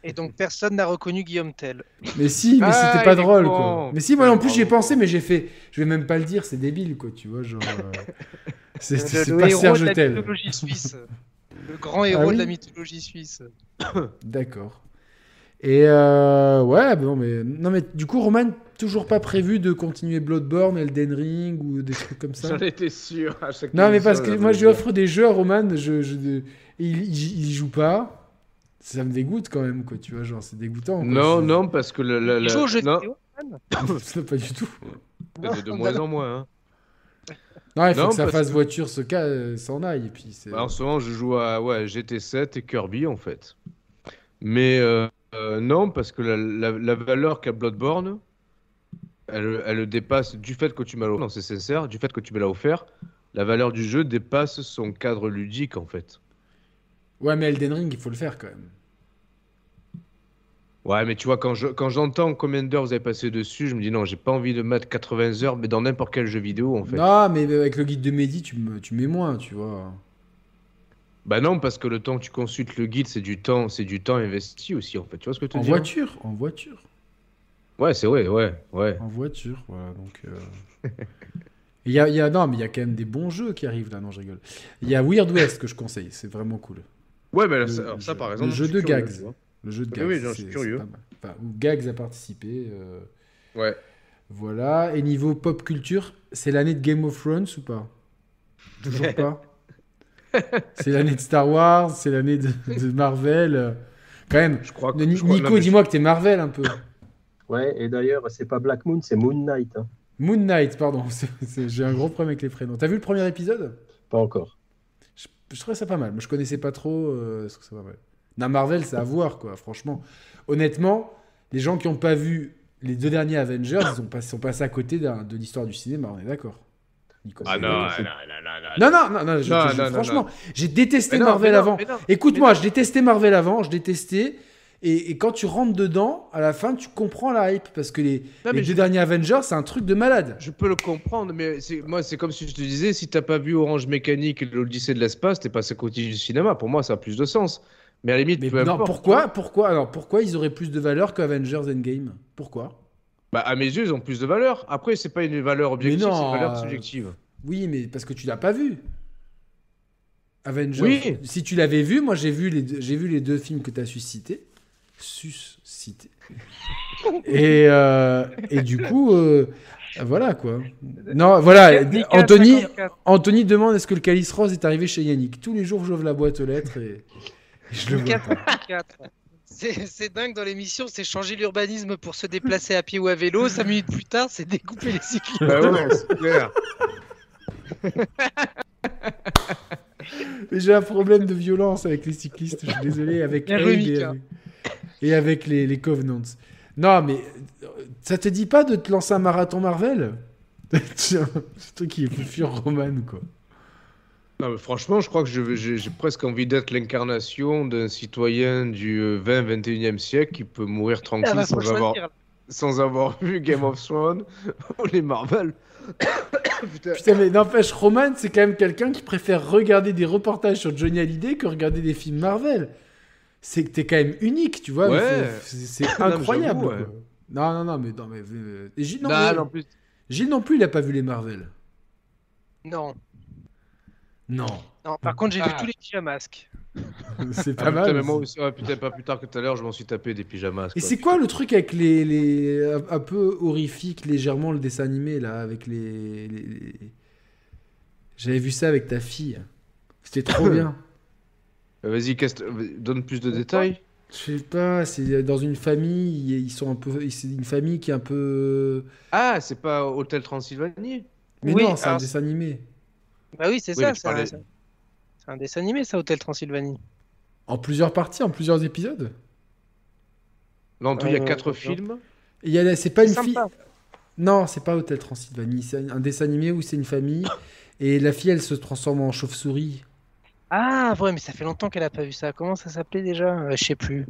Et donc, personne n'a reconnu Guillaume Tell. mais si, mais Ah, c'était pas est drôle, quoi. Mais si, moi en plus j'y ai pensé, mais j'ai fait, je vais même pas le dire, c'est débile, quoi. Tu vois, genre, euh, *laughs* c'est Le, c'est le pas héros Serge de la Tel. mythologie suisse. *laughs* Le grand héros oui de la mythologie suisse. *coughs* D'accord. Et euh, ouais, bon, mais non, mais du coup, Roman, toujours pas prévu de continuer Bloodborne, Elden Ring ou des trucs comme ça? *laughs* J'en étais sûr. à chaque Non, mais parce que moi, je lui offre des jeux à Roman, je, il, il, il joue pas. Ça me dégoûte quand même, quoi. Tu vois, genre, c'est dégoûtant. quoi. Non, non, parce que le. le- le- joue jeux non, vidéo *laughs* *laughs* pas du tout. de moins en moins. Hein. Non, il faut Non, que phase que- voiture se ca- euh, s'en aille. Et puis, c'est. Bah, en ce moment, je joue à ouais, GT7 et Kirby en fait. Mais euh, euh, non, parce que la, la- la valeur qu'a Bloodborne, elle, elle dépasse du fait que tu m'as offert, non, c'est sincère, du fait que tu me l'as offert, la valeur du jeu dépasse son cadre ludique en fait. Ouais, mais Elden Ring, il faut le faire quand même. Ouais, mais tu vois, quand je- quand j'entends combien d'heures vous avez passé dessus, je me dis non, j'ai pas envie de mettre 80 heures, mais dans n'importe quel jeu vidéo en fait. Non, mais avec le guide de Mehdi, tu, me, tu mets moins, tu vois. Bah non, parce que le temps que tu consultes le guide, c'est du temps, c'est du temps investi aussi en fait. Tu vois ce que je te En dis voiture, en voiture. Ouais, c'est vrai, ouais, ouais. En voiture, voilà. Donc, euh, *laughs* il y a, il y a- non, mais il y a quand même des bons jeux qui arrivent là. Non, je rigole. Il y a Weird West que je conseille. C'est vraiment cool. Ouais, mais là, Le- ça, alors le ça, jeu- par le exemple. jeu je suis de curieux, gags. Le jeu de Gags. oui, c'est- suis curieux. Enfin, Gags a participé. euh, Ouais. Voilà. Et niveau pop culture, c'est l'année de Game of Thrones ou pas? Toujours *laughs* pas. c'est l'année de Star Wars, c'est l'année de, de Marvel. Quand même. Je crois que. Ni- je crois- non, Nico, je- dis-moi que t'es Marvel un peu. Ouais, et d'ailleurs, c'est pas Black Moon, c'est Moon Knight. hein. Moon Knight, pardon. *laughs* C'est- c'est- J'ai un gros problème avec les prénoms. T'as vu le premier épisode? Pas encore. Je, trouvais ça pas mal. Moi, je connaissais pas trop. euh, ce que ça va, ouais. Non, Marvel, c'est à voir, quoi. Franchement, honnêtement, les gens qui n'ont pas vu les deux derniers Avengers, ils ont pas, sont passés à côté de l'histoire du cinéma. On est d'accord. Ah non, non, non, non, non. Non, non, non, non, je- Non, je- non, non, franchement, non. j'ai détesté Marvel avant. Écoute-moi, je détestais Marvel avant, je détestais. Et, et quand tu rentres dedans, à la fin, tu comprends la hype. Parce que les, Non, les mais deux je- derniers Avengers, c'est un truc de malade. Je peux le comprendre, mais moi, c'est comme si je te disais, si t'as pas vu Orange Mécanique et l'Odyssée de l'espace, t'es passé à côté du cinéma. Pour moi, ça a plus de sens. Mais à la limite, Mais peu non, importe. pourquoi, pourquoi, alors, pourquoi ils auraient plus de valeur que Avengers Endgame? Pourquoi? Bah, à mes yeux, ils ont plus de valeur. Après, c'est pas une valeur objective, c'est une valeur euh, subjective. Oui, mais parce que tu l'as pas vu. Avengers. Oui. Si tu l'avais vu, moi j'ai vu les deux, vu les deux films que tu as suscités. Suscités. et, euh, et du coup, euh, voilà quoi. Non, voilà. Anthony, 54. Anthony demande est-ce que le calice rose est arrivé chez Yannick? Tous les jours, j'ouvre la boîte aux lettres et, et *laughs* je le vois pas. 4. C'est dingue dans l'émission, c'est changer l'urbanisme pour se déplacer à pied ou à vélo. Cinq minutes plus tard, c'est découper les cyclistes. Bah ouais, c'est clair. Mais *laughs* J'ai un problème de violence avec les cyclistes. Je suis désolé avec avec, *laughs* et avec les, les Covenants. Non, mais euh, ça te dit pas de te lancer un marathon Marvel? *laughs* Tiens, Ce truc qui est plus fuir Roman, quoi? Non, mais franchement, je crois que je j'ai j'ai presque envie d'être l'incarnation d'un citoyen du euh, 20-21e siècle qui peut mourir Ah tranquille bah, sans, avoir, sans avoir vu Game of Thrones *laughs* ou les Marvel. *coughs* Putain. Putain, mais n'empêche, Roman, c'est quand même quelqu'un qui préfère regarder des reportages sur Johnny Hallyday que regarder des films Marvel. C'est que t'es quand même unique, tu vois. Ouais. C'est *laughs* Non, incroyable. ouais. Non, non, non, mais, non, mais euh, et Gilles, non, Non, mais- non, en plus. Gilles non plus, il a pas vu les Marvel. Non. Non, non. Par contre, j'ai vu Ah. tous les masque. *laughs* c'est Ah, pas putain, mal. mais moi aussi. ouais, putain, pas plus tard que tout à l'heure, je m'en suis tapé des pyjamas. Et c'est quoi le truc avec les, les un- peu horrifique légèrement le dessin animé là avec les, les- les- j'avais vu ça avec ta fille c'était trop *laughs* bien Vas-y, qu'est-ce que- donne plus de détails. je sais pas c'est dans une famille ils sont un peu c'est une famille qui est un peu Ah, c'est pas Hôtel Transylvanie? Mais Oui, non c'est un dessin animé Bah oui, c'est Oui, ça. C'est un, parlais- c'est un dessin animé, ça, Hôtel Transylvanie. en plusieurs parties en plusieurs épisodes? Là, en tout, il y a quatre films. Et il y a c'est pas une fille non c'est pas Hôtel Transylvanie c'est un dessin animé où c'est une famille et la fille elle se transforme en chauve-souris Ah, ouais, mais ça fait longtemps qu'elle a pas vu ça. Comment ça s'appelait déjà? Euh, Je sais plus.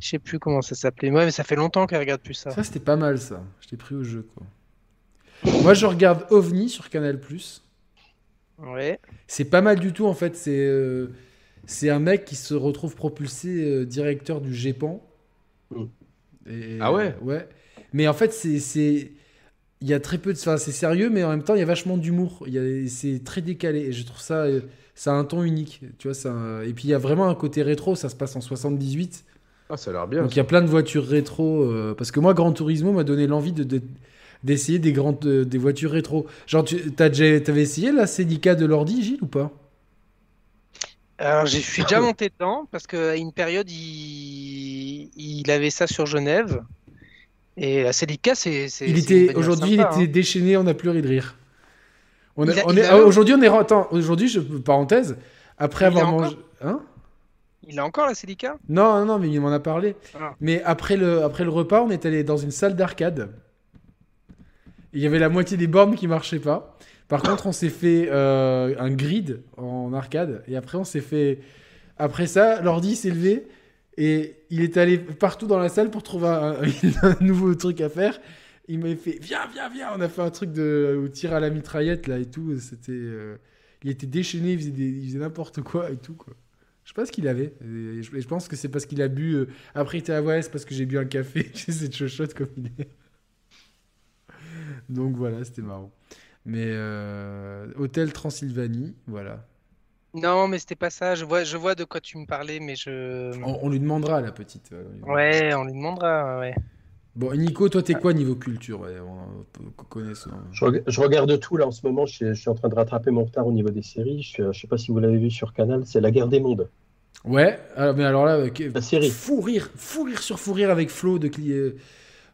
Je sais plus comment ça s'appelait. Ouais, mais ça fait longtemps qu'elle regarde plus ça. Ça, c'était pas mal, ça. Je t'ai pris au jeu, quoi. Moi, je regarde OVNI sur Canal+. Ouais. C'est pas mal du tout, en fait. C'est euh, c'est un mec qui se retrouve propulsé euh, directeur du GEPAN. Mm. Et- Ah ouais? Ouais. Mais en fait, c'est... c'est- Il y a très peu de... Enfin, c'est sérieux, mais en même temps, il y a vachement d'humour. Il y a... C'est très décalé. Et je trouve ça... Ça a un ton unique. Tu vois, ça... Et puis, il y a vraiment un côté rétro. Ça se passe en 78. Ah, ça a l'air bien. Donc il y a plein de voitures rétro. euh, parce que moi, Gran Turismo m'a donné l'envie de, de- d'essayer des grandes euh, des voitures rétro. Genre, tu t'as déjà, t'avais essayé la Celica de l'ordi, Gilles, ou pas? Alors, je suis déjà monté dedans parce qu'à une période, il... il avait ça sur Genève. Et la Celica, c'est. Il était aujourd'hui, il était hein. déchaîné, on n'a plus ri de rire. On Il est, a- on il est- a- ah, aujourd'hui, on est attends, aujourd'hui, je parenthèse, après Il avoir encore mangé, hein? Il a encore la Celica Non, non, non, mais il m'en a parlé. Ah. Mais après le, après le repas, on est allé dans une salle d'arcade. Il y avait la moitié des bornes qui marchaient pas. Par contre, on s'est fait euh, un grid en arcade. Et après, on s'est fait. Après ça, l'ordi s'est levé. Et il est allé partout dans la salle pour trouver un, *laughs* un nouveau truc à faire. Il m'avait fait Viens, viens, viens. On a fait un truc de au tir à la mitraillette là et tout. C'était. euh, Il était déchaîné, il faisait, des- il faisait n'importe quoi et tout quoi. Je sais pas ce qu'il avait. Et je, et je pense que c'est parce qu'il a bu. euh, Après, il était à ouais, c'est parce que j'ai bu un café. *laughs* J'ai cette chochotte comme il est. Donc voilà, c'était marrant. Mais euh, Hôtel Transylvanie, voilà. Non, mais c'était pas ça. Je vois, je vois de quoi tu me parlais, mais je. On, on lui demandera la petite. Ouais, on lui demandera. Ouais. Bon, Nico, toi, t'es quoi niveau culture ouais, on, on connaît ça. Je, reg- je regarde tout là en ce moment. Je, suis- je suis en train de rattraper mon retard au niveau des séries. Je, je sais pas si vous l'avez vu sur Canal. C'est La Guerre des Mondes. Ouais, alors, mais alors là, euh, que- La série. fou rire, fou rire sur fou rire avec Flo. De, euh,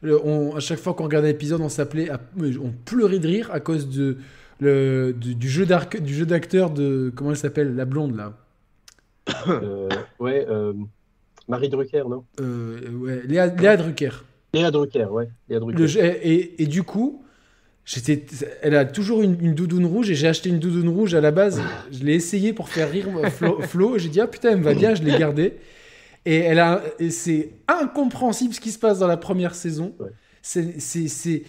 le- on, à chaque fois qu'on regardait l'épisode, on s'appelait, on pleurait de rire à cause de, le, du, du jeu d'acteur de, comment elle s'appelle, la blonde là. *coughs* Euh, ouais, euh, Marie Drucker, non? Euh, ouais, Léa, Léa Drucker. Léa Drucker, ouais. Léa Drucker. Le jeu- et, et- et du coup, j'étais, elle a toujours une, une doudoune rouge et j'ai acheté une doudoune rouge à la base. Je l'ai essayé pour faire rire Flo. *laughs* Flo, et j'ai dit ah putain elle me va bien, je l'ai gardée. Et elle a, c'est incompréhensible ce qui se passe dans la première saison. Ouais. C'est,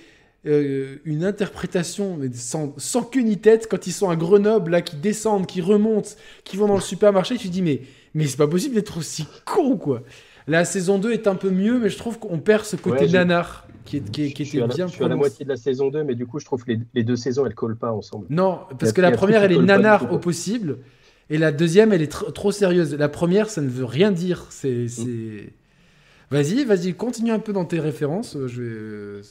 euh, une interprétation mais sans, sans queue ni tête quand ils sont à Grenoble là, qui descendent, qui remontent, qui vont dans le supermarché. Tu te dis mais mais c'est pas possible d'être aussi con quoi. La saison 2 est un peu mieux, mais je trouve qu'on perd ce côté Ouais, nanar qui, est, qui, est- qui je suis, était à la, bien je suis à la moitié de la saison 2, mais du coup, je trouve que les, les deux saisons, elles collent pas ensemble. Non, parce que la première, elle est nanar au possible. Et la deuxième, elle est tr- trop sérieuse. La première, ça ne veut rien dire. C'est. c'est- Vas-y, vas-y, continue un peu dans tes références. euh, Je vais...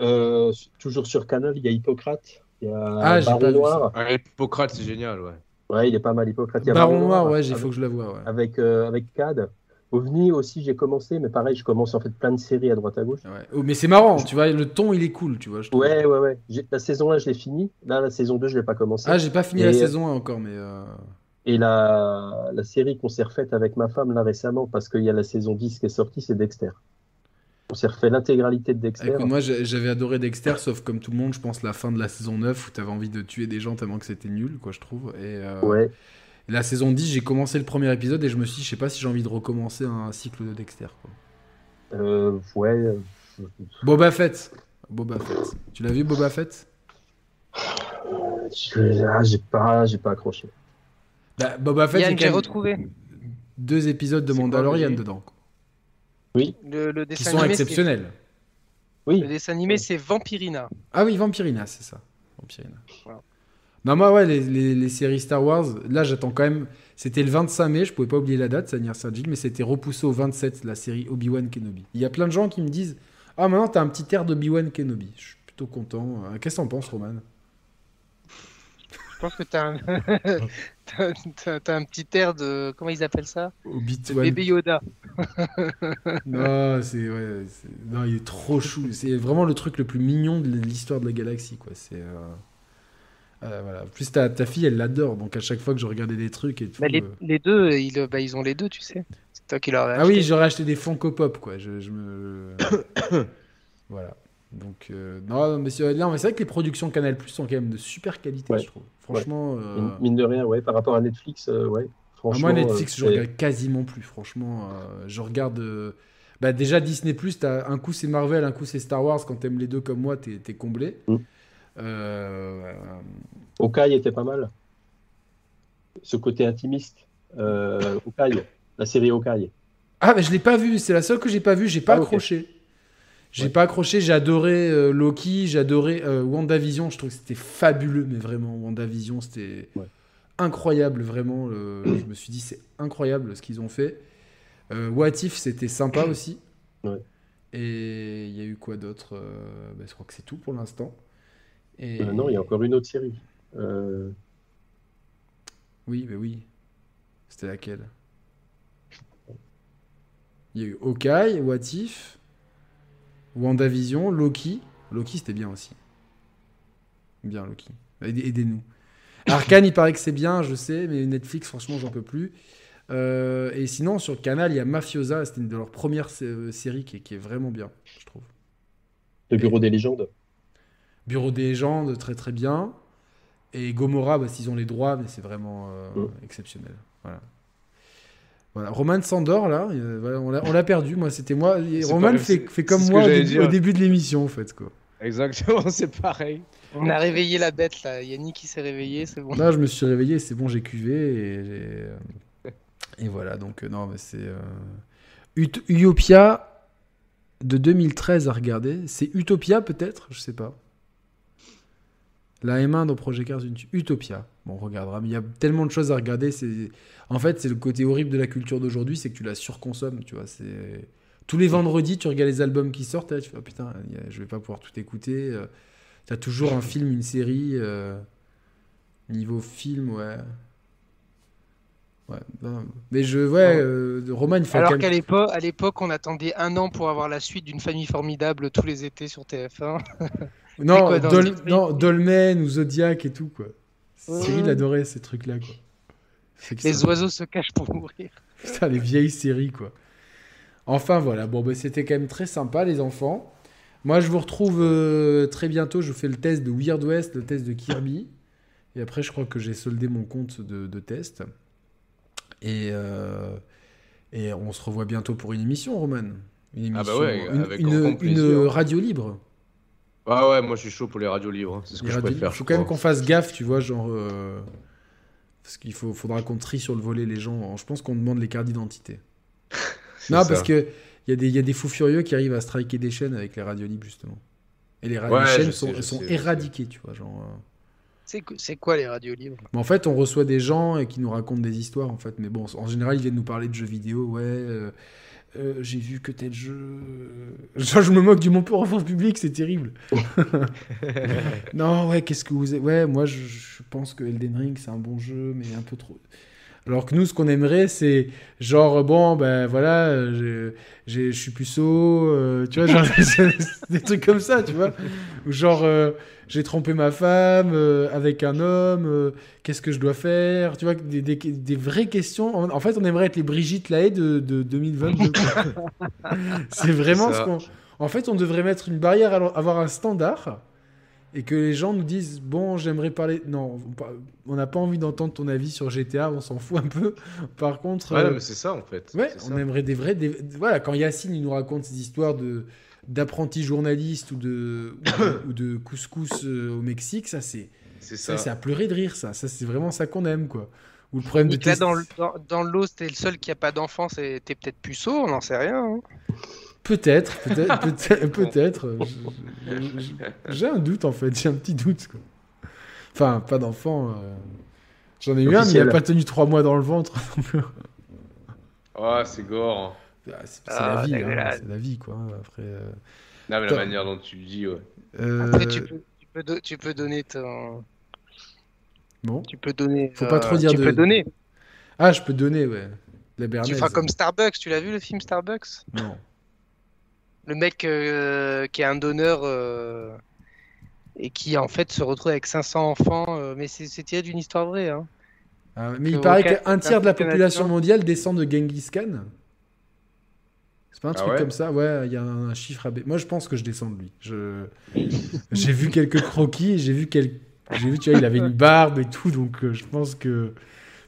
Euh, toujours sur Canal, il y a Hippocrate, il y a Ah, Baron Noir. Ouais, Hippocrate, c'est génial, ouais. Ouais, il est pas mal Hippocrate. Il y a Baron Noir, ouais, il avec, faut que je la vois. ouais. avec, euh, avec Cad. OVNI aussi, j'ai commencé, mais pareil, je commence en fait plein de séries à droite à gauche. Ouais. Oh, mais c'est marrant, tu vois, le ton il est cool, tu vois. je. Ouais, ouais, ouais. La saison 1, je l'ai fini. Là, la saison 2, je l'ai pas commencé. Ah, j'ai pas fini Et- la saison 1 encore, mais. euh, Et la, la série qu'on s'est refaite avec ma femme là récemment, parce qu'il y a la saison 10 qui est sortie, c'est Dexter. On s'est refait l'intégralité de Dexter. Écoute, moi j'avais adoré Dexter, sauf comme tout le monde, je pense, la fin de la saison 9 où t'avais envie de tuer des gens tellement que c'était nul, quoi, je trouve. Et, euh, Ouais. La saison 10, j'ai commencé le premier épisode et je me suis dit, je sais pas si j'ai envie de recommencer un cycle de Dexter. Quoi. Euh, ouais. euh, Boba Fett. Boba Fett. Tu l'as vu, Boba Fett? Je- ah, j'ai pas, j'ai pas accroché. bah, Boba Fett, il y a Yann, quand j'ai retrouvé. deux épisodes de Mandalorian dedans, quoi, Le, le qui dessin sont animé, exceptionnels. Oui. Le dessin animé, c'est Vampirina. Ah oui, Vampirina, c'est ça. Vampirina. Voilà. Non, moi, ouais, les, les- les séries Star Wars, là, j'attends quand même. C'était le 25 mai, je pouvais pas oublier la date, c'est Jill, mais c'était repoussé au 27, la série Obi-Wan Kenobi. Il y a plein de gens qui me disent Ah, maintenant, t'as un petit air d'Obi-Wan Kenobi. Je suis plutôt content. Euh, Qu'est-ce que t'en penses, Roman? Je pense que t'as un... *laughs* t'as- un petit air de... Comment ils appellent ça? De. Bébé Yoda. *laughs* Non, c'est. Ouais, non, il est trop chou. C'est vraiment le truc le plus mignon de l'histoire de la galaxie, quoi. C'est. euh, euh, voilà. En plus, ta, ta fille, elle l'adore, donc à chaque fois que je regardais des trucs et tout. Bah, les, euh, les deux, ils, bah, ils ont les deux, tu sais. C'est toi qui leur as Ah oui, j'aurais acheté des Funko Pop, quoi. Je, je me... *coughs* voilà. Donc, euh, non, mais c'est vrai que les productions Canal Plus sont quand même de super qualité, Ouais. je trouve. Franchement, euh, Mine- de rien, ouais, par rapport à Netflix, euh, ouais. ah, Franchement, moi, Netflix, euh, je regarde quasiment plus. Franchement, euh, je regarde. euh, Bah, déjà, Disney Plus, un coup c'est Marvel, un coup c'est Star Wars. Quand t'aimes les deux comme moi, t'es t'es comblé. Mm. Euh, Hawkeye était pas mal. Ce côté intimiste. Euh, Hawkeye, la série Hawkeye. Ah, mais je l'ai pas vu. C'est la seule que j'ai pas vue. J'ai pas Ah, accroché. J'ai Ouais. pas accroché. J'ai adoré euh, Loki. J'ai adoré euh, WandaVision. Je trouve que c'était fabuleux, mais vraiment WandaVision, c'était Ouais. incroyable, vraiment. je me suis dit, c'est incroyable ce qu'ils ont fait. Euh, What If, c'était sympa aussi. Ouais. Et il y a eu quoi d'autre Euh, bah, Je crois que c'est tout pour l'instant. Et... Euh, non, il y a encore une autre série. Euh, Oui, mais oui. C'était laquelle? Il y a eu Hawkeye, What If, WandaVision, Loki. Loki, c'était bien aussi. Bien, Loki. Aidez- Aidez-nous. *coughs* Arkane, il paraît que c'est bien, je sais, mais Netflix, franchement, j'en peux plus. Euh, et sinon, sur le canal, il y a Mafiosa. C'était une de leurs premières sé- séries qui est, qui est vraiment bien, je trouve. le Bureau des légendes. Bureau des légendes, très très bien. Et Gomorrah, bah, s'ils ont les droits, mais c'est vraiment euh, Mm. exceptionnel. Voilà. Voilà. Roman Sandor, là, euh, on l'a- perdu. Moi, c'était moi. Roman fait, comme moi au début, dire. au début de l'émission, en fait. Quoi. Exactement, *laughs* c'est pareil. On a réveillé la bête, là. Yannick qui s'est réveillé, c'est bon. Là, je me suis réveillé, c'est bon, j'ai cuvé. Et, j'ai, euh, et voilà, donc, non, mais c'est. euh, Ut- Utopia de 2013 à regarder. C'est Utopia, peut-être? Je sais pas. La M1 dans Project Cars Ut- Utopia. Bon, on regardera. Mais il y a tellement de choses à regarder. C'est... En fait, c'est le côté horrible de la culture d'aujourd'hui, c'est que tu la surconsommes, tu vois. C'est... Tous les vendredis, tu regardes les albums qui sortent, là, tu fais, oh, putain, je vais pas pouvoir tout écouter. Euh, T'as toujours un film, une série. euh, Niveau film, ouais. Ouais, non. Mais je, ouais, euh, Roman, il faut Alors qu'à l'époque, à l'époque, on attendait un an pour avoir la suite d'une famille formidable tous les étés sur TF1. *laughs* Non, quoi, Dol- Dolmen ou Zodiac et tout, quoi. Ouais. Cyril adorait ces trucs-là, quoi. Les ça- oiseaux se cachent pour mourir. *laughs* Putain, les vieilles séries, quoi. Enfin, voilà. Bon, bah, c'était quand même très sympa, les enfants. Moi, je vous retrouve euh, très bientôt. Je fais le test de Weird West, le test de Kirby. Et après, je crois que j'ai soldé mon compte de, de test. Et, euh, et on se revoit bientôt pour une émission, Roman. Une Ah bah émission, ouais, une, avec une- radio libre. Ah ouais, moi je suis chaud pour les radios libres. hein. C'est ce que Les je préfère. libres. faut quand même qu'on fasse gaffe, tu vois, genre. euh, Parce qu'il faut, faudra qu'on trie sur le volet les gens. Je pense qu'on demande les cartes d'identité. *laughs* Non, ça. parce que il y, a des- il y a des fous furieux qui arrivent à striker des chaînes avec les radios libres, justement. Et les radios Ouais, chaînes sont, sais, je sont sais, je éradiquées, tu vois. Genre, euh, C'est quoi les radios libres? Mais en fait, on reçoit des gens et qui nous racontent des histoires, en fait. Mais bon, en général, ils viennent nous parler de jeux vidéo. Ouais, euh, euh, j'ai vu que tel jeu. euh, Genre, je me moque du mon peur enfant public, c'est terrible. *laughs* non, ouais, qu'est-ce que vous. Ouais, moi, je, je pense que Elden Ring, c'est un bon jeu, mais un peu trop. Alors que nous, ce qu'on aimerait, c'est genre, bon, ben voilà, j'ai- je suis puceau, euh, tu vois, genre, *laughs* *laughs* des trucs comme ça, tu vois. Ou genre, euh, j'ai trompé ma femme euh, avec un homme, qu'est-ce que je dois faire Tu vois, des, des- des vraies questions. En, en fait, on aimerait être les Brigitte Lahaye de, de 2022. quoi. *laughs* c'est vraiment ce qu'on. En fait, on devrait mettre une barrière, à avoir un standard. Et que les gens nous disent bon j'aimerais parler non on n'a pas envie d'entendre ton avis sur GTA on s'en fout un peu par contre Ouais, euh, c'est ça en fait. Ouais, on ça. aimerait des vrais. des- Voilà, quand Yacine il nous raconte ces histoires de d'apprenti journaliste ou de, *coughs* ou de, ou de couscous euh, au Mexique, ça c'est C'est ça, ça. c'est à pleurer de rire, ça. Ça c'est vraiment ça qu'on aime, quoi. Ou le problème de Donc là, tes- dans, le- dans, t'es le seul qui a pas d'enfant, t'es peut-être puceau, on n'en sait rien. hein. Peut-être, peut-être, *laughs* peut-être, peut-être. euh, J'ai un doute en fait, j'ai un petit doute. Quoi. Enfin, pas d'enfant. euh, J'en ai eu un, mais il a Officiel. pas tenu trois mois dans le ventre. *laughs* Ah, c'est gore. Ah, c'est c'est Ah, la vie, hein, c'est la vie, quoi. Après, euh, Non, mais la manière dont tu le dis, ouais. euh, Après, tu peux, tu, peux do- tu peux donner ton. Bon. Tu peux donner. Faut pas trop dire Tu de- peux donner. Ah, je peux donner, ouais. La Tu feras comme Starbucks. Tu l'as vu le film Starbucks? Non. Le mec euh, qui est un donneur euh, et qui en fait se retrouve avec 500 enfants. euh, mais c'est tiré d'une histoire vraie. Hein. Ah, mais il paraît qu'un tiers de la population mondiale descend de Genghis Khan. C'est pas un Ah truc ouais comme ça Ouais, il y a un chiffre à... Moi, je pense que je descends de lui. Je... J'ai vu quelques croquis, j'ai vu quel... J'ai vu, tu vois, il avait une barbe et tout, donc euh, je pense que...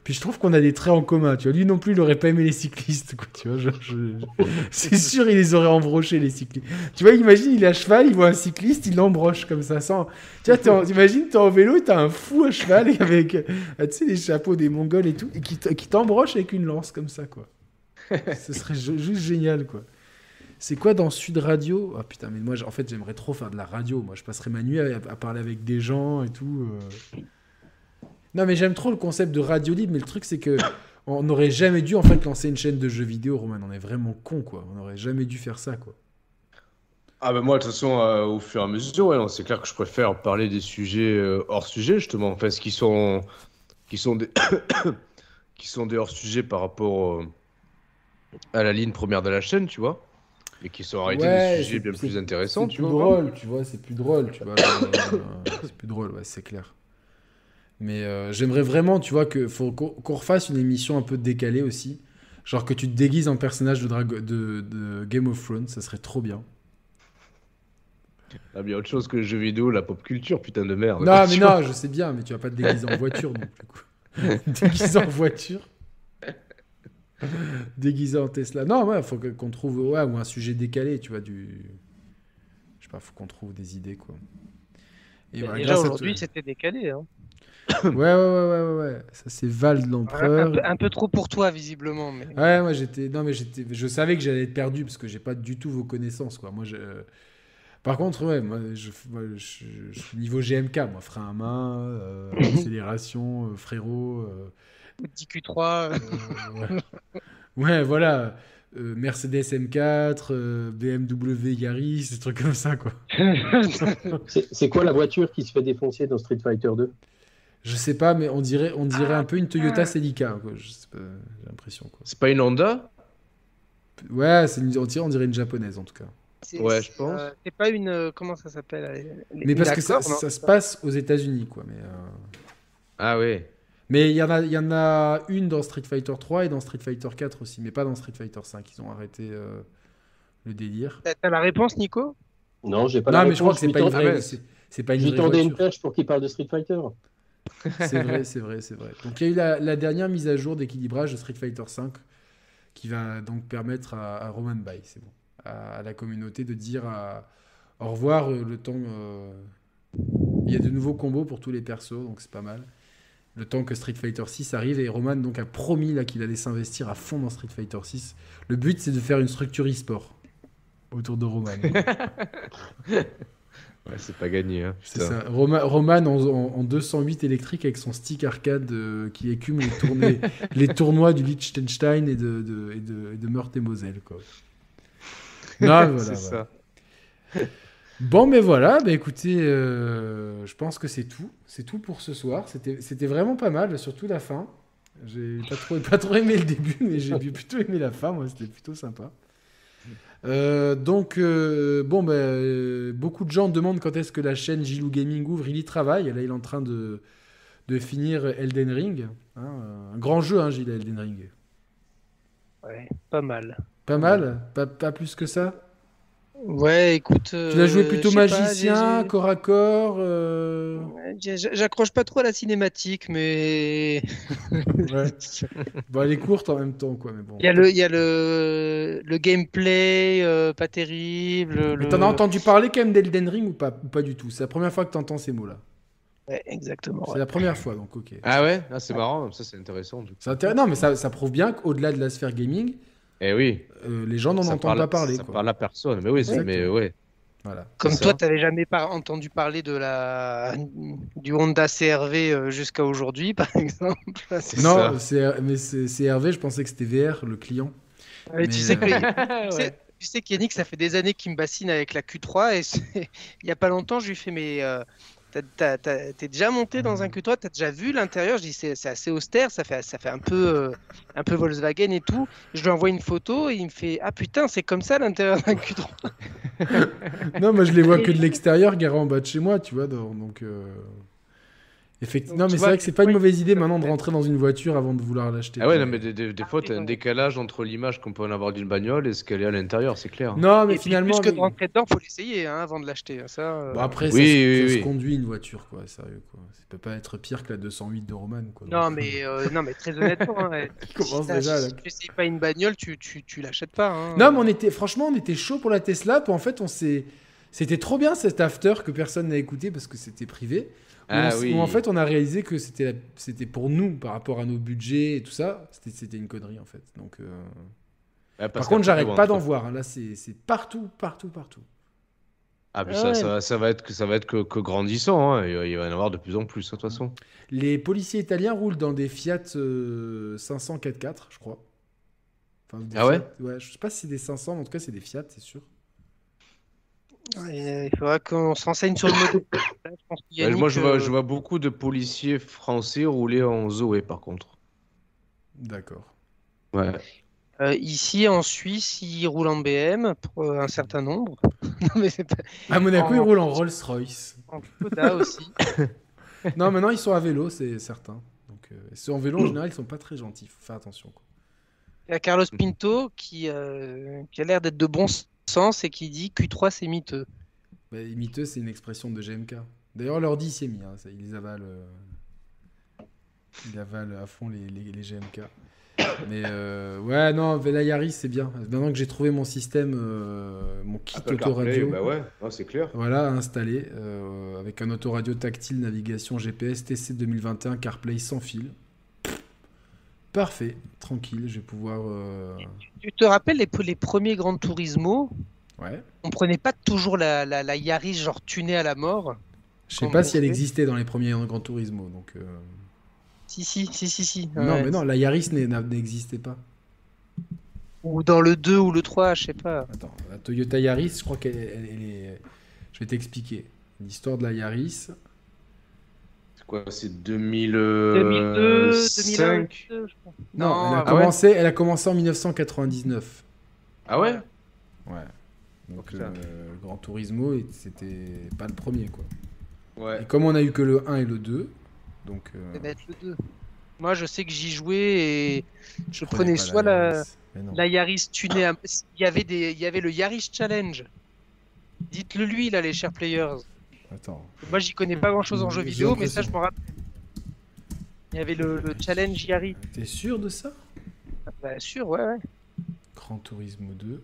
Puis je trouve qu'on a des traits en commun, tu vois. Lui non plus, il aurait pas aimé les cyclistes, quoi, tu vois. je- je- *laughs* C'est sûr, il les aurait embrochés, les cyclistes. Tu vois, imagine, il est à cheval, il voit un cycliste, il l'embroche comme ça, sans... Tu vois, t'es en- t'imagines, t'es en vélo et t'as un fou à cheval et avec, euh, tu sais, les chapeaux des Mongols et tout, et qui t'embroche avec une lance comme ça, quoi. *laughs* Ce serait ju- juste génial, quoi. C'est quoi dans Sud Radio? Ah putain, mais moi, en fait, j'aimerais trop faire de la radio. Moi, je passerais ma nuit à, à parler avec des gens et tout. euh. Non, mais j'aime trop le concept de radio libre, mais le truc, c'est que *coughs* on n'aurait jamais dû, en fait, lancer une chaîne de jeux vidéo, Roman. On est vraiment con, quoi. On n'aurait jamais dû faire ça, quoi. Ah, bah moi, de toute façon, euh, au fur et à mesure, ouais, c'est clair que je préfère parler des sujets euh, hors sujet, justement. Enfin, ce qui sont, qui sont des, *coughs* qui sont des hors sujets par rapport euh, à la ligne première de la chaîne, tu vois. Mais qui sont en réalité Ouais, des c'est- sujets bien c'est- plus intéressants, C'est tu plus vois. drôle, tu vois, c'est plus drôle, tu vois. *coughs* c'est plus drôle, ouais, c'est clair. Mais euh, j'aimerais vraiment, tu vois, que faut qu'on refasse une émission un peu décalée aussi. Genre que tu te déguises en personnage de, Drago- de, de Game of Thrones, ça serait trop bien. Ah, bien autre chose que le jeu vidéo, la pop culture, putain de merde. Non, mais *laughs* non, je sais bien, mais tu vas pas te déguiser en voiture non plus. *laughs* quoi. déguisé en voiture. déguisé en Tesla. Non, ouais, faut qu'on trouve ouais, ou un sujet décalé, tu vois, du. Je sais pas, faut qu'on trouve des idées, quoi. Et voilà, Déjà grâce à aujourd'hui, c'était décalé. Hein. *coughs* Ouais, ouais, ouais, ouais, ouais, ouais. Ça, c'est Val de Un, l'Empereur. peu, un peu trop pour toi, visiblement. Mais... Ouais, moi j'étais. Non, mais j'étais. Je savais que j'allais être perdu parce que j'ai pas du tout vos connaissances, quoi. Moi, je. Par contre, ouais, moi, je, moi, je, je suis niveau GMK, moi, frein à main, euh, accélération, euh, frérot. euh, 10Q3. euh, ouais. Ouais, voilà. euh, Mercedes M4, euh, BMW Yaris, des trucs comme ça, quoi. *laughs* C'est c'est quoi la voiture qui se fait défoncer dans Street Fighter 2 Je sais pas, mais on dirait, on dirait un peu une Toyota Celica, j'ai l'impression. C'est pas une Honda? Ouais, c'est une, on dirait- on dirait une japonaise, en tout cas. Ouais, je pense. euh, c'est pas une. euh, Comment ça s'appelle euh, Mais parce que ça, ça se passe aux États-Unis, quoi. Mais euh, Ah ouais. mais il y en a, il y en a une dans Street Fighter 3 et dans Street Fighter 4 aussi, mais pas dans Street Fighter 5. Ils ont arrêté euh, le délire. T'as la réponse, Nico? Non, j'ai pas non, la mais je crois que réponse. c'est pas une c'est- pas une tendais une perche pour qu'il parle de Street Fighter. C'est vrai, c'est vrai, c'est vrai. Donc il y a eu la, dernière mise à jour d'équilibrage de Street Fighter 5 qui va donc permettre à, Roman Bay, c'est bon, à, à la communauté de dire à- au revoir euh, le temps. euh, Il y a de nouveaux combos pour tous les persos, donc c'est pas mal. Le temps que Street Fighter 6 arrive et Roman donc a promis là qu'il allait s'investir à fond dans Street Fighter 6. Le but c'est de faire une structure e-sport autour de Roman. *laughs* Ouais, c'est pas gagné. Hein, C'est ça. Roma- Roman en, en- en 208 électrique avec son stick arcade euh, qui écume les, tournées- *laughs* les tournois du Liechtenstein et de, de, et de, et de Meurthe et Moselle. Quoi. Non, *laughs* voilà, c'est voilà. ça. Bon, mais voilà, bah écoutez, euh, je pense que c'est tout. C'est tout pour ce soir. C'était c'était vraiment pas mal, surtout la fin. J'ai pas trop, pas trop aimé le début, mais j'ai *laughs* plutôt aimé la fin. Moi, c'était plutôt sympa. Euh, donc, euh, bon, bah, euh, beaucoup de gens demandent quand est-ce que la chaîne Gilou Gaming ouvre. Il y travaille. Là, il est en train de, de finir Elden Ring. hein. un grand jeu, hein, Gilles, Elden Ring. Ouais, pas mal. Pas mal pas, pas plus que ça? Ouais, écoute. Tu l'as joué plutôt pas, magicien, j'ai- corps à corps euh, J'accroche pas trop à la cinématique, mais *laughs* Ouais. Bon, elle est courte en même temps, quoi. Mais bon. il y a le, il y a le, le gameplay euh, pas terrible. Mais le- t'en as entendu parler quand même d'Elden Ring ou pas, ou pas du tout? C'est la première fois que t'entends ces mots-là. Ouais, exactement. C'est ouais. la première fois, donc ok. Ah ouais? Ah, C'est marrant, ça c'est intéressant. du coup. C'est intéressant. Non, mais ça, ça prouve bien qu'au-delà de la sphère gaming, Eh oui. euh, les gens n'en entendent parle- pas parler. Ça quoi. parle à personne. Mais oui, mais ouais. Voilà. Comme C'est toi, tu n'avais jamais par- entendu parler de la du Honda CRV euh, jusqu'à aujourd'hui, *laughs* par exemple. C'est Non, mais Hervé, je pensais que c'était VR, le client. Mais *laughs* tu sais que tu sais- qu'Yannick, ça fait des années qu'il me bassine avec la Q3 et *laughs* il y a pas longtemps, je lui fais euh, t'as- t'es déjà monté dans un Q3, t'as déjà vu l'intérieur? Je dis c'est c'est assez austère, ça fait ça fait un peu euh, un peu Volkswagen et tout. Je lui envoie une photo et il me fait ah putain c'est comme ça l'intérieur d'un Q3. *laughs* Non, moi je les vois que de l'extérieur, garés en bas de chez moi, tu vois. donc- Donc, euh, effectivement, Donc, mais c'est vrai que c'est pas une mauvaise idée maintenant de rentrer dans une voiture avant de vouloir l'acheter. Ah ouais, non, mais des, des- des fois, t'as un décalage entre l'image qu'on peut en avoir d'une bagnole et ce qu'elle est à l'intérieur, c'est clair. Non, mais Et finalement. plus que de rentrer dedans, faut l'essayer hein, avant de l'acheter. Ça. euh, Bon, après, Oui, ça, se- oui, ça oui. se conduit une voiture, quoi, sérieux, quoi. Ça peut pas être pire que la 208 de Roman, quoi. Non Donc, mais euh, non mais très honnêtement, hein, *laughs* commence si déjà, là. si tu pas une bagnole, tu tu, tu l'achètes pas. hein. Non, mais on était, franchement, on était chaud pour la Tesla. Puis en fait, on s'est, c'était trop bien cet after que personne n'a écouté parce que c'était privé. Où Ah on s- oui. où en fait, on a réalisé que c'était, pour nous par rapport à nos budgets et tout ça. C'était, c'était une connerie en fait. Donc, euh, Ouais, par contre, j'arrête bon, pas d'en voir. hein. Là, c'est, c'est partout, partout, partout. Ah, mais Ah ça, ouais. ça, va- ça va être que ça va être que, que grandissant. Hein. Il, va- y en avoir de plus en plus, hein, de toute façon. Les policiers italiens roulent dans des Fiat euh, 500 4x4, je crois. Enfin, Ah ouais Ouais, je sais pas si c'est des 500, mais en tout cas, c'est des Fiat, c'est sûr. Ouais, il faudra qu'on se renseigne sur le *coughs* Ouais, Yannick, moi, je vois, euh, je vois beaucoup de policiers français rouler en Zoé, par contre. D'accord. Ouais. euh, ici en Suisse, ils roulent en BM pour euh, un certain nombre. *laughs* non mais c'est pas À Monaco, En- ils roulent en Rolls-Royce. en Skoda aussi. *laughs* Non, maintenant ils sont à vélo, c'est certain. Donc, euh, ceux en vélo en général, ils sont pas très gentils. Faut faire attention. Quoi. Il y a Carlos Pinto qui euh, qui a l'air d'être de bon sens et qui dit Q3 c'est miteux. Bah, miteux, c'est une expression de GMK. D'ailleurs, l'ordi s'y est mis. Hein, ça, les avalent. euh, Ils avalent à fond les, les, les GMK. Mais euh, ouais, non, la Yaris, c'est bien. Maintenant que j'ai trouvé mon système, euh, mon kit autoradio. bah ouais, c'est clair. Voilà, installé euh, avec un autoradio tactile, navigation GPS, TC 2021, CarPlay sans fil. Parfait, tranquille, je vais pouvoir. euh, Tu te rappelles les, les premiers Gran Turismo Ouais. On prenait pas toujours la, la, la Yaris genre tunée à la mort? Je sais pas si elle existait dans les premiers Gran Turismo, donc. euh, Si si si si si. Non, Ouais. mais non, la Yaris n'existait pas. Ou dans le 2 ou le 3, je sais pas. Attends, la Toyota Yaris, je crois qu'elle elle- elle est. Je vais t'expliquer l'histoire de la Yaris. C'est quoi C'est 2002, 2002, 2005. je crois. Non, Non, elle, a ah ouais commencé, elle a commencé en 1999. Ah ouais? Ouais. Donc euh, Gran Turismo, c'était pas le premier quoi. Ouais. Et comme on a eu que le 1 et le 2, donc. euh, Ça va être le 2. Moi, je sais que j'y jouais et je prenais soit la, Yaris. La tunée. à- Il y avait des, il y avait le Yaris Challenge. Dites-le lui, là, les chers players. Attends. Moi, j'y connais pas grand-chose en jeu J'ai vidéo, mais ça, je m'en rappelle. Il y avait le, le Challenge Yaris. T'es sûr de ça? Bah, sûr, ouais, ouais. Gran Turismo 2.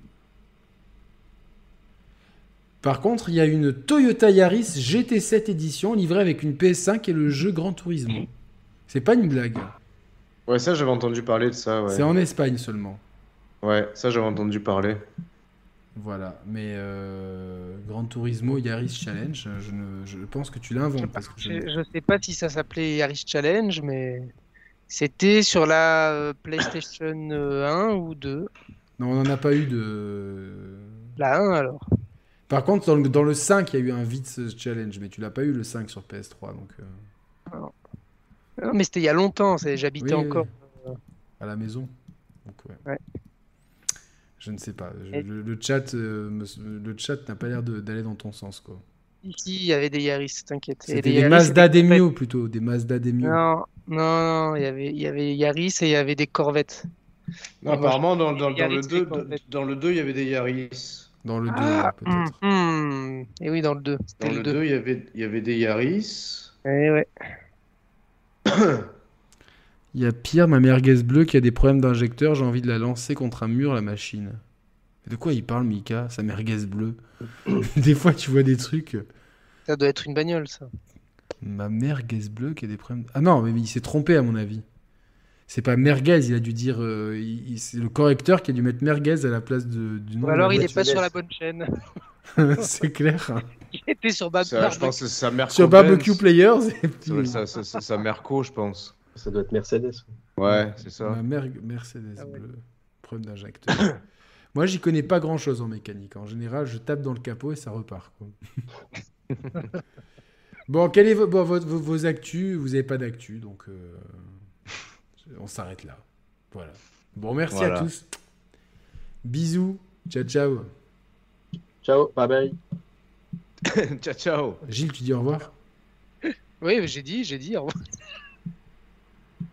Par contre, il y a une Toyota Yaris GT7 édition livrée avec une PS5 et le jeu Gran Turismo. C'est pas une blague. Ouais, ça j'avais entendu parler de ça. Ouais, C'est en Espagne seulement. ouais ça j'avais entendu parler. Voilà. Mais euh, Gran Turismo Yaris Challenge. Je, ne, je pense que tu l'inventes. je- je sais pas si ça s'appelait Yaris Challenge, mais c'était sur la euh, PlayStation euh, 1 ou 2. Non, on n'en a pas eu de. La 1 alors. Par contre, dans le, dans le 5, il y a eu un Vitz Challenge, mais tu l'as pas eu le 5 sur PS3, donc euh, Non, mais c'était il y a longtemps, j'habitais Oui, encore. à la maison. Donc, ouais. Ouais. Je ne sais pas. Je- Et- le, le chat, euh, le chat n'a pas l'air d'aller dans ton sens, quoi. Ici, il y avait des Yaris, t'inquiète. Et C'était des Yaris, Mazda des Demio plutôt, des Mazda Demio. Non, non, non, il y avait, il y avait Yaris et il y avait des Corvettes. Non, apparemment, dans, dans- dans le c'est 2, quoi, en fait dans le 2, il y avait des Yaris. Dans le 2, Ah, peut-être. hum, hum. Et oui, dans le 2. Dans le le 2. 2, il y avait, il y avait des Yaris. Eh ouais. *coughs* Il y a Pierre, ma merguez bleue, qui a des problèmes d'injecteur. J'ai envie de la lancer contre un mur, la machine. De quoi il parle, Mika Sa merguez bleue? *coughs* des fois, tu vois des trucs. Ça doit être une bagnole, ça. Ma merguez bleue qui a des problèmes. Ah non, mais il s'est trompé, à mon avis. C'est pas merguez, il a dû dire. euh, c'est le correcteur qui a dû mettre merguez à la place de, du nom. Ou de alors la il est voiture pas sur la bonne chaîne. *laughs* c'est clair. *laughs* Il était sur Bab Ça, je pense que c'est sa mère Sur Barbecue Players. et puis- C'est sa, sa, sa, sa Merco, je pense. Ça doit être Mercedes. Ouais, c'est ça. Ma mer- Mercedes Ah ouais. bleue. Problème d'injecteur. *coughs* Moi, j'y connais pas grand chose en mécanique. En général, je tape dans le capot et ça repart. quoi. *laughs* bon, quel est vo- bon, votre- vos, vos actus? Vous n'avez pas d'actu, donc euh, on s'arrête là. Voilà. Bon, merci à tous. Bisous. Ciao, ciao. Ciao, bye bye. *laughs* ciao, ciao. Gilles, tu dis au revoir? Oui, j'ai dit, j'ai dit. au revoir. *laughs*